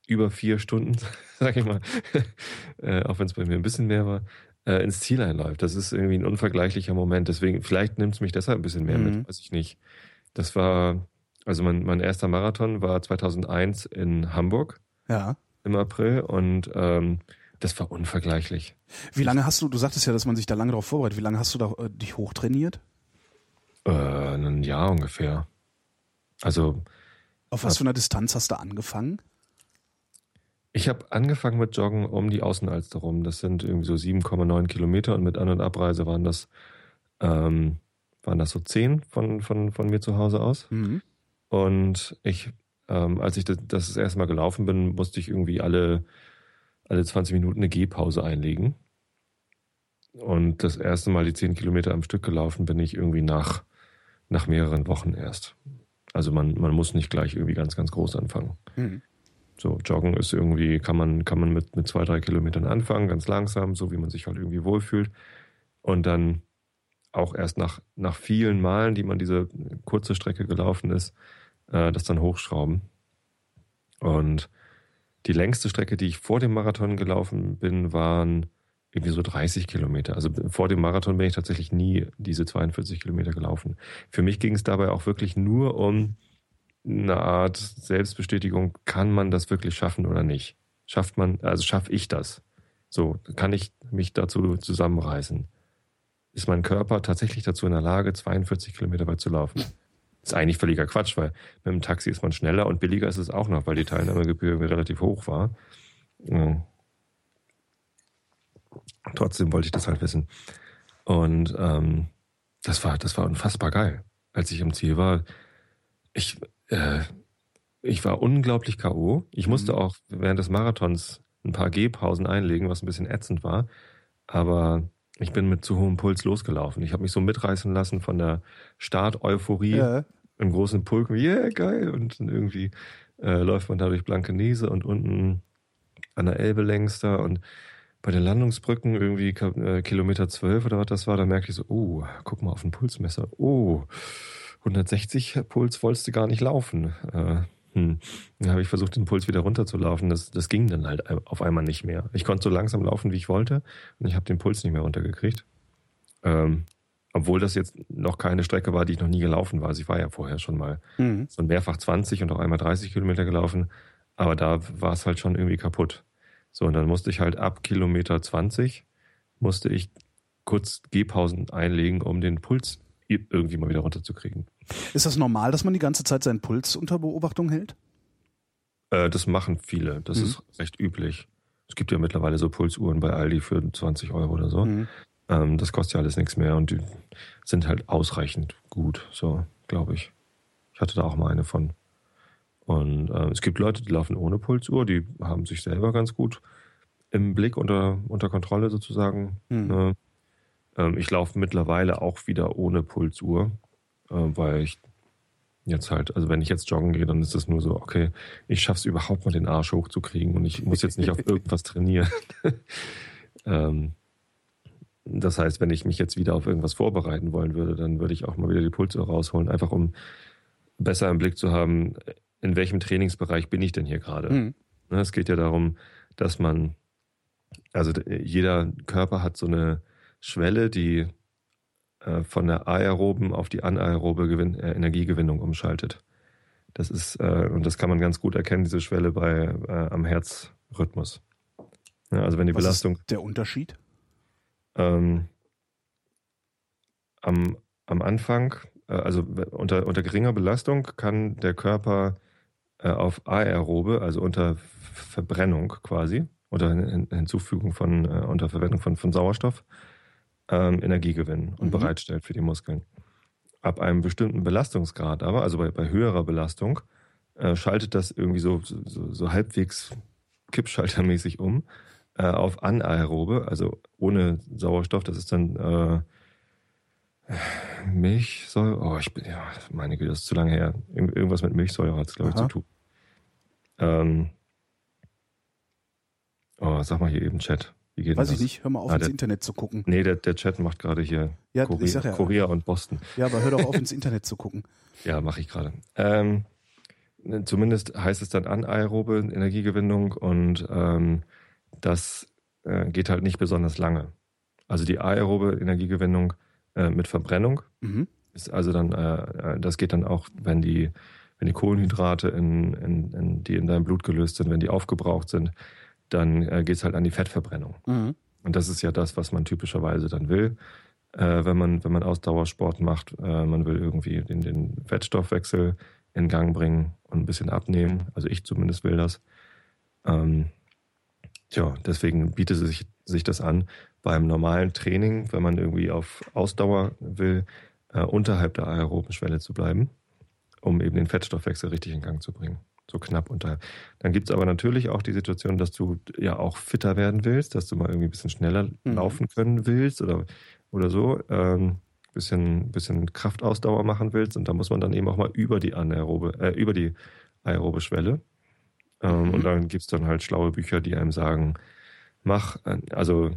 über vier Stunden, (laughs) sag ich mal, (laughs) äh, auch wenn es bei mir ein bisschen mehr war, äh, ins Ziel einläuft. Das ist irgendwie ein unvergleichlicher Moment. Deswegen, vielleicht nimmt es mich deshalb ein bisschen mehr Mhm. mit, weiß ich nicht. Das war, also mein, mein erster Marathon war 2001 in Hamburg Ja. im April und ähm, das war unvergleichlich. Wie lange hast du, du sagtest ja, dass man sich da lange darauf vorbereitet, wie lange hast du da äh, dich hochtrainiert? Äh, ein Jahr ungefähr. Also Auf was für einer Distanz hast du angefangen? Ich habe angefangen mit Joggen um die Außenalster rum. Das sind irgendwie so 7,9 Kilometer und mit An- und Abreise waren das, ähm, waren das so 10 von, von, von mir zu Hause aus. Mhm. Und ich, ähm, als ich das, das erste Mal gelaufen bin, musste ich irgendwie alle, alle 20 Minuten eine Gehpause einlegen. Und das erste Mal die 10 Kilometer am Stück gelaufen bin ich irgendwie nach, nach mehreren Wochen erst. Also man, man muss nicht gleich irgendwie ganz, ganz groß anfangen. Mhm. So, Joggen ist irgendwie, kann man, kann man mit, mit zwei, drei Kilometern anfangen, ganz langsam, so wie man sich halt irgendwie wohlfühlt. Und dann auch erst nach, nach vielen Malen, die man diese kurze Strecke gelaufen ist, äh, das dann hochschrauben. Und die längste Strecke, die ich vor dem Marathon gelaufen bin, waren irgendwie so 30 Kilometer. Also vor dem Marathon bin ich tatsächlich nie diese 42 Kilometer gelaufen. Für mich ging es dabei auch wirklich nur um eine Art Selbstbestätigung, kann man das wirklich schaffen oder nicht? Schafft man, also schaffe ich das? So, kann ich mich dazu zusammenreißen? Ist mein Körper tatsächlich dazu in der Lage, 42 Kilometer weit zu laufen? Das ist eigentlich völliger Quatsch, weil mit dem Taxi ist man schneller und billiger ist es auch noch, weil die Teilnahmegebühr relativ hoch war. Trotzdem wollte ich das halt wissen. Und ähm, das war, das war unfassbar geil. Als ich im Ziel war, ich, äh, ich war unglaublich K.O. Ich musste mhm. auch während des Marathons ein paar Gehpausen einlegen, was ein bisschen ätzend war. Aber ich bin mit zu hohem Puls losgelaufen. Ich habe mich so mitreißen lassen von der Start-Euphorie ja. im großen Pulk. Yeah, geil. Und irgendwie äh, läuft man da durch Blankenese und unten an der Elbe längs da und bei den Landungsbrücken irgendwie äh, Kilometer 12 oder was das war, da merkte ich so, oh, guck mal auf den Pulsmesser. Oh, 160 Puls wolltest du gar nicht laufen. Äh, hm. Dann habe ich versucht, den Puls wieder runterzulaufen. Das, das ging dann halt auf einmal nicht mehr. Ich konnte so langsam laufen, wie ich wollte, und ich habe den Puls nicht mehr runtergekriegt. Ähm, obwohl das jetzt noch keine Strecke war, die ich noch nie gelaufen war. Also ich war ja vorher schon mal mhm. so mehrfach 20 und auch einmal 30 Kilometer gelaufen. Aber da war es halt schon irgendwie kaputt. So, und dann musste ich halt ab Kilometer 20 musste ich kurz Gehpausen einlegen, um den Puls irgendwie mal wieder runterzukriegen. Ist das normal, dass man die ganze Zeit seinen Puls unter Beobachtung hält? Äh, das machen viele. Das mhm. ist recht üblich. Es gibt ja mittlerweile so Pulsuhren bei Aldi für 20 Euro oder so. Mhm. Ähm, das kostet ja alles nichts mehr und die sind halt ausreichend gut, so glaube ich. Ich hatte da auch mal eine von. Und äh, es gibt Leute, die laufen ohne Pulsuhr, die haben sich selber ganz gut im Blick unter, unter Kontrolle sozusagen. Mhm. Ne? Ähm, ich laufe mittlerweile auch wieder ohne Pulsuhr, äh, weil ich jetzt halt, also wenn ich jetzt joggen gehe, dann ist es nur so, okay, ich schaffe es überhaupt mal den Arsch hochzukriegen und ich muss jetzt nicht auf (laughs) irgendwas trainieren. (laughs) ähm, das heißt, wenn ich mich jetzt wieder auf irgendwas vorbereiten wollen würde, dann würde ich auch mal wieder die Pulsuhr rausholen, einfach um besser im Blick zu haben, in welchem Trainingsbereich bin ich denn hier gerade? Mhm. Ne, es geht ja darum, dass man, also jeder Körper hat so eine Schwelle, die äh, von der aeroben auf die anaerobe Gewinn, äh, Energiegewinnung umschaltet. Das ist, äh, und das kann man ganz gut erkennen, diese Schwelle bei äh, am Herzrhythmus. Ja, also wenn die Was Belastung. Ist der Unterschied? Ähm, am, am Anfang, äh, also unter, unter geringer Belastung kann der Körper äh, auf aerobe, also unter Verbrennung quasi, oder Hinzufügung von, unter Verwendung von, von Sauerstoff, ähm, Energie gewinnen und mhm. bereitstellt für die Muskeln. Ab einem bestimmten Belastungsgrad aber, also bei, bei höherer Belastung, äh, schaltet das irgendwie so, so, so halbwegs kippschaltermäßig um äh, auf anaerobe, also ohne Sauerstoff. Das ist dann äh, Milchsäure. Oh, ich bin, ja, meine Güte, das ist zu lange her. Irgendwas mit Milchsäure hat es, glaube ich, zu tun. Ähm, oh, sag mal hier eben Chat. Weiß ich das? nicht, hör mal auf ah, ins der, Internet zu gucken. Nee, der, der Chat macht gerade hier ja, Korea, ja, Korea, und Boston. Ja, aber hör doch auf ins Internet zu gucken. (laughs) Ja, mache ich gerade. Ähm, zumindest heißt es dann anaerobe Energiegewinnung und ähm, das äh, geht halt nicht besonders lange. Also die aerobe Energiegewinnung äh, mit Verbrennung mhm. ist also dann, äh, äh das geht dann auch, wenn die wenn die Kohlenhydrate, in, in, in, die in deinem Blut gelöst sind, wenn die aufgebraucht sind, dann äh, geht es halt an die Fettverbrennung. Mhm. Und das ist ja das, was man typischerweise dann will, äh, wenn, man, wenn man Ausdauersport macht. Äh, man will irgendwie den, den Fettstoffwechsel in Gang bringen und ein bisschen abnehmen. Also ich zumindest will das. Ähm, tja, deswegen bietet sich, sich das an, beim normalen Training, wenn man irgendwie auf Ausdauer will, äh, unterhalb der aeroben Schwelle zu bleiben um eben den Fettstoffwechsel richtig in Gang zu bringen. So knapp unter. Dann gibt es aber natürlich auch die Situation, dass du ja auch fitter werden willst, dass du mal irgendwie ein bisschen schneller mhm. laufen können willst oder, oder so. Ähm, bisschen, bisschen Kraftausdauer machen willst und da muss man dann eben auch mal über die anaerobe, äh, über die aerobe Schwelle. Ähm, mhm. Und dann gibt es dann halt schlaue Bücher, die einem sagen, mach, äh, also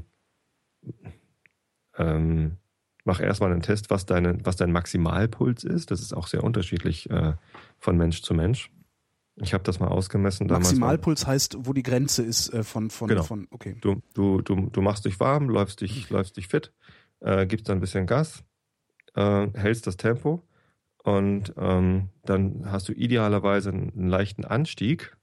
ähm, mach erstmal einen Test, was, deine, was dein Maximalpuls ist. Das ist auch sehr unterschiedlich äh, von Mensch zu Mensch. Ich habe das mal ausgemessen. Maximalpuls heißt, wo die Grenze ist äh, von, von, Genau. von, okay. Du, du, du, du machst dich warm, läufst dich, läufst dich fit, äh, gibst dann ein bisschen Gas, äh, hältst das Tempo und ähm, dann hast du idealerweise einen, einen leichten Anstieg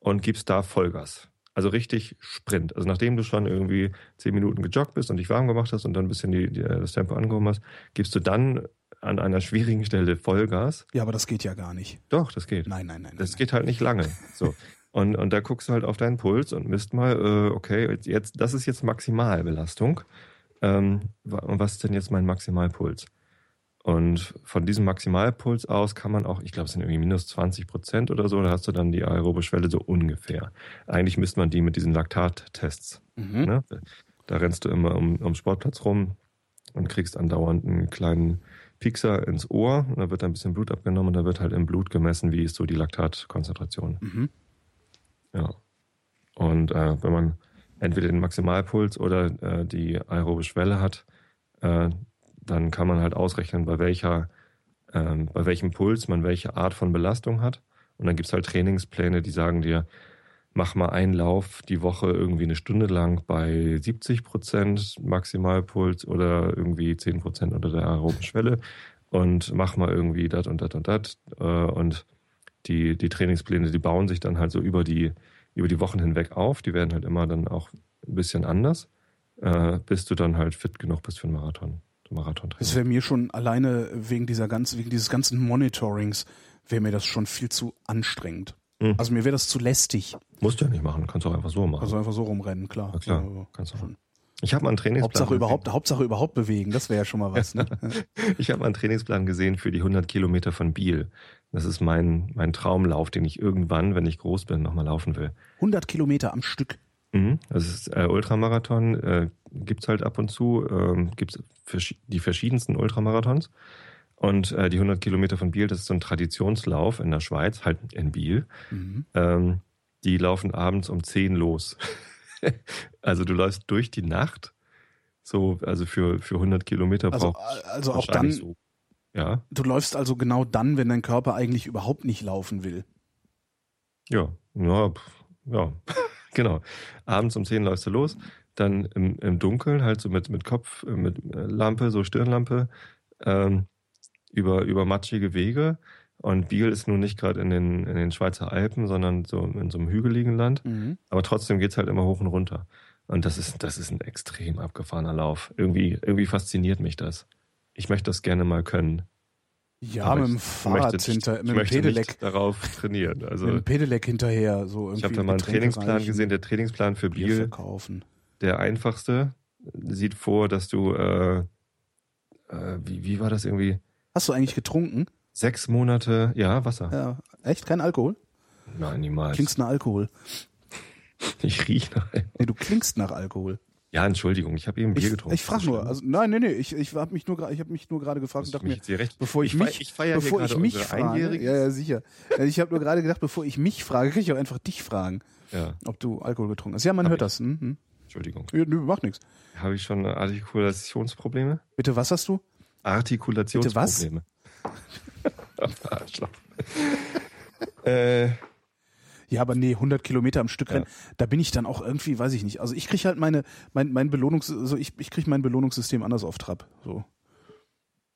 und gibst da Vollgas. Also richtig Sprint. Also nachdem du schon irgendwie zehn Minuten gejoggt bist und dich warm gemacht hast und dann ein bisschen die, die, das Tempo angehoben hast, gibst du dann an einer schwierigen Stelle Vollgas. Ja, aber das geht ja gar nicht. Doch, das geht. Nein, nein, nein. Das nein, geht halt nicht lange. So. Und, und da guckst du halt auf deinen Puls und misst mal, äh, okay, jetzt, das ist jetzt Maximalbelastung. Ähm, und was ist denn jetzt mein Maximalpuls? Und von diesem Maximalpuls aus kann man auch, ich glaube, es sind irgendwie minus 20 Prozent oder so, da hast du dann die aerobe Schwelle so ungefähr. Eigentlich misst man die mit diesen Laktattests. Mhm. Ne? Da rennst du immer um, um Sportplatz rum und kriegst andauernd einen kleinen Piekser ins Ohr und da wird ein bisschen Blut abgenommen und da wird halt im Blut gemessen, wie ist so die Laktatkonzentration. Mhm. Ja. Und äh, wenn man entweder den Maximalpuls oder äh, die aerobe Schwelle hat, äh, dann kann man halt ausrechnen, bei welcher, ähm, bei welchem Puls man welche Art von Belastung hat. Und dann gibt's halt Trainingspläne, die sagen dir, mach mal einen Lauf die Woche irgendwie eine Stunde lang bei 70 Prozent Maximalpuls oder irgendwie 10 Prozent unter der aeroben Schwelle und mach mal irgendwie das und das und das. Äh, und die, die Trainingspläne, die bauen sich dann halt so über die, über die Wochen hinweg auf. Die werden halt immer dann auch ein bisschen anders, äh, bis du dann halt fit genug bist für einen Marathon. Marathon Das wäre mir schon alleine wegen dieser ganzen, wegen dieses ganzen Monitorings, wäre mir das schon viel zu anstrengend. Mhm. Also mir wäre das zu lästig. Musst du ja nicht machen, kannst du auch einfach so machen. Also einfach so rumrennen, klar. Na klar, Also, kannst du schon. ich habe mal einen Trainingsplan Hauptsache gesehen. überhaupt, Hauptsache überhaupt bewegen, das wäre ja schon mal was, ne? (laughs) Ich habe mal einen Trainingsplan gesehen für die 100 Kilometer von Biel. Das ist mein, mein Traumlauf, den ich irgendwann, wenn ich groß bin, nochmal laufen will. 100 Kilometer am Stück. Mhm. Das ist äh, Ultramarathon, äh, gibt's halt ab und zu, ähm, gibt's die verschiedensten Ultramarathons. Und äh, die 100 Kilometer von Biel, das ist so ein Traditionslauf in der Schweiz, halt in Biel. Mhm. Ähm, die laufen abends um 10 los. (laughs) also du läufst durch die Nacht. So, also für, für 100 Kilometer Also, brauchst du also auch dann, so. Ja, du läufst also genau dann, wenn dein Körper eigentlich überhaupt nicht laufen will. ja, ja, ja, (laughs) genau. Abends um 10 läufst du los, dann im, im Dunkeln, halt so mit, mit Kopf, äh, mit äh, Lampe, so Stirnlampe, ähm, über, über matschige Wege. Und Biel ist nun nicht gerade in den, in den Schweizer Alpen, sondern so in so einem hügeligen Land. Mhm. Aber trotzdem geht's halt immer hoch und runter. Und das ist, das ist ein extrem abgefahrener Lauf. Irgendwie, irgendwie fasziniert mich das. Ich möchte das gerne mal können. Ja, Aber mit dem Fahrrad möchte hinter, mit dem Pedelec, darauf trainieren. Also mit dem Pedelec hinterher, so irgendwie ich habe da mal einen Getränke Trainingsplan reichen, gesehen. Der Trainingsplan für Bier Biel, verkaufen. der einfachste, sieht vor, dass du, äh, äh, wie, wie war das irgendwie? Hast du eigentlich getrunken? Sechs Monate, ja, Wasser. Ja, echt? Kein Alkohol? Nein, niemals. Klingst nach Alkohol. (laughs) Ich riech nach. Nee, du klingst nach Alkohol. Ja, Entschuldigung, ich habe eben Bier Ich, getrunken. ich frage nur, also nein, nee, nee, ich, ich habe mich nur, ich habe mich nur gerade gefragt und dachte mir, bevor ich, ich mich, ich feier bevor ich mich frage, ja, ja, sicher. Ich habe nur gerade gedacht, bevor ich mich frage, kann ich auch einfach dich fragen, Ja, ob du Alkohol getrunken hast. Ja, man Hab hört ich. das. Hm, hm. Entschuldigung. Ja, Nö, macht nichts. Habe ich schon Artikulationsprobleme? Bitte, was hast du? Artikulationsprobleme. Arschloch. (laughs) äh, Ja, aber nee, 100 Kilometer am Stück Ja. rennen, da bin ich dann auch irgendwie, weiß ich nicht. Also ich krieg halt meine, mein, mein Belohnungs, so ich, ich krieg mein Belohnungssystem anders auf Trab. So.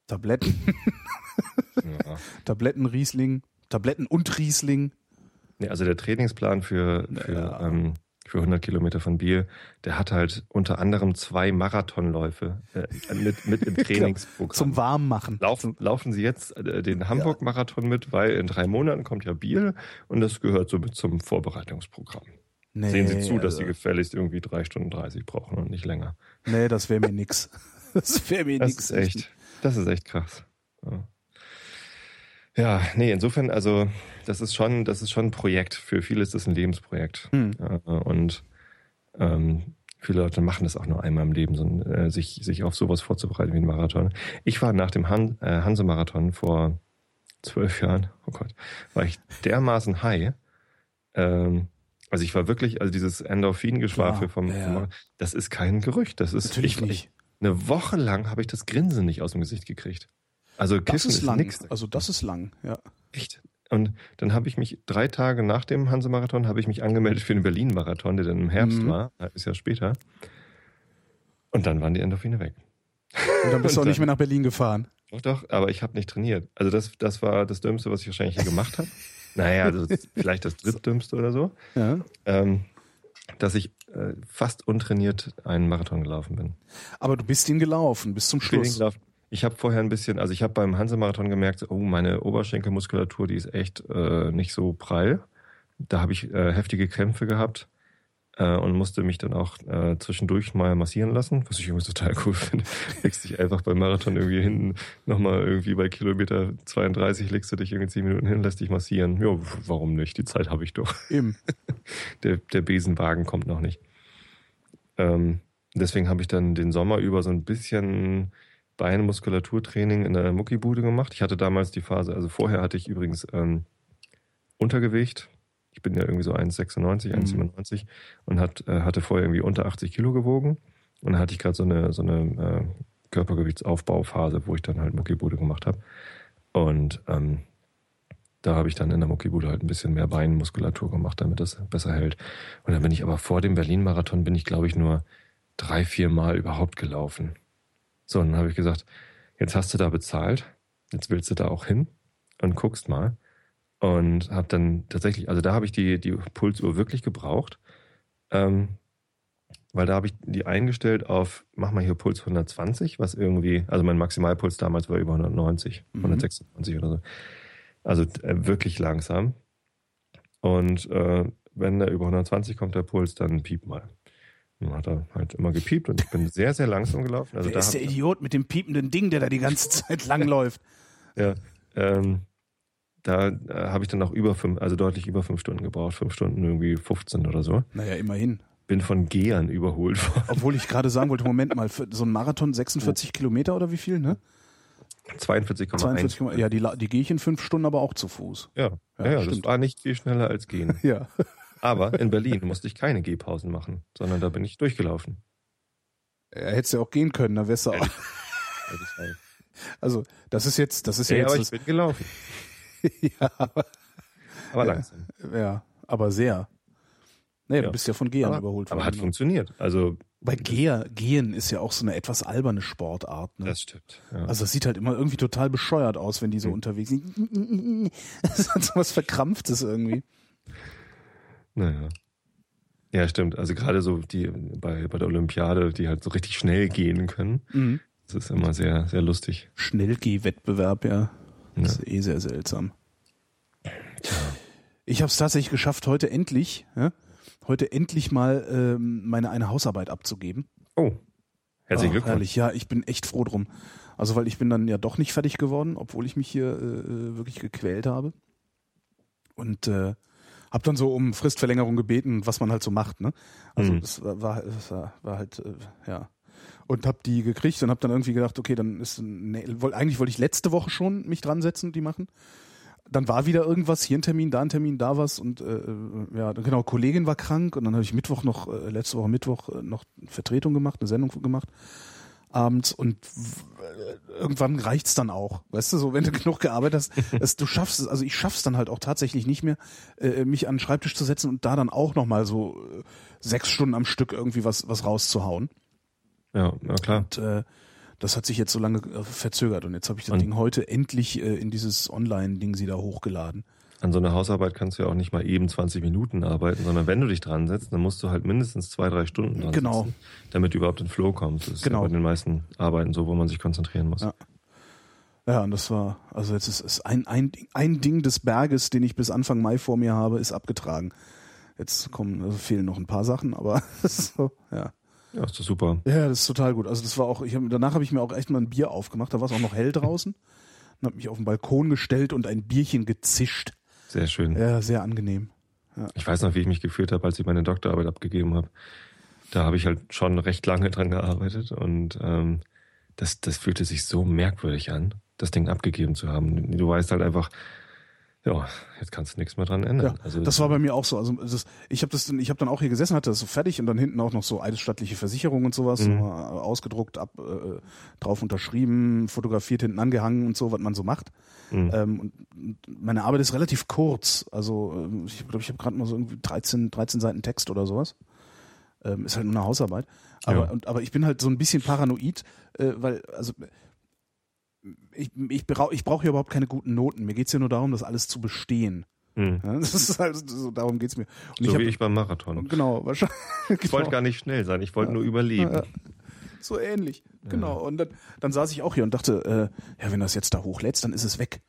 Tabletten, ja. (laughs) Tabletten, Riesling, Tabletten und Riesling. nee, also der Trainingsplan für, für, Ja. ähm, für 100 Kilometer von Biel, der hat halt unter anderem zwei Marathonläufe äh, mit, mit im (laughs) Trainingsprogramm. Genau. Zum Warmmachen. Laufen, laufen Sie jetzt äh, den Hamburg-Marathon mit, weil in drei Monaten kommt ja Biel und das gehört so mit zum Vorbereitungsprogramm. Nee, Sehen Sie zu, dass also, Sie gefälligst irgendwie drei Stunden 30 brauchen und nicht länger. Nee, das wäre mir nix. (laughs) Das wäre mir Das nix. ist echt, das ist echt krass. Ja. Ja, nee, insofern, also das ist schon, das ist schon ein Projekt. Für viele ist das ein Lebensprojekt. Hm. Und ähm, viele Leute machen das auch nur einmal im Leben, so, äh, sich, sich auf sowas vorzubereiten wie ein Marathon. Ich war nach dem Han äh, Hanse-Marathon vor zwölf Jahren, oh Gott, war ich dermaßen high. Ähm, also ich war wirklich, also dieses Endorphin-Geschwafel Ja, vom, ja, das ist kein Gerücht. Das ist Natürlich ich, nicht. eine Woche lang habe ich das Grinsen nicht aus dem Gesicht gekriegt. Also Das Kiffen ist lang. nix. Also das ist lang, ja. echt. Und dann habe ich mich drei Tage nach dem Hanse-Marathon habe ich mich angemeldet für den Berlin-Marathon, der dann im Herbst Mhm. war, ein halbes Jahr später. Und dann waren die Endorphine weg. Und dann bist du (laughs) auch nicht mehr nach Berlin gefahren. Doch, doch, aber ich habe nicht trainiert. Also das, das war das Dümmste, was ich wahrscheinlich hier gemacht habe. (laughs) Naja, also vielleicht das drittdümmste oder so. Ja. Ähm, dass ich äh, fast untrainiert einen Marathon gelaufen bin. Aber du bist ihn gelaufen bis zum Ich bin Schluss. gelaufen. Ich habe vorher ein bisschen, also ich habe beim Hanse-Marathon gemerkt, oh, meine Oberschenkelmuskulatur, die ist echt äh, nicht so prall. Da habe ich äh, heftige Krämpfe gehabt äh, und musste mich dann auch äh, zwischendurch mal massieren lassen, was ich irgendwie total cool finde. Legst dich einfach beim Marathon irgendwie hinten nochmal irgendwie bei Kilometer 32 legst du dich irgendwie 10 Minuten hin, lässt dich massieren. Ja, warum nicht? Die Zeit habe ich doch. Eben. (laughs) Der, der Besenwagen kommt noch nicht. Ähm, deswegen habe ich dann den Sommer über so ein bisschen Beinmuskulaturtraining in der Muckibude gemacht. Ich hatte damals die Phase, also vorher hatte ich übrigens ähm, Untergewicht. Ich bin ja irgendwie so 1,96, Mhm. 1,97 und hat, äh, hatte vorher irgendwie unter 80 Kilo gewogen. Und dann hatte ich gerade so eine, so eine äh, Körpergewichtsaufbauphase, wo ich dann halt Muckibude gemacht habe. Und ähm, da habe ich dann in der Muckibude halt ein bisschen mehr Beinmuskulatur gemacht, damit das besser hält. Und dann bin ich aber vor dem Berlin-Marathon, bin ich glaube ich nur drei, vier Mal überhaupt gelaufen. So, und dann habe ich gesagt, jetzt hast du da bezahlt, jetzt willst du da auch hin und guckst mal. Und habe dann tatsächlich, also da habe ich die, die Pulsuhr wirklich gebraucht, ähm, weil da habe ich die eingestellt auf, mach mal hier Puls 120, was irgendwie, also mein Maximalpuls damals war über 190, Mhm. 126 oder so. Also äh, wirklich langsam. Und äh, wenn der über 120 kommt, der Puls, dann piep mal. Dann hat er halt immer gepiept und ich bin sehr, sehr langsam gelaufen. Also Wer da ist der Idiot mit dem piependen Ding, der da die ganze (laughs) Zeit langläuft? Ja, ähm, da äh, habe ich dann auch über fünf, also deutlich über fünf Stunden gebraucht, fünf Stunden irgendwie 15 oder so. Naja, immerhin. Bin von Gehern überholt worden. Obwohl ich gerade sagen wollte, Moment mal, so ein Marathon 46 Kilometer oder wie viel, ne? 42,1. 42 Kilometer. Ja, die, die gehe ich in fünf Stunden aber auch zu Fuß. Ja, Ja, ja, das war nicht viel schneller als gehen. (laughs) Ja. Aber in Berlin musste ich keine Gehpausen machen, sondern da bin ich durchgelaufen. ja hättest du ja auch gehen können, da wärst du auch. (laughs) Also das ist jetzt, das ist ja Ja, aber ich jetzt. bin gelaufen. (laughs) Ja, aber, Aber langsam. ja, aber sehr. Nee, du Ja. bist ja von Gehern überholt aber hat worden. funktioniert. Also, Bei Geher, Gehen ist ja auch so eine etwas alberne Sportart. Ne? das stimmt. Ja. Also es sieht halt immer irgendwie total bescheuert aus, wenn die so Hm. unterwegs sind. Das (laughs) hat so was Verkrampftes irgendwie. Naja. Ja, stimmt. Also gerade so die bei, bei der Olympiade, die halt so richtig schnell gehen können. Mhm. Das ist immer sehr, sehr lustig. Schnellgeh-Wettbewerb, ja. Ja. Das ist eh sehr seltsam. Ich habe es tatsächlich geschafft, heute endlich, ja, heute endlich mal ähm, meine eine Hausarbeit abzugeben. Oh. Herzlichen Glückwunsch. Herrlich, ja, ich bin echt froh drum. Also weil ich bin dann ja doch nicht fertig geworden, obwohl ich mich hier äh, wirklich gequält habe. Und äh, habe dann so um Fristverlängerung gebeten, was man halt so macht. Ne? Also Mhm. das war, das war, war halt, äh, ja. Und habe die gekriegt und habe dann irgendwie gedacht, okay, dann ist, nee, eigentlich wollte ich letzte Woche schon mich dran setzen und die machen. Dann war wieder irgendwas, hier ein Termin, da ein Termin, da was und äh, äh, ja, genau, Kollegin war krank und dann habe ich Mittwoch noch, äh, letzte Woche Mittwoch äh, noch eine Vertretung gemacht, eine Sendung gemacht abends und irgendwann reicht's dann auch. Weißt du, so wenn du (laughs) genug gearbeitet hast, es, du schaffst es, also ich schaff's dann halt auch tatsächlich nicht mehr, äh, mich an den Schreibtisch zu setzen und da dann auch nochmal so äh, sechs Stunden am Stück irgendwie was, was rauszuhauen. Ja, ja klar. Und äh, das hat sich jetzt so lange äh, verzögert und jetzt habe ich das Und- Ding heute endlich äh, in dieses Online-Ding sie da hochgeladen. An so einer Hausarbeit kannst du ja auch nicht mal eben 20 Minuten arbeiten, sondern wenn du dich dran setzt, dann musst du halt mindestens zwei, drei Stunden dran Genau. sitzen, damit du überhaupt in Flow kommst. Das ist Genau. ja bei den meisten Arbeiten so, wo man sich konzentrieren muss. Ja. Ja, und das war, also jetzt ist es ein, ein, Ding- ein Ding des Berges, den ich bis Anfang Mai vor mir habe, ist abgetragen. Jetzt kommen, also fehlen noch ein paar Sachen, aber ist (laughs) so, ja. Ja, ist doch super. Ja, das ist total gut. Also das war auch, ich hab, danach habe ich mir auch echt mal ein Bier aufgemacht, da war es auch noch hell draußen. Und habe mich auf den Balkon gestellt und ein Bierchen gezischt. Sehr schön. Ja, sehr angenehm. Ich weiß noch, wie ich mich gefühlt habe, als ich meine Doktorarbeit abgegeben habe. Da habe ich halt schon recht lange dran gearbeitet und ähm, das, das fühlte sich so merkwürdig an, das Ding abgegeben zu haben. Du weißt halt einfach, Ja, jetzt kannst du nichts mehr dran ändern. Ja, also, das war bei mir auch so. Also das, ich habe das, ich habe dann auch hier gesessen, hatte das so fertig und dann hinten auch noch so eidesstattliche Versicherung und sowas Mhm. äh, ausgedruckt, ab, äh, drauf unterschrieben, fotografiert, hinten angehangen und so, was man so macht. Mhm. Ähm, und und meine Arbeit ist relativ kurz. Also ähm, ich glaube, ich habe gerade mal so irgendwie 13, 13 Seiten Text oder sowas. Ähm, ist halt nur eine Hausarbeit. Aber, Ja. und, aber ich bin halt so ein bisschen paranoid, äh, weil, also ich, ich brauche ich brauch hier überhaupt keine guten Noten. Mir geht's ja nur darum, das alles zu bestehen. Ja, das ist halt so, darum geht's mir. Und So hab- wie ich beim Marathon. Genau, wahrscheinlich. (laughs) Ich wollte gar nicht schnell sein, ich wollte nur überleben. Ja, so ähnlich. Genau. Und dann, dann saß ich auch hier und dachte, äh, ja, wenn das jetzt da hochlädst, dann ist es weg.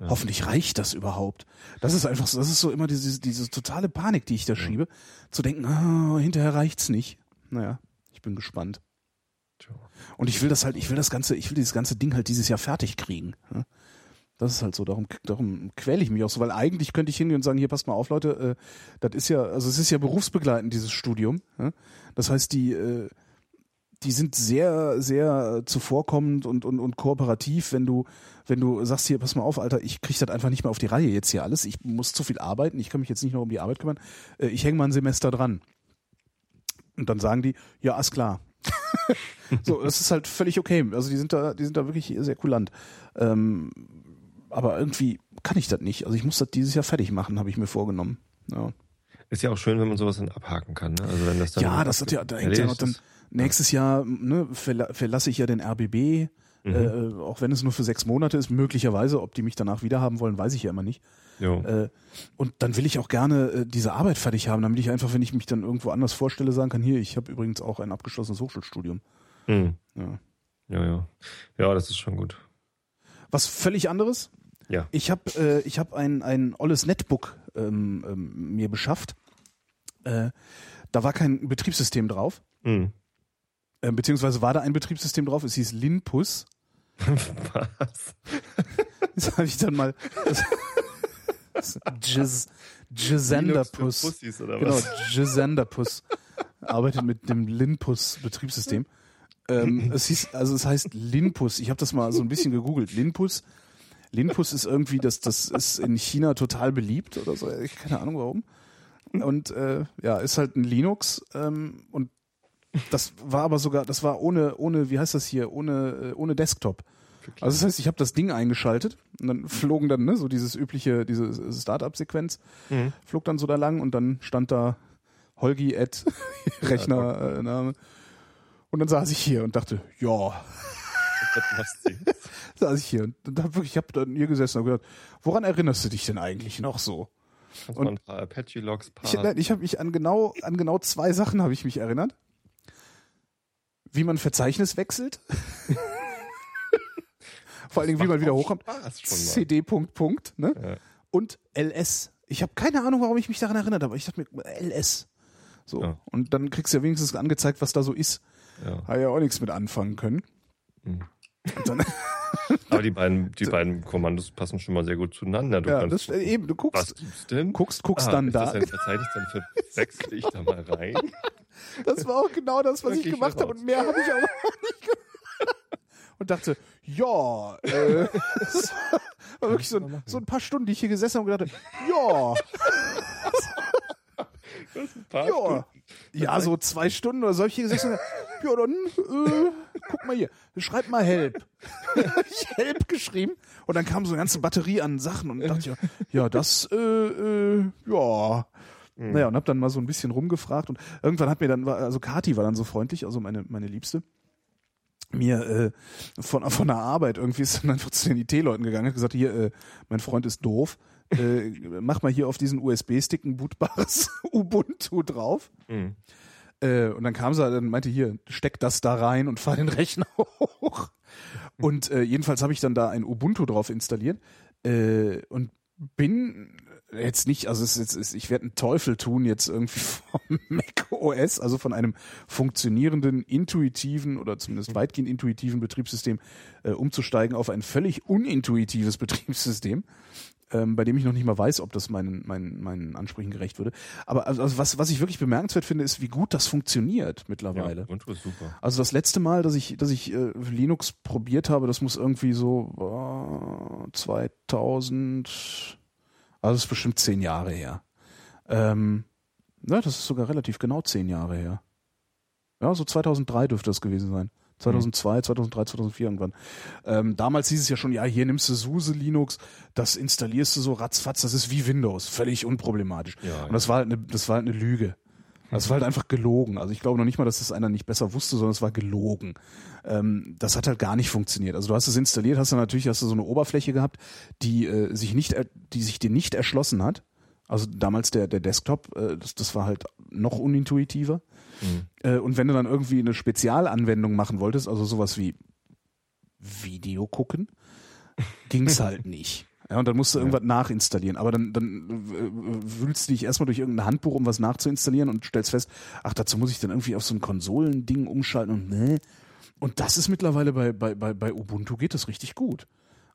Hoffentlich reicht das überhaupt. Das ist einfach so, das ist so immer diese, diese totale Panik, die ich da schiebe, zu denken, ah, hinterher reicht's nicht. Naja, ich bin gespannt. Und ich will das halt, ich will das ganze, ich will dieses ganze Ding halt dieses Jahr fertig kriegen. ne? Das ist halt so, darum, darum quäle ich mich auch so, weil eigentlich könnte ich hingehen und sagen, hier passt mal auf, Leute, äh, das ist ja, also es ist ja berufsbegleitend, dieses Studium. Ja? Das heißt, die, äh, die sind sehr, sehr zuvorkommend und, und, und kooperativ, wenn du, wenn du sagst, hier, pass mal auf, Alter, ich krieg das einfach nicht mehr auf die Reihe jetzt hier alles. Ich muss zu viel arbeiten, ich kann mich jetzt nicht noch um die Arbeit kümmern. Äh, ich hänge mal ein Semester dran. Und dann sagen die, ja, ist klar. (laughs) so, das ist halt völlig okay. Also die sind da, die sind da wirklich sehr kulant. Ähm, aber irgendwie kann ich das nicht. Also ich muss das dieses Jahr fertig machen, habe ich mir vorgenommen. Ja, Ist ja auch schön, wenn man sowas dann abhaken kann. Ne? Also wenn das dann ja das hat ja, da hängt ja noch dann nächstes Jahr, ne, verla verlasse ich ja den RBB. Mhm. Äh, auch wenn es nur für sechs Monate ist, möglicherweise, ob die mich danach wieder haben wollen, weiß ich ja immer nicht. Äh, und dann will ich auch gerne äh, diese Arbeit fertig haben, damit ich einfach, wenn ich mich dann irgendwo anders vorstelle, sagen kann, hier, ich habe übrigens auch ein abgeschlossenes Hochschulstudium. Mhm. Ja. Ja, ja. Ja, das ist schon gut. Was völlig anderes. Ja. Ich habe äh, ich hab ein, ein olles Netbook ähm, ähm, mir beschafft. Äh, da war kein Betriebssystem drauf. Mhm. Äh, beziehungsweise war da ein Betriebssystem drauf, es hieß Linpus. Was? Das habe ich dann mal. Giz, Gizenderpus. Genau? Gizenderpus. Arbeitet mit dem Linpus Betriebssystem. Ähm, es hieß, also es heißt Linpus. Ich habe das mal so ein bisschen gegoogelt. Linpus. Linpus ist irgendwie, das, das ist in China total beliebt oder so. Ich keine Ahnung warum. Und äh, ja, ist halt ein Linux ähm, und das war aber sogar, das war ohne, ohne, wie heißt das hier, ohne, äh, ohne Desktop. Also das heißt, ich habe das Ding eingeschaltet und dann flogen dann, ne, so dieses übliche, diese Startup-Sequenz, Mhm. flog dann so da lang und dann stand da Holgi at (laughs) Rechner äh, Name. Und dann saß ich hier und dachte, ja, (laughs) (laughs) saß ich hier und dann hab wirklich, ich habe dann hier gesessen und gedacht, woran erinnerst du dich denn eigentlich noch so? Und- ein paar Apache-Logs Ich, paar. nein, ich habe mich an genau, an genau zwei Sachen habe ich mich erinnert. Wie man Verzeichnis wechselt. (laughs) Vor allen Dingen, wie man wieder hochkommt. CD Punkt Punkt, ne? Ja. Und LS. Ich habe keine Ahnung, warum ich mich daran erinnert habe. Ich dachte mir, LS. So. Ja. Und dann kriegst du ja wenigstens angezeigt, was da so ist. Ja. Habe ja auch nichts mit anfangen können. Mhm. Und dann, (laughs) Aber die beiden, die beiden Kommandos passen schon mal sehr gut zueinander. Du ja, kannst, das, äh, eben, du was guckst, gibt's denn? guckst, guckst Ah, dann ist da. Das ein Verzeichnis, dann (laughs) wechsle ich da mal rein. (laughs) Das war auch genau das, was ich ich gemacht habe und mehr habe ich auch (laughs) nicht gemacht. Und dachte, ja, äh, das war wirklich so ein, so ein paar Stunden, die ich hier gesessen habe und gedacht, ja, Ein paar ja, Stunden. Ja, so zwei Stunden oder so habe ich hier gesessen (laughs) und ja, dann, äh, guck mal hier, schreib mal Help. (laughs) Ich Help geschrieben. Und dann kam so eine ganze Batterie an Sachen und dachte, ja, ja das, äh, äh, ja. Naja, und hab dann mal so ein bisschen rumgefragt und irgendwann hat mir dann, also Kati war dann so freundlich, also meine, meine Liebste, mir äh, von, von der Arbeit irgendwie ist dann einfach zu den IT-Leuten gegangen, hat gesagt, hier, äh, mein Freund ist doof, äh, mach mal hier auf diesen USB-Stick ein bootbares (laughs) Ubuntu drauf. Mhm. Äh, und dann kam sie dann meinte hier, steck das da rein und fahr den (laughs) Rechner hoch. Und äh, jedenfalls habe ich dann da ein Ubuntu drauf installiert äh, und bin jetzt nicht, also es jetzt ist, ich werde einen Teufel tun jetzt irgendwie (laughs) vom Mac OS, also von einem funktionierenden, intuitiven oder zumindest weitgehend intuitiven Betriebssystem äh, umzusteigen auf ein völlig unintuitives Betriebssystem ähm, bei dem ich noch nicht mal weiß, ob das meinen, meinen, meinen Ansprüchen gerecht würde. Aber also, also was, was ich wirklich bemerkenswert finde, ist, wie gut das funktioniert mittlerweile. Ja, Ubuntu ist super. Also das letzte Mal, dass ich, dass ich äh, Linux probiert habe, das muss irgendwie so äh, 2000 Also es ist bestimmt zehn Jahre her. Ähm, ja, das ist sogar relativ genau zehn Jahre her. Ja, so 2003 dürfte das gewesen sein. 2002, 2003, 2004 irgendwann. Ähm, damals hieß es ja schon, ja, hier nimmst du SUSE Linux, das installierst du so ratzfatz, das ist wie Windows, völlig unproblematisch. Ja, Und das war halt eine, das war halt eine Lüge. Das war halt einfach gelogen. Also ich glaube noch nicht mal, dass das einer nicht besser wusste, sondern es war gelogen. Ähm, das hat halt gar nicht funktioniert. Also du hast es installiert, hast du natürlich hast du so eine Oberfläche gehabt, die äh, sich nicht, die sich dir nicht erschlossen hat. Also damals der der Desktop, äh, das, das war halt noch unintuitiver. Äh, und wenn du dann irgendwie eine Spezialanwendung machen wolltest, also sowas wie Video gucken, (laughs) ging's halt nicht. Ja, und dann musst du irgendwas nachinstallieren. Aber dann, dann äh, wühlst du dich erstmal durch irgendein Handbuch, um was nachzuinstallieren und stellst fest, ach, dazu muss ich dann irgendwie auf so ein Konsolending umschalten und ne. Und das ist mittlerweile bei, bei, bei, bei Ubuntu geht das richtig gut.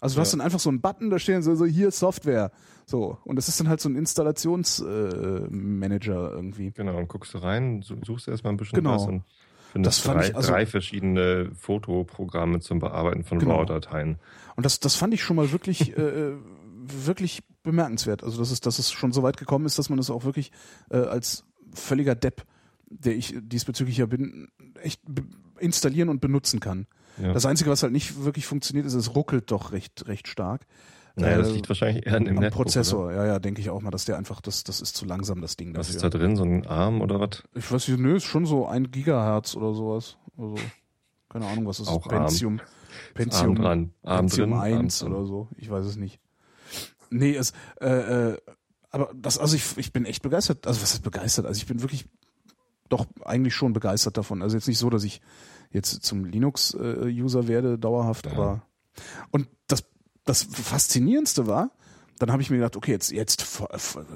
Also du hast dann einfach so einen Button, da stehen so, so hier Software. So. Und das ist dann halt so ein Installationsmanager äh, irgendwie. Genau, und guckst du rein, su- suchst erstmal ein bisschen Genau. was und Das findest fand drei, ich also- drei verschiedene Fotoprogramme zum Bearbeiten von Genau. RAW-Dateien. Und das, das fand ich schon mal wirklich, (laughs) äh, wirklich bemerkenswert. Also dass es, dass es schon so weit gekommen ist, dass man das auch wirklich äh, als völliger Depp, der ich diesbezüglich ja bin, echt installieren und benutzen kann. Ja. Das Einzige, was halt nicht wirklich funktioniert, ist, es ruckelt doch recht, recht stark. Naja, das Äh, liegt wahrscheinlich eher an dem Am Netbook, Prozessor, Oder? ja, ja, denke ich auch mal, dass der einfach, das, das ist zu langsam, das Ding Was dafür. ist da drin? So ein Arm oder was? Ich weiß nicht, nö, ist schon so ein Gigahertz oder sowas. Also, keine Ahnung, was das Auch ist. arm. Pentium, Arm Pentium, dran. Arm Pentium drin, Arm 1 dran. oder so. Ich weiß es nicht. Nee, es, äh, äh, aber das, also ich, ich bin echt begeistert. Also was ist begeistert? Also ich bin wirklich doch eigentlich schon begeistert davon. Also jetzt nicht so, dass ich jetzt zum Linux-User werde, dauerhaft, Ja. aber und das, das Faszinierendste war, dann habe ich mir gedacht, okay, jetzt, jetzt,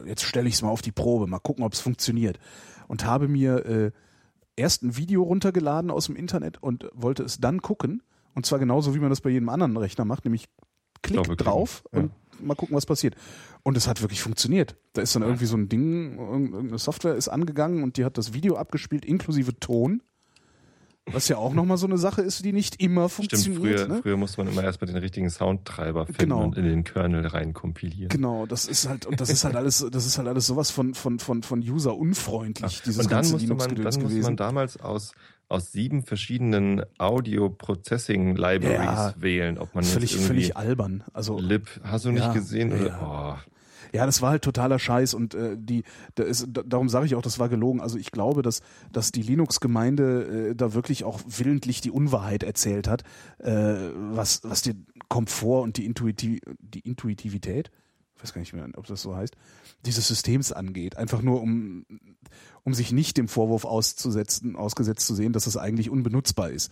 jetzt stelle ich es mal auf die Probe, mal gucken, ob es funktioniert. Und habe mir äh, erst ein Video runtergeladen aus dem Internet und wollte es dann gucken. Und zwar genauso, wie man das bei jedem anderen Rechner macht, nämlich Klick Doppelklicken, drauf ja. und mal gucken, was passiert. Und es hat wirklich funktioniert. Da ist dann irgendwie so ein Ding, irgendeine Software ist angegangen und die hat das Video abgespielt, inklusive Ton. Was ja auch nochmal so eine Sache ist, die nicht immer Stimmt, funktioniert. früher, ne? früher musste man immer erstmal den richtigen Soundtreiber finden Genau. und in den Kernel reinkompilieren. Genau, das ist halt, und das ist halt alles, das ist halt alles sowas von, von, von, von User unfreundlich, dieses und dann ganze musste man, dann Linux-Gedöns musste gewesen. man damals aus, aus sieben verschiedenen Audio-Processing-Libraries Ja. wählen, ob man jetzt völlig, irgendwie völlig albern. Also, Lib, hast du nicht Ja, gesehen? ja, Oder? Ja, das war halt totaler Scheiß und äh, die, da ist, da, darum sage ich auch, das war gelogen. Also ich glaube, dass, dass die Linux-Gemeinde äh, da wirklich auch willentlich die Unwahrheit erzählt hat, äh, was, was den Komfort und die, Intuitiv die Intuitivität, ich weiß gar nicht mehr, ob das so heißt, dieses Systems angeht. Einfach nur um, um sich nicht dem Vorwurf auszusetzen, ausgesetzt zu sehen, dass es eigentlich unbenutzbar ist.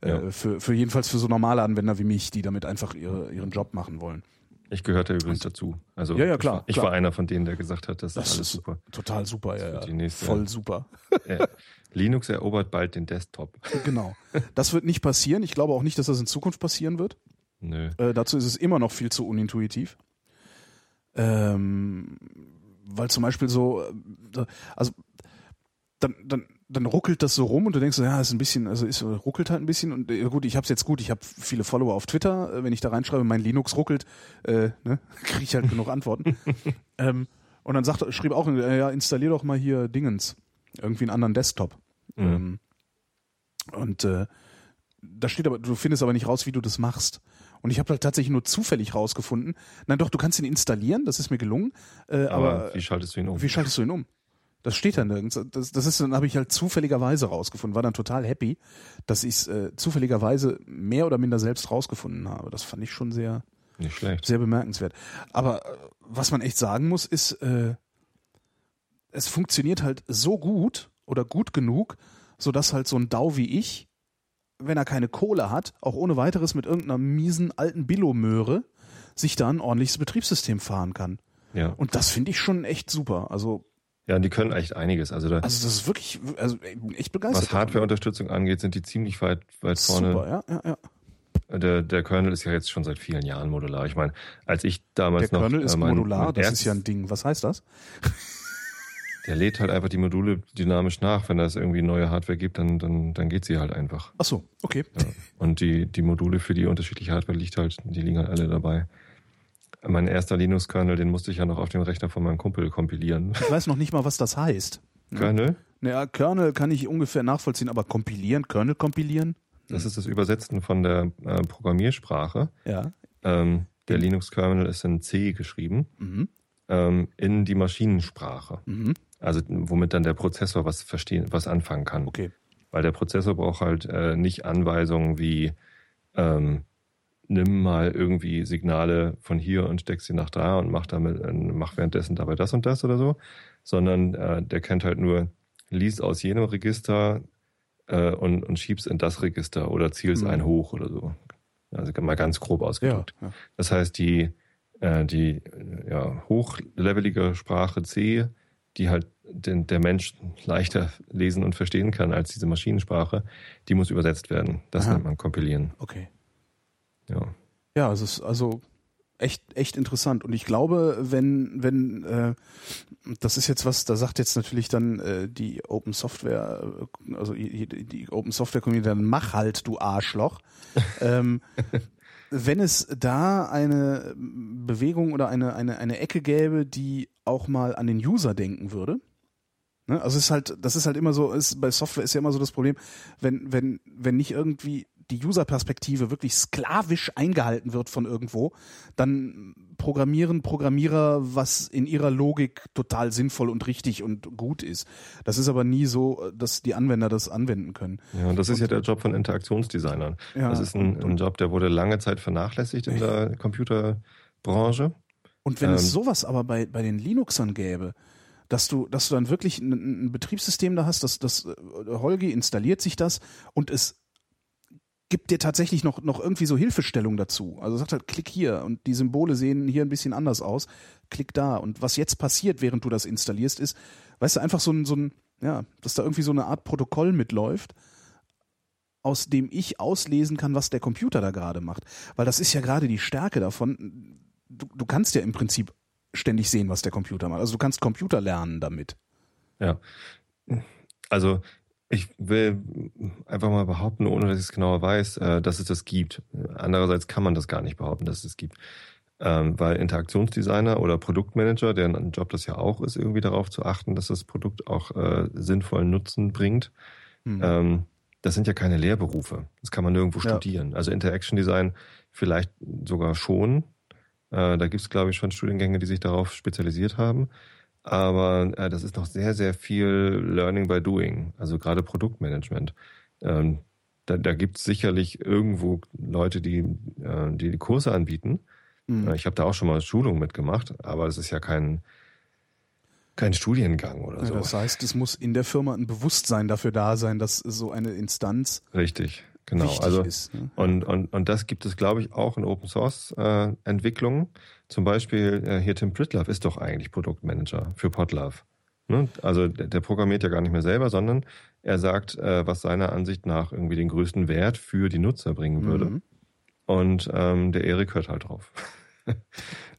Äh, Ja. für, für jedenfalls für so normale Anwender wie mich, die damit einfach ihre, ihren Job machen wollen. Ich gehörte übrigens dazu. Also Ja, ja, ich klar, war- Ich klar. war einer von denen, der gesagt hat, das, Das ist alles super. Total super, ja, ja. nächste- Voll super. (laughs) Äh, Linux erobert bald den Desktop. Genau. Das wird nicht passieren. Ich glaube auch nicht, dass das in Zukunft passieren wird. Nö. Äh, dazu ist es immer noch viel zu unintuitiv. Ähm, weil zum Beispiel so, äh, also dann, dann, dann ruckelt das so rum und du denkst so, ja, ist ein bisschen, also ist, ruckelt halt ein bisschen und äh, gut, ich hab's jetzt gut, ich habe viele Follower auf Twitter, äh, wenn ich da reinschreibe, mein Linux ruckelt, äh, ne, (laughs) kriege ich halt genug Antworten. (laughs) ähm, und dann sagt, schrieb auch, äh, ja, installier doch mal hier Dingens, irgendwie einen anderen Desktop. Mhm. Ähm, und äh, da steht aber, du findest aber nicht raus, wie du das machst. Und ich habe halt tatsächlich nur zufällig rausgefunden. Nein, doch, du kannst ihn installieren, das ist mir gelungen. Äh, Aber, aber wie schaltest du ihn um? wie schaltest du ihn um? Das steht da nirgends. Das, das ist, dann habe ich halt zufälligerweise rausgefunden. War dann total happy, dass ich es äh, zufälligerweise mehr oder minder selbst rausgefunden habe. Das fand ich schon sehr, Nicht schlecht. sehr bemerkenswert. Aber äh, was man echt sagen muss, ist, äh, es funktioniert halt so gut oder gut genug, sodass halt so ein Dau wie ich, wenn er keine Kohle hat, auch ohne weiteres mit irgendeiner miesen alten Billo-Möhre sich da ein ordentliches Betriebssystem fahren kann. Ja. Und das finde ich schon echt super. Also, ja, und die können echt einiges. Also, da, also das ist wirklich, also ich begeistert. was Hardware-Unterstützung angeht, sind die ziemlich weit, weit vorne. Super, ja, ja, ja. Der, der Kernel ist ja jetzt schon seit vielen Jahren modular. Ich meine, als ich damals Der noch. Kernel ist äh, mein, modular, mein das ist ja ein Ding. Was heißt das? Der lädt halt einfach die Module dynamisch nach. Wenn es irgendwie neue Hardware gibt, dann, dann, dann geht sie halt einfach. Ach so, okay. Ja. Und die, die Module für die unterschiedliche Hardware liegt halt, die liegen halt alle dabei. Mein erster Linux-Kernel, den musste ich ja noch auf den Rechner von meinem Kumpel kompilieren. Ich weiß noch nicht mal, was das heißt. (laughs) Kernel? Naja, Kernel kann ich ungefähr nachvollziehen, aber kompilieren, Kernel kompilieren? Das ist das Übersetzen von der äh, Programmiersprache. Ja. Ähm, der Linux-Kernel ist in C geschrieben, Mhm. ähm, in die Maschinensprache. Mhm. Also womit dann der Prozessor was verstehen, was anfangen kann. Okay. Weil der Prozessor braucht halt äh, nicht Anweisungen wie ähm, nimm mal irgendwie Signale von hier und steck sie nach da und mach damit, äh, mach währenddessen dabei das und das oder so, sondern äh, der kennt halt nur, lies aus jenem Register äh, und, und schieb's in das Register oder ziel's Mhm. ein hoch oder so. Also mal ganz grob Ja. ausgedrückt. ja. Das heißt, die, äh, die äh, ja, hochlevelige Sprache C, die halt den, der Mensch leichter lesen und verstehen kann als diese Maschinensprache, die muss übersetzt werden. Das Aha. nennt man kompilieren. Okay. Ja. Ja, es ist also echt, echt interessant. Und ich glaube, wenn, wenn, äh, das ist jetzt was, da sagt jetzt natürlich dann äh, die Open Software, äh, also die, die die Open Software Community dann mach halt, du Arschloch. (laughs) ähm, wenn es da eine Bewegung oder eine, eine, eine Ecke gäbe, die auch mal an den User denken würde. Ne? Also es ist halt, das ist halt immer so, ist, bei Software ist ja immer so das Problem, wenn, wenn, wenn nicht irgendwie die User-Perspektive wirklich sklavisch eingehalten wird von irgendwo, dann programmieren Programmierer, was in ihrer Logik total sinnvoll und richtig und gut ist. Das ist aber nie so, dass die Anwender das anwenden können. Ja, und das ist ja der Job von Interaktionsdesignern. Ja, das ist ein, und- ein Job, der wurde lange Zeit vernachlässigt in der Computerbranche. Und wenn es Ähm. sowas aber bei, bei den Linuxern gäbe, dass du, dass du dann wirklich ein, ein Betriebssystem da hast, das, das äh, Holgi installiert sich das und es gibt dir tatsächlich noch, noch irgendwie so Hilfestellung dazu. Also sagt halt, klick hier und die Symbole sehen hier ein bisschen anders aus, klick da. Und was jetzt passiert, während du das installierst, ist, weißt du, einfach so ein, so ein, ja, dass da irgendwie so eine Art Protokoll mitläuft, aus dem ich auslesen kann, was der Computer da gerade macht. Weil das ist ja gerade die Stärke davon. Du, du kannst ja im Prinzip ständig sehen, was der Computer macht. Also du kannst Computer lernen damit. Ja. Also ich will einfach mal behaupten, ohne dass ich es genauer weiß, äh, dass es das gibt. Andererseits kann man das gar nicht behaupten, dass es das gibt. Ähm, weil Interaktionsdesigner oder Produktmanager, deren Job das ja auch ist, irgendwie darauf zu achten, dass das Produkt auch äh, sinnvollen Nutzen bringt, Hm. ähm, das sind ja keine Lehrberufe. Das kann man nirgendwo Ja. studieren. Also Interaction Design vielleicht sogar schon. Äh, da gibt es, glaube ich, schon Studiengänge, die sich darauf spezialisiert haben. Aber äh, das ist noch sehr, sehr viel Learning by Doing. Also gerade Produktmanagement. Ähm, da da gibt es sicherlich irgendwo Leute, die, äh, die die Kurse anbieten. Hm. Äh, Ich habe da auch schon mal Schulungen mitgemacht, aber es ist ja kein, kein Studiengang oder Ja, so. Das heißt, es muss in der Firma ein Bewusstsein dafür da sein, dass so eine Instanz Richtig, genau. also ist. Ne? Und, und, und das gibt es, glaube ich, auch in Open Source äh, Entwicklungen. Zum Beispiel äh, hier Tim Pritlove ist doch eigentlich Produktmanager für Podlove. Ne? Also der, der programmiert ja gar nicht mehr selber, sondern er sagt, äh, was seiner Ansicht nach irgendwie den größten Wert für die Nutzer bringen würde. Mhm. Und ähm, der Erik hört halt drauf. (laughs)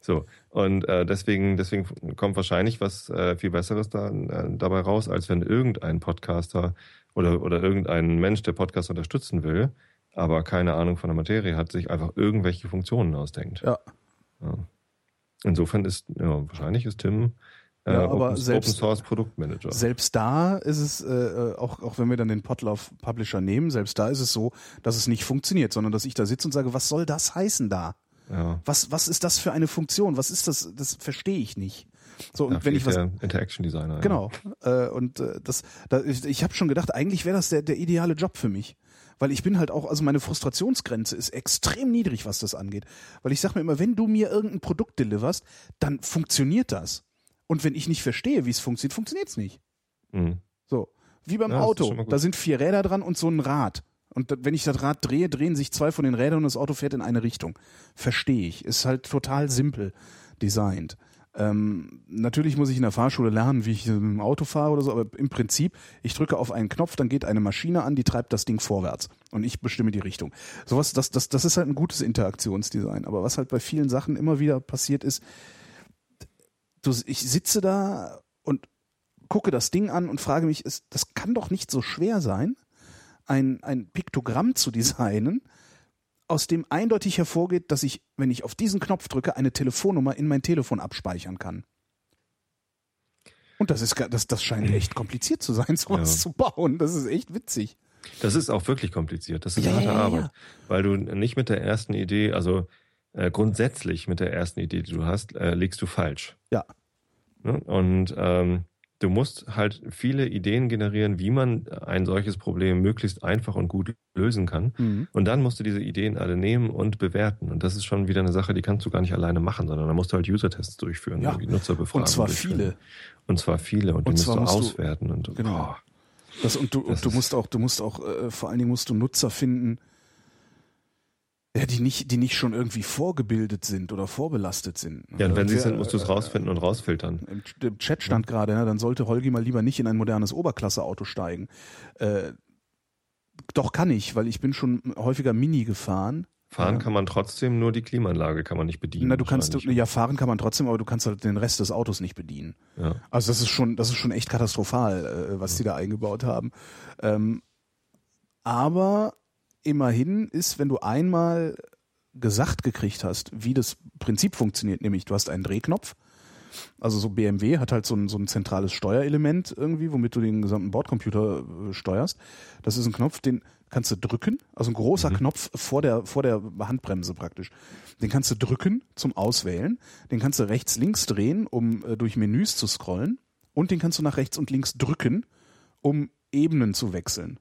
so. Und äh, deswegen, deswegen kommt wahrscheinlich was äh, viel Besseres da, äh, dabei raus, als wenn irgendein Podcaster oder, oder irgendein Mensch, der Podcast unterstützen will, aber keine Ahnung von der Materie hat, sich einfach irgendwelche Funktionen ausdenkt. Ja. Ja. Insofern ist, ja, wahrscheinlich ist Tim äh, Ja, aber Open, selbst- Open Source Produktmanager. Selbst da ist es, äh, auch, auch wenn wir dann den Podlove Publisher nehmen, selbst da ist es so, dass es nicht funktioniert, sondern dass ich da sitze und sage, was soll das heißen da? ja. Was, was ist das für eine Funktion? Was ist das? Das verstehe ich nicht. So, und Ja, wenn ich was der Interaction Designer. ja. Genau. Äh, und äh, das, da, ich, ich habe schon gedacht, eigentlich wäre das der, der ideale Job für mich. Weil ich bin halt auch, also meine Frustrationsgrenze ist extrem niedrig, was das angeht. Weil ich sage mir immer, wenn du mir irgendein Produkt deliverst, dann funktioniert das. Und wenn ich nicht verstehe, wie es funktioniert, funktioniert es nicht. Mhm. So. Wie beim Ja, Auto. Da sind vier Räder dran und so ein Rad. Und wenn ich das Rad drehe, drehen sich zwei von den Rädern und das Auto fährt in eine Richtung. Verstehe ich. Ist halt total simpel designt. Ähm, natürlich muss ich in der Fahrschule lernen, wie ich mit dem Auto fahre oder so, aber im Prinzip, ich drücke auf einen Knopf, dann geht eine Maschine an, die treibt das Ding vorwärts und ich bestimme die Richtung. Sowas, das, das, das ist halt ein gutes Interaktionsdesign. Aber was halt bei vielen Sachen immer wieder passiert ist, du, ich sitze da und gucke das Ding an und frage mich, es, das kann doch nicht so schwer sein, ein, ein Piktogramm zu (laughs) designen aus dem eindeutig hervorgeht, dass ich, wenn ich auf diesen Knopf drücke, eine Telefonnummer in mein Telefon abspeichern kann. Und das ist das, das scheint echt kompliziert zu sein, (laughs) sowas Ja. zu bauen. Das ist echt witzig. Das ist auch wirklich kompliziert. Das ist Ja, harte ja, ja, Arbeit. Weil du nicht mit der ersten Idee, also äh, grundsätzlich mit der ersten Idee, die du hast, äh, liegst du falsch. Ja. Ne? Und ähm, du musst halt viele Ideen generieren, wie man ein solches Problem möglichst einfach und gut lösen kann. Mhm. Und dann musst du diese Ideen alle nehmen und bewerten. Und das ist schon wieder eine Sache, die kannst du gar nicht alleine machen, sondern da musst du halt User-Tests durchführen, Ja. Nutzerbefragungen. Und zwar durchführen. viele. Und zwar viele. Und, Und die musst du musst du- auswerten. Und, Genau. boah. Das, und du, und du musst auch, du musst auch, äh, vor allen Dingen musst du Nutzer finden, ja, die nicht, die nicht schon irgendwie vorgebildet sind oder vorbelastet sind. Ja, und wenn sie Wer- sind, musst du es rausfinden und rausfiltern. Im, Im Chat stand gerade, ne, dann sollte Holgi mal lieber nicht in ein modernes Oberklasse-Auto steigen. Äh, doch kann ich, weil ich bin schon häufiger Mini gefahren. Fahren Ja. kann man trotzdem, nur die Klimaanlage kann man nicht bedienen. Na, du kannst, wahrscheinlich. ja, fahren kann man trotzdem, aber du kannst halt den Rest des Autos nicht bedienen. Ja. Also das ist schon, das ist schon echt katastrophal, äh, was die da eingebaut haben. Ähm, aber immerhin ist, wenn du einmal gesagt gekriegt hast, wie das Prinzip funktioniert, nämlich du hast einen Drehknopf, also so BMW hat halt so ein, so ein zentrales Steuerelement irgendwie, womit du den gesamten Bordcomputer äh, steuerst. Das ist ein Knopf, den kannst du drücken, also ein großer Knopf vor der, vor der Handbremse praktisch. Den kannst du drücken zum Auswählen, den kannst du rechts, links drehen, um äh, durch Menüs zu scrollen und den kannst du nach rechts und links drücken, um Ebenen zu wechseln.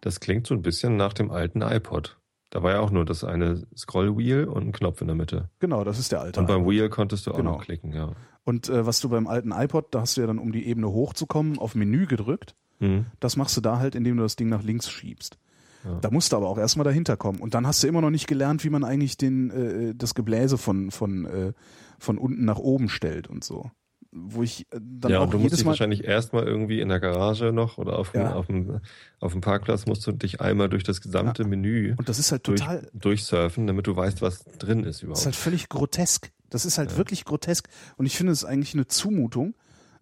Das klingt so ein bisschen nach dem alten iPod. Da war ja auch nur das eine Scrollwheel und ein Knopf in der Mitte. Genau, das ist der alte. Und beim Wheel konntest du auch Genau. noch klicken, ja. Und äh, was du beim alten iPod, da hast du ja dann, um die Ebene hochzukommen, auf Menü gedrückt. Hm. Das machst du da halt, indem du das Ding nach links schiebst. Ja. Da musst du aber auch erstmal dahinter kommen. Und dann hast du immer noch nicht gelernt, wie man eigentlich den, äh, das Gebläse von, von, äh, von unten nach oben stellt und so. Wo ich äh, dann ja, auch und du musst jedes dich Mal. wahrscheinlich erstmal irgendwie in der Garage noch oder auf, dem, Ja. auf, dem, auf dem Parkplatz musst du dich einmal durch das gesamte Menü Und das ist halt durch, total, durchsurfen, damit du weißt, was drin ist überhaupt. das ist halt völlig grotesk. Das ist halt Ja. wirklich grotesk. Und ich finde es eigentlich eine Zumutung,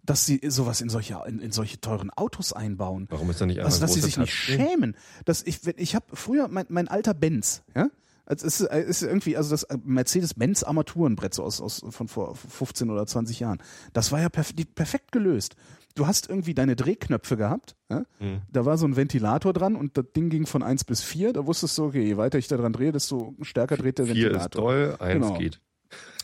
dass sie sowas in solche, in, in solche teuren Autos einbauen. Warum ist da nicht einfach Also, dass sie sich nicht schämen. Dass ich, wenn- ich habe früher mein, mein alter Benz, ja, es ist, ist irgendwie, also das Mercedes-Benz Armaturenbrett so aus, aus von vor 15 oder 20 Jahren. Das war ja perf perfekt gelöst. Du hast irgendwie deine Drehknöpfe gehabt, ja? Hm. da war so ein Ventilator dran und das Ding ging von 1 bis 4. Da wusstest du, okay, je weiter ich da dran drehe, desto stärker dreht der Vier ist Ventilator. doll, eins Genau. geht.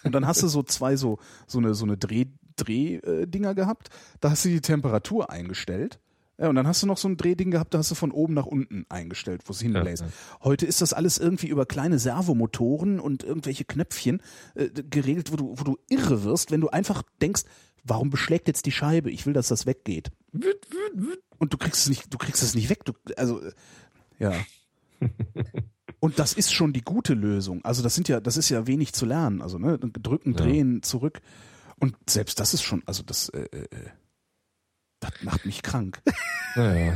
Und dann hast du so zwei so, so eine, so eine Dreh, Drehdinger gehabt. Da hast du die Temperatur eingestellt. Ja, und dann hast du noch so ein Drehding gehabt, da hast du von oben nach unten eingestellt, wo es hinbläst. Ja, ja. Heute ist das alles irgendwie über kleine Servomotoren und irgendwelche Knöpfchen äh, geregelt, wo du, wo du irre wirst, wenn du einfach denkst, warum beschlägt jetzt die Scheibe? Ich will, dass das weggeht. Und du kriegst es nicht, du kriegst es nicht weg. Du, also, äh, ja. (laughs) Und das ist schon die gute Lösung. Also das sind ja, das ist ja wenig zu lernen. Also ne, drücken, Ja. drehen, zurück. Und selbst das ist schon, also das, äh, äh, das macht mich krank. Naja.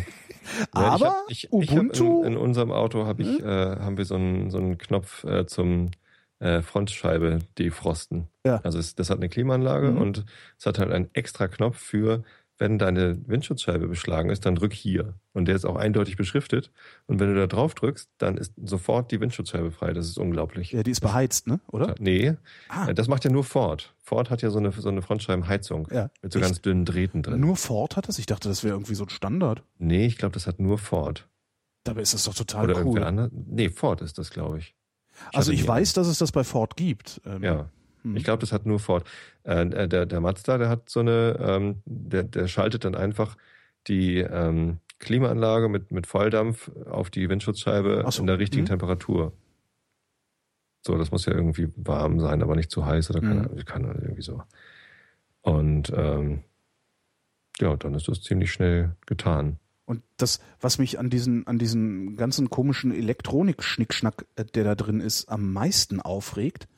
Aber ich hab, ich, ich Ubuntu- in, in unserem Auto hab ich, äh, haben wir so einen, so einen Knopf äh, zum äh, Frontscheibe defrosten. Ja. Also es, das hat eine Klimaanlage Mhm. und es hat halt einen extra Knopf für, wenn deine Windschutzscheibe beschlagen ist, dann drück hier. Und der ist auch eindeutig beschriftet. Und wenn du da drauf drückst, dann ist sofort die Windschutzscheibe frei. Das ist unglaublich. Ja, die ist beheizt, ne? Oder? Nee, Ah, das macht ja nur Ford. Ford hat ja so eine, so eine Frontscheibenheizung ja. mit so Echt? ganz dünnen Drähten drin. Nur Ford hat das? Ich dachte, das wäre irgendwie so ein Standard. nee, ich glaube, das hat nur Ford. Dabei ist das doch total Oder cool. irgendwer anders. Nee, Ford ist das, glaube ich. Also hatte ich weiß, dass es das bei Ford gibt. Ähm, Ja, hm. ich glaube, das hat nur Ford. Äh, der, der Mazda, der hat so eine, ähm, der, der schaltet dann einfach die ähm, Klimaanlage mit, mit Volldampf auf die Windschutzscheibe so, in der richtigen hm. Temperatur. So, das muss ja irgendwie warm sein, aber nicht zu heiß oder keine, Mhm. keine irgendwie so. Und ähm, ja, dann ist das ziemlich schnell getan. Und das, was mich an diesen, an diesen ganzen komischen Elektronik-Schnickschnack, äh, der da drin ist, am meisten aufregt, äh,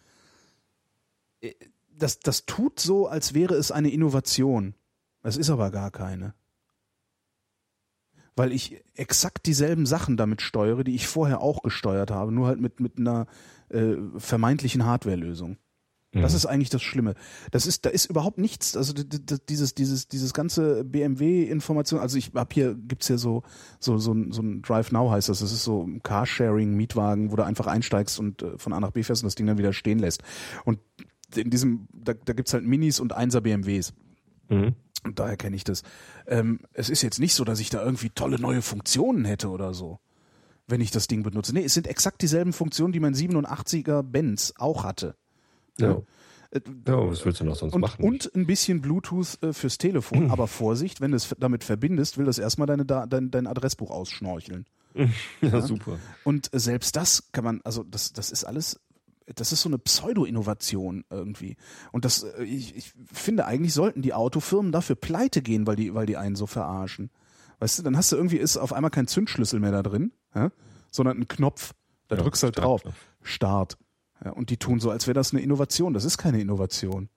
das, das tut so, als wäre es eine Innovation. Es ist aber gar keine. Weil ich exakt dieselben Sachen damit steuere, die ich vorher auch gesteuert habe, nur halt mit, mit einer äh, vermeintlichen Hardware-Lösung. Das Mhm. ist eigentlich das Schlimme. Das ist, da ist überhaupt nichts, also dieses, dieses, dieses ganze BMW-Information, also ich hab hier, gibt's ja so, so, so ein, so ein Drive Now heißt das, das ist so ein Carsharing-Mietwagen, wo du einfach einsteigst und äh, von A nach B fährst und das Ding dann wieder stehen lässt. Und in diesem, da, da gibt's halt Minis und 1er BMWs. Mhm. Und daher kenne ich das. Ähm, es ist jetzt nicht so, dass ich da irgendwie tolle neue Funktionen hätte oder so, wenn ich das Ding benutze. Nee, es sind exakt dieselben Funktionen, die mein 87er Benz auch hatte. Ja. Äh, ja, was willst du noch sonst und, machen? und ein bisschen Bluetooth äh, fürs Telefon. (clears throat) Aber Vorsicht, wenn du es damit verbindest, will das erstmal deine, dein, dein Adressbuch ausschnorcheln. (laughs) ja, super. Und selbst das kann man, also das, das ist alles, das ist so eine Pseudo-Innovation irgendwie. Und das, äh, ich, ich finde, eigentlich sollten die Autofirmen dafür pleite gehen, weil die, weil die einen so verarschen. Weißt du, dann hast du irgendwie, ist auf einmal kein Zündschlüssel mehr da drin, ja? sondern ein Knopf. Da Ja, drückst du halt drauf. Startknopf. Start. Ja, und die tun so, als wäre das eine Innovation. Das ist keine Innovation.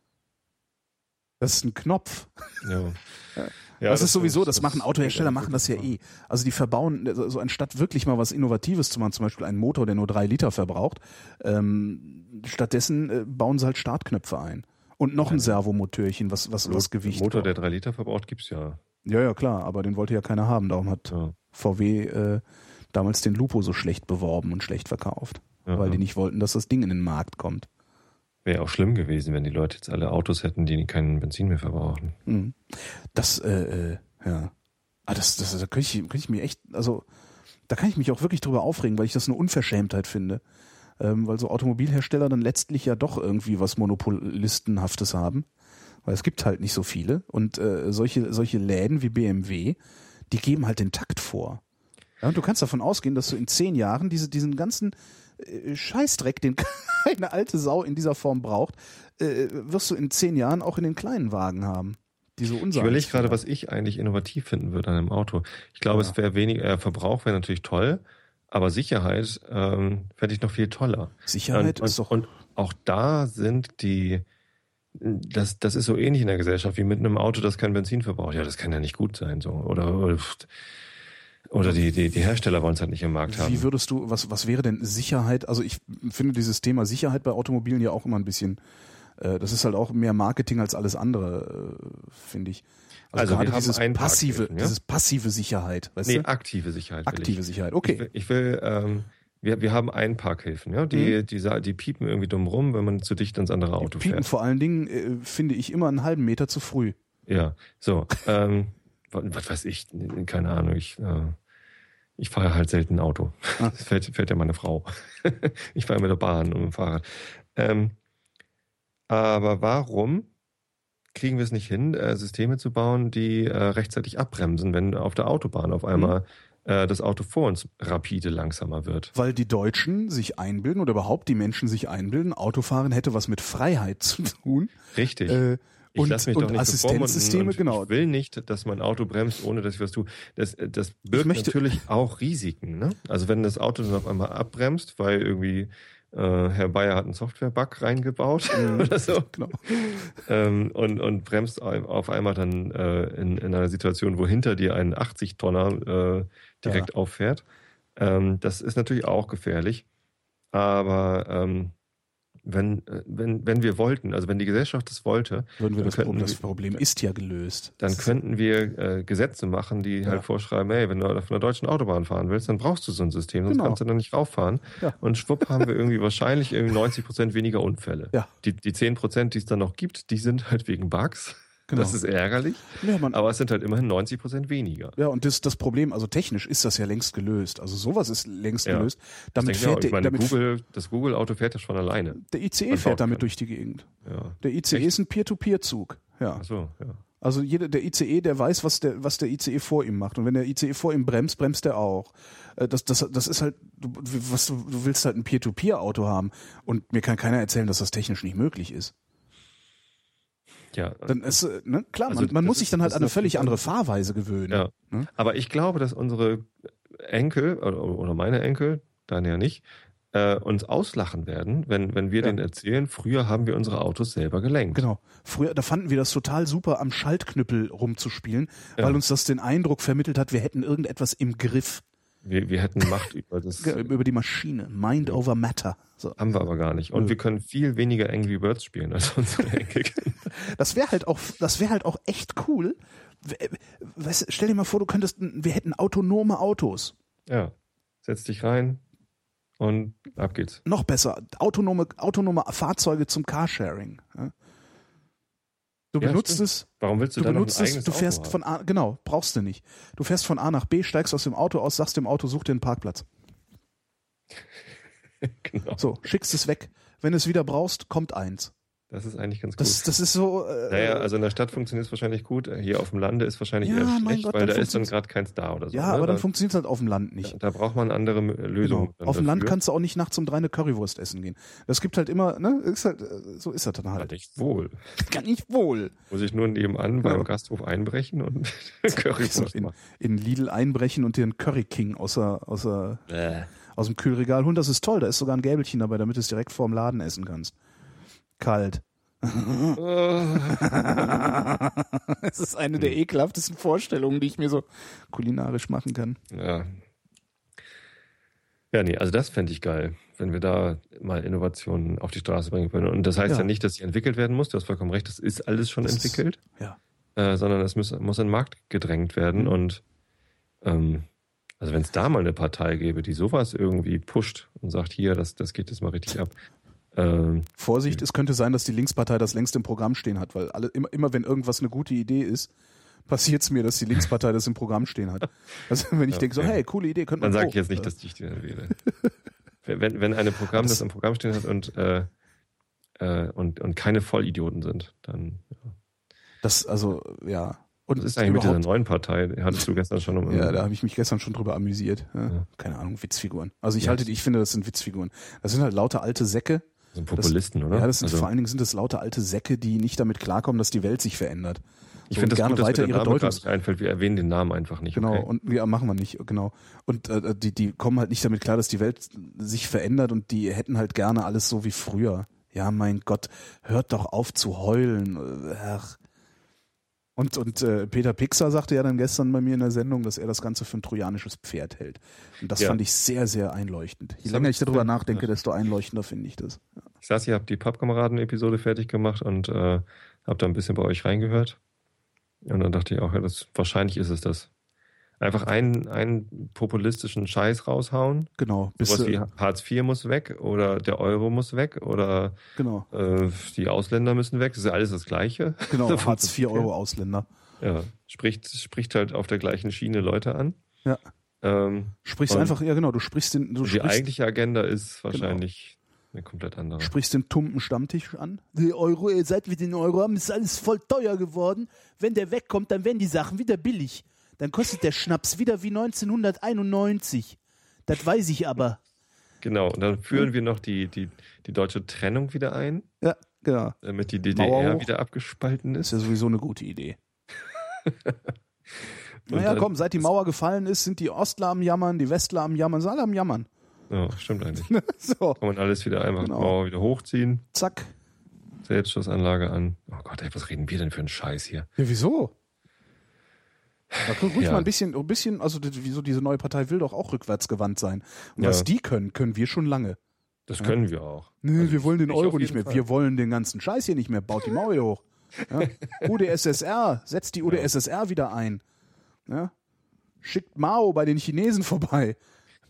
Das ist ein Knopf. Ja. (laughs) Ja, das, ist sowieso, das, machen ist Autohersteller, machen das ja eh. Also die verbauen, also so anstatt wirklich mal was Innovatives zu machen, zum Beispiel einen Motor, der nur drei Liter verbraucht, ähm, stattdessen äh, bauen sie halt Startknöpfe ein. Und noch ein Servomotörchen, was, was, was Gewicht Motor, der braucht. drei Liter verbraucht, gibt's ja. Ja, ja, klar, aber den wollte ja keiner haben. Darum hat ja. VW äh, damals den Lupo so schlecht beworben und schlecht verkauft. ja. Weil die nicht wollten, dass das Ding in den Markt kommt. Wäre auch schlimm gewesen, wenn die Leute jetzt alle Autos hätten, die keinen Benzin mehr verbrauchen. Mhm. Das, äh, äh, ja. Ah, das, das, da könnte ich, könnte ich mir echt, also, da kann ich mich auch wirklich drüber aufregen, weil ich das eine Unverschämtheit finde. Ähm, weil so Automobilhersteller dann letztlich ja doch irgendwie was Monopolistenhaftes haben. Weil es gibt halt nicht so viele. Und äh, solche, solche Läden wie BMW, die geben halt den Takt vor. Ja, und du kannst davon ausgehen, dass du in zehn Jahren diese, diesen ganzen Scheißdreck, den (laughs) keine alte Sau in dieser Form braucht, äh, wirst du in zehn Jahren auch in den kleinen Wagen haben. Diese Ich Unsagen. überlege gerade, was ich eigentlich innovativ finden würde an einem Auto. Ich glaube, Ja. es wäre weniger, äh, Verbrauch wäre natürlich toll, aber Sicherheit ähm, fände ich noch viel toller. Sicherheit und, ist doch. und, und auch da sind die, das, das ist so ähnlich in der Gesellschaft wie mit einem Auto, das kein Benzin verbraucht. Ja, das kann ja nicht gut sein, so. Oder, oder, oder die, die, die Hersteller wollen es halt nicht im Markt haben. Wie würdest du, was, was wäre denn Sicherheit? Also ich finde dieses Thema Sicherheit bei Automobilen ja auch immer ein bisschen, äh, das ist halt auch mehr Marketing als alles andere, äh, finde ich. Also wir gerade haben dieses ein passive, ja? dieses passive Sicherheit, weißt nee, du? aktive Sicherheit. Aktive ich. Sicherheit, Ich okay. will, ich will ähm, wir, wir haben Einparkhilfen, ja, die, die, sa- die piepen irgendwie dumm rum, wenn man zu dicht ans andere Auto Piepen fährt. vor allen Dingen, äh, finde ich, immer einen halben Meter zu früh. Ja, so. Ähm, was, weiß ich, keine Ahnung, ich, äh, ich fahre halt selten Auto. Ah. (laughs) Das fährt, fährt ja meine Frau. (laughs) ich fahre mit der Bahn und mit dem Fahrrad. Ähm, aber warum kriegen wir es nicht hin, äh, Systeme zu bauen, die äh, rechtzeitig abbremsen, wenn auf der Autobahn auf einmal äh, das Auto vor uns rapide langsamer wird? Weil die Deutschen sich einbilden oder überhaupt die Menschen sich einbilden, Autofahren hätte was mit Freiheit zu tun. Richtig. Äh, Ich und, lasse mich und doch nicht Assistenzsysteme, genau. Ich will nicht, dass mein Auto bremst, ohne dass ich was tue. Das, das birgt natürlich auch Risiken. Ne? Also wenn das Auto dann auf einmal abbremst, weil irgendwie äh, Herr Bayer hat einen Software-Bug reingebaut (laughs) oder so Genau. ähm, und, und bremst auf einmal dann äh, in, in einer Situation, wo hinter dir ein 80-Tonner äh, direkt auffährt. Ähm, das ist natürlich auch gefährlich. Aber ähm, wenn, äh, wenn, wenn wir wollten, also wenn die Gesellschaft das wollte, Würden wir Dann das, könnten Problem, das wir- Problem ist ja gelöst. dann könnten wir äh, Gesetze machen, die Ja. halt vorschreiben, hey, wenn du auf einer deutschen Autobahn fahren willst, dann brauchst du so ein System, sonst Genau. kannst du da nicht rauffahren. Ja. Und schwupp haben wir irgendwie wahrscheinlich irgendwie (laughs) 90 Prozent weniger Unfälle. Ja. Die, die 10 Prozent, die es dann noch gibt, die sind halt wegen Bugs. Genau. Das ist ärgerlich, ja, man, aber es sind halt immerhin 90 Prozent weniger. Ja, und das, das Problem, also technisch ist das ja längst gelöst. Also sowas ist längst Ja. gelöst. Das Damit denke ich auch. fährt ich der, meine, damit, Google, das Google-Auto fährt ja schon alleine. der ICE fährt damit kann. durch die Gegend. Ja. Der ICE Echt? ist ein Peer-to-Peer-Zug. Ja. Ach so, ja. Also jeder, der ICE, der weiß, was der, was der ICE vor ihm macht. Und wenn der ICE vor ihm bremst, bremst er auch. Äh, Das, das, das ist halt, du, was, du du willst halt ein Peer-to-Peer-Auto haben. Und mir kann keiner erzählen, dass das technisch nicht möglich ist. Ja, Dann ist, äh, ne, klar, Also man, man muss sich dann halt an eine völlig andere Fahrweise gewöhnen. Ja. Ne? Aber ich glaube, dass unsere Enkel oder, oder meine Enkel, deine ja nicht, äh, uns auslachen werden, wenn, wenn wir Ja. denen erzählen, früher haben wir unsere Autos selber gelenkt. Genau. Früher, da fanden wir das total super, am Schaltknüppel rumzuspielen, Ja. weil uns das den Eindruck vermittelt hat, wir hätten irgendetwas im Griff. Wir, wir hätten Macht über das. (laughs) Über die Maschine. Mind over Matter. So. Haben wir aber gar nicht. Und Nö. wir können viel weniger Angry Birds spielen als (laughs) unsere (laughs) Enkel. Das wäre halt auch, das wäre halt auch echt cool. W- Weißt, stell dir mal vor, du könntest, wir hätten autonome Autos. ja. Setz dich rein und ab geht's. Noch besser, autonome, autonome Fahrzeuge zum Carsharing. Du Ja, benutzt stimmt. es, Warum willst du, du dann noch ein benutzt es, eigenes du fährst Auto von A, genau, brauchst du nicht. Du fährst von A nach B, steigst aus dem Auto aus, sagst dem Auto, such dir einen Parkplatz. (laughs) genau. So, schickst es weg. Wenn du es wieder brauchst, kommt eins. Das ist eigentlich ganz gut. Das, das ist so. Äh, naja, also in der Stadt funktioniert es wahrscheinlich gut. Hier auf dem Lande ist wahrscheinlich Ja, eher schlecht, Gott, weil da ist dann gerade keins da oder so. ja, ne? aber dann da, funktioniert es halt auf dem Land nicht. da braucht man andere äh, Lösungen. Genau. Auf dem Land kannst du auch nicht nachts um drei eine Currywurst essen gehen. Das gibt halt immer, ne? Ist halt, äh, so ist das dann Kann halt. ich wohl. (laughs) Kann ich wohl. Muss ich nur nebenan beim Ja. Gasthof einbrechen und (laughs) Currywurst in, machen. in Lidl einbrechen und dir einen Curry King aus, der, Bäh. Aus dem Kühlregal holen. Das ist toll. Da ist sogar ein Gäbelchen dabei, damit du es direkt vorm Laden essen kannst. Kalt. (laughs) Es ist eine der ekelhaftesten Vorstellungen, die ich mir so kulinarisch machen kann. Ja. Ja, nee, also das fände ich geil, wenn wir da mal Innovationen auf die Straße bringen können. Und das heißt ja, Ja. nicht, dass sie entwickelt werden muss, du hast vollkommen recht, das ist alles schon Das ist- entwickelt, Ja. äh, sondern es muss, muss in den Markt gedrängt werden. Mhm. Und ähm, also wenn es da mal eine Partei gäbe, die sowas irgendwie pusht und sagt, hier, das, das geht jetzt mal richtig ab. Ähm, Vorsicht, es könnte sein, dass die Linkspartei das längst im Programm stehen hat, weil alle, immer, immer wenn irgendwas eine gute Idee ist, passiert es mir, dass die Linkspartei das im Programm stehen hat. Also wenn ich Ja, denke so, hey, coole Idee, könnte man dann sage ich jetzt nicht, äh, dass ich die dann wähle. wenn, wenn eine Programm Das- das, im Programm stehen hat und, äh, äh, und, und keine Vollidioten sind, dann ja. das, also, ja. Und ist eigentlich mit dieser neuen Partei? Hattest du gestern schon um. ja, da habe ich mich gestern schon drüber amüsiert. Ja. Ja. Keine Ahnung, Witzfiguren. Also ich Ja. halte, ich finde, das sind Witzfiguren. Das sind halt lauter alte Säcke. so ein Populisten, oder? Ja, das sind also, vor allen Dingen sind das lauter alte Säcke, die nicht damit klarkommen, dass die Welt sich verändert. ich finde das gerne gut, dass weiter der ihre Deutung- nicht einfällt. Wir erwähnen den Namen einfach nicht. Genau, Okay? und ja, machen wir nicht, genau. Und äh, die, die kommen halt nicht damit klar, dass die Welt sich verändert und die hätten halt gerne alles so wie früher. Ja, mein Gott, hört doch auf zu heulen. Ach. Und, und äh, Peter Pixar sagte ja dann gestern bei mir in der Sendung, dass er das Ganze für ein trojanisches Pferd hält. Und das Ja. fand ich sehr, sehr einleuchtend. Je länger ich darüber ja. nachdenke, desto einleuchtender finde ich das. Ich saß hier, habe die Pappkameraden-Episode fertig gemacht und äh, habe da ein bisschen bei euch reingehört. Und dann dachte ich auch, ja, das, wahrscheinlich ist es das. Einfach einen, einen populistischen Scheiß raushauen. Genau. Bis, Sowas wie äh, Hartz IV muss weg oder der Euro muss weg oder genau, äh, die Ausländer müssen weg. Das ist ja alles das Gleiche. genau. (laughs) Hartz IV. Euro Ausländer. Ja, spricht, spricht halt auf der gleichen Schiene Leute an. Ja. Ähm, Sprichst einfach, ja genau, du sprichst den, du die sprichst, eigentliche Agenda ist wahrscheinlich eine komplett andere. sprichst den tumpen Stammtisch an. Die Euro, seit wir den Euro haben, ist alles voll teuer geworden. Wenn der wegkommt, dann werden die Sachen wieder billig. Dann kostet der Schnaps wieder wie 1991. Das weiß ich aber. Genau, und dann führen wir noch die, die, die deutsche Trennung wieder ein, Ja, genau. damit die Mauer DDR wieder abgespalten Das ist. ist ja sowieso eine gute Idee. (laughs) Naja, komm, seit die Mauer gefallen ist, sind die Ostler am Jammern, die Westler am Jammern, sind alle am Jammern. Ja, stimmt eigentlich. (laughs) so, Kann man alles wieder einfach Genau. Mauer wieder hochziehen, zack. Selbstschussanlage an. Oh Gott, ey, was reden wir denn für einen Scheiß hier? Ja, wieso? Da können ruhig Ja. mal ein bisschen, ein bisschen, also wieso diese neue Partei will doch auch rückwärtsgewandt sein. Und Ja. was die können, können wir schon lange. Das können wir auch. Nö, Also wir wollen den Euro nicht mehr. Fall. Wir wollen den ganzen Scheiß hier nicht mehr. Baut die Mauer hier hoch. Ja? (laughs) UdSSR, setzt die UdSSR wieder ein. Ja? Schickt Mao bei den Chinesen vorbei.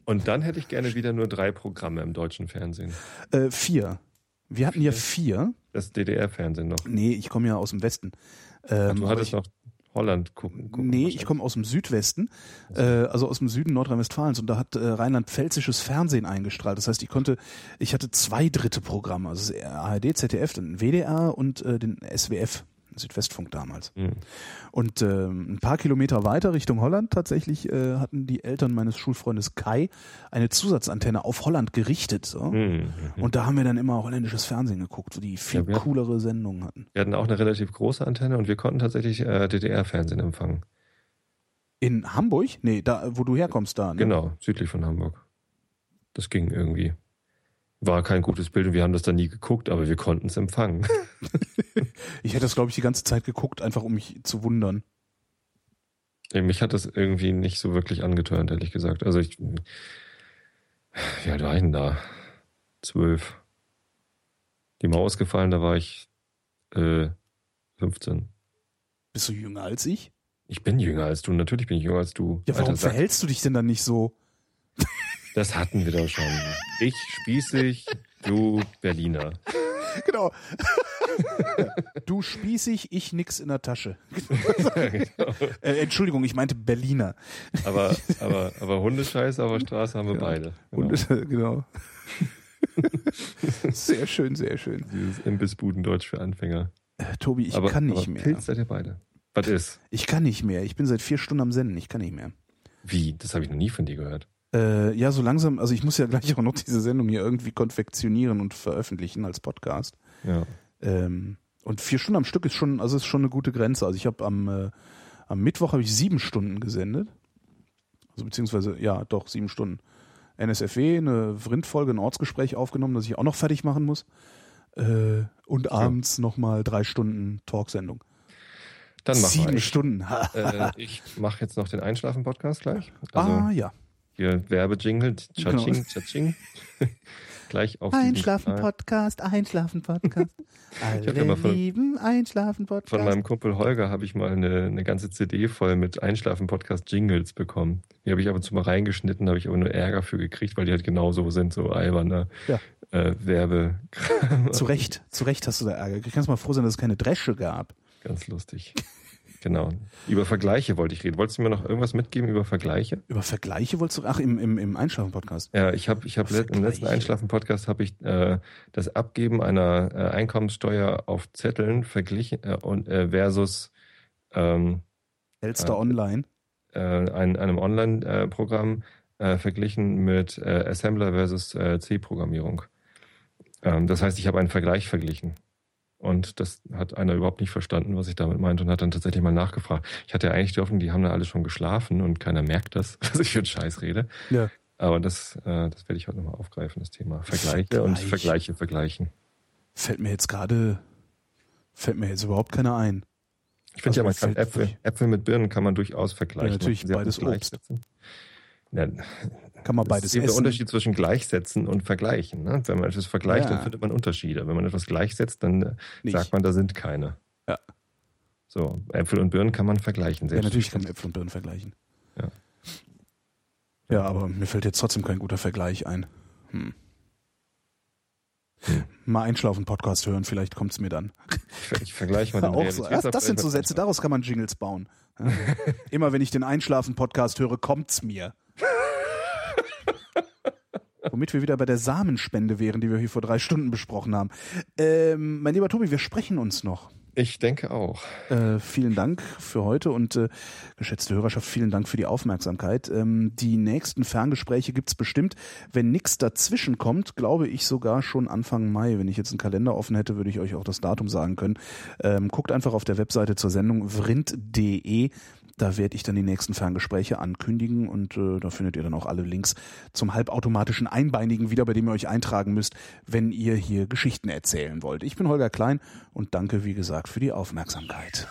Und dann hätte ich gerne wieder nur drei Programme im deutschen Fernsehen. Äh, vier. Wir hatten ja vier. Das DDR-Fernsehen noch. Nee, ich komme ja aus dem Westen. Ach, Ähm, du hattest ich, noch Holland gucken. gucken Nee, ich komme aus dem Südwesten, äh, also aus dem Süden Nordrhein-Westfalens und da hat äh, Rheinland-Pfälzisches Fernsehen eingestrahlt. Das heißt, ich konnte, ich hatte zwei dritte Programme, also ARD, ZDF, den WDR und äh, den SWF, Südwestfunk damals. Hm. Und ähm, ein paar Kilometer weiter Richtung Holland tatsächlich äh, hatten die Eltern meines Schulfreundes Kai eine Zusatzantenne auf Holland gerichtet. So. Hm. Und da haben wir dann immer holländisches Fernsehen geguckt, wo die viel Ja, coolere Sendungen hatten. Wir hatten auch eine relativ große Antenne und wir konnten tatsächlich äh, DDR-Fernsehen empfangen. In Hamburg? Nee, da, wo du herkommst, da. Ne? Genau, südlich von Hamburg. Das ging irgendwie. War kein gutes Bild und wir haben das dann nie geguckt, aber wir konnten es empfangen. (laughs) Ich hätte das, glaube ich, die ganze Zeit geguckt, einfach um mich zu wundern. Mich hat das irgendwie nicht so wirklich angetörnt, ehrlich gesagt. Also ich, wie alt war ich denn da? Zwölf. Die Maus gefallen, da war ich äh, 15. Bist du jünger als ich? Ich bin jünger als du, natürlich bin ich jünger als du. Ja, warum Alter verhältst du dich denn dann nicht so? Das hatten wir doch schon. Ich spießig, du Berliner. Genau. (laughs) Du spießig, ich nix in der Tasche. Genau. (laughs) Äh, Entschuldigung, ich meinte Berliner. Aber, (laughs) aber, aber Hundescheiße auf der Straße haben wir Ja. beide. Äh, genau. sehr schön, sehr schön. Dieses Imbissbudendeutsch für Anfänger. Äh, Tobi, ich aber, kann nicht mehr. Pilz seid ihr beide. Was ist? Ich kann nicht mehr. Ich bin seit vier Stunden am Senden. Ich kann nicht mehr. Wie? Das habe ich noch nie von dir gehört. Äh, ja, so langsam, also ich muss ja gleich auch noch diese Sendung hier irgendwie konfektionieren und veröffentlichen als Podcast. Ja. Ähm, und vier Stunden am Stück ist schon, also ist schon eine gute Grenze. Also ich habe am, äh, am Mittwoch habe ich sieben Stunden gesendet. Also beziehungsweise, ja, doch, sieben Stunden. NSFW, eine Vrindfolge, ein Ortsgespräch aufgenommen, das ich auch noch fertig machen muss. Äh, und abends nochmal drei Stunden Talksendung. Dann mach Sieben mal. Ich, Stunden. (laughs) äh, ich mache jetzt noch den Einschlafen-Podcast gleich. Also ah, ja. Hier Werbejingle, Tschatsching, Genau. Tschatsching. (laughs) gleich auf. Einschlafen-Podcast, Einschlafen-Podcast. (laughs) hab ja Alle mal von- lieben Einschlafen-Podcast. Von meinem Kumpel Holger habe ich mal eine, eine ganze CD voll mit Einschlafen-Podcast-Jingles bekommen. Die habe ich ab und zu mal reingeschnitten, habe ich aber nur Ärger für gekriegt, weil die halt genauso sind, so alberne Ja. äh, Werbe. Zu Recht, zu Recht hast du da Ärger. Du kannst mal froh sein, dass es keine Dresche gab. Ganz lustig. Genau. Über Vergleiche wollte ich reden. Wolltest du mir noch irgendwas mitgeben über Vergleiche? Über Vergleiche wolltest du, ach, im, im, im Einschlafen-Podcast. Ja, ich habe ich hab let- im letzten. Einschlafen-Podcast habe ich äh, das Abgeben einer äh, Einkommenssteuer auf Zetteln verglichen äh, und äh, versus ähm, Elster Ah. Online. äh, ein, einem Online-Programm äh, verglichen mit äh, Assembler versus äh, C-Programmierung. Ähm, das heißt, ich habe einen Vergleich verglichen. Und das hat einer überhaupt nicht verstanden, was ich damit meinte und hat dann tatsächlich mal nachgefragt. Ich hatte ja eigentlich die Hoffnung, die haben da alle schon geschlafen und keiner merkt das, (laughs) dass ich für einen Scheiß rede. Ja. Aber das, äh, das werde ich heute nochmal aufgreifen, das Thema. Vergleiche und Vergleich. Vergleiche vergleichen. Fällt mir jetzt gerade, fällt mir jetzt überhaupt keiner ein. Ich finde Also ja, man kann Äpfel, Äpfel mit Birnen kann man durchaus vergleichen. Ja, natürlich, beides gleichsetzen. Ja, Kann man das beides ist eben der essen. Unterschied zwischen gleichsetzen und vergleichen. Ne? Wenn man etwas vergleicht, Ja. dann findet man Unterschiede. Wenn man etwas gleichsetzt, dann äh, Nicht. sagt man, da sind keine. Ja. So, Äpfel und Birnen kann man vergleichen. Ja, natürlich kann man. Äpfel und Birnen vergleichen. Ja. Ja, aber mir fällt jetzt trotzdem kein guter Vergleich ein. Hm. Hm. Mal Einschlafen-Podcast hören, vielleicht kommt's mir dann. Ich, ich vergleiche mal (laughs) den Auch so. Das, das sind so Sätze, daraus kann man Jingles bauen. (laughs) Immer wenn ich den Einschlafen-Podcast höre, kommt's mir. Womit wir wieder bei der Samenspende wären, die wir hier vor drei Stunden besprochen haben. Ähm, mein lieber Tobi, wir sprechen uns noch. Ich denke auch. Äh, vielen Dank für heute und äh, geschätzte Hörerschaft, vielen Dank für die Aufmerksamkeit. Ähm, die nächsten Ferngespräche gibt's bestimmt. Wenn nichts dazwischen kommt, glaube ich sogar schon Anfang Mai. Wenn ich jetzt einen Kalender offen hätte, würde ich euch auch das Datum sagen können. Ähm, guckt einfach auf der Webseite zur Sendung vrind.de. Da werde ich dann die nächsten Ferngespräche ankündigen und äh, da findet ihr dann auch alle Links zum halbautomatischen Einbeinigen wieder, bei dem ihr euch eintragen müsst, wenn ihr hier Geschichten erzählen wollt. Ich bin Holger Klein und danke, wie gesagt, für die Aufmerksamkeit.